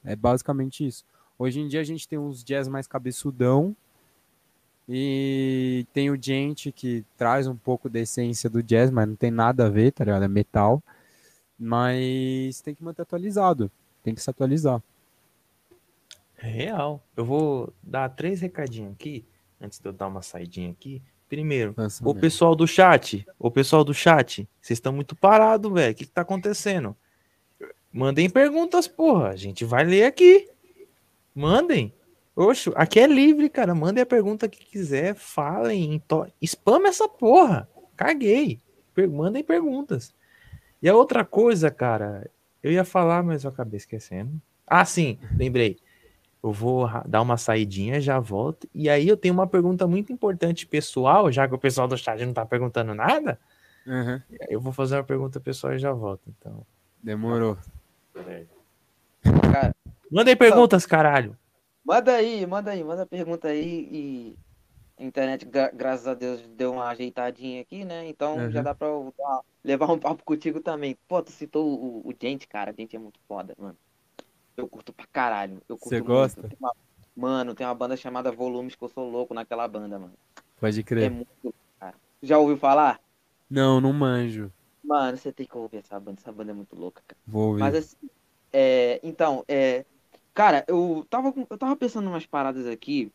Speaker 2: É basicamente isso. Hoje em dia a gente tem uns jazz mais cabeçudão e tem o gente que traz um pouco da essência do jazz, mas não tem nada a ver, tá ligado? É metal. Mas tem que manter atualizado. tem que se atualizar.
Speaker 1: Real. Eu vou dar três recadinhos aqui, antes de eu dar uma saidinha aqui. Primeiro,
Speaker 2: Lança
Speaker 1: o pessoal do chat, o pessoal do chat, vocês estão muito parados, velho. O que, que tá acontecendo? Mandem perguntas, porra. A gente vai ler aqui. Mandem. Oxe, aqui é livre, cara. Mandem a pergunta que quiser, falem, to... spama essa porra. Caguei. Per- Mandem perguntas. E a outra coisa, cara, eu ia falar, mas eu acabei esquecendo. Ah, sim, lembrei. Eu vou dar uma saidinha, já volto. E aí eu tenho uma pergunta muito importante pessoal, já que o pessoal do chat não tá perguntando nada.
Speaker 2: Uhum.
Speaker 1: Eu vou fazer uma pergunta pessoal e já volto. Então,
Speaker 2: Demorou.
Speaker 3: Cara,
Speaker 1: mandem perguntas, caralho.
Speaker 3: Manda aí, manda aí, manda pergunta aí e a internet, gra- graças a Deus, deu uma ajeitadinha aqui, né? Então
Speaker 2: Uhum.
Speaker 3: já dá pra eu levar um papo contigo também. Pô, tu citou o, o Gente, cara. Gente é muito foda, mano. Eu curto pra caralho. Eu curto
Speaker 2: Você
Speaker 3: muito.
Speaker 2: gosta?
Speaker 3: Tem uma- Mano, tem uma banda chamada Volumes que eu sou louco naquela banda, mano.
Speaker 2: Pode
Speaker 3: É
Speaker 2: crer.
Speaker 3: muito louco, cara. Já ouviu falar?
Speaker 2: Não, não manjo.
Speaker 3: Mano, você tem que ouvir essa banda. Essa banda é muito louca, cara.
Speaker 2: Vou ouvir.
Speaker 3: Mas assim, é, então, é, cara, eu tava, eu tava pensando umas paradas aqui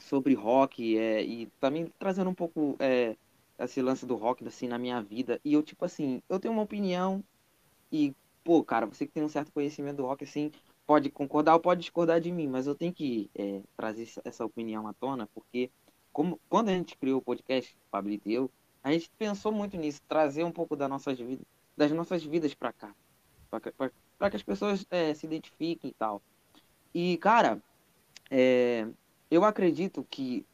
Speaker 3: sobre rock é, e também trazendo um pouco é, esse lance do rock assim na minha vida. E eu, tipo assim, eu tenho uma opinião e, pô, cara, você que tem um certo conhecimento do rock, assim, pode concordar ou pode discordar de mim, mas eu tenho que é, trazer essa- opinião à tona, porque como, quando a gente criou o podcast, Pablito e eu, a gente pensou muito nisso, trazer um pouco das nossas vidas, das nossas vidas pra cá para que as pessoas é, se identifiquem e tal. E, cara, é, eu acredito que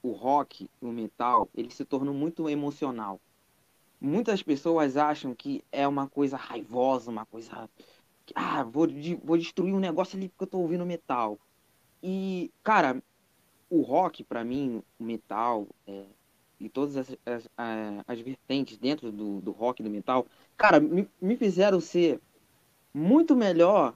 Speaker 3: o rock, o metal, ele se tornou muito emocional. Muitas pessoas acham que é uma coisa raivosa, uma coisa. Ah, vou, vou destruir um negócio ali porque eu tô ouvindo metal. E, cara, o rock, pra mim, o metal, é, e todas as, as, as vertentes dentro do, do rock e do metal, cara, me, me fizeram ser muito melhor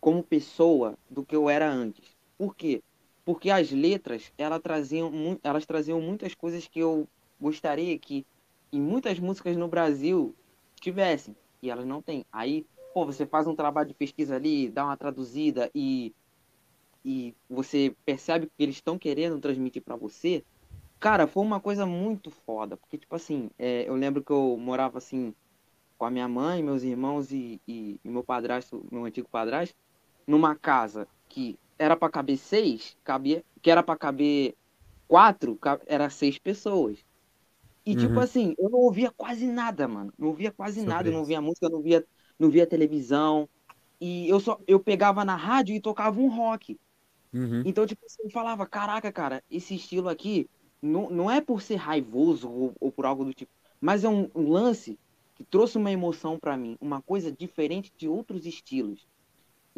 Speaker 3: como pessoa do que eu era antes. Por quê? Porque as letras, elas traziam, elas traziam muitas coisas que eu gostaria que em muitas músicas no Brasil tivessem, e elas não têm. Aí, pô, você faz um trabalho de pesquisa ali, dá uma traduzida e, e você percebe que eles estão querendo transmitir para você. Cara, foi uma coisa muito foda, porque, tipo assim, é, eu lembro que eu morava assim com a minha mãe, meus irmãos e, e, e meu padrasto, meu antigo padrasto, numa casa que era para caber seis, cabia, que era para caber quatro, era seis pessoas. E tipo
Speaker 2: Uhum.
Speaker 3: assim, eu não ouvia quase nada, mano. Não ouvia quase
Speaker 2: Sobre
Speaker 3: nada, eu não
Speaker 2: isso.
Speaker 3: via música, não via, não via televisão. E eu só eu pegava na rádio e tocava um rock.
Speaker 2: Uhum.
Speaker 3: Então, tipo assim, eu falava, caraca, cara, esse estilo aqui não, não é por ser raivoso ou, ou por algo do tipo, mas é um, um lance que trouxe uma emoção pra mim, uma coisa diferente de outros estilos.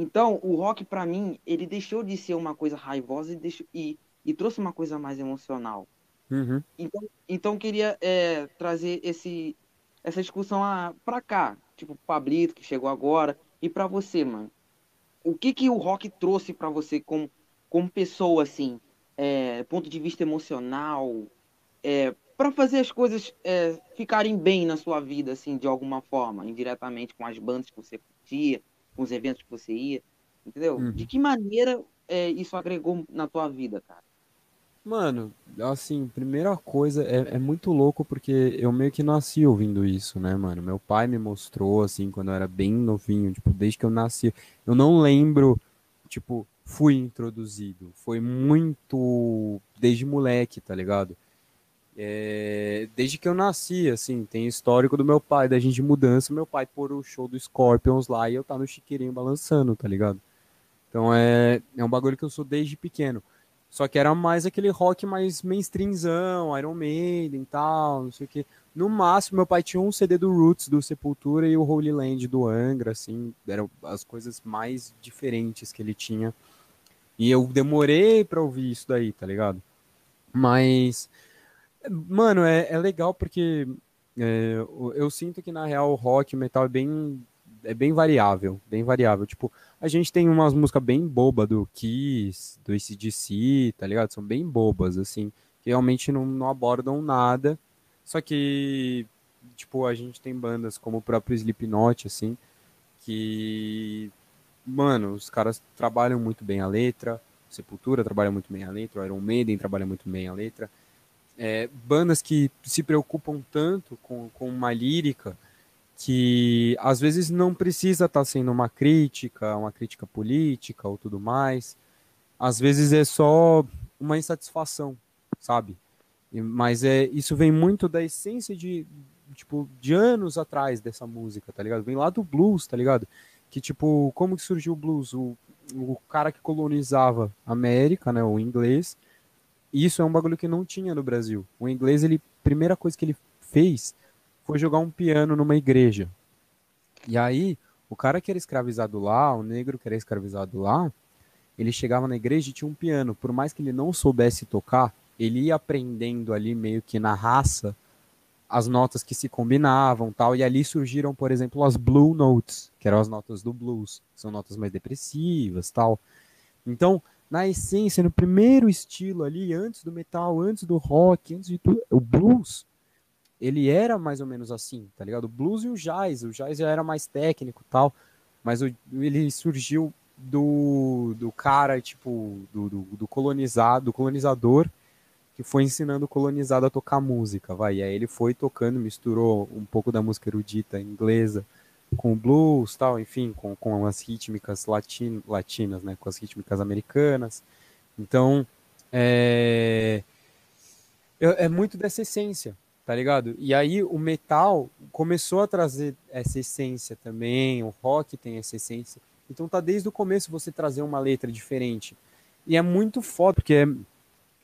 Speaker 3: Então, o rock pra mim, ele deixou de ser uma coisa raivosa e, deixou, e, e trouxe uma coisa mais emocional.
Speaker 2: Uhum.
Speaker 3: Então, então eu queria é, trazer esse, essa discussão a- pra cá, tipo, o Pablito, que chegou agora, e pra você, mano. O que que o rock trouxe pra você como, como pessoa, assim, é, ponto de vista emocional, é, para fazer as coisas é, ficarem bem na sua vida, assim, de alguma forma, indiretamente com as bandas que você curtia, com os eventos que você ia, entendeu?
Speaker 2: Uhum.
Speaker 3: De que maneira é, isso agregou na tua vida, cara?
Speaker 2: Mano, assim, primeira coisa, é, é muito louco porque eu meio que nasci ouvindo isso, né, mano? Meu pai me mostrou, assim, quando eu era bem novinho, tipo, desde que eu nasci. Eu não lembro, tipo, fui introduzido. Foi muito desde moleque, tá ligado? É, desde que eu nasci, assim, tem histórico do meu pai, da gente de mudança, meu pai pôr o show do Scorpions lá e eu tá no chiqueirinho balançando, tá ligado? Então é, é um bagulho que eu sou desde pequeno. Só que era mais aquele rock mais mainstreamzão, Iron Maiden e tal, não sei o quê. No máximo, meu pai tinha um CD do Roots, do Sepultura e o Holy Land do Angra, assim, eram as coisas mais diferentes que ele tinha. E eu demorei pra ouvir isso daí, tá ligado? Mas, mano, é, é legal porque é, eu, sinto que na real o rock, o metal é bem, é bem variável, bem variável. Tipo, a gente tem umas músicas bem bobas do Kiss, do ACDC, tá ligado? São bem bobas, assim, que realmente não, não abordam nada. Só que, tipo, a gente tem bandas como o próprio Slipknot, assim, que mano, os caras trabalham muito bem a letra, Sepultura trabalha muito bem a letra, o Iron Maiden trabalha muito bem a letra. É, bandas que se preocupam tanto com, com uma lírica que às vezes não precisa estar tá sendo uma crítica, uma crítica política ou tudo mais. Às vezes é só uma insatisfação, sabe? Mas é, isso vem muito da essência de, tipo, de anos atrás dessa música, tá ligado? Vem lá do blues, tá ligado? Que, tipo, como que surgiu o blues? O, o cara que colonizava a América, né, o inglês, isso é um bagulho que não tinha no Brasil. O inglês, ele, primeira coisa que ele fez foi jogar um piano numa igreja. E aí, o cara que era escravizado lá, o negro que era escravizado lá, ele chegava na igreja e tinha um piano. Por mais que ele não soubesse tocar, ele ia aprendendo ali meio que na raça as notas que se combinavam tal e ali surgiram por exemplo as blue notes que eram as notas do blues são notas mais depressivas tal então na essência no primeiro estilo ali antes do metal antes do rock antes de tudo o blues ele era mais ou menos assim tá ligado o blues e o jazz o jazz já era mais técnico tal mas o, ele surgiu do, do cara tipo do, do, do colonizado do colonizador que foi ensinando o colonizado a tocar música, vai. E aí ele foi tocando, misturou um pouco da música erudita inglesa com blues, tal, enfim, com, com as rítmicas latin, latinas, né, com as rítmicas americanas. Então, é, é muito dessa essência, tá ligado? E aí o metal começou a trazer essa essência também, o rock tem essa essência. Então tá desde o começo você trazer uma letra diferente. E é muito foda, porque é,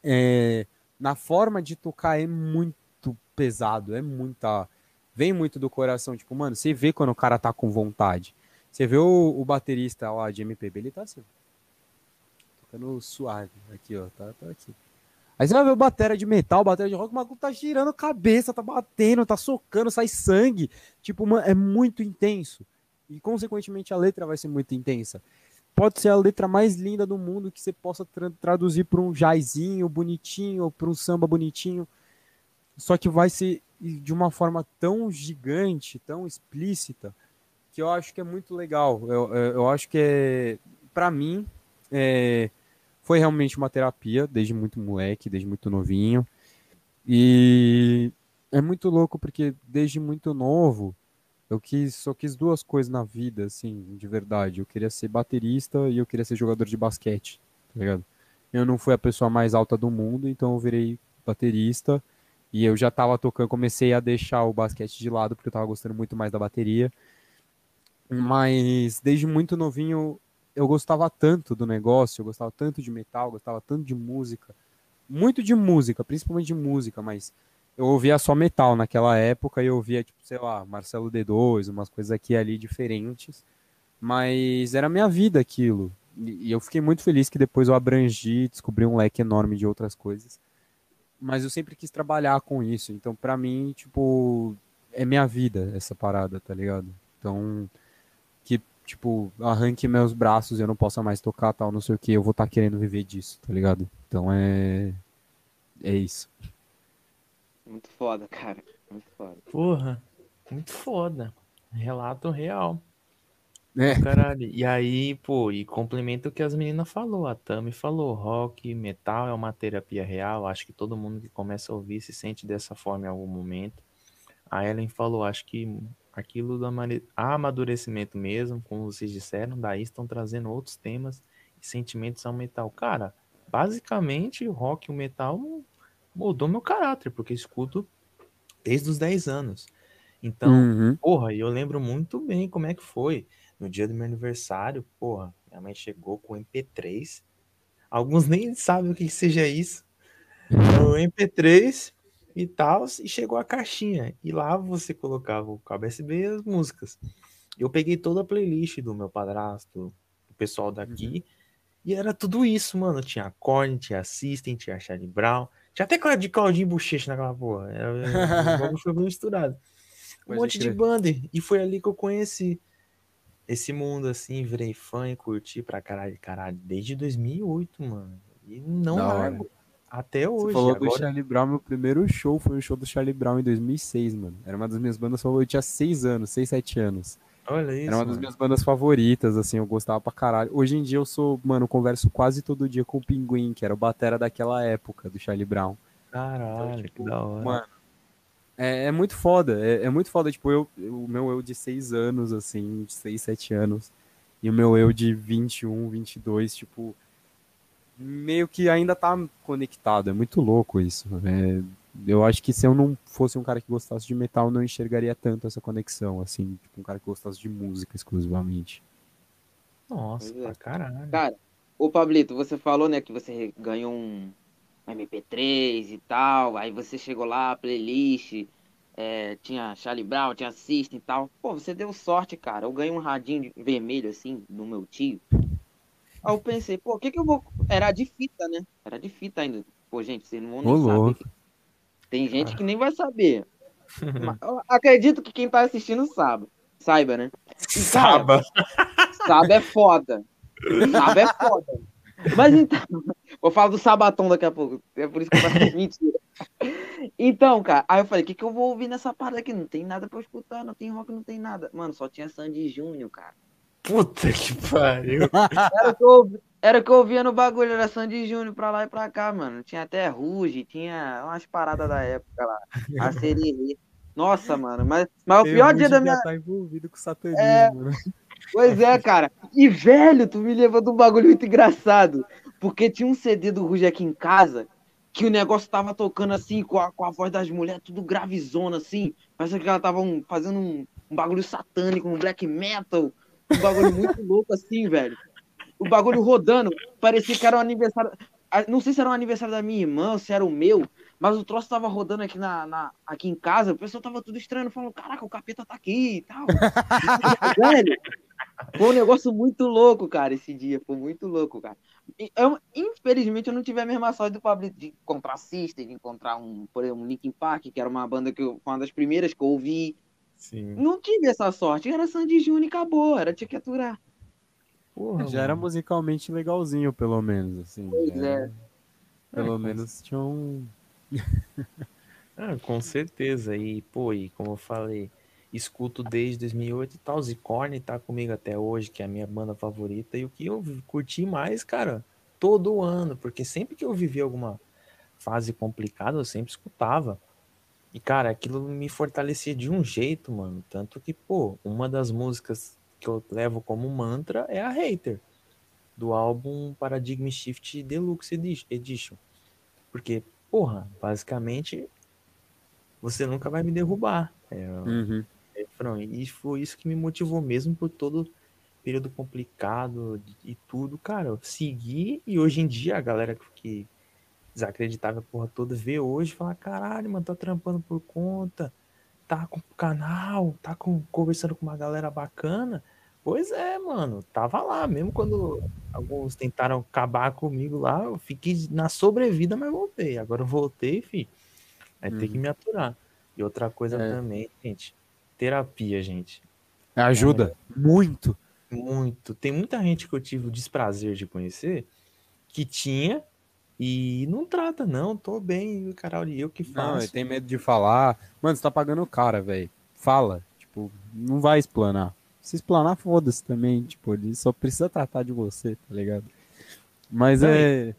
Speaker 2: é na forma de tocar é muito pesado, é muita. Vem muito do coração. Tipo, mano, você vê quando o cara tá com vontade. Você vê o, o baterista lá de MPB, ele tá assim. Tocando suave. Aqui, ó. Tá, tá aqui. Aí você vai ver o bateria de metal, bateria de rock, o maluco tá girando a cabeça, tá batendo, tá socando, sai sangue. Tipo, mano, é muito intenso. E, consequentemente, a letra vai ser muito intensa pode ser a letra mais linda do mundo que você possa tra traduzir para um jaizinho bonitinho ou para um samba bonitinho. Só que vai ser de uma forma tão gigante, tão explícita, que eu acho que é muito legal. Eu, eu acho que é, para mim, é, foi realmente uma terapia desde muito moleque, desde muito novinho. E é muito louco porque desde muito novo eu quis, só quis duas coisas na vida, assim, de verdade. Eu queria ser baterista e eu queria ser jogador de basquete, tá ligado? Eu não fui a pessoa mais alta do mundo, então eu virei baterista e eu já tava tocando, comecei a deixar o basquete de lado porque eu tava gostando muito mais da bateria. Mas desde muito novinho eu gostava tanto do negócio, eu gostava tanto de metal, gostava tanto de música, muito de música, principalmente de música, mas eu ouvia só metal naquela época e eu ouvia, tipo, sei lá, Marcelo D2, umas coisas aqui e ali diferentes. Mas era minha vida aquilo. E eu fiquei muito feliz que depois eu abrangi, descobri um leque enorme de outras coisas. Mas eu sempre quis trabalhar com isso. Então, para mim, tipo, é minha vida essa parada, tá ligado? Então, que, tipo, arranque meus braços e eu não possa mais tocar tal, não sei o que, eu vou estar tá querendo viver disso, tá ligado? Então é. É isso.
Speaker 3: Muito foda, cara. Muito foda.
Speaker 1: Porra, muito foda. Relato real. É. Caralho. E aí, pô, e complementa o que as meninas falou. A Tami falou, rock, metal é uma terapia real. Acho que todo mundo que começa a ouvir se sente dessa forma em algum momento. A Ellen falou, acho que aquilo do amadurecimento mesmo, como vocês disseram, daí estão trazendo outros temas e sentimentos ao metal. Cara, basicamente o rock e o metal mudou meu caráter, porque escuto desde os 10 anos. Então, uhum. porra, eu lembro muito bem como é que foi. No dia do meu aniversário, porra, minha mãe chegou com MP3. Alguns nem sabem o que seja isso. O MP3 e tal, e chegou a caixinha. E lá você colocava o cabo USB e as músicas. Eu peguei toda a playlist do meu padrasto, do pessoal daqui, uhum. e era tudo isso, mano. Tinha Korn, tinha System, tinha Charlie Brown, tinha até de Claudinho Bochecha naquela porra. É, o foi misturado. Um Pode monte de banda. E foi ali que eu conheci esse mundo, assim, virei fã e curti pra caralho, caralho, desde 2008, mano. E não largo. Até hoje. Você
Speaker 2: falou agora... do Charlie Brown, meu primeiro show foi o show do Charlie Brown em 2006, mano. Era uma das minhas bandas favoritas, eu tinha 6 anos, 6, 7 anos.
Speaker 1: Olha isso.
Speaker 2: Era uma das
Speaker 1: mano.
Speaker 2: minhas bandas favoritas, assim, eu gostava pra caralho. Hoje em dia eu sou, mano, converso quase todo dia com o Pinguim, que era o batera daquela época, do Charlie Brown.
Speaker 1: Caralho,
Speaker 2: tipo,
Speaker 1: que da hora.
Speaker 2: Mano, é, é muito foda, é, é muito foda. Tipo, eu, eu- o meu eu de 6 anos, assim, de 6, 7 anos, e o meu eu de 21, 22, tipo, meio que ainda tá conectado. É muito louco isso. É, eu acho que se eu não fosse um cara que gostasse de metal, não enxergaria tanto essa conexão, assim, tipo, um cara que gostasse de música exclusivamente.
Speaker 1: Nossa,
Speaker 3: é.
Speaker 1: pra caralho.
Speaker 3: Cara, ô Pablito, você falou, né, que você ganhou um MP3 e tal, aí você chegou lá, playlist, é, tinha Charlie Brown, tinha System e tal. Pô, você deu sorte, cara. Eu ganhei um radinho vermelho, assim, do meu tio. Aí eu pensei, pô, o que que eu vou... Era de fita, né? Era de fita ainda. Pô, gente, vocês não vão nem saber. Tem gente que nem vai saber. Acredito que quem tá assistindo sabe. Saiba, né? E, cara,
Speaker 1: Saba.
Speaker 3: Saba é foda. Saba é foda. Mas então. Vou falar do Sabaton daqui a pouco. É por isso que eu faço mentira. Então, cara, aí eu falei, o que, que eu vou ouvir nessa parada aqui? Não tem nada pra eu escutar, não tem rock, não tem nada. Mano, só tinha Sandy Júnior, cara.
Speaker 1: Puta que pariu.
Speaker 3: Era o que eu, ouvi- era o que eu ouvia no bagulho, era Sandy Júnior pra lá e pra cá, mano. Tinha até Ruge, tinha umas paradas da época lá. A Sererê. Nossa, mano, mas, mas o pior dia da minha.
Speaker 2: tá envolvido com satanismo,
Speaker 3: É.
Speaker 2: né?
Speaker 3: Pois é, cara. E, velho, tu me levou de um bagulho muito engraçado. Porque tinha um CD do Ruge aqui em casa que o negócio tava tocando assim, com a, com a voz das mulheres, tudo gravizona, assim. Parece que elas estavam fazendo um, um bagulho satânico, um black metal. Um bagulho muito louco, assim, velho. O bagulho rodando. Parecia que era um aniversário. Não sei se era um aniversário da minha irmã se era o meu, mas o troço tava rodando aqui, na, na- aqui em casa. O pessoal tava tudo estranho, falando: Caraca, o capeta tá aqui e tal. velho. Foi um negócio muito louco, cara, esse dia. Foi muito louco, cara. Eu- infelizmente, eu não tive a mesma sorte do Pablo de encontrar System, de encontrar um, por exemplo, um Linkin Park, que era uma banda que eu, foi uma das primeiras que eu ouvi.
Speaker 1: Sim.
Speaker 3: Não tive essa sorte. Era Sandy Júnior e acabou. Era tinha que aturar.
Speaker 1: Porra,
Speaker 2: Já era
Speaker 1: mano.
Speaker 2: musicalmente legalzinho, pelo menos, assim.
Speaker 3: Pois
Speaker 2: já
Speaker 3: é.
Speaker 2: era- Pelo
Speaker 1: É,
Speaker 2: menos tinha um...
Speaker 1: Ah, com certeza. E, pô, e como eu falei, escuto desde 2008 e tal. Zicorn tá comigo até hoje, que é a minha banda favorita. E o que eu curti mais, cara, todo ano, porque sempre que eu vivi alguma fase complicada, eu sempre escutava. E, cara, aquilo me fortalecia de um jeito, mano. Tanto que, pô, uma das músicas que eu levo como mantra é a Hater, do álbum Paradigm Shift Deluxe Edi- Edition. Porque, porra, basicamente, você nunca vai me derrubar. É
Speaker 2: Uhum.
Speaker 1: Refrão. E foi isso que me motivou mesmo por todo período complicado e tudo, cara. Eu segui e hoje em dia a galera que desacreditava a porra toda vê hoje e fala: caralho, mano, tá trampando por conta, tá com canal, tá com, conversando com uma galera bacana. Pois é, mano, tava lá, mesmo quando alguns tentaram acabar comigo lá, eu fiquei na sobrevida, mas voltei. Agora eu voltei, fi. Vai ter que
Speaker 2: Uhum.
Speaker 1: me aturar. E outra coisa
Speaker 2: É.
Speaker 1: também, gente, terapia, gente.
Speaker 2: Ajuda muito.
Speaker 1: Muito. Tem muita gente que eu tive o desprazer de conhecer que tinha e não trata, não. Tô bem, caralho, e eu que
Speaker 2: Não,
Speaker 1: faço.
Speaker 2: ele tem medo de falar. Mano, você tá pagando o cara, velho. Fala. Tipo, não vai explanar. Se explanar, foda-se também. Tipo, ele só precisa tratar de você, tá ligado? Mas
Speaker 1: Não,
Speaker 2: é.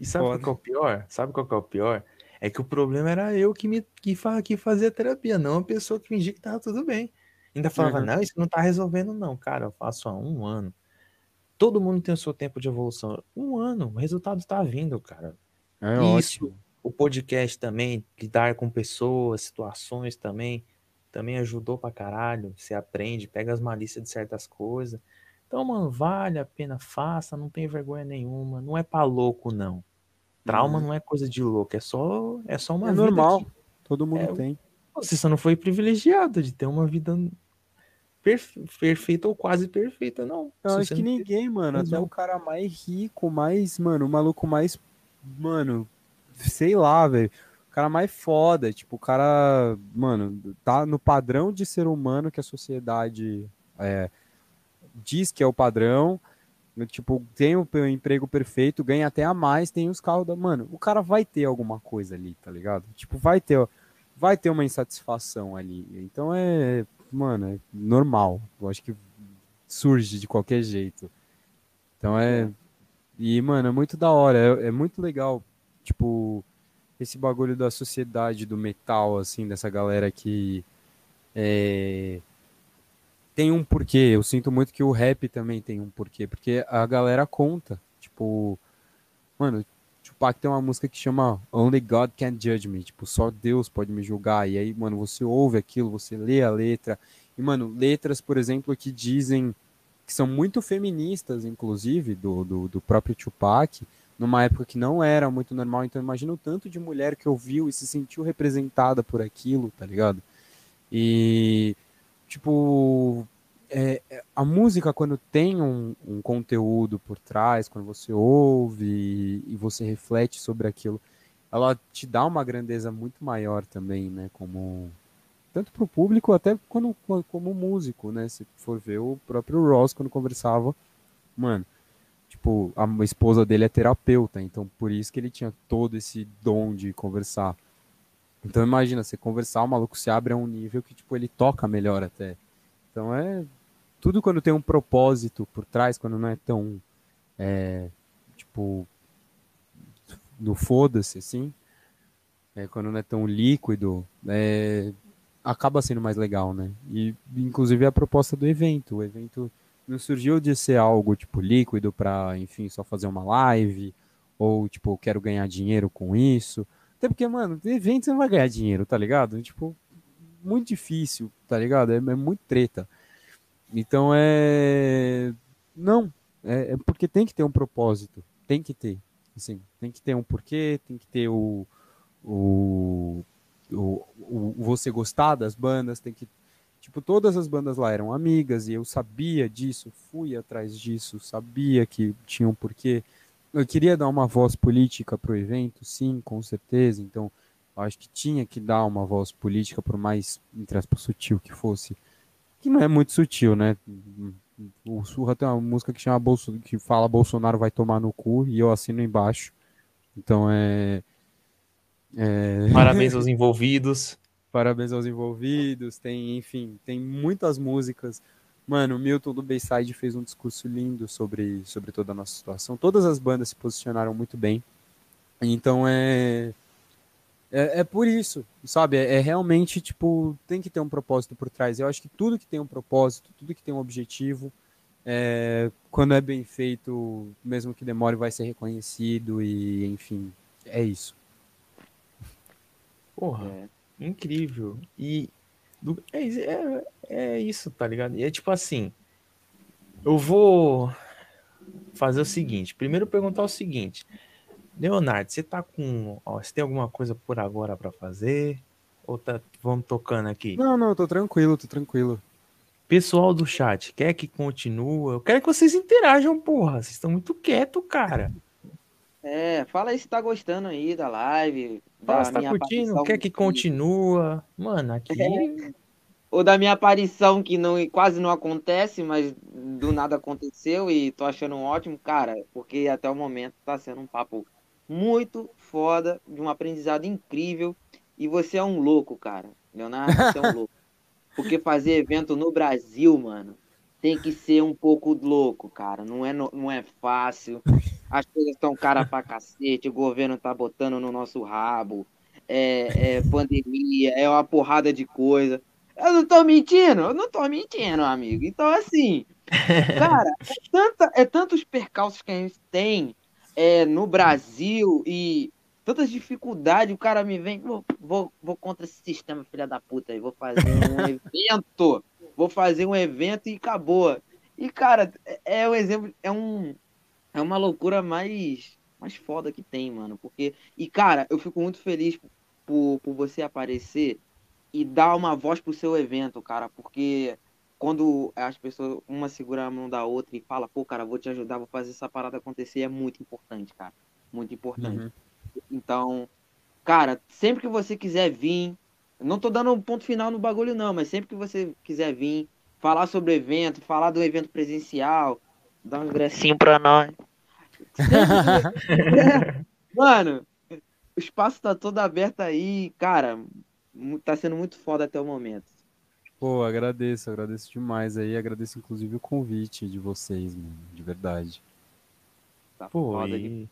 Speaker 1: E sabe qual
Speaker 2: Foda.
Speaker 1: é o pior? Sabe qual que é o pior? É que o problema era eu que me que, fa, que fazia terapia, não a pessoa que fingia que tava tudo bem. Ainda falava,
Speaker 2: Uhum.
Speaker 1: não, isso não tá resolvendo, não. Cara, eu faço há um ano. Todo mundo tem o seu tempo de evolução. Um ano, o resultado tá vindo, cara.
Speaker 2: É
Speaker 1: Isso.
Speaker 2: ótimo.
Speaker 1: O podcast também, lidar com pessoas, situações também, também ajudou pra caralho. Você aprende, pega as malícias de certas coisas. Então, mano, vale a pena, faça, não tem vergonha nenhuma. Não é pra louco, não. Trauma
Speaker 2: Uhum.
Speaker 1: não é coisa de louco, é só, é só uma
Speaker 2: É
Speaker 1: vida
Speaker 2: normal.
Speaker 1: que
Speaker 2: Todo mundo
Speaker 1: É,
Speaker 2: tem.
Speaker 1: você só não foi privilegiado de ter uma vida perfe- perfeita ou quase perfeita, não.
Speaker 2: Eu acho que
Speaker 1: não
Speaker 2: ninguém, mano. Até o cara mais rico, mais, mano, o maluco mais. Mano, sei lá, velho. O cara mais foda. Tipo, o cara, mano, tá no padrão de ser humano que a sociedade é, diz que é o padrão. Tipo, tem o emprego perfeito, ganha até a mais, tem os carros da. Mano, o cara vai ter alguma coisa ali, tá ligado? Tipo, vai ter, vai ter uma insatisfação ali. Então é. mano, é normal. Eu acho que surge de qualquer jeito. Então é. E, mano, é muito da hora. É, é muito legal, tipo, esse bagulho da sociedade do metal, assim, dessa galera que. É, tem um porquê. Eu sinto muito que o rap também tem um porquê. Porque a galera conta. Tipo, mano, Tupac tem uma música que chama Only God Can Judge Me. Tipo, só Deus pode me julgar. E aí, mano, você ouve aquilo, você lê a letra. E, mano, letras, por exemplo, que dizem que são muito feministas, inclusive, do, do, do próprio Tupac, numa época que não era muito normal. Então, imagina o tanto de mulher que ouviu e se sentiu representada por aquilo, tá ligado? E, tipo, é, é, a música, quando tem um, um, conteúdo por trás, quando você ouve e, você reflete sobre aquilo, ela te dá uma grandeza muito maior também, né? Como tanto para o público até quando, como músico, né? Se for ver o próprio Ross quando conversava, mano, tipo a esposa dele é terapeuta, então por isso que ele tinha todo esse dom de conversar. Então imagina, você conversar, o maluco se abre a um nível que tipo ele toca melhor até. Então é tudo quando tem um propósito por trás, quando não é tão, é, tipo, no foda-se, assim, é, quando não é tão líquido, é, acaba sendo mais legal, né? E, inclusive, a proposta do evento. O evento não surgiu de ser algo, tipo, líquido para, enfim, só fazer uma live, ou, tipo, quero ganhar dinheiro com isso. Até porque, mano, evento você não vai ganhar dinheiro, tá ligado? Tipo, muito difícil, tá ligado? É, é muito treta. Então é. Não, é, é, porque tem que ter um propósito. Tem que ter. Assim, tem que ter um porquê, tem que ter o, o, o, o, você gostar das bandas, tem que. Tipo, todas as bandas lá eram amigas e eu sabia disso, fui atrás disso, sabia que tinha um porquê. Eu queria dar uma voz política pro evento, sim, com certeza. Então, acho que tinha que dar uma voz política, por mais, entre aspas, sutil que fosse que não é muito sutil, né? O Surra tem uma música que chama Bolso, que fala Bolsonaro vai tomar no cu e eu assino embaixo. Então é,
Speaker 1: é... Parabéns aos envolvidos.
Speaker 2: Parabéns aos envolvidos. Tem, enfim, tem muitas músicas. Mano, o Milton do Bayside fez um discurso lindo sobre, sobre toda a nossa situação. Todas as bandas se posicionaram muito bem. Então é é, é por isso, sabe? É, é, realmente, tipo, tem que ter um propósito por trás. Eu acho que tudo que tem um propósito, tudo que tem um objetivo, é, quando é bem feito, mesmo que demore, vai ser reconhecido e, enfim, é isso.
Speaker 1: Porra, é. incrível. E do, é, é, é isso, tá ligado? E é tipo assim, eu vou fazer o seguinte, primeiro perguntar o seguinte, Leonardo, você tá com. Ó, você tem alguma coisa por agora para fazer? Ou tá, vamos tocando aqui?
Speaker 2: Não, não, tô tranquilo, tô tranquilo.
Speaker 1: Pessoal do chat, quer que continue? Eu quero que vocês interajam, porra. Vocês estão muito quietos, cara.
Speaker 3: É, fala aí se tá gostando aí da live. Da
Speaker 1: Fala, tá curtindo? Quer que continua? Mano, aqui. É.
Speaker 3: Ou da minha aparição que não, quase não acontece, mas do nada aconteceu e tô achando ótimo, cara, porque até o momento tá sendo um papo muito foda, de um aprendizado incrível. E você é um louco, cara. Leonardo, você é um louco. Porque fazer evento no Brasil, mano, tem que ser um pouco louco, cara. Não é, não é fácil. As coisas estão cara pra cacete. O governo tá botando no nosso rabo. É, é pandemia, é uma porrada de coisa. Eu não tô mentindo, eu não tô mentindo, amigo. Então, assim, cara, é, tanta, é tantos percalços que a gente tem é, no Brasil e tantas dificuldades, o cara me vem, vou, vou, vou contra esse sistema, filha da puta, aí vou fazer um evento, vou fazer um evento e acabou. E, cara, é, é um exemplo, é um é uma loucura mais mais foda que tem, mano, porque e cara, eu fico muito feliz por, por você aparecer e dar uma voz pro seu evento, cara, porque quando as pessoas, uma segura a mão da outra e fala, pô, cara, vou te ajudar, vou fazer essa parada acontecer, é muito importante, cara. Muito importante. Uhum. Então, cara, sempre que você quiser vir, não tô dando um ponto final no bagulho, não, mas sempre que você quiser vir, falar sobre o evento, falar do evento presencial, dar um ingressinho pra nós. Mano, o espaço tá todo aberto aí, cara, tá sendo muito foda até o momento.
Speaker 2: Pô, agradeço, agradeço demais aí. Agradeço inclusive o convite de vocês, mano, de verdade.
Speaker 1: Tá Pô, e...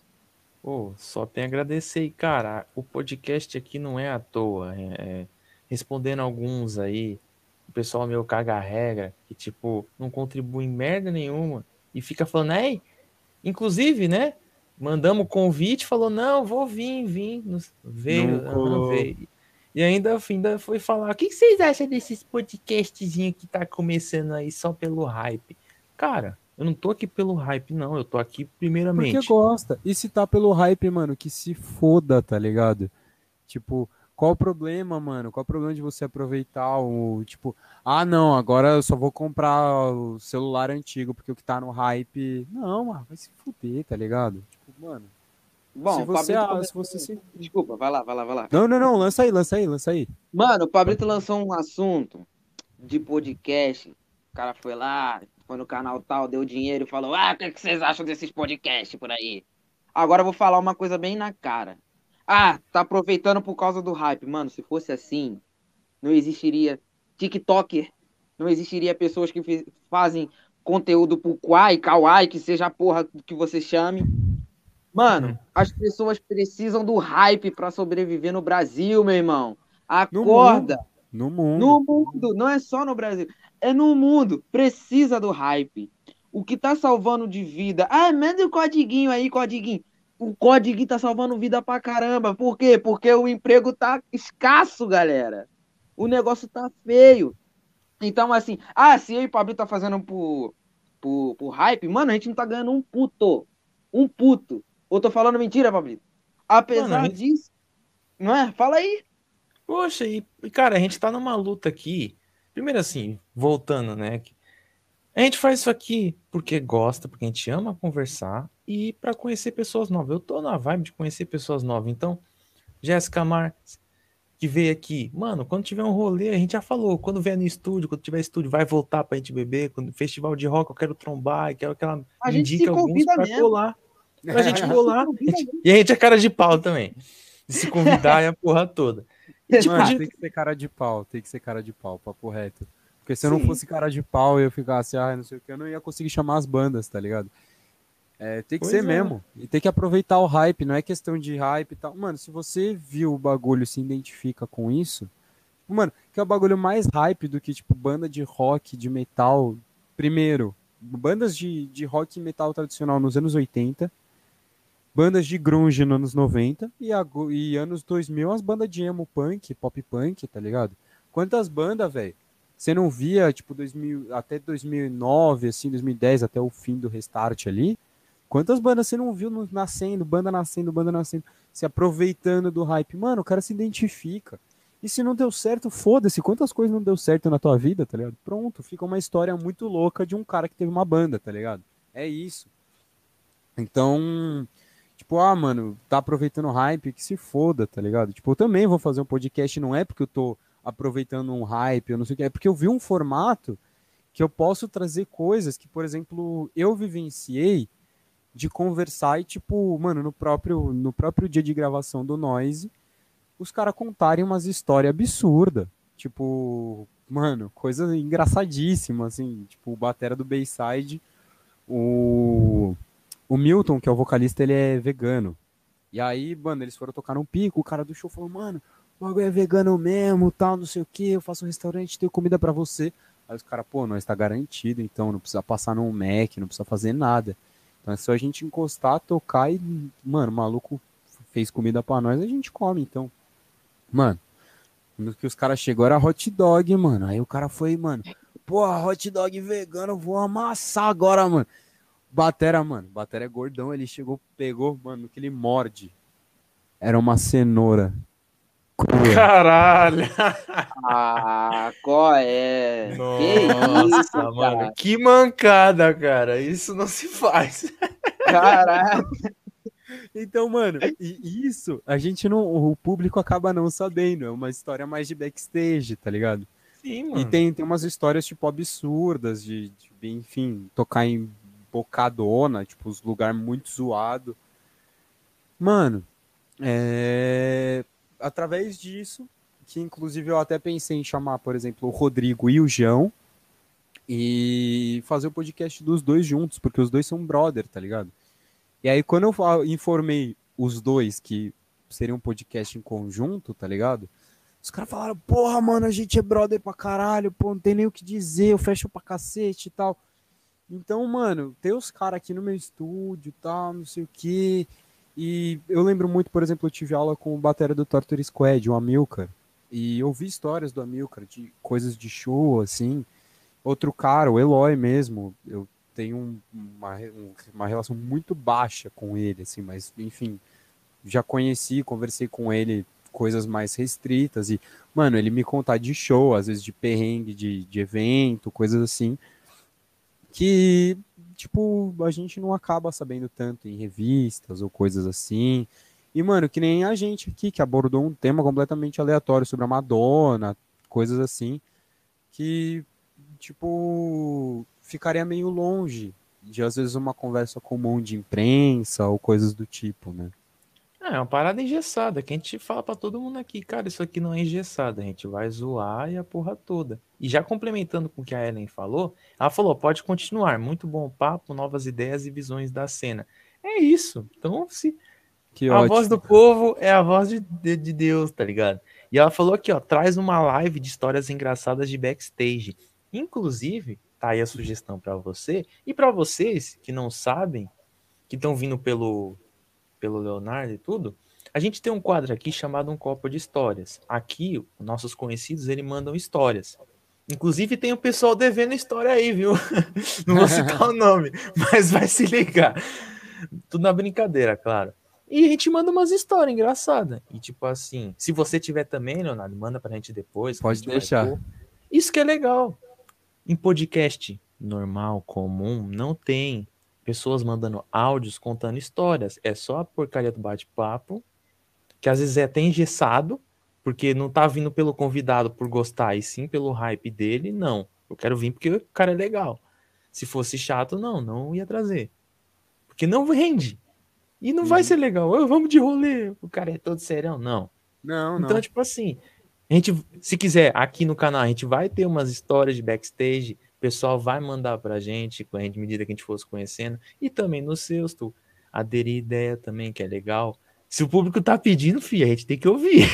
Speaker 1: Pô, só tem a agradecer aí, cara. O podcast aqui não é à toa. É, é... Respondendo alguns aí, o pessoal meu caga regra, que tipo, não contribui em merda nenhuma e fica falando, ei, inclusive, né? Mandamos convite, falou, não, vou vir, vim, veio, não, não veio. E ainda, ainda foi falar: o que vocês acham desses podcastzinhos que tá começando aí só pelo hype? Cara, eu não tô aqui pelo hype, não. Eu tô aqui primeiramente.
Speaker 2: Porque gosta. E se tá pelo hype, mano, que se foda, tá ligado? Tipo, qual o problema, mano? Qual o problema de você aproveitar o. Tipo, ah, não, agora eu só vou comprar o celular antigo porque o que tá no hype. Não, mano, vai se fuder, tá ligado? Tipo, mano.
Speaker 3: Bom, se você, ah, se você se... Desculpa, vai lá, vai lá, vai lá.
Speaker 2: Não, não, não, lança aí, lança aí, lança aí.
Speaker 3: Mano, o Pablito lançou um assunto de podcast. O cara foi lá, foi no canal tal, deu dinheiro e falou: Ah, o que, é que vocês acham desses podcasts por aí? Agora eu vou falar uma coisa bem na cara. Ah, tá aproveitando por causa do hype. Mano, se fosse assim, não existiria TikToker, não existiria pessoas que fazem conteúdo pro Quai, Kawaii, que seja a porra que você chame Mano, hum. as pessoas precisam do hype para sobreviver no Brasil, meu irmão. Acorda.
Speaker 2: No mundo.
Speaker 3: No mundo. Não é só no Brasil. É no mundo. Precisa do hype. O que tá salvando de vida. Ah, manda o codiguinho aí, codiguinho. O codiguinho tá salvando vida pra caramba. Por quê? Porque o emprego tá escasso, galera. O negócio tá feio. Então, assim, ah, se eu e o Pablo tá fazendo por, por, por hype, mano, a gente não tá ganhando um puto. Um puto. Ou tô falando mentira, Pablito? Apesar Mano, disso, não é? Fala aí.
Speaker 1: Poxa, e cara, a gente tá numa luta aqui. Primeiro assim, voltando, né? A gente faz isso aqui porque gosta, porque a gente ama conversar e para conhecer pessoas novas. Eu tô na vibe de conhecer pessoas novas. Então, Jéssica Marques, que veio aqui, mano, quando tiver um rolê, a gente já falou, quando vier no estúdio, quando tiver estúdio, vai voltar pra gente beber, quando festival de rock eu quero trombar, quero que ela
Speaker 3: a gente indique alguns pra mesmo. colar.
Speaker 1: Pra gente rolar. e a gente é cara de pau também. De se convidar e a porra toda.
Speaker 2: E, tipo, Mano, de... tem que ser cara de pau, tem que ser cara de pau, papo reto. Porque se eu não fosse cara de pau e eu ficasse, ah, não sei o que, eu não ia conseguir chamar as bandas, tá ligado? É, tem que pois ser é. mesmo. E tem que aproveitar o hype, não é questão de hype e tal. Mano, se você viu o bagulho se identifica com isso, mano, que é o bagulho mais hype do que, tipo, banda de rock, de metal. Primeiro, bandas de, de rock e metal tradicional nos anos 80 bandas de grunge nos anos 90 e, a, e anos 2000 as bandas de emo punk, pop punk, tá ligado? Quantas bandas, velho? Você não via, tipo, 2000, até 2009, assim, 2010, até o fim do restart ali? Quantas bandas você não viu nascendo, banda nascendo, banda nascendo, se aproveitando do hype? Mano, o cara se identifica. E se não deu certo, foda-se. Quantas coisas não deu certo na tua vida, tá ligado? Pronto, fica uma história muito louca de um cara que teve uma banda, tá ligado? É isso. Então, Tipo, ah, mano, tá aproveitando o hype, que se foda, tá ligado? Tipo, eu também vou fazer um podcast, não é porque eu tô aproveitando um hype, eu não sei o que, é porque eu vi um formato que eu posso trazer coisas que, por exemplo, eu vivenciei de conversar e, tipo, mano, no próprio, no próprio dia de gravação do Noise, os caras contarem umas histórias absurdas. Tipo, mano, coisa engraçadíssima, assim, tipo, o batera do Bayside, o o Milton, que é o vocalista, ele é vegano. E aí, mano, eles foram tocar num pico, o cara do show falou, mano, o bagulho é vegano mesmo, tal, não sei o que, eu faço um restaurante, tenho comida para você. Aí os caras, pô, nós tá garantido, então não precisa passar num Mac, não precisa fazer nada. Então é só a gente encostar, tocar e, mano, o maluco fez comida para nós, a gente come, então. Mano, no que os caras chegou era hot dog, mano. Aí o cara foi, mano, pô, hot dog vegano, vou amassar agora, mano. Batera, mano, Batera é gordão, ele chegou, pegou, mano, que ele morde. Era uma cenoura.
Speaker 1: Crua. Caralho!
Speaker 3: Ah, qual é?
Speaker 1: Nossa, que isso, mano, cara? que mancada, cara. Isso não se faz.
Speaker 3: Caralho!
Speaker 2: Então, mano, isso a gente não. O público acaba não sabendo. É uma história mais de backstage, tá ligado?
Speaker 1: Sim, mano.
Speaker 2: E tem, tem umas histórias, tipo, absurdas de, de enfim, tocar em bocadona, tipo, os lugares muito zoado. Mano, é... através disso que inclusive eu até pensei em chamar, por exemplo, o Rodrigo e o João e fazer o podcast dos dois juntos, porque os dois são brother, tá ligado? E aí quando eu informei os dois que seria um podcast em conjunto, tá ligado? Os caras falaram, porra, mano, a gente é brother pra caralho, pô, não tem nem o que dizer, eu fecho pra cacete e tal. Então, mano, tem os caras aqui no meu estúdio e tal, não sei o que. E eu lembro muito, por exemplo, eu tive aula com o batera do Torture Squad, o Amilcar. E eu vi histórias do Amilcar, de coisas de show, assim. Outro cara, o Eloy mesmo, eu tenho uma, uma relação muito baixa com ele, assim, mas enfim, já conheci, conversei com ele coisas mais restritas e, mano, ele me contar de show, às vezes de perrengue, de, de evento, coisas assim, que, tipo, a gente não acaba sabendo tanto em revistas ou coisas assim. E, mano, que nem a gente aqui, que abordou um tema completamente aleatório sobre a Madonna, coisas assim, que, tipo, ficaria meio longe de, às vezes, uma conversa comum de imprensa ou coisas do tipo, né?
Speaker 1: É, é uma parada engessada, que a gente fala para todo mundo aqui, cara, isso aqui não é engessado, a gente vai zoar e a porra toda. E já complementando com o que a Ellen falou, ela falou, pode continuar, muito bom papo, novas ideias e visões da cena. É isso, então se que a ótimo. voz do povo é a voz de, de, de, Deus, tá ligado? E ela falou aqui, ó, traz uma live de histórias engraçadas de backstage. Inclusive, tá aí a sugestão para você e para vocês que não sabem, que estão vindo pelo pelo Leonardo e tudo. A gente tem um quadro aqui chamado um copo de histórias. Aqui, nossos conhecidos, eles mandam histórias. Inclusive tem o pessoal devendo história aí, viu? Não vou citar o nome, mas vai se ligar. Tudo na brincadeira, claro. E a gente manda umas histórias engraçadas. E tipo assim, se você tiver também, Leonardo, manda pra gente depois.
Speaker 2: Pode
Speaker 1: gente
Speaker 2: deixar.
Speaker 1: Isso que é legal. Em podcast normal, comum, não tem pessoas mandando áudios contando histórias. É só a porcaria do bate-papo, que às vezes é até engessado, porque não tá vindo pelo convidado por gostar, e sim pelo hype dele. Não. Eu quero vir porque o cara é legal. Se fosse chato, não, não ia trazer. Porque não rende. E não uhum. vai ser legal. Oh, vamos de rolê. O cara é todo serão. Não.
Speaker 2: Não,
Speaker 1: então,
Speaker 2: não.
Speaker 1: tipo assim, a gente, se quiser, aqui no canal, a gente vai ter umas histórias de backstage. O pessoal vai mandar com a gente, medida que a gente fosse conhecendo. E também nos seus, tu aderir ideia também, que é legal. Se o público tá pedindo, filho, a gente tem que ouvir.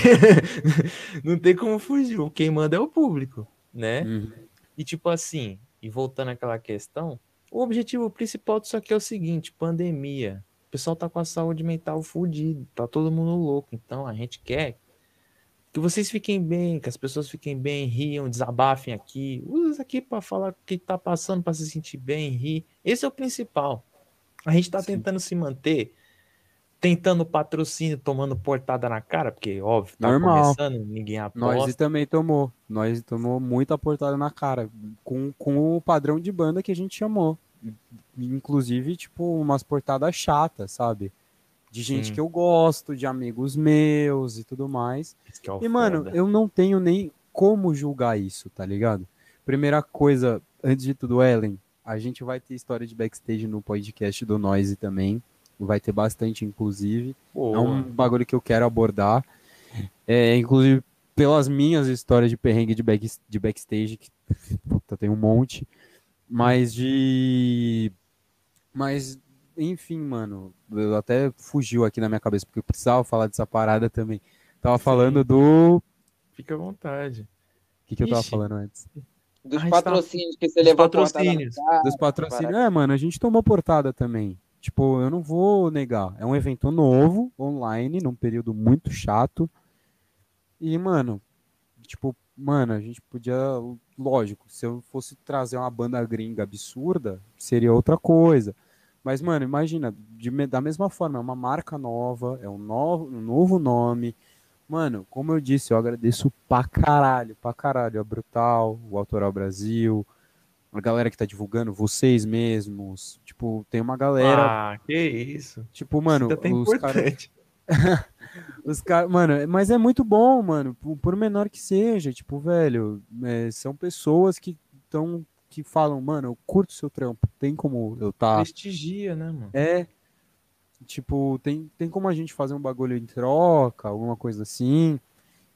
Speaker 1: não tem como fugir. Quem manda é o público, né? Uhum. E tipo assim, e voltando àquela questão, o objetivo principal disso aqui é o seguinte: pandemia. O pessoal tá com a saúde mental fodida, tá todo mundo louco. Então a gente quer que vocês fiquem bem, que as pessoas fiquem bem, riam, desabafem aqui. Usa isso aqui para falar o que tá passando, para se sentir bem, rir. Esse é o principal. A gente tá Sim. tentando se manter, tentando patrocínio, tomando portada na cara, porque, óbvio, tá Normal. começando, ninguém aposta.
Speaker 2: Nós também tomou. Nós tomou muita portada na cara, com, com o padrão de banda que a gente chamou inclusive, tipo, umas portadas chatas, sabe? De gente que eu gosto, de amigos meus e tudo mais. É e, mano, eu não tenho nem como julgar isso, tá ligado? Primeira coisa, antes de tudo, Ellen, a gente vai ter história de backstage no podcast do Noise também. Vai ter bastante, inclusive. Boa. É um bagulho que eu quero abordar. É, inclusive, pelas minhas histórias de perrengue de, back, de backstage, que puta, tem um monte. Mas de mas, enfim, mano, eu até fugiu aqui na minha cabeça, porque eu precisava falar dessa parada também. Tava Sim. falando do.
Speaker 1: Fica à vontade.
Speaker 2: O que, que eu tava falando antes?
Speaker 3: Dos ah, patrocínios tá... que você levou
Speaker 2: patrocínios. Cara, Dos patrocínios. É, mano, a gente tomou portada também. Tipo, eu não vou negar. É um evento novo, online, num período muito chato. E, mano, tipo, mano, a gente podia. Lógico, se eu fosse trazer uma banda gringa absurda, seria outra coisa. Mas, mano, imagina, de, da mesma forma, é uma marca nova, é um novo, um novo nome. Mano, como eu disse, eu agradeço pra caralho, pra caralho. A Brutal, o Autoral Brasil, a galera que tá divulgando, vocês mesmos. Tipo, tem uma galera.
Speaker 1: Ah, que isso.
Speaker 2: Tipo, mano, tá os caras. os caras. Mano, mas é muito bom, mano. Por, por menor que seja. Tipo, velho, é, são pessoas que estão que falam, mano, eu curto seu trampo, tem como eu tá.
Speaker 1: Prestigia, né, mano?
Speaker 2: É. Tipo, tem, tem como a gente fazer um bagulho em troca, alguma coisa assim.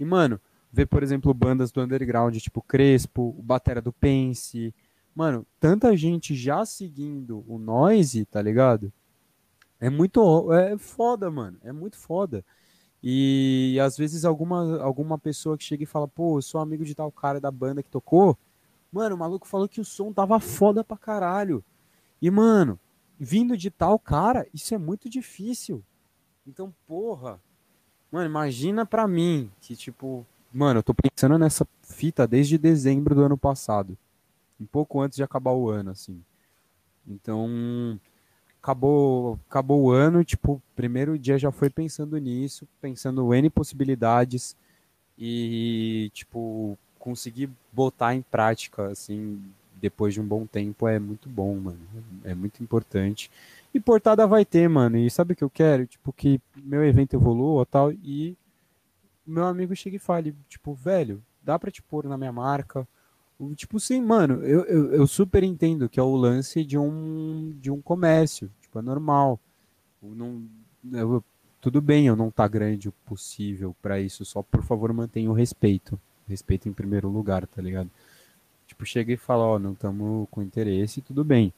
Speaker 2: E, mano, ver, por exemplo, bandas do underground, tipo Crespo, o Batera do Pense. Mano, tanta gente já seguindo o Noise, tá ligado? É muito. É foda, mano. É muito foda. E às vezes alguma, alguma pessoa que chega e fala, pô, eu sou amigo de tal cara da banda que tocou. Mano, o maluco falou que o som tava foda pra caralho. E, mano, vindo de tal cara, isso é muito difícil. Então, porra. Mano, imagina pra mim que, tipo, mano, eu tô pensando nessa fita desde dezembro do ano passado. Um pouco antes de acabar o ano, assim. Então, acabou, acabou o ano, tipo, primeiro dia já foi pensando nisso, pensando N possibilidades e, tipo, conseguir botar em prática, assim, depois de um bom tempo é muito bom, mano. É muito importante. E portada vai ter, mano. E sabe o que eu quero? Tipo, que meu evento evolua tal e meu amigo chegue e fale, tipo, velho, dá pra te pôr na minha marca, Tipo, sim, mano, eu, eu, eu, super entendo que é o lance de um, de um comércio, tipo, é normal. Não, eu, tudo bem eu não tá grande o possível para isso, só por favor mantenha o respeito. Respeito em primeiro lugar, tá ligado? Tipo, chega e fala, ó, não estamos com interesse, tudo bem.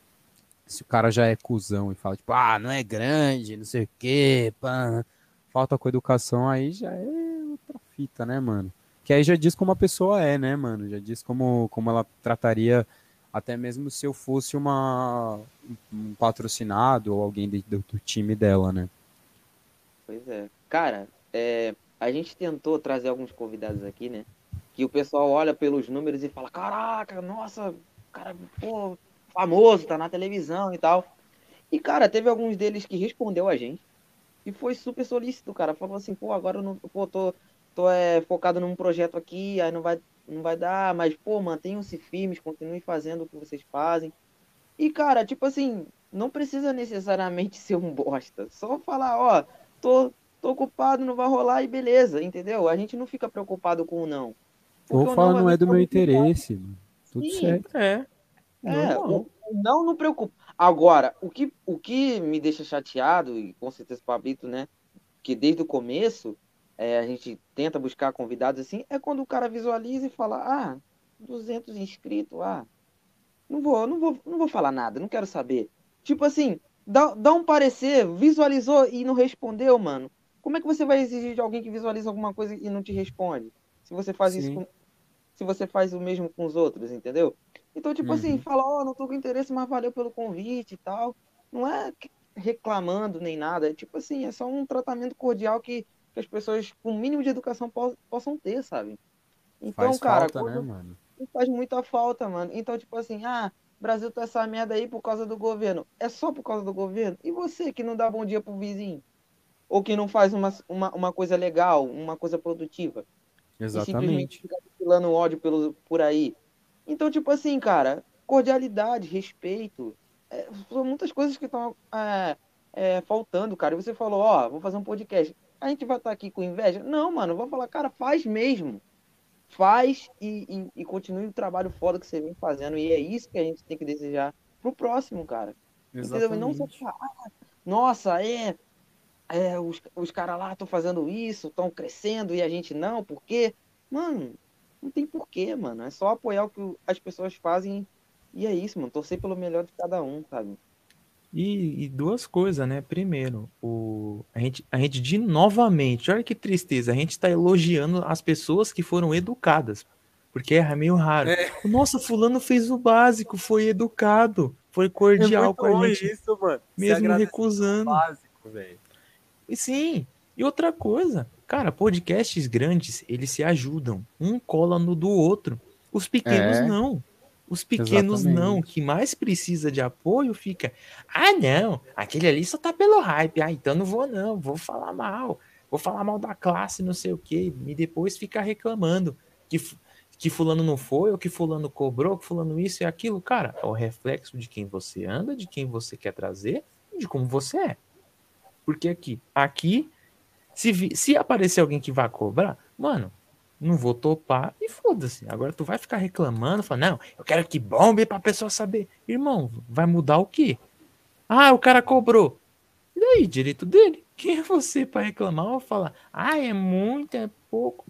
Speaker 2: Se o cara já é cuzão e fala, tipo, ah, não é grande, não sei o quê, pá, falta com educação, aí já é outra fita, né, mano? Que aí já diz como a pessoa é, né, mano? Já diz como, como ela trataria, até mesmo se eu fosse uma, um patrocinado ou alguém do, do time dela, né?
Speaker 3: Pois é. Cara, é, a gente tentou trazer alguns convidados aqui, né? Que o pessoal olha pelos números e fala: Caraca, nossa, cara, pô, famoso, tá na televisão e tal. E, cara, teve alguns deles que respondeu a gente. E foi super solícito, cara. Falou assim, pô, agora eu não. Pô, tô, tô é, focado num projeto aqui, aí não vai, não vai dar, mas, pô, mantenham-se firmes, continuem fazendo o que vocês fazem. E, cara, tipo assim, não precisa necessariamente ser um bosta. Só falar, ó, tô, tô ocupado, não vai rolar e beleza, entendeu? A gente não fica preocupado com o não.
Speaker 2: Ou fala, não, não é do meu interesse, mano. Tudo Sim. certo.
Speaker 3: É. É, o, não não preocupa. Agora, o que, o que me deixa chateado, e com certeza o Pablito, né? Que desde o começo é, a gente tenta buscar convidados assim, é quando o cara visualiza e fala, ah, 200 inscritos, ah, não vou, não vou, não vou falar nada, não quero saber. Tipo assim, dá, dá um parecer, visualizou e não respondeu, mano. Como é que você vai exigir de alguém que visualiza alguma coisa e não te responde? Se você faz Sim. isso com, se você faz o mesmo com os outros, entendeu? Então, tipo assim, uhum. assim, fala, ó, oh, não tô com interesse, mas valeu pelo convite e tal. Não é reclamando nem nada, é tipo assim, é só um tratamento cordial que que as pessoas com o mínimo de educação po possam ter, sabe?
Speaker 2: Então, faz cara, falta, né, mano?
Speaker 3: faz muita falta, mano. Então, tipo assim, ah, Brasil tá essa merda aí por causa do governo. É só por causa do governo? E você que não dá bom dia pro vizinho? Ou que não faz uma, uma, uma coisa legal, uma coisa produtiva?
Speaker 2: Exatamente. E simplesmente
Speaker 3: fica filando ódio pelo, por aí. Então, tipo assim, cara, cordialidade, respeito. É, são muitas coisas que estão é, é, faltando, cara. E você falou, ó, vou fazer um podcast a gente vai estar aqui com inveja? Não, mano, vou falar, cara, faz mesmo. Faz e, e, e, continue o trabalho foda que você vem fazendo. E é isso que a gente tem que desejar pro próximo, cara. Exatamente. Entendeu? não só falar, ah, nossa, é, é os, os caras lá estão fazendo isso, estão crescendo e a gente não, por quê? Mano, não tem porquê, mano. É só apoiar o que as pessoas fazem e é isso, mano. Torcer pelo melhor de cada um, sabe?
Speaker 1: E, e, duas coisas, né? Primeiro, o, a, gente, a gente de novamente, olha que tristeza, a gente está elogiando as pessoas que foram educadas, porque é meio raro. É. Nossa, fulano fez o básico, foi educado, foi cordial é com a gente.
Speaker 2: Isso, mano.
Speaker 1: Mesmo recusando. Básico, e sim, e outra coisa, cara, podcasts grandes, eles se ajudam, um cola no do outro. Os pequenos é. não. Os pequenos Exatamente. não, que mais precisa de apoio fica, ah não, aquele ali só tá pelo hype, ah então não vou não, vou falar mal, vou falar mal da classe, não sei o que, e depois fica reclamando que, que fulano não foi, ou que fulano cobrou, que fulano isso e aquilo, cara, é o reflexo de quem você anda, de quem você quer trazer, de como você é. Porque aqui, aqui, se, vi, se aparecer alguém que vai cobrar, mano, não vou topar e foda-se. Agora tu vai ficar reclamando, falando, não, eu quero que bombe pra pessoa saber. Irmão, vai mudar o quê? Ah, o cara cobrou. E daí, direito dele? Quem é você para reclamar ou falar, ah, é muito, é pouco?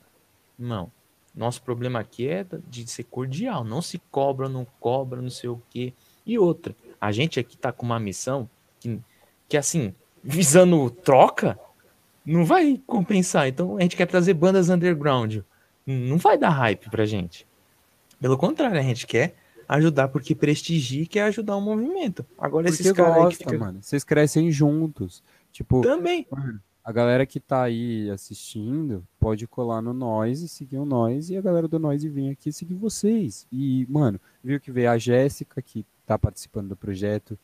Speaker 1: Não. Nosso problema aqui é de ser cordial, não se cobra, não cobra, não sei o quê. E outra, a gente aqui tá com uma missão que, que assim, visando troca, não vai compensar. Então a gente quer trazer bandas underground. Não vai dar hype pra gente. Pelo contrário, a gente quer ajudar porque prestigia quer ajudar o movimento. Agora
Speaker 2: Porque
Speaker 1: esses caras fica...
Speaker 2: mano. Vocês crescem juntos. Tipo,
Speaker 1: Também.
Speaker 2: mano, a galera que tá aí assistindo pode colar no Nós e seguir o Nós e a galera do Nós e vir aqui seguir vocês. E, mano, viu que veio a Jéssica que tá participando do projeto,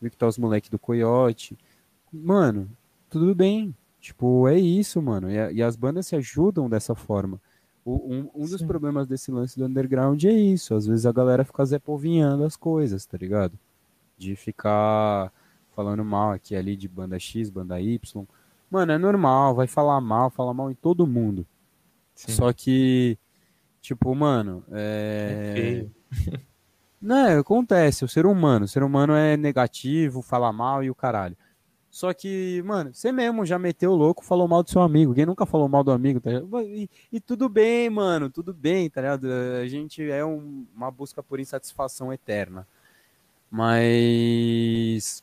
Speaker 2: viu que tá os moleques do Coyote. Mano, tudo bem. Tipo, é isso, mano. E, e as bandas se ajudam dessa forma. O- um, um dos problemas desse lance do underground é isso. Às vezes a galera fica zepovinhando as coisas, tá ligado? De ficar falando mal aqui ali de banda X, banda Y. Mano, é normal, vai falar mal, falar mal em todo mundo.
Speaker 1: Sim.
Speaker 2: Só que, tipo, mano,
Speaker 1: É
Speaker 2: é. Não, é, acontece, o ser humano. O ser humano é negativo, fala mal e o caralho. Só que, mano, você mesmo já meteu o louco, falou mal do seu amigo. Quem nunca falou mal do amigo, tá? E, e tudo bem, mano, tudo bem, tá ligado? A gente é um- uma busca por insatisfação eterna. Mas.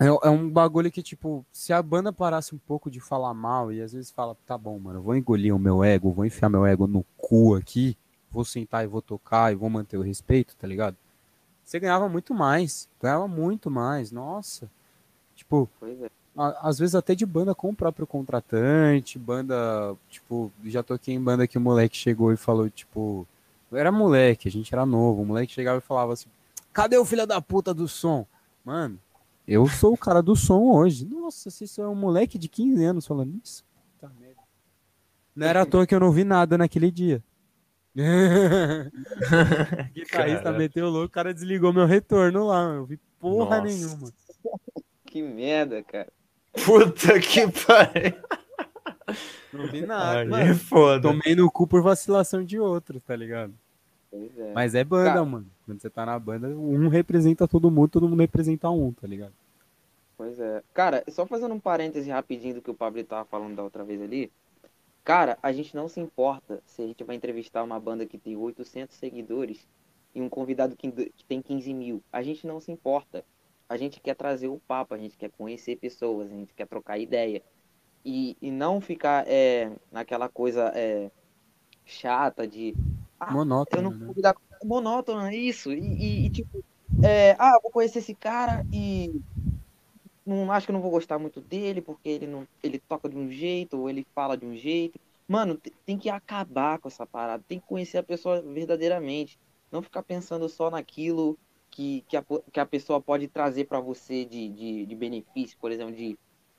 Speaker 2: É, é um bagulho que, tipo, se a banda parasse um pouco de falar mal e às vezes fala, tá bom, mano, vou engolir o meu ego, vou enfiar meu ego no cu aqui, vou sentar e vou tocar e vou manter o respeito, tá ligado? Você ganhava muito mais, ganhava muito mais, nossa. Tipo,
Speaker 3: Pois é.
Speaker 2: a- às vezes até de banda com o próprio contratante, banda, tipo, já toquei em banda que o moleque chegou e falou, tipo, eu era moleque, a gente era novo, o moleque chegava e falava assim, cadê o filho da puta do som? Mano, eu sou o cara do som hoje. Nossa, se isso é um moleque de 15 anos falando isso. Puta merda. Não era à toa que eu não vi nada naquele dia. Guitarrista meteu o louco, o cara desligou meu retorno lá, eu vi porra
Speaker 1: Nossa.
Speaker 2: nenhuma.
Speaker 3: Que merda, cara.
Speaker 1: Puta que pariu.
Speaker 2: Não vi nada.
Speaker 1: Aí
Speaker 2: Mano,
Speaker 1: é foda.
Speaker 2: tomei no cu por vacilação de outro, tá ligado?
Speaker 3: Pois é.
Speaker 2: Mas é banda,
Speaker 3: Cara.
Speaker 2: mano. Quando você tá na banda, um representa todo mundo, todo mundo representa um, tá ligado?
Speaker 3: Pois é. Cara, só fazendo um parêntese rapidinho do que o Pablo tava falando da outra vez ali. Cara, a gente não se importa se a gente vai entrevistar uma banda que tem 800 seguidores e um convidado que, que tem 15 mil. A gente não se importa. A gente quer trazer o papo, a gente quer conhecer pessoas, a gente quer trocar ideia. E, e não ficar é, naquela coisa é, chata de. Ah, eu
Speaker 2: Monótono,
Speaker 3: não
Speaker 2: né?
Speaker 3: vou é isso. E, e- e, tipo, é, ah, eu vou conhecer esse cara e não acho que eu não vou gostar muito dele porque ele não, ele toca de um jeito ou ele fala de um jeito. Mano, te- tem que acabar com essa parada, tem que conhecer a pessoa verdadeiramente, não ficar pensando só naquilo que, que, a, que a pessoa pode trazer pra você de, de, de benefício, por exemplo, de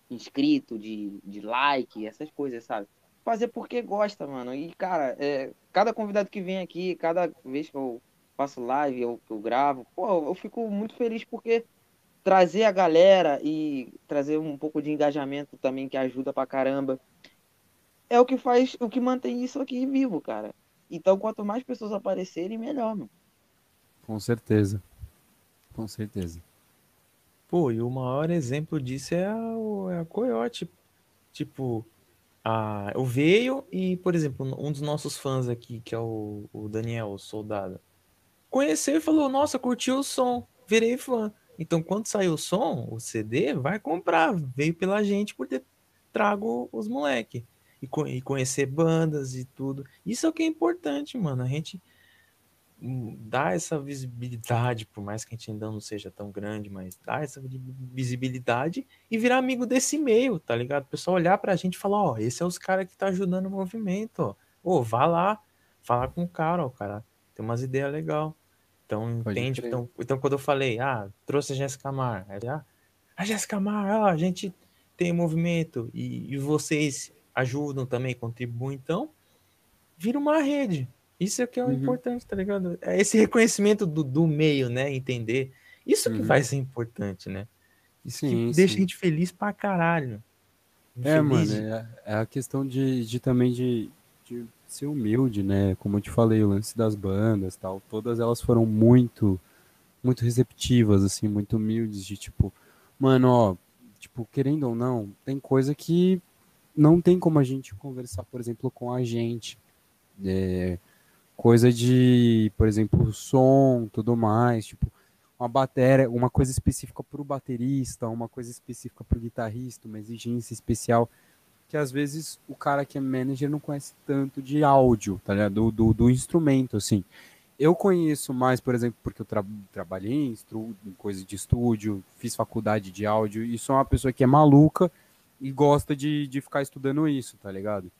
Speaker 3: inscrito, de, de like, essas coisas, sabe? Fazer porque gosta, mano. E, cara, é, cada convidado que vem aqui, cada vez que eu faço live que eu gravo, pô, eu fico muito feliz porque trazer a galera e trazer um pouco de engajamento também que ajuda pra caramba é o que faz, o que mantém isso aqui vivo, cara. Então, quanto mais pessoas aparecerem, melhor, mano.
Speaker 2: Com certeza. Com certeza.
Speaker 1: Pô, e o maior exemplo disso é a, é a Coyote. Tipo, a, eu veio e, por exemplo, um dos nossos fãs aqui, que é o, o Daniel, o soldado, conheceu e falou: Nossa, curtiu o som, virei fã. Então, quando sair o som, o CD, vai comprar. Veio pela gente por ter trago os moleque. E, e conhecer bandas e tudo. Isso é o que é importante, mano. A gente dá essa visibilidade, por mais que a gente ainda não seja tão grande, mas dá essa vi- visibilidade e virar amigo desse meio, tá ligado? O pessoal olhar pra gente e falar, ó, esse é os caras que tá ajudando o movimento, ó. Ô, vá lá, fala com o cara, ó, o cara tem umas ideias legais. Então, entende? Então, então, quando eu falei, ah, trouxe a Jéssica Mar, aí, ah, a Jéssica Mar, ó, a gente tem movimento e, e vocês ajudam também, contribuem, então, vira uma rede. Isso é que é o
Speaker 2: Uhum.
Speaker 1: importante, tá ligado? É esse reconhecimento do, do meio, né? Entender. Isso que
Speaker 2: Uhum.
Speaker 1: vai ser importante, né? Isso
Speaker 2: Sim,
Speaker 1: que deixa
Speaker 2: sim.
Speaker 1: a gente feliz pra caralho.
Speaker 2: É, mano,
Speaker 1: Feliz
Speaker 2: é, é a questão de, de também de, de ser humilde, né? Como eu te falei, o lance das bandas tal, todas elas foram muito, muito receptivas, assim, muito humildes, de tipo, mano, ó, tipo, querendo ou não, tem coisa que não tem como a gente conversar, por exemplo, com a gente, É, coisa de, por exemplo, som, tudo mais, tipo, uma bateria, uma coisa específica para o baterista, uma coisa específica para o guitarrista, uma exigência especial que às vezes o cara que é manager não conhece tanto de áudio, tá ligado? Do, do, do instrumento, assim. Eu conheço mais, por exemplo, porque eu tra trabalhei em, em coisa de estúdio, fiz faculdade de áudio, e sou uma pessoa que é maluca e gosta de, de ficar estudando isso, tá ligado?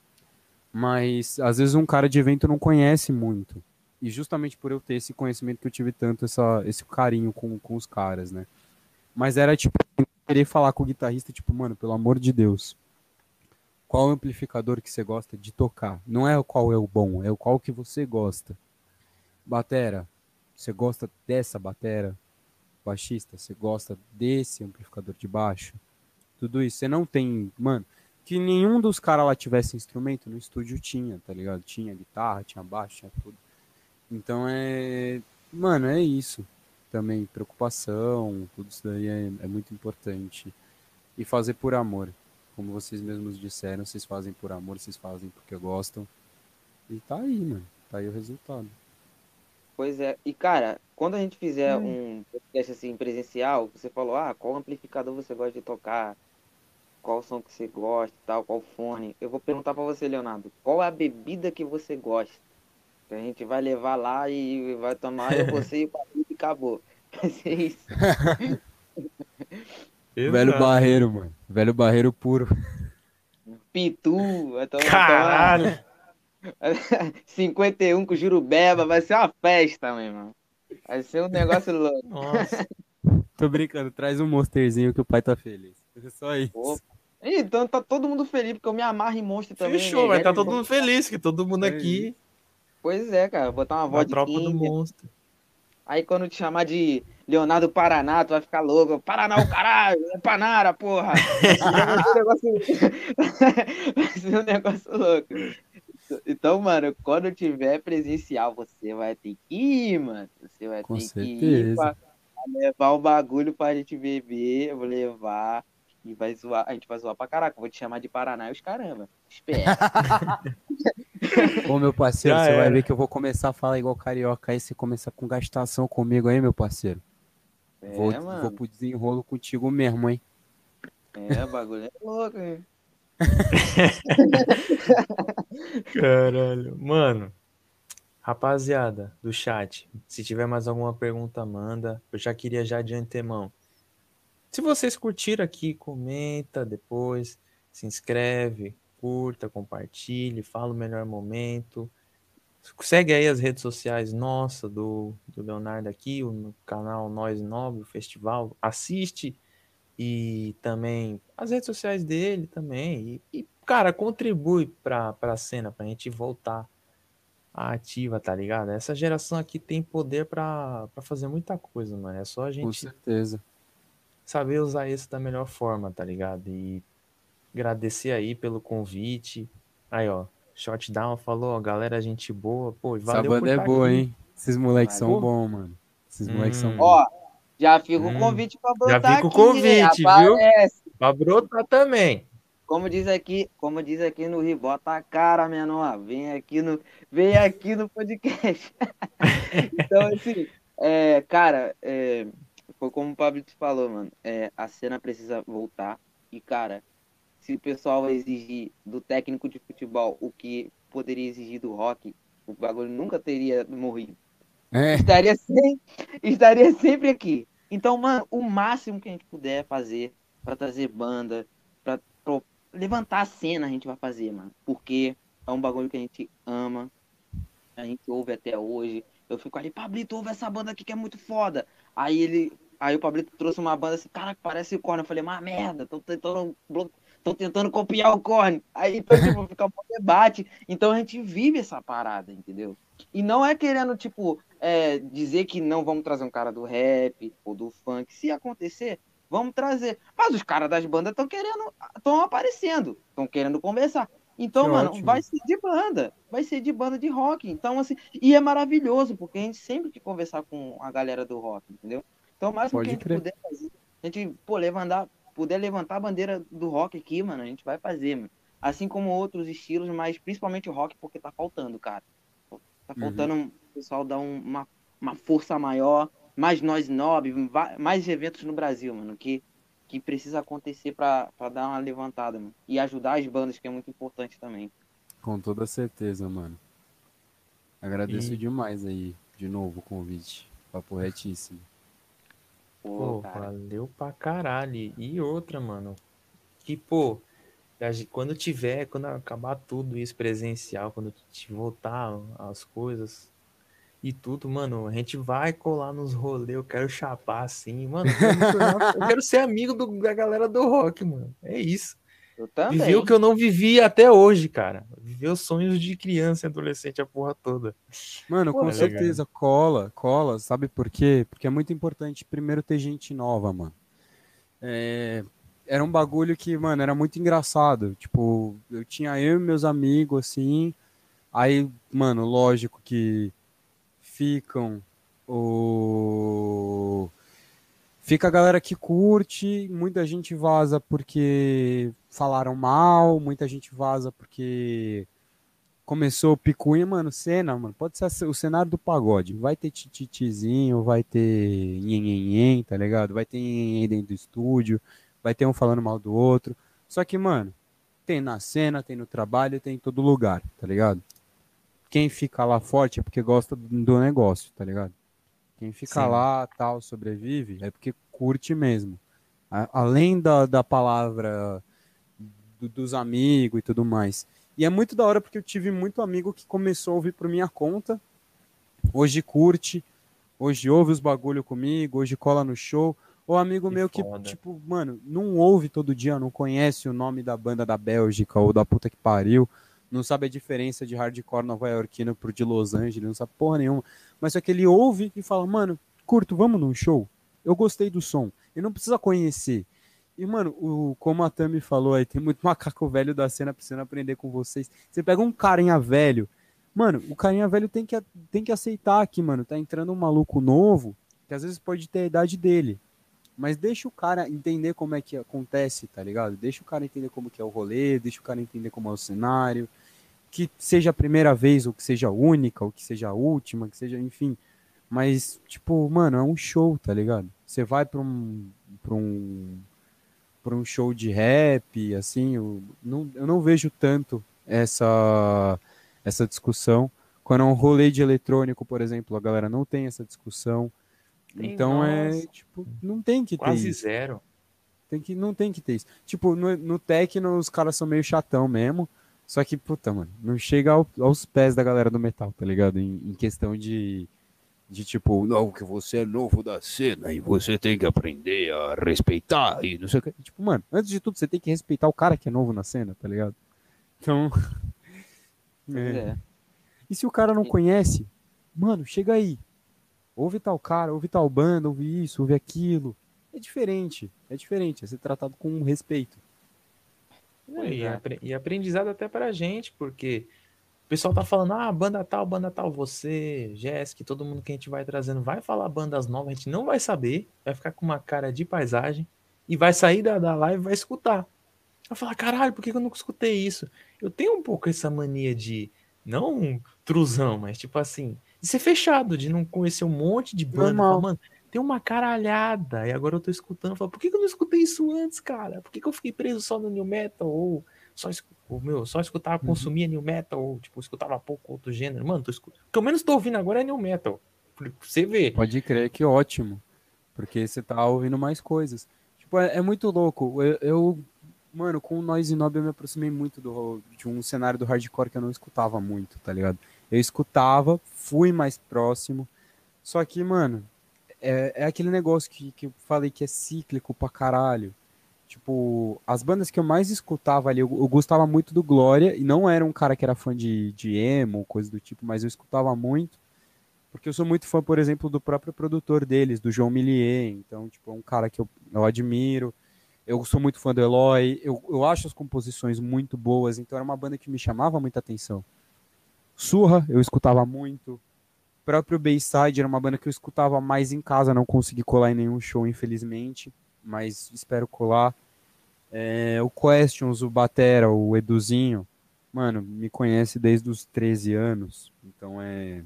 Speaker 2: Mas às vezes um cara de evento não conhece muito. E justamente por eu ter esse conhecimento que eu tive tanto essa, esse carinho com, com os caras, né? Mas era tipo, querer falar com o guitarrista, tipo, mano, pelo amor de Deus, qual amplificador que você gosta de tocar? Não é o qual é o bom, é o qual que você gosta. Batera, você gosta dessa batera? Baixista, você gosta desse amplificador de baixo? Tudo isso. Você não tem. Mano, que nenhum dos caras lá tivesse instrumento no estúdio tinha, tá ligado? Tinha guitarra, tinha baixo, tinha tudo. Então é. Mano, é isso. Também preocupação, tudo isso daí é, é muito importante. E fazer por amor. Como vocês mesmos disseram, vocês fazem por amor, vocês fazem porque gostam. E tá aí, mano. Tá aí o resultado.
Speaker 3: Pois é. E, cara, quando a gente fizer hum. um podcast assim presencial, você falou, ah, qual amplificador você gosta de tocar? Qual som que você gosta tal, qual fone? Eu vou perguntar para você, Leonardo, qual é a bebida que você gosta? Que a gente vai levar lá e vai tomar, eu, você e o Patrick e acabou. Vai ser isso.
Speaker 2: Velho barreiro, mano. Velho barreiro puro.
Speaker 3: Pitu.
Speaker 1: Vai tomar, Caralho.
Speaker 3: 51 com Jurubeba, vai ser uma festa, meu irmão. Vai ser um negócio louco. Nossa.
Speaker 2: Tô brincando, traz um monsterzinho que o pai tá feliz. É só isso. Opa.
Speaker 3: Então tá todo mundo feliz, porque eu me amarro em monstro também.
Speaker 1: Fechou, né? vai estar tá todo mundo feliz, que todo mundo aqui.
Speaker 3: Pois é, cara, botar uma voz de tropa do monstro. Aí quando te chamar de Leonardo Paraná, tu vai ficar louco. Paraná o caralho, é Panara, porra. vai ser um negócio louco. Então, mano, quando tiver presencial, você vai ter que ir, mano. Você vai Com ter certeza. que ir pra, levar o bagulho pra gente beber. Eu vou levar e vai zoar. A gente vai zoar pra caraca. vou te chamar de Paraná e os caramba. Espera.
Speaker 2: Ô, meu parceiro, Já você era. vai ver que eu vou começar a falar igual carioca aí. Você começa com gastação comigo aí, meu parceiro. É, vou, mano. vou pro desenrolo contigo mesmo, hein?
Speaker 3: É, o bagulho é louco, hein?
Speaker 1: Caralho. Mano, rapaziada do chat, se tiver mais alguma pergunta, manda. Eu já queria já de antemão. Se vocês curtiram aqui, comenta depois, se inscreve, curta, compartilhe, fala o melhor momento. Segue aí as redes sociais nossa, do, do Leonardo aqui, o canal Nós Nobre, o festival. Assiste e também as redes sociais dele também. E, e cara, contribui pra, pra cena, pra gente voltar ativa, tá ligado? Essa geração aqui tem poder pra, pra fazer muita coisa, mano. É só a gente.
Speaker 2: Com certeza.
Speaker 1: Saber usar isso da melhor forma, tá ligado? E agradecer aí pelo convite. Aí, ó. Shotdown falou, ó, galera, gente boa. Pô, valeu
Speaker 2: Essa banda é boa, aqui. hein? Esses moleques são bons, mano. Esses hum. moleques são hum. bons.
Speaker 3: Ó, já fica o hum. convite para brotar
Speaker 1: Já fica o convite, viu? Para brotar também.
Speaker 3: Como diz aqui, como diz aqui no Rio, bota a cara, menor. Vem aqui no, vem aqui no podcast. então, assim, é, cara, é, foi como o Pablo falou, mano. É, a cena precisa voltar. E, cara, se o pessoal exigir do técnico de futebol o que poderia exigir do rock, o bagulho nunca teria morrido. É. Estaria, sempre, estaria sempre aqui. Então, mano, o máximo que a gente puder fazer para trazer banda, para levantar a cena, a gente vai fazer, mano. Porque é um bagulho que a gente ama, a gente ouve até hoje. Eu fico ali, Pablito, ouve essa banda aqui que é muito foda. Aí ele. Aí o Pablito trouxe uma banda assim, cara, que parece o Korn. Eu falei, mas merda, tô tentando, tô tentando copiar o Korn. Aí então, tipo, fica um debate. Então a gente vive essa parada, entendeu? E não é querendo, tipo, é, dizer que não vamos trazer um cara do rap ou do funk. Se acontecer, vamos trazer. Mas os caras das bandas estão querendo, estão aparecendo, estão querendo conversar. Então, que mano, ótimo. vai ser de banda, vai ser de banda de rock. Então, assim, e é maravilhoso, porque a gente sempre quer conversar com a galera do rock, entendeu? Então, mais do que a gente crer. puder fazer, a gente, pô, levantar, puder levantar a bandeira do rock aqui, mano, a gente vai fazer, mano. assim como outros estilos, mas principalmente o rock, porque tá faltando, cara. Tá
Speaker 2: Uhum.
Speaker 3: faltando o pessoal dar um- uma, uma força maior, mais nós nob, va- mais eventos no Brasil, mano, que, que precisa acontecer pra, pra dar uma levantada, mano. E ajudar as bandas, que é muito importante também.
Speaker 2: Com toda certeza, mano. Agradeço
Speaker 1: E-
Speaker 2: demais aí, de novo, o convite. Papo retíssimo.
Speaker 3: Pô,
Speaker 1: Pô, valeu pra caralho. E outra, mano. Que, pô, quando tiver, quando acabar tudo isso presencial, quando te voltar as coisas e tudo, mano, a gente vai colar nos rolês. Eu quero chapar assim, mano. Eu quero, eu quero ser amigo do- da galera do rock, mano. É isso.
Speaker 3: Eu também.
Speaker 1: Viver o que eu não vivi até hoje, cara. Viver os sonhos de criança e adolescente, a porra toda.
Speaker 2: Mano,
Speaker 3: Pô,
Speaker 2: com
Speaker 1: é legal.
Speaker 2: certeza, cola, cola, sabe por quê? Porque é muito importante primeiro ter gente nova, mano. É, era um bagulho que, mano, era muito engraçado. Tipo, eu tinha eu e meus amigos, assim. Aí, mano, lógico que ficam o. Fica a galera que curte, muita gente vaza porque falaram mal, muita gente vaza porque começou o picuinha, mano, cena, mano, pode ser o cenário do pagode. Vai ter tititizinho, vai ter nhenhenhen, tá ligado? Vai ter nhenhenhen dentro do estúdio, vai ter um falando mal do outro. Só que, mano, tem na cena, tem no trabalho, tem em todo lugar, tá ligado? Quem fica lá forte é porque gosta do negócio, tá ligado? Quem fica
Speaker 1: Sim.
Speaker 2: lá, tal, sobrevive, é porque curte mesmo. A- além da, da palavra do- dos amigos e tudo mais. E é muito da hora porque eu tive muito amigo que começou a ouvir por minha conta, hoje curte, hoje ouve os bagulho comigo, hoje cola no show. Ou amigo
Speaker 1: Que
Speaker 2: meu que,
Speaker 1: foda.
Speaker 2: tipo, mano, não ouve todo dia, não conhece o nome da banda da Bélgica ou da puta que pariu, não sabe a diferença de hardcore nova-iorquino pro de Los Angeles, não sabe porra nenhuma. Mas só que ele ouve e fala, mano, curto, vamos num show? Eu gostei do som. Ele não precisa conhecer. E, mano, o, como a Tami falou aí, tem muito macaco velho da cena precisando aprender com vocês. Você pega um carinha velho, mano, o carinha velho tem que, tem que aceitar que, mano, tá entrando um maluco novo, que às vezes pode ter a idade dele. Mas deixa o cara entender como é que acontece, tá ligado? Deixa o cara entender como que é o rolê, deixa o cara entender como é o cenário. Que seja a primeira vez, ou que seja a única, ou que seja a última, que seja, enfim. Mas, tipo, mano, é um show, tá ligado? Você vai pra um. pra um. pra um show de rap, assim, eu não, eu não vejo tanto essa, essa discussão. Quando é um rolê de eletrônico, por exemplo, a galera não tem essa discussão. Então é,
Speaker 1: nossa.
Speaker 2: tipo, não tem que ter
Speaker 1: Quase zero.
Speaker 2: Tem que, não tem que ter isso. Tipo, no, no techno os caras são meio chatão mesmo. Só que, puta, mano, não chega ao- aos pés da galera do metal, tá ligado? Em, em questão de, de tipo, não, que você é novo da cena e você tem que aprender a respeitar e não sei o que. Tipo, mano, antes de tudo, você tem que respeitar o cara que é novo na cena, tá ligado? Então. É.
Speaker 3: é.
Speaker 2: E se o cara não conhece, mano, chega aí. Ouve tal cara, ouve tal banda, ouve isso, ouve aquilo. É diferente, é diferente, é ser tratado com respeito.
Speaker 1: E,
Speaker 3: é.
Speaker 1: apre- e aprendizado até pra gente, porque o pessoal tá falando, ah, banda tal, banda tal, você, Jéssica, todo mundo que a gente vai trazendo vai falar bandas novas, a gente não vai saber, vai ficar com uma cara de paisagem e vai sair da, da live e vai escutar. Vai falar, caralho, por que que eu nunca escutei isso? Eu tenho um pouco essa mania de, não um truzão, mas tipo assim, de ser fechado, de não conhecer um monte de banda. Falar, Mano, tem uma caralhada. E agora eu tô escutando. Falo, por que, que eu não escutei isso antes, cara? Por que, que eu fiquei preso só no New Metal? Ou só, ou, meu, só escutava,
Speaker 2: Uhum.
Speaker 1: consumia New Metal? Ou tipo, escutava pouco outro gênero? Mano, tô escu... o que eu menos tô ouvindo agora é New Metal. Pra você ver.
Speaker 2: Pode crer que ótimo, porque você tá ouvindo mais coisas. Tipo, é, é muito louco. Eu, eu, mano, com o Noise Nob eu me aproximei muito do, de um cenário do hardcore que eu não escutava muito, tá ligado? Eu escutava, fui mais próximo, só que, mano, é, é aquele negócio que, que eu falei que é cíclico pra caralho. Tipo, as bandas que eu mais escutava ali, eu, eu gostava muito do Glória, e não era um cara que era fã de, de emo, coisa do tipo, mas eu escutava muito. Porque eu sou muito fã, por exemplo, do próprio produtor deles, do João Millier. Então, tipo, é um cara que eu, eu admiro. Eu sou muito fã do Eloy. Eu, eu acho as composições muito boas. Então, era uma banda que me chamava muita atenção. Surra, eu escutava muito. O próprio Bayside era uma banda que eu escutava mais em casa. Não consegui colar em nenhum show, infelizmente. Mas espero colar. É, o Questions, o Batera, o Eduzinho, mano, me conhece desde os 13 anos, então é.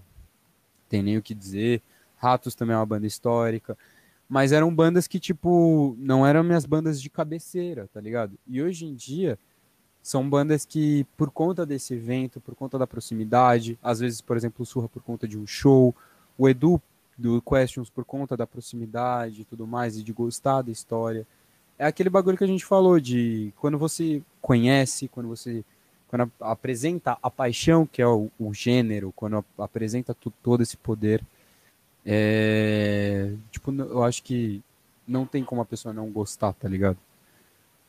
Speaker 2: Tem nem o que dizer. Ratos também é uma banda histórica. Mas eram bandas que, tipo, não eram minhas bandas de cabeceira, tá ligado? E hoje em dia, são bandas que, por conta desse evento, por conta da proximidade, às vezes, por exemplo, Surra por conta de um show, o Edu do Questions por conta da proximidade e tudo mais, e de gostar da história. É aquele bagulho que a gente falou de quando você conhece, quando você quando apresenta a paixão, que é o, o gênero, quando apresenta todo esse poder, é, tipo, eu acho que não tem como a pessoa não gostar, tá ligado?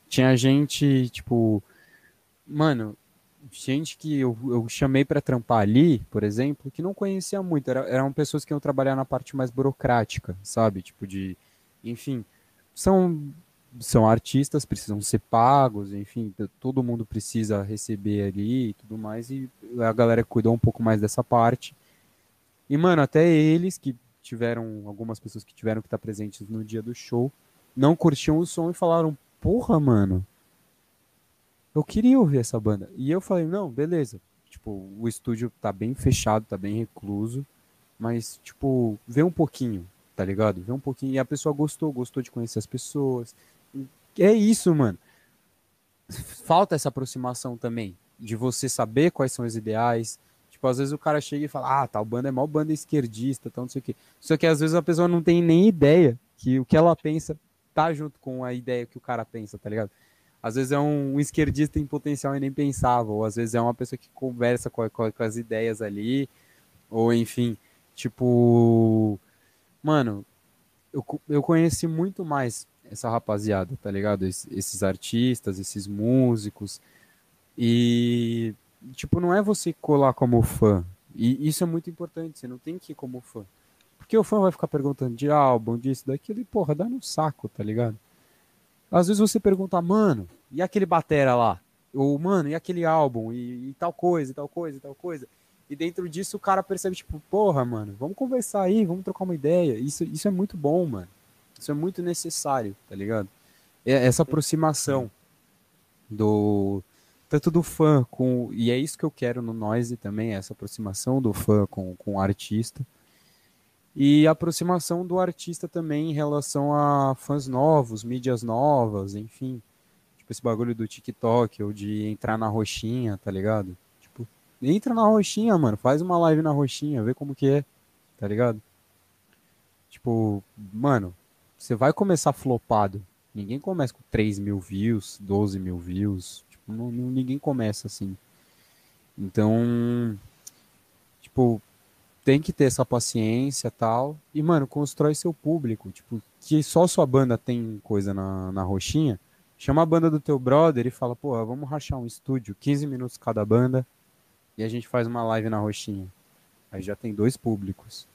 Speaker 2: Tinha gente, tipo, mano, gente que eu, eu chamei para trampar ali, por exemplo, que não conhecia muito, era, eram pessoas que iam trabalhar na parte mais burocrática, sabe? Tipo de, enfim, são são artistas, precisam ser pagos, enfim, todo mundo precisa receber ali e tudo mais, e a galera cuidou um pouco mais dessa parte. E, mano, até eles que tiveram, algumas pessoas que tiveram que estar presentes no dia do show, não curtiam o som e falaram, porra, mano, eu queria ouvir essa banda. E eu falei, não, beleza. Tipo, o estúdio tá bem fechado, tá bem recluso, mas, tipo, vê um pouquinho, tá ligado? Vê um pouquinho. E a pessoa gostou, gostou de conhecer as pessoas. É isso, mano. Falta essa aproximação também, de você saber quais são os ideais, Tipo, às vezes o cara chega e fala, ah, tal banda é mal banda esquerdista, tal, não sei o quê. Só que às vezes a pessoa não tem nem ideia que o que ela pensa tá junto com a ideia que o cara pensa, tá ligado? Às vezes é um, um esquerdista em potencial e nem pensava, ou às vezes é uma pessoa que conversa com, com, com as ideias ali, ou enfim, tipo. Mano, eu, eu conheci muito mais essa rapaziada, tá ligado? Es, esses artistas, esses músicos. E tipo, não é você colar como fã. E isso é muito importante, você não tem que ir como fã. Porque o fã vai ficar perguntando de álbum, disso, daquilo, e porra, dá no saco, tá ligado? Às vezes você pergunta, mano, e aquele batera lá? Ou, mano, e aquele álbum? E, e tal coisa, e tal coisa, e tal coisa. E dentro disso o cara percebe, tipo, porra, mano, vamos conversar aí, vamos trocar uma ideia. Isso, isso é muito bom, mano. Isso é muito necessário, tá ligado? É essa aproximação do, tanto do fã com. E é isso que eu quero no Noise também, essa aproximação do fã com, com o artista. E aproximação do artista também em relação a fãs novos, mídias novas, enfim. Tipo esse bagulho do TikTok ou de entrar na roxinha, tá ligado? Tipo, entra na roxinha, mano. Faz uma live na roxinha, vê como que é, tá ligado? Tipo, mano, você vai começar flopado. Ninguém começa com 3 mil views, 12 mil views, não, não, ninguém começa assim. Então, tipo, tem que ter essa paciência tal. E, mano, constrói seu público. Tipo, que só sua banda tem coisa na, na roxinha. Chama a banda do teu brother e fala, pô, vamos rachar um estúdio, 15 minutos cada banda, e a gente faz uma live na roxinha. Aí já tem dois públicos.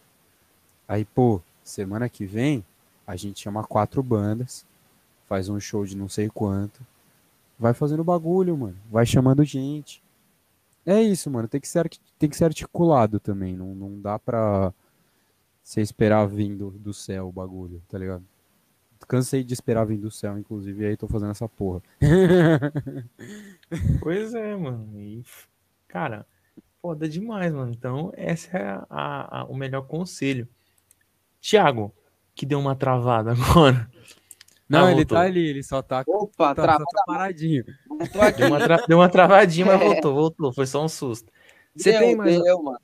Speaker 2: Aí, pô, semana que vem, a gente chama quatro bandas, faz um show de não sei quanto, Vai fazendo bagulho, mano. Vai chamando gente. É isso, mano. Tem que ser, tem que ser articulado também. Não, não dá pra você esperar vindo do céu o bagulho, tá ligado? Cansei de esperar vir do céu, inclusive, e aí tô fazendo essa porra.
Speaker 1: pois é, mano. E, cara, foda demais, mano. Então, esse é a, a, o melhor conselho. Tiago, que deu uma travada agora.
Speaker 2: Não, ah, ele tá ali, ele só tá,
Speaker 3: Opa,
Speaker 2: tá, tá paradinho.
Speaker 1: Deu uma, tra... deu uma travadinha, mas voltou, voltou. Foi só um susto. Você deu, tem mais. Deu, mano.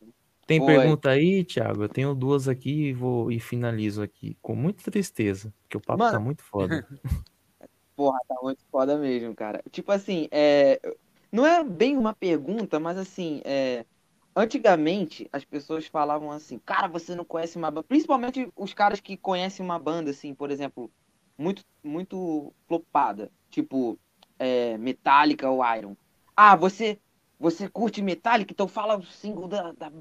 Speaker 1: Tem Foi. pergunta aí, Thiago? Eu tenho duas aqui e vou e finalizo aqui com muita tristeza, porque o papo tá mano... tá muito foda.
Speaker 3: Porra, tá muito foda mesmo, cara. Tipo assim, é... não é bem uma pergunta, mas assim, é... antigamente as pessoas falavam assim, cara, você não conhece uma banda. Principalmente os caras que conhecem uma banda, assim, por exemplo, muito, muito flopada. Tipo, é, Metallica ou Iron. Ah, você você curte Metallica? Então fala o single da, da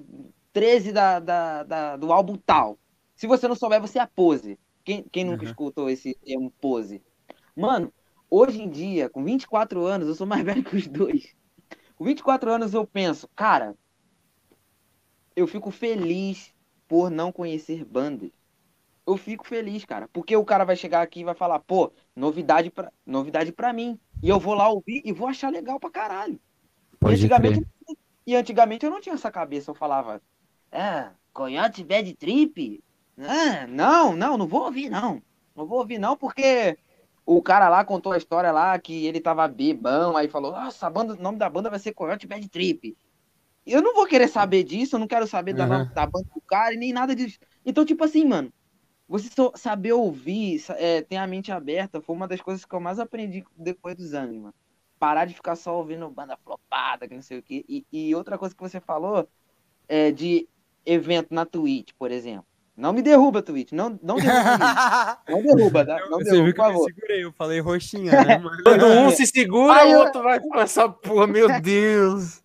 Speaker 3: 13 da, da, da, do álbum tal. Se você não souber, você é a pose. Quem, quem nunca uhum. escutou esse termo pose? Mano, hoje em dia, com 24 anos, eu sou mais velho que os dois. Com 24 anos eu penso, cara, eu fico feliz por não conhecer bandas. Eu fico feliz, cara. Porque o cara vai chegar aqui e vai falar, pô, novidade pra, novidade pra mim. E eu vou lá ouvir e vou achar legal pra caralho.
Speaker 2: Pode
Speaker 3: e, antigamente, e antigamente eu não tinha essa cabeça. Eu falava, ah, Coyote Bad Trip? Ah, não, não, não vou ouvir, não. Não vou ouvir, não, porque o cara lá contou a história lá que ele tava bebão, aí falou, nossa, a banda, o nome da banda vai ser Coyote Bad Trip. Eu não vou querer saber disso, eu não quero saber da,
Speaker 2: Uhum.
Speaker 3: da banda do cara e nem nada disso. Então, tipo assim, mano, você saber ouvir, é, ter a mente aberta, foi uma das coisas que eu mais aprendi depois dos anos, mano. Parar de ficar só ouvindo banda flopada, que não sei o quê. E, e outra coisa que você falou é de evento na Twitch, por exemplo. Não me derruba, Twitch. Não, não derruba. não derruba, tá? Não
Speaker 2: Você
Speaker 3: derruba,
Speaker 2: viu
Speaker 3: por
Speaker 2: que eu me
Speaker 3: favor.
Speaker 2: segurei, eu falei roxinha, né?
Speaker 1: Quando um se segura,
Speaker 3: Ai,
Speaker 1: o
Speaker 3: eu-
Speaker 1: outro vai com essa porra, meu Deus.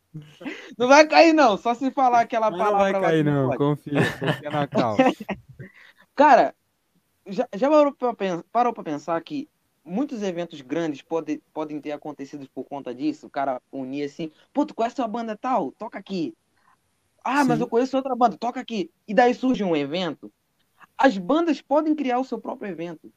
Speaker 3: Não vai cair, não. Só se falar aquela
Speaker 2: Mas
Speaker 3: palavra
Speaker 2: não vai cair, não,
Speaker 3: pode.
Speaker 2: confia, confia na cal.
Speaker 3: Cara, já, já parou, pra pensar, que muitos eventos grandes pode, podem ter acontecido por conta disso? O cara unir assim, pô, tu conhece uma banda tal? Toca aqui. Ah, mas
Speaker 2: Sim.
Speaker 3: eu conheço outra banda, toca aqui. E daí surge um evento. As bandas podem criar o seu próprio evento.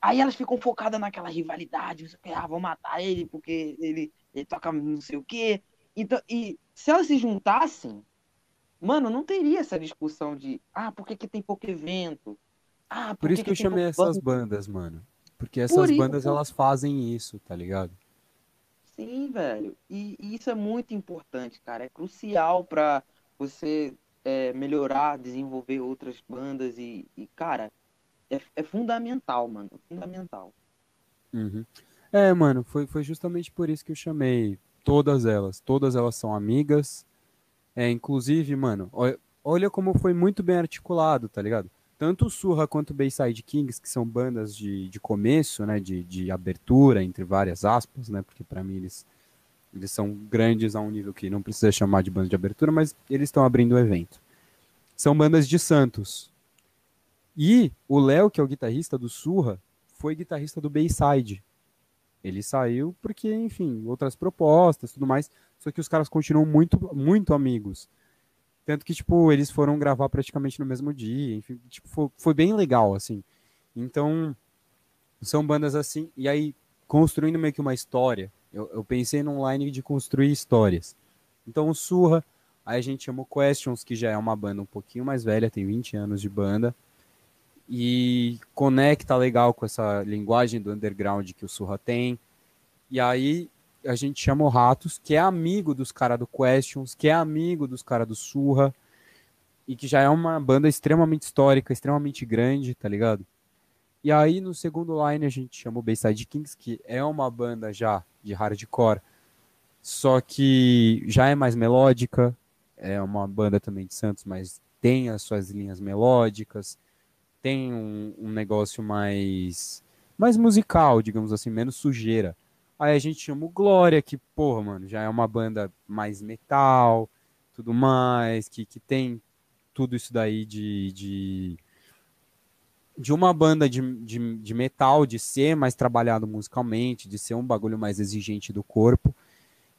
Speaker 3: Aí elas ficam focadas naquela rivalidade, que, ah, vou matar ele porque ele, ele toca não sei o quê. Então, e se elas se juntassem, mano, não teria essa discussão de, ah, por que, que tem pouco evento? Ah,
Speaker 2: Por isso que eu
Speaker 3: tem
Speaker 2: chamei essas
Speaker 3: banda?
Speaker 2: bandas, mano. Porque essas
Speaker 3: isso,
Speaker 2: bandas,
Speaker 3: pô.
Speaker 2: elas fazem isso, tá ligado?
Speaker 3: Sim, velho. E, e isso é muito importante, cara. É crucial pra você é, melhorar, desenvolver outras bandas e, e, cara, é, é fundamental, mano. É fundamental.
Speaker 2: Uhum. É, mano, foi, foi justamente por isso que eu chamei todas elas. Todas elas são amigas. É, inclusive, mano, olha, olha como foi muito bem articulado, tá ligado? Tanto o Surra quanto o Bayside Kings, que são bandas de, de começo, né, de, de abertura, entre várias aspas, né, porque pra mim eles, eles são grandes a um nível que não precisa chamar de banda de abertura, mas eles estão abrindo o evento. São bandas de Santos. E o Léo, que é o guitarrista do Surra, foi guitarrista do Bayside. Ele saiu porque, enfim, outras propostas, tudo mais. Só que os caras continuam muito, muito amigos. Tanto que, tipo, eles foram gravar praticamente no mesmo dia. Enfim, tipo, foi, foi bem legal, assim. Então, são bandas assim. E aí, construindo meio que uma história. Eu, eu pensei num line de construir histórias. Então, o Surra. Aí a gente chama o Questions, que já é uma banda um pouquinho mais velha, tem 20 anos de banda. E conecta legal com essa linguagem do underground que o Surra tem. E aí a gente chama o Ratos, que é amigo dos caras do Questions, que é amigo dos caras do Surra, e que já é uma banda extremamente histórica, extremamente grande, tá ligado? E aí no segundo line a gente chama o Bayside Kings, que é uma banda já de hardcore, só que já é mais melódica, é uma banda também de Santos, mas tem as suas linhas melódicas, tem um, um negócio mais mais musical, digamos assim, menos sujeira. Aí a gente chama o Glória, que, porra, mano, já é uma banda mais metal, tudo mais, que, que tem tudo isso daí de, de, de uma banda de, de, de metal, de ser mais trabalhado musicalmente, de ser um bagulho mais exigente do corpo.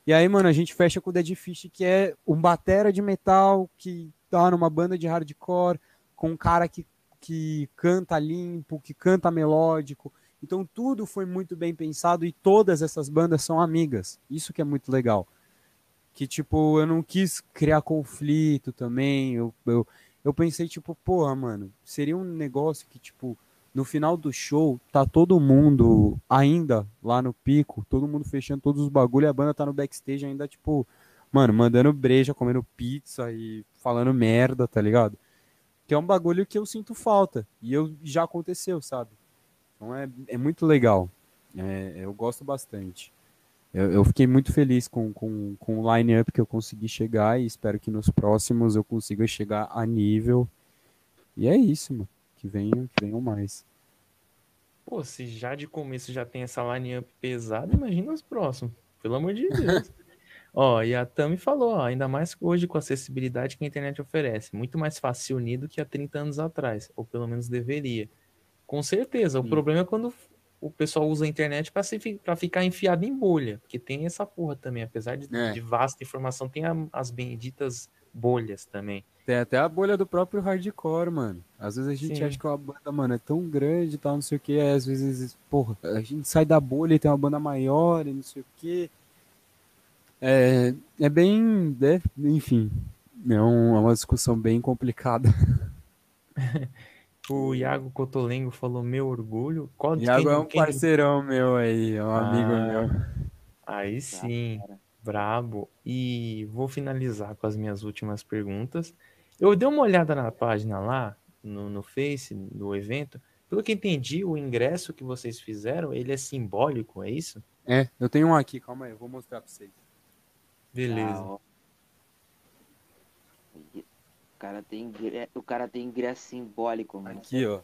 Speaker 2: E aí, mano, a gente fecha com o Dead Fish, que é um batera de metal que tá numa banda de hardcore, com um cara que, que canta limpo, que canta melódico. Então tudo foi muito bem pensado e todas essas bandas são amigas. Isso que é muito legal. Que, tipo, eu não quis criar conflito também. Eu, eu, eu pensei, tipo, porra, mano, seria um negócio que, tipo, no final do show, tá todo mundo ainda lá no pico, todo mundo fechando todos os bagulhos, a banda tá no backstage ainda, tipo, mano, mandando breja, comendo pizza e falando merda, tá ligado? Que é um bagulho que eu sinto falta. E eu já aconteceu, sabe? Então é, é muito legal. É, eu gosto bastante. Eu, eu fiquei muito feliz com, com, com o line-up que eu consegui chegar e espero que nos próximos eu consiga chegar a nível. E é isso, mano. Que venham, que venham mais.
Speaker 1: Pô, se já de começo já tem essa line-up pesada, imagina os próximos. Pelo amor de Deus. ó, e a Tami falou, ó, ainda mais hoje com a acessibilidade que a internet oferece. Muito mais fácil unir do que há 30 anos atrás. Ou pelo menos deveria. Com certeza. O
Speaker 2: Sim.
Speaker 1: problema é quando o pessoal usa a internet para para ficar enfiado em bolha. Porque tem essa porra também. Apesar de,
Speaker 2: É.
Speaker 1: de vasta informação, tem a- as benditas bolhas também.
Speaker 2: Tem até a bolha do próprio hardcore, mano. Às vezes a gente Sim. acha que uma banda, mano, é tão grande e tal, não sei o que. Às vezes, porra, a gente sai da bolha e tem uma banda maior e não sei o que. É, é bem. É, enfim, é, um, é uma discussão bem complicada.
Speaker 1: o Iago Cotolengo falou meu orgulho.
Speaker 2: Qual, Iago quem, é um quem... parceirão meu aí, é um ah, amigo meu.
Speaker 1: Aí sim, brabo. E vou finalizar com as minhas últimas perguntas. Eu dei uma olhada na página lá, no, no Face, do evento. Pelo que entendi, o ingresso que vocês fizeram, ele é simbólico, é isso?
Speaker 2: É, eu tenho um aqui, calma aí, eu vou mostrar pra vocês.
Speaker 1: Beleza. Ah,
Speaker 3: cara tem, o cara tem ingresso simbólico, mano.
Speaker 2: Aqui, ó.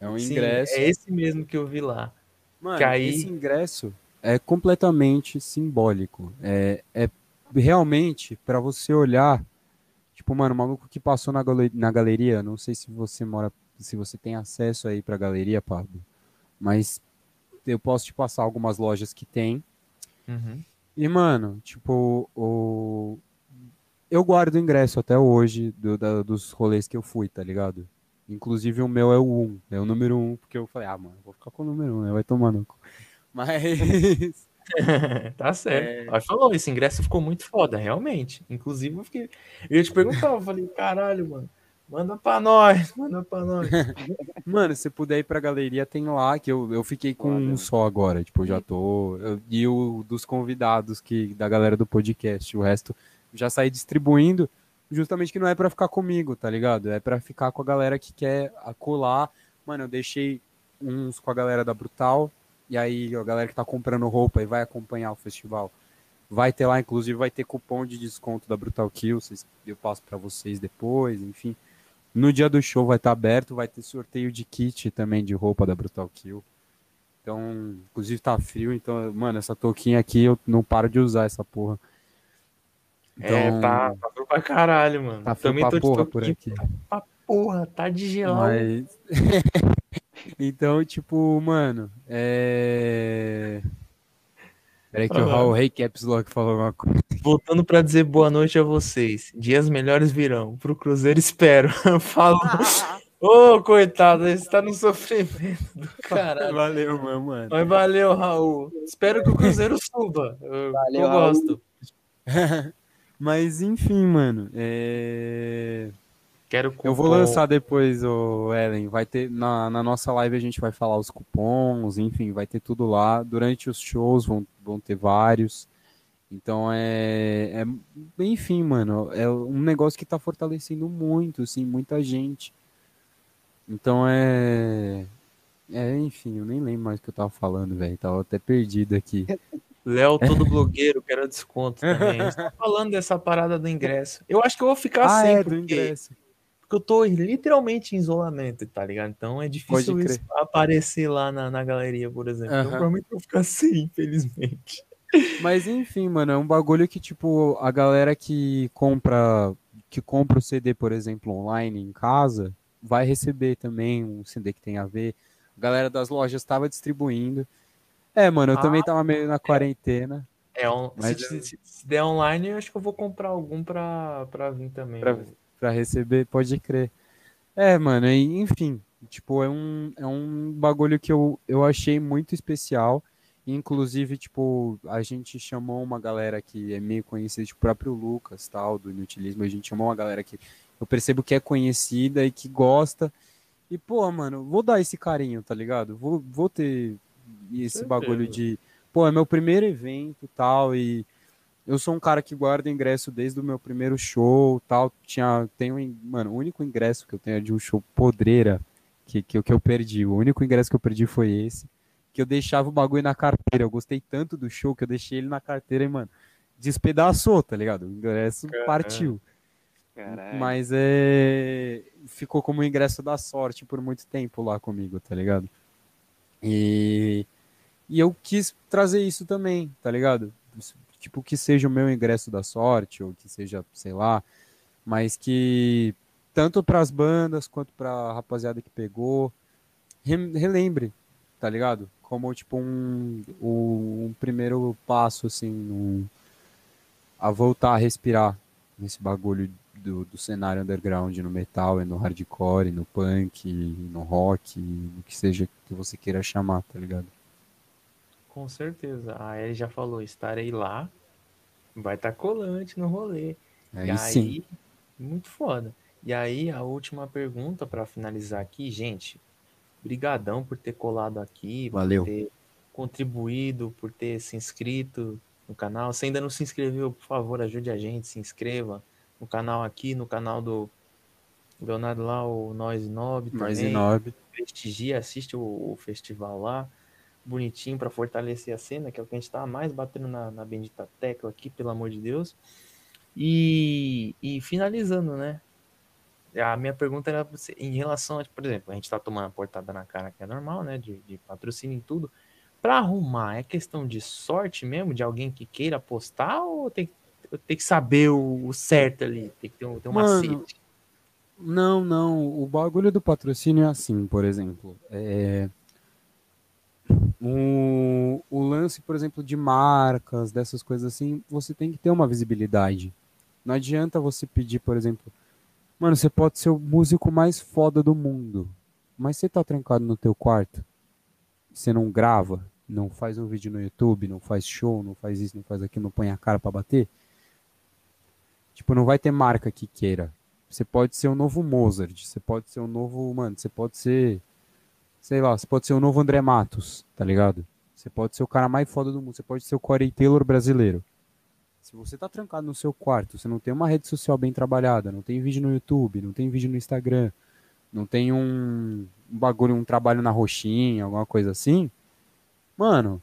Speaker 2: É um ingresso.
Speaker 1: Sim, é esse mesmo que eu vi lá.
Speaker 2: Mano, aí... esse ingresso é completamente simbólico. É, é realmente para você olhar Tipo, mano, o maluco que passou na, galeria, na galeria, não sei se você mora, se você tem acesso aí pra galeria, Pablo, mas eu posso te passar algumas lojas que tem.
Speaker 1: Uhum.
Speaker 2: E, mano, tipo, o... eu guardo o ingresso até hoje do, da, dos rolês que eu fui, tá ligado? Inclusive o meu é o 1, é o número 1, porque eu falei, ah, mano, vou ficar com o número 1, né? Vai tomar no Mas.
Speaker 1: tá certo. É... falou, esse ingresso ficou muito foda, realmente. Inclusive, eu fiquei. Eu te perguntar, eu falei, caralho, mano. Manda pra nós, manda pra nós.
Speaker 2: Mano, se puder ir pra galeria, tem lá, que eu, eu fiquei com Olha. um só agora. Tipo, eu já tô. Eu, e o dos convidados que da galera do podcast. O resto já saí distribuindo, justamente que não é para ficar comigo, tá ligado? É para ficar com a galera que quer colar. Mano, eu deixei uns com a galera da Brutal, e aí a galera que tá comprando roupa e vai acompanhar o festival, vai ter lá, inclusive vai ter cupom de desconto da Brutal Kill, eu passo para vocês depois, enfim. No dia do show vai estar tá aberto, vai ter sorteio de kit também de roupa da Brutal Kill. Então, inclusive tá frio, então, mano, essa touquinha aqui eu não paro de usar essa porra.
Speaker 1: Então, é, tá, tá frio pra caralho, mano.
Speaker 2: Tá frio Também pra porra por aqui.
Speaker 1: Tá pra porra, tá de gelado.
Speaker 2: Mas... Então, tipo, mano, é. Peraí que o Raul Rei Caps Lock falou alguma coisa.
Speaker 1: Voltando para dizer boa noite a vocês. Dias melhores virão. Pro Cruzeiro espero. Falo. Ô, oh, coitado, você tá no sofrimento do caralho.
Speaker 2: Valeu, meu mano.
Speaker 1: Mas valeu, Raul. Espero que o Cruzeiro suba. Eu, valeu, eu gosto.
Speaker 2: Mas enfim, mano. É...
Speaker 1: Quero cupom.
Speaker 2: Eu vou lançar depois, o Ellen. Vai ter na, na nossa live a gente vai falar os cupons, enfim, vai ter tudo lá. Durante os shows vão, vão ter vários. Então é, é enfim, mano, é um negócio que tá fortalecendo muito, assim, muita gente. Então é é, enfim, eu nem lembro mais o que eu tava falando, velho. Tava até perdido aqui.
Speaker 1: Léo, todo blogueiro, quero desconto também. Falando dessa parada do ingresso. Eu acho que eu vou ficar ah, sem, é,
Speaker 2: do ingresso.
Speaker 1: Porque eu tô literalmente em isolamento, tá ligado? Então é difícil aparecer lá na, na galeria, por exemplo. Uhum. Então provavelmente eu vou ficar assim, infelizmente.
Speaker 2: Mas enfim, mano, é um bagulho que, tipo, a galera que compra que compra o CD, por exemplo, online em casa, vai receber também um CD que tem a ver. A galera das lojas estava distribuindo. É, mano, eu ah, também tava meio na quarentena.
Speaker 1: É, on... mas se, se, se, der online, eu acho que eu vou comprar algum pra, pra vir também.
Speaker 2: Pra, para receber, pode crer. É, mano, enfim, tipo, é um, é um bagulho que eu, eu achei muito especial. Inclusive, tipo, a gente chamou uma galera que é meio conhecida, tipo, o próprio Lucas, tal, do Inutilismo, a gente chamou uma galera que eu percebo que é conhecida e que gosta. E, pô, mano, vou dar esse carinho, tá ligado? Vou, vou ter esse bagulho de, pô, é meu primeiro evento, tal, e eu sou um cara que guarda ingresso desde o meu primeiro show, tal. Tinha, tenho, mano, o único ingresso que eu tenho é de um show podreira que, que, que eu perdi. O único ingresso que eu perdi foi esse. Que eu deixava o bagulho na carteira. Eu gostei tanto do show que eu deixei ele na carteira e, mano, despedaçou, tá ligado? O ingresso Caramba. partiu. Caralho. Mas é. Ficou como o ingresso da sorte por muito tempo lá comigo, tá ligado? E. E eu quis trazer isso também, tá ligado? tipo, que seja o meu ingresso da sorte, ou que seja, sei lá, mas que tanto para as bandas quanto para a rapaziada que pegou, relembre, tá ligado? Como, tipo, um, um, primeiro passo, assim, um, a voltar a respirar nesse bagulho do, do cenário underground no metal, no hardcore, no punk, no rock, no que seja que você queira chamar, tá ligado?
Speaker 1: Com certeza. A Ellie já falou, estarei lá, vai estar tá colante no rolê.
Speaker 2: Aí, aí sim.
Speaker 1: Muito foda. E aí, a última pergunta para finalizar aqui, gente. Brigadão por ter colado aqui,
Speaker 2: Valeu.
Speaker 1: por ter contribuído, por ter se inscrito no canal. Se ainda não se inscreveu, por favor, ajude a gente, se inscreva no canal aqui, no canal do Leonardo lá, o Noise Nob
Speaker 2: Noise Nob.
Speaker 1: Prestigia, assiste o, o festival lá. Bonitinho para fortalecer a cena, que é o que a gente tá mais batendo na, na bendita tecla aqui, pelo amor de Deus. E, e finalizando, né? A minha pergunta era você, em relação a, por exemplo, a gente tá tomando a portada na cara que é normal, né? De, de patrocínio e tudo. Para arrumar, é questão de sorte mesmo, de alguém que queira apostar, ou tem, tem que saber o, o certo ali? Tem que ter um, ter um Mano, macete?
Speaker 2: Não, não. O bagulho do patrocínio é assim, por exemplo. É... O, o lance, por exemplo, de marcas, dessas coisas assim, você tem que ter uma visibilidade. Não adianta você pedir, por exemplo, mano, você pode ser o músico mais foda do mundo, mas você tá trancado no teu quarto, você não grava, não faz um vídeo no YouTube, não faz show, não faz isso, não faz aquilo, não põe a cara para bater, tipo, não vai ter marca que queira. Você pode ser o novo Mozart, você pode ser o novo, mano, você pode ser, sei lá, você pode ser o novo André Matos, tá ligado? Você pode ser o cara mais foda do mundo, você pode ser o Corey Taylor brasileiro. Se você tá trancado no seu quarto, você não tem uma rede social bem trabalhada, não tem vídeo no YouTube, não tem vídeo no Instagram, não tem um, um bagulho, um trabalho na roxinha, alguma coisa assim, mano,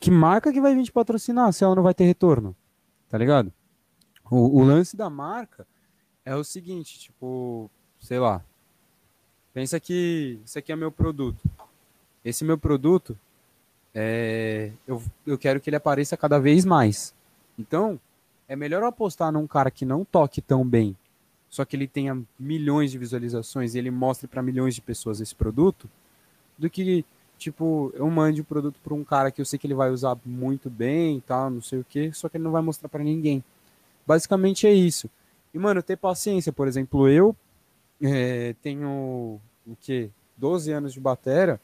Speaker 2: que marca que vai vir te patrocinar se ela não vai ter retorno? Tá ligado? O, o lance da marca é o seguinte, tipo, sei lá, pensa que isso aqui é meu produto. Esse meu produto, é, eu, eu quero que ele apareça cada vez mais. Então, é melhor apostar num cara que não toque tão bem, só que ele tenha milhões de visualizações e ele mostre para milhões de pessoas esse produto, do que, tipo, eu mande o produto para um cara que eu sei que ele vai usar muito bem e tal, não sei o que, só que ele não vai mostrar para ninguém. Basicamente é isso. E, mano, ter paciência, por exemplo, eu é, tenho, o quê? 12 anos de batera,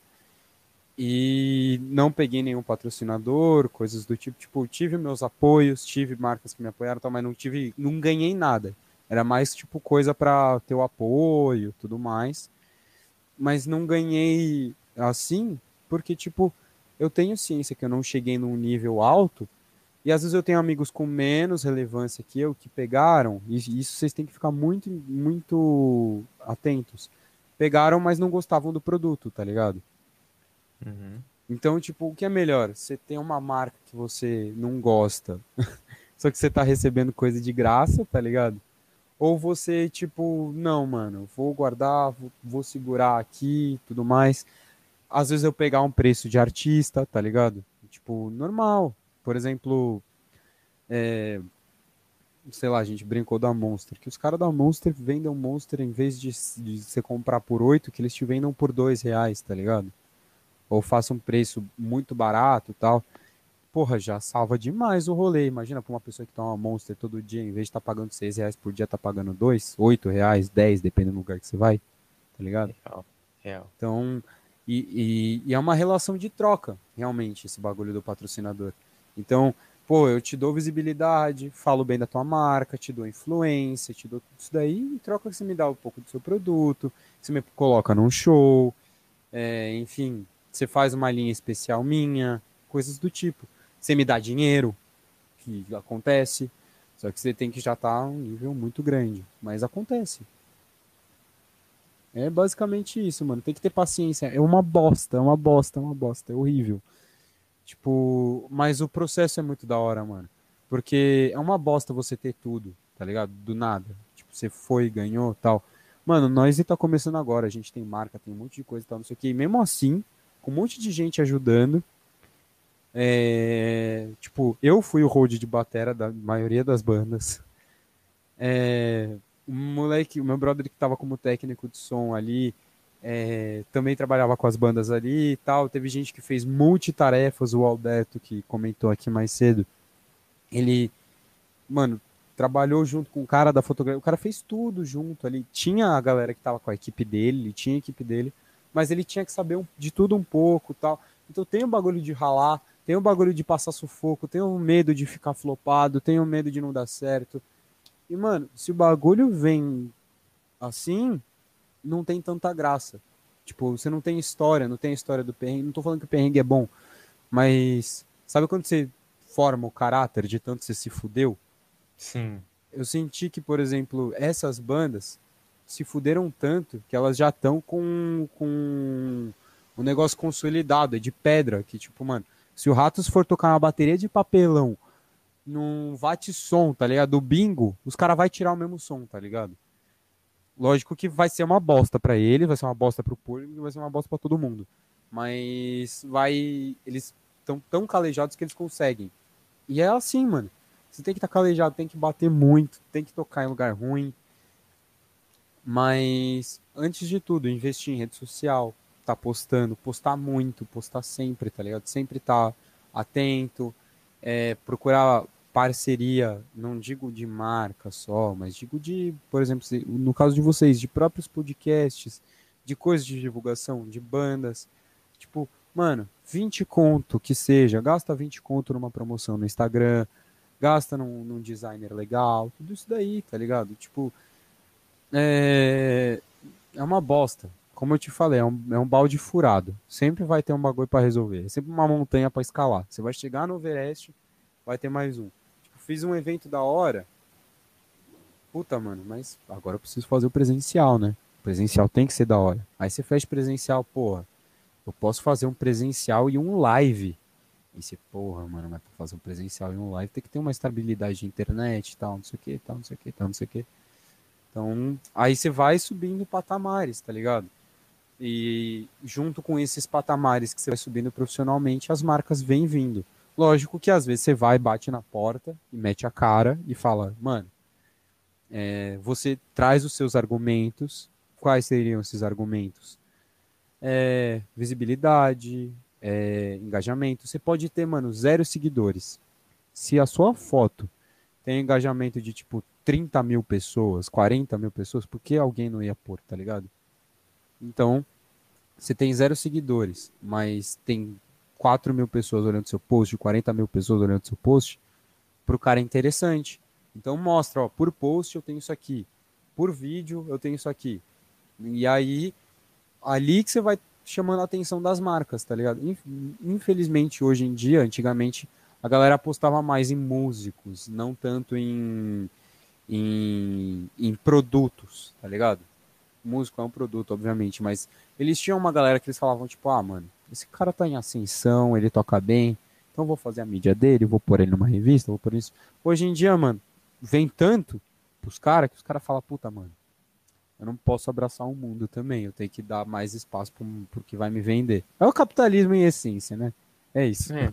Speaker 2: e não peguei nenhum patrocinador, coisas do tipo. Tipo, tive meus apoios, tive marcas que me apoiaram, mas não tive, não ganhei nada. Era mais tipo coisa para ter o apoio, tudo mais. Mas não ganhei assim, porque tipo, eu tenho ciência que eu não cheguei num nível alto, e às vezes eu tenho amigos com menos relevância que eu que pegaram, e isso vocês têm que ficar muito muito atentos. Pegaram, mas não gostavam do produto, tá ligado?
Speaker 1: Uhum.
Speaker 2: Então, tipo, o que é melhor? Você tem uma marca que você não gosta, só que você tá recebendo coisa de graça, tá ligado? Ou você, tipo, não, mano, vou guardar, vou, vou segurar aqui tudo mais. Às vezes eu pegar um preço de artista, tá ligado? Tipo, normal. Por exemplo, é, sei lá, a gente brincou da Monster, que os caras da Monster vendem Monster em vez de, de você comprar por 8, que eles te vendam por 2 reais, tá ligado? ou faça um preço muito barato e tal, porra, já salva demais o rolê. Imagina para uma pessoa que toma Monster todo dia, em vez de estar tá pagando 6 reais por dia, tá pagando 2, 8 reais, 10, dependendo do lugar que você vai, tá ligado?
Speaker 1: Real, real.
Speaker 2: Então, e, e, e é uma relação de troca, realmente, esse bagulho do patrocinador. Então, pô, eu te dou visibilidade, falo bem da tua marca, te dou influência, te dou tudo isso daí, em troca você me dá um pouco do seu produto, você me coloca num show, é, enfim, você faz uma linha especial minha, coisas do tipo. Você me dá dinheiro, que acontece, só que você tem que já estar tá um nível muito grande, mas acontece. É basicamente isso, mano. Tem que ter paciência. É uma bosta, é uma bosta, é uma bosta, é horrível. Tipo, mas o processo é muito da hora, mano. Porque é uma bosta você ter tudo, tá ligado? Do nada. Tipo, você foi, ganhou tal. Mano, nós tá começando agora. A gente tem marca, tem um monte de coisa e tal, não sei o que. E mesmo assim, com um monte de gente ajudando. É, tipo, eu fui o hold de batera da maioria das bandas. É, o moleque, o meu brother que estava como técnico de som ali, é, também trabalhava com as bandas ali e tal. Teve gente que fez multitarefas, o Alberto, que comentou aqui mais cedo. Ele, mano, trabalhou junto com o cara da fotografia, o cara fez tudo junto ali. Tinha a galera que tava com a equipe dele, ele tinha a equipe dele, mas ele tinha que saber de tudo um pouco tal. Então tem o bagulho de ralar, tem o bagulho de passar sufoco, tem o medo de ficar flopado, tem o medo de não dar certo. E, mano, se o bagulho vem assim, não tem tanta graça. Tipo, você não tem história, não tem história do perrengue. Não tô falando que o perrengue é bom, mas sabe quando você forma o caráter de tanto você se fudeu?
Speaker 1: Sim.
Speaker 2: Eu senti que, por exemplo, essas bandas se fuderam tanto que elas já estão com, com um negócio consolidado, é de pedra, que tipo, mano, se o Ratos for tocar uma bateria de papelão num vate som, tá ligado? Do bingo, os caras vai tirar o mesmo som, tá ligado? Lógico que vai ser uma bosta para ele, vai ser uma bosta pro público, vai ser uma bosta para todo mundo. Mas vai, eles estão tão calejados que eles conseguem. E é assim, mano. Você tem que estar tá calejado, tem que bater muito, tem que tocar em lugar ruim. Mas antes de tudo, investir em rede social, tá postando, postar muito, postar sempre, tá ligado? Sempre tá atento, é, procurar parceria, não digo de marca só, mas digo de, por exemplo, no caso de vocês, de próprios podcasts, de coisas de divulgação, de bandas. Tipo, mano, 20 conto que seja, gasta 20 conto numa promoção no Instagram, gasta num, num designer legal, tudo isso daí, tá ligado? Tipo, é, é uma bosta. Como eu te falei, é um, é um balde furado. Sempre vai ter um bagulho para resolver. É sempre uma montanha para escalar. Você vai chegar no Everest, vai ter mais um fiz um evento da hora. Puta, mano, mas agora eu preciso fazer o presencial, né? O presencial tem que ser da hora. Aí você faz presencial, porra. Eu posso fazer um presencial e um live. E você, porra, mano, mas pra fazer um presencial e um live tem que ter uma estabilidade de internet e tal, não sei o que, tal, não sei o que, tal, não sei o que. Então, aí você vai subindo patamares, tá ligado? E junto com esses patamares que você vai subindo profissionalmente, as marcas vêm vindo. Lógico que às vezes você vai, bate na porta e mete a cara e fala, mano, é, você traz os seus argumentos. Quais seriam esses argumentos? É, visibilidade, é, engajamento. Você pode ter, mano, zero seguidores. Se a sua foto tem engajamento de tipo 30 mil pessoas, 40 mil pessoas, por que alguém não ia pôr, tá ligado? Então, você tem zero seguidores, mas tem 4 mil pessoas olhando seu post, 40 mil pessoas olhando seu post, para o cara é interessante. Então mostra, ó, por post eu tenho isso aqui, por vídeo eu tenho isso aqui. E aí, ali que você vai chamando a atenção das marcas, tá ligado? Infelizmente, hoje em dia, antigamente, a galera apostava mais em músicos, não tanto em, em, em produtos, tá ligado? O músico é um produto, obviamente, mas eles tinham uma galera que eles falavam, tipo, ah, mano, esse cara tá em ascensão, ele toca bem, então vou fazer a mídia dele, vou pôr ele numa revista, vou pôr isso. Hoje em dia, mano, vem tanto pros caras que os caras falam, puta, mano, eu não posso abraçar o mundo também, eu tenho que dar mais espaço pro, pro que vai me vender. É o capitalismo em essência, né? É isso. É.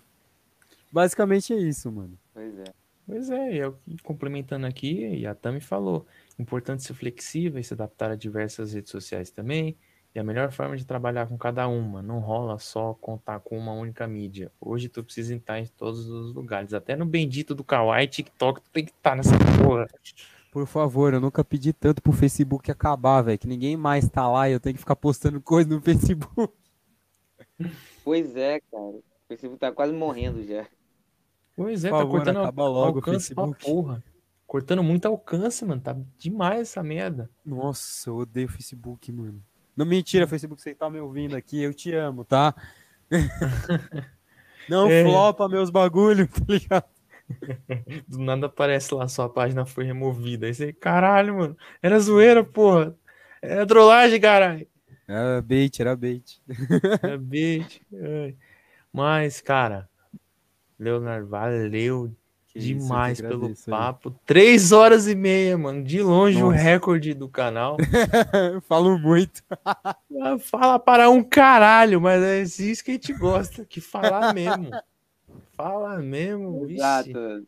Speaker 2: Basicamente é isso, mano.
Speaker 1: Pois é. Pois é, eu complementando aqui, e a Tami falou, importante ser flexível e se adaptar a diversas redes sociais também, e a melhor forma de trabalhar com cada uma, não rola só contar com uma única mídia. Hoje tu precisa estar em todos os lugares, até no bendito do Kawaii, TikTok, tu tem que estar nessa porra.
Speaker 2: Por favor, eu nunca pedi tanto pro Facebook acabar, velho, que ninguém mais tá lá e eu tenho que ficar postando coisa no Facebook.
Speaker 3: Pois é, cara. O Facebook tá quase morrendo já.
Speaker 1: Pois é, Por tá favor, cortando acaba logo alcance pra porra. Cortando muito alcance, mano. Tá demais essa merda.
Speaker 2: Nossa, eu odeio o Facebook, mano. Não mentira, Facebook, você tá me ouvindo aqui, eu te amo, tá? Não é. flopa meus bagulho, tá ligado?
Speaker 1: Do nada aparece lá, sua página foi removida. Aí você, caralho, mano, era zoeira, porra. Era trollagem, caralho.
Speaker 2: Era bait, era bait.
Speaker 1: Era bait. Mas, cara, Leonardo, valeu que demais isso, pelo papo. Três horas e meia, mano. De longe Nossa. o recorde do canal.
Speaker 2: Falo muito.
Speaker 1: Ah, fala para um caralho, mas é isso que a gente gosta, que falar mesmo. Fala mesmo. Exato.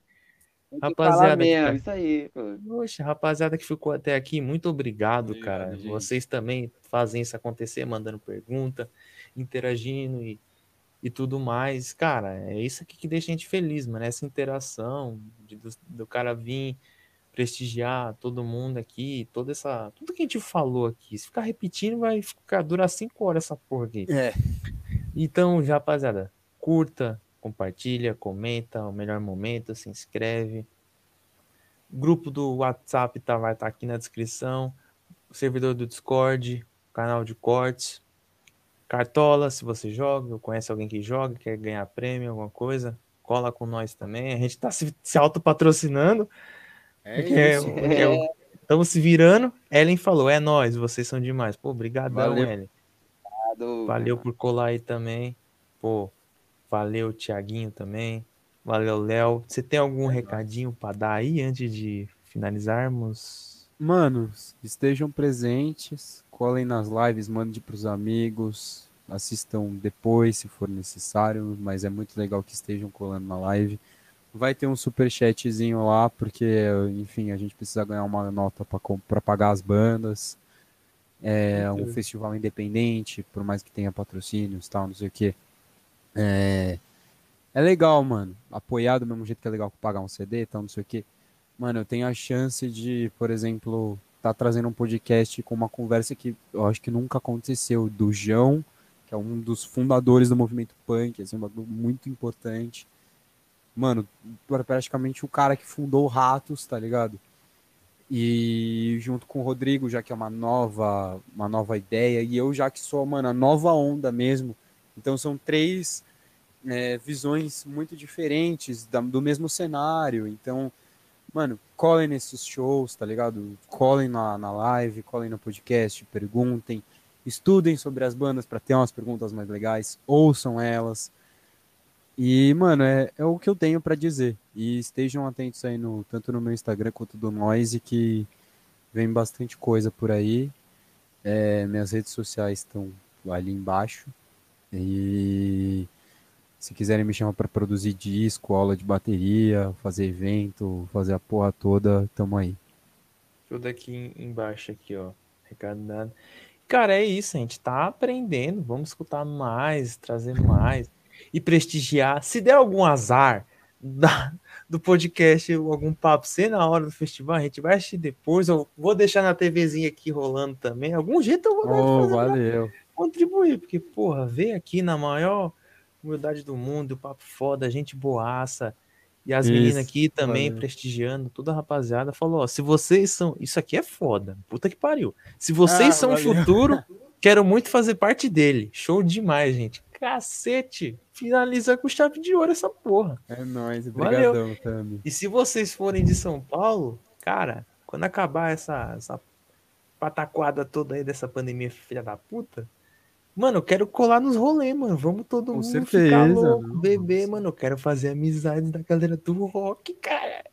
Speaker 1: Rapaziada, mesmo, que... isso aí. Pô. Poxa, rapaziada que ficou até aqui, muito obrigado, obrigado cara. Gente. Vocês também fazem isso acontecer, mandando pergunta, interagindo e e tudo mais. Cara, é isso aqui que deixa a gente feliz, mano. Essa interação de, do, do, cara vir prestigiar todo mundo aqui, toda essa. Tudo que a gente falou aqui. Se ficar repetindo, vai ficar durar cinco horas essa porra aqui.
Speaker 2: É.
Speaker 1: Então, já, rapaziada, curta, compartilha, comenta o melhor momento, se inscreve. O grupo do WhatsApp tá, vai estar tá aqui na descrição. O servidor do Discord, canal de cortes. Cartola, se você joga, ou conhece alguém que joga, quer ganhar prêmio, alguma coisa, cola com nós também. A gente tá se, se autopatrocinando.
Speaker 2: É
Speaker 1: isso. Estamos se virando. Ellen falou, é nós, vocês são demais. Pô, obrigadão,
Speaker 2: Valeu.
Speaker 1: Ellen.
Speaker 3: Obrigado.
Speaker 1: Valeu por colar aí também. Pô, valeu, Tiaguinho também. Valeu, Léo. Você tem algum recadinho para dar aí antes de finalizarmos?
Speaker 2: Mano, estejam presentes, colhem nas lives, mandem pros amigos, assistam depois se for necessário, mas é muito legal que estejam colando na live. Vai ter um super chatzinho lá, porque, enfim, a gente precisa ganhar uma nota para pagar as bandas. É um festival independente, por mais que tenha patrocínios tal, não sei o quê. É, é legal, mano. Apoiar do mesmo jeito que é legal pagar um CD e tal, não sei o quê. Mano, eu tenho a chance de, por exemplo, tá trazendo um podcast com uma conversa que eu acho que nunca aconteceu, do João, que é um dos fundadores do movimento punk, assim, um bagulho muito importante. Mano, praticamente o cara que fundou o Ratos, tá ligado? E junto com o Rodrigo, já que é uma nova, uma nova ideia, e eu já que sou, mano, a nova onda mesmo. Então são três é, visões muito diferentes da- do mesmo cenário. Então, mano, colhem nesses shows, tá ligado? Colhem na, na live, colhem no podcast, perguntem, estudem sobre as bandas para ter umas perguntas mais legais, ouçam elas. E, mano, é, é o que eu tenho para dizer. E estejam atentos aí no, tanto no meu Instagram quanto do Noise, que vem bastante coisa por aí. É, minhas redes sociais estão ali embaixo. E se quiserem me chamar para produzir disco, aula de bateria, fazer evento, fazer a porra toda, tamo aí.
Speaker 1: Tudo aqui em- embaixo, aqui, ó. Recado dado. Cara, é isso, a gente tá aprendendo. Vamos escutar mais, trazer mais e prestigiar. Se der algum azar da- do podcast, algum papo ser na hora do festival, a gente vai assistir depois. Eu vou deixar na TVzinha aqui rolando também. Algum jeito eu vou dar de
Speaker 2: Oh,
Speaker 1: fazer
Speaker 2: valeu.
Speaker 1: contribuir, porque, porra, ver aqui na maior humildade do mundo, papo foda, gente boaça, e as
Speaker 2: Isso,
Speaker 1: meninas aqui também
Speaker 2: valeu.
Speaker 1: prestigiando, toda a rapaziada, falou, ó, se vocês são, isso aqui é foda, puta que pariu, se vocês
Speaker 2: Ah,
Speaker 1: são o
Speaker 2: valeu.
Speaker 1: futuro, quero muito fazer parte dele, show demais, gente, cacete, finaliza com chave de ouro essa porra.
Speaker 2: É nóis, obrigadão, Tami.
Speaker 1: E se vocês forem de São Paulo, cara, quando acabar essa, essa pataquada toda aí dessa pandemia filha da puta, mano, eu quero colar nos rolês, mano. Vamos todo
Speaker 2: Com
Speaker 1: mundo
Speaker 2: certeza,
Speaker 1: ficar louco,
Speaker 2: não,
Speaker 1: beber,
Speaker 2: nossa.
Speaker 1: mano. Eu quero fazer amizades da galera do rock, cara.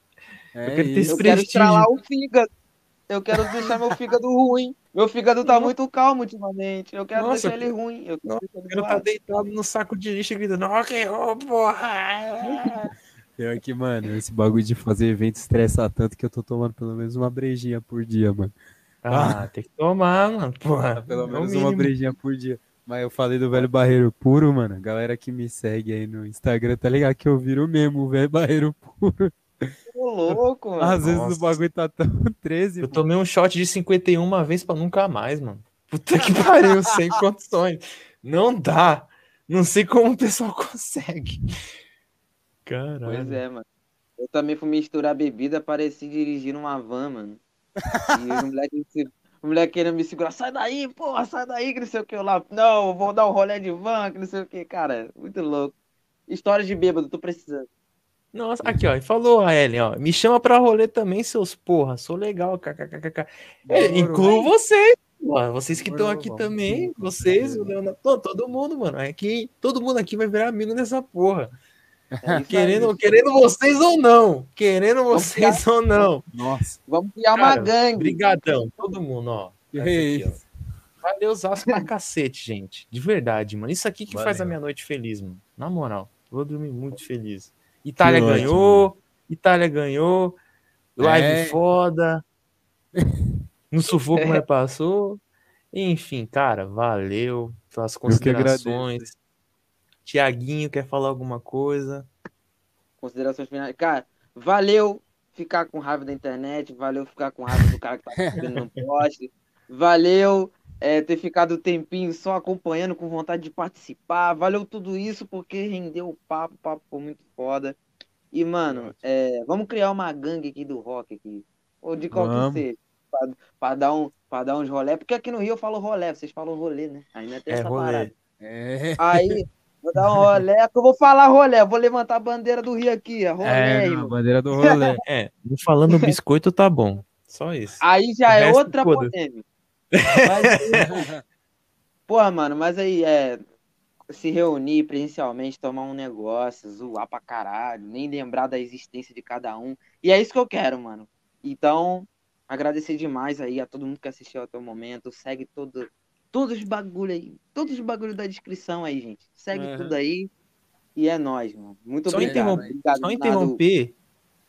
Speaker 2: É
Speaker 1: quero ter
Speaker 2: isso.
Speaker 1: esse
Speaker 3: Eu quero estralar o fígado. Eu quero deixar meu fígado ruim. Meu fígado tá muito calmo ultimamente. Eu quero
Speaker 1: Nossa,
Speaker 3: deixar ele ruim. Eu quero
Speaker 1: Nossa,
Speaker 3: deixar
Speaker 1: Eu
Speaker 3: ele
Speaker 1: quero estar
Speaker 3: zoado.
Speaker 1: deitado no saco de lixo gritando, rock and roll, porra!
Speaker 2: Pior que, mano, esse bagulho de fazer evento estressa tanto que eu tô tomando pelo menos uma brejinha por dia, mano.
Speaker 1: ah, tem que tomar, mano, porra.
Speaker 2: Pelo
Speaker 1: é
Speaker 2: menos uma
Speaker 1: mínimo.
Speaker 2: brejinha por dia. Mas eu falei do velho barreiro puro, mano. Galera que me segue aí no Instagram, tá ligado? Que eu viro mesmo o velho barreiro puro.
Speaker 3: Ô, louco, mano.
Speaker 2: Às vezes
Speaker 1: Nossa.
Speaker 2: o bagulho tá tão 13,
Speaker 1: Eu tomei um shot de 51 uma vez pra nunca mais, mano. Puta que pariu, sem condições. Não dá. Não sei como o pessoal consegue. Caralho.
Speaker 3: Pois é, mano. Eu também fui misturar bebida, pareci dirigir uma van, mano. E o moleque, se- o moleque querendo me segurar, sai daí, porra, sai daí, que não sei o que eu lá. Não, vou dar um rolê de van, que não sei o que, cara. Muito louco. História de bêbado, tô precisando.
Speaker 1: Nossa, aqui, ó. e Falou a Ellen, ó. Me chama pra rolê também, seus porra. Sou legal, kkkk. É, incluo vocês, porra. Vocês que estão aqui
Speaker 2: vamos
Speaker 1: também. Vocês, o Leonardo. Todo, todo mundo, mano. É que todo mundo aqui vai virar amigo nessa porra.
Speaker 3: É
Speaker 1: Querendo,
Speaker 3: aí.
Speaker 1: querendo vocês ou não. Querendo vocês ou não.
Speaker 2: Nossa.
Speaker 3: Vamos criar uma
Speaker 1: Cara,
Speaker 3: gangue.
Speaker 1: Brigadão, todo mundo, ó. Aqui, ó.
Speaker 2: isso?
Speaker 1: Valeu, Zasco pra cacete, gente. De verdade, mano. Isso aqui que faz a
Speaker 2: Valeu.
Speaker 1: minha noite feliz, mano. Na moral. Vou dormir muito feliz. Itália ganhou. Itália ganhou. Live
Speaker 2: É.
Speaker 1: foda. No sufoco, mas passou. Enfim, cara, valeu pelas
Speaker 2: Eu que agradeço.
Speaker 1: considerações. Tiaguinho, quer falar alguma coisa?
Speaker 3: Considerações finais. Cara, valeu. ficar com raiva da internet, valeu ficar com raiva do cara que tá subindo no poste, valeu é, ter ficado um tempinho só acompanhando com vontade de participar, valeu tudo isso porque rendeu o papo, o papo foi muito foda. E, mano, é, vamos criar uma gangue aqui do rock aqui, ou de qualquer
Speaker 2: Vamos.
Speaker 3: seja, pra, pra dar um, pra dar uns rolé, porque aqui no Rio eu falo rolé, vocês falam rolê, né? Ainda tem
Speaker 1: É
Speaker 3: essa parada.
Speaker 1: rolê.
Speaker 2: É.
Speaker 3: Aí, vou dar um rolé, que eu vou falar rolé, vou levantar a bandeira do Rio aqui, é rolé,
Speaker 2: É, não, bandeira do rolê.
Speaker 1: É, não falando biscoito tá bom. Só isso.
Speaker 3: Aí já
Speaker 1: O
Speaker 3: é outra
Speaker 1: foda-se.
Speaker 3: polêmica. Mas, porra, mano, mas aí é se reunir presencialmente, tomar um negócio, zoar pra caralho, nem lembrar da existência de cada um. E é isso que eu quero, mano. Então, agradecer demais aí a todo mundo que assistiu até o momento. Segue todo, todos os bagulho aí, todos os bagulho da descrição aí, gente. Segue
Speaker 2: Uhum.
Speaker 3: tudo aí. E é nóis, mano. Muito
Speaker 1: Só,
Speaker 3: obrigado. Obrigado,
Speaker 1: só interromper.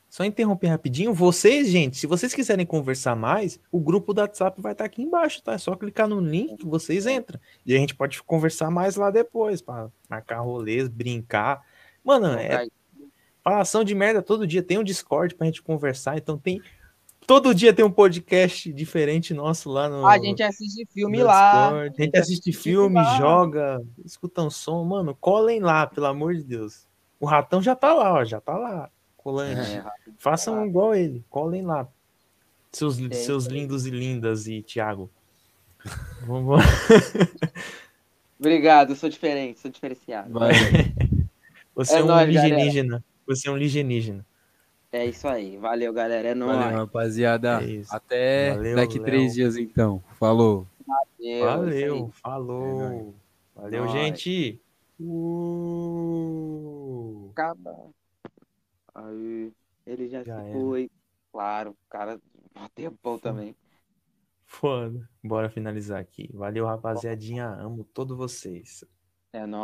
Speaker 1: Só interromper rapidinho. Vocês, gente, se vocês quiserem conversar mais, o grupo do WhatsApp vai estar aqui embaixo, tá? É só clicar no link que vocês entram. E a gente pode conversar mais lá depois, pra marcar rolês, brincar. Mano, é falação de merda todo dia. Tem um Discord pra gente conversar, então tem. Todo dia tem um podcast diferente nosso lá no.
Speaker 3: A gente assiste filme lá.
Speaker 1: A gente assiste filme,
Speaker 3: lá.
Speaker 1: joga, escuta um som. Mano, colem lá, pelo amor de Deus. O ratão já tá lá, ó, já tá lá. Colante.
Speaker 3: É,
Speaker 1: Façam igual ele, colem lá. Seus,
Speaker 3: É
Speaker 1: seus
Speaker 3: aí.
Speaker 1: lindos e lindas e Thiago. Vamos,
Speaker 3: Obrigado, eu sou diferente, sou diferenciado.
Speaker 2: Vai.
Speaker 1: Você é,
Speaker 3: É
Speaker 1: um
Speaker 3: nóis.
Speaker 1: Você é um ligenígena.
Speaker 3: É isso aí. Valeu, galera. É nóis.
Speaker 2: Valeu, rapaziada.
Speaker 1: É.
Speaker 2: Até
Speaker 1: Valeu,
Speaker 2: daqui
Speaker 1: Léo.
Speaker 2: três dias, então. Falou.
Speaker 3: Valeu.
Speaker 1: Valeu,
Speaker 3: isso
Speaker 1: falou. Valeu,
Speaker 3: Nóis.
Speaker 1: gente. Uh...
Speaker 3: Acaba. Aí, ele já,
Speaker 1: Já
Speaker 3: se
Speaker 1: era.
Speaker 3: foi. Claro, o cara há tempão também.
Speaker 1: Foda. Bora finalizar aqui. Valeu, rapaziadinha. Amo todos vocês.
Speaker 3: É nóis.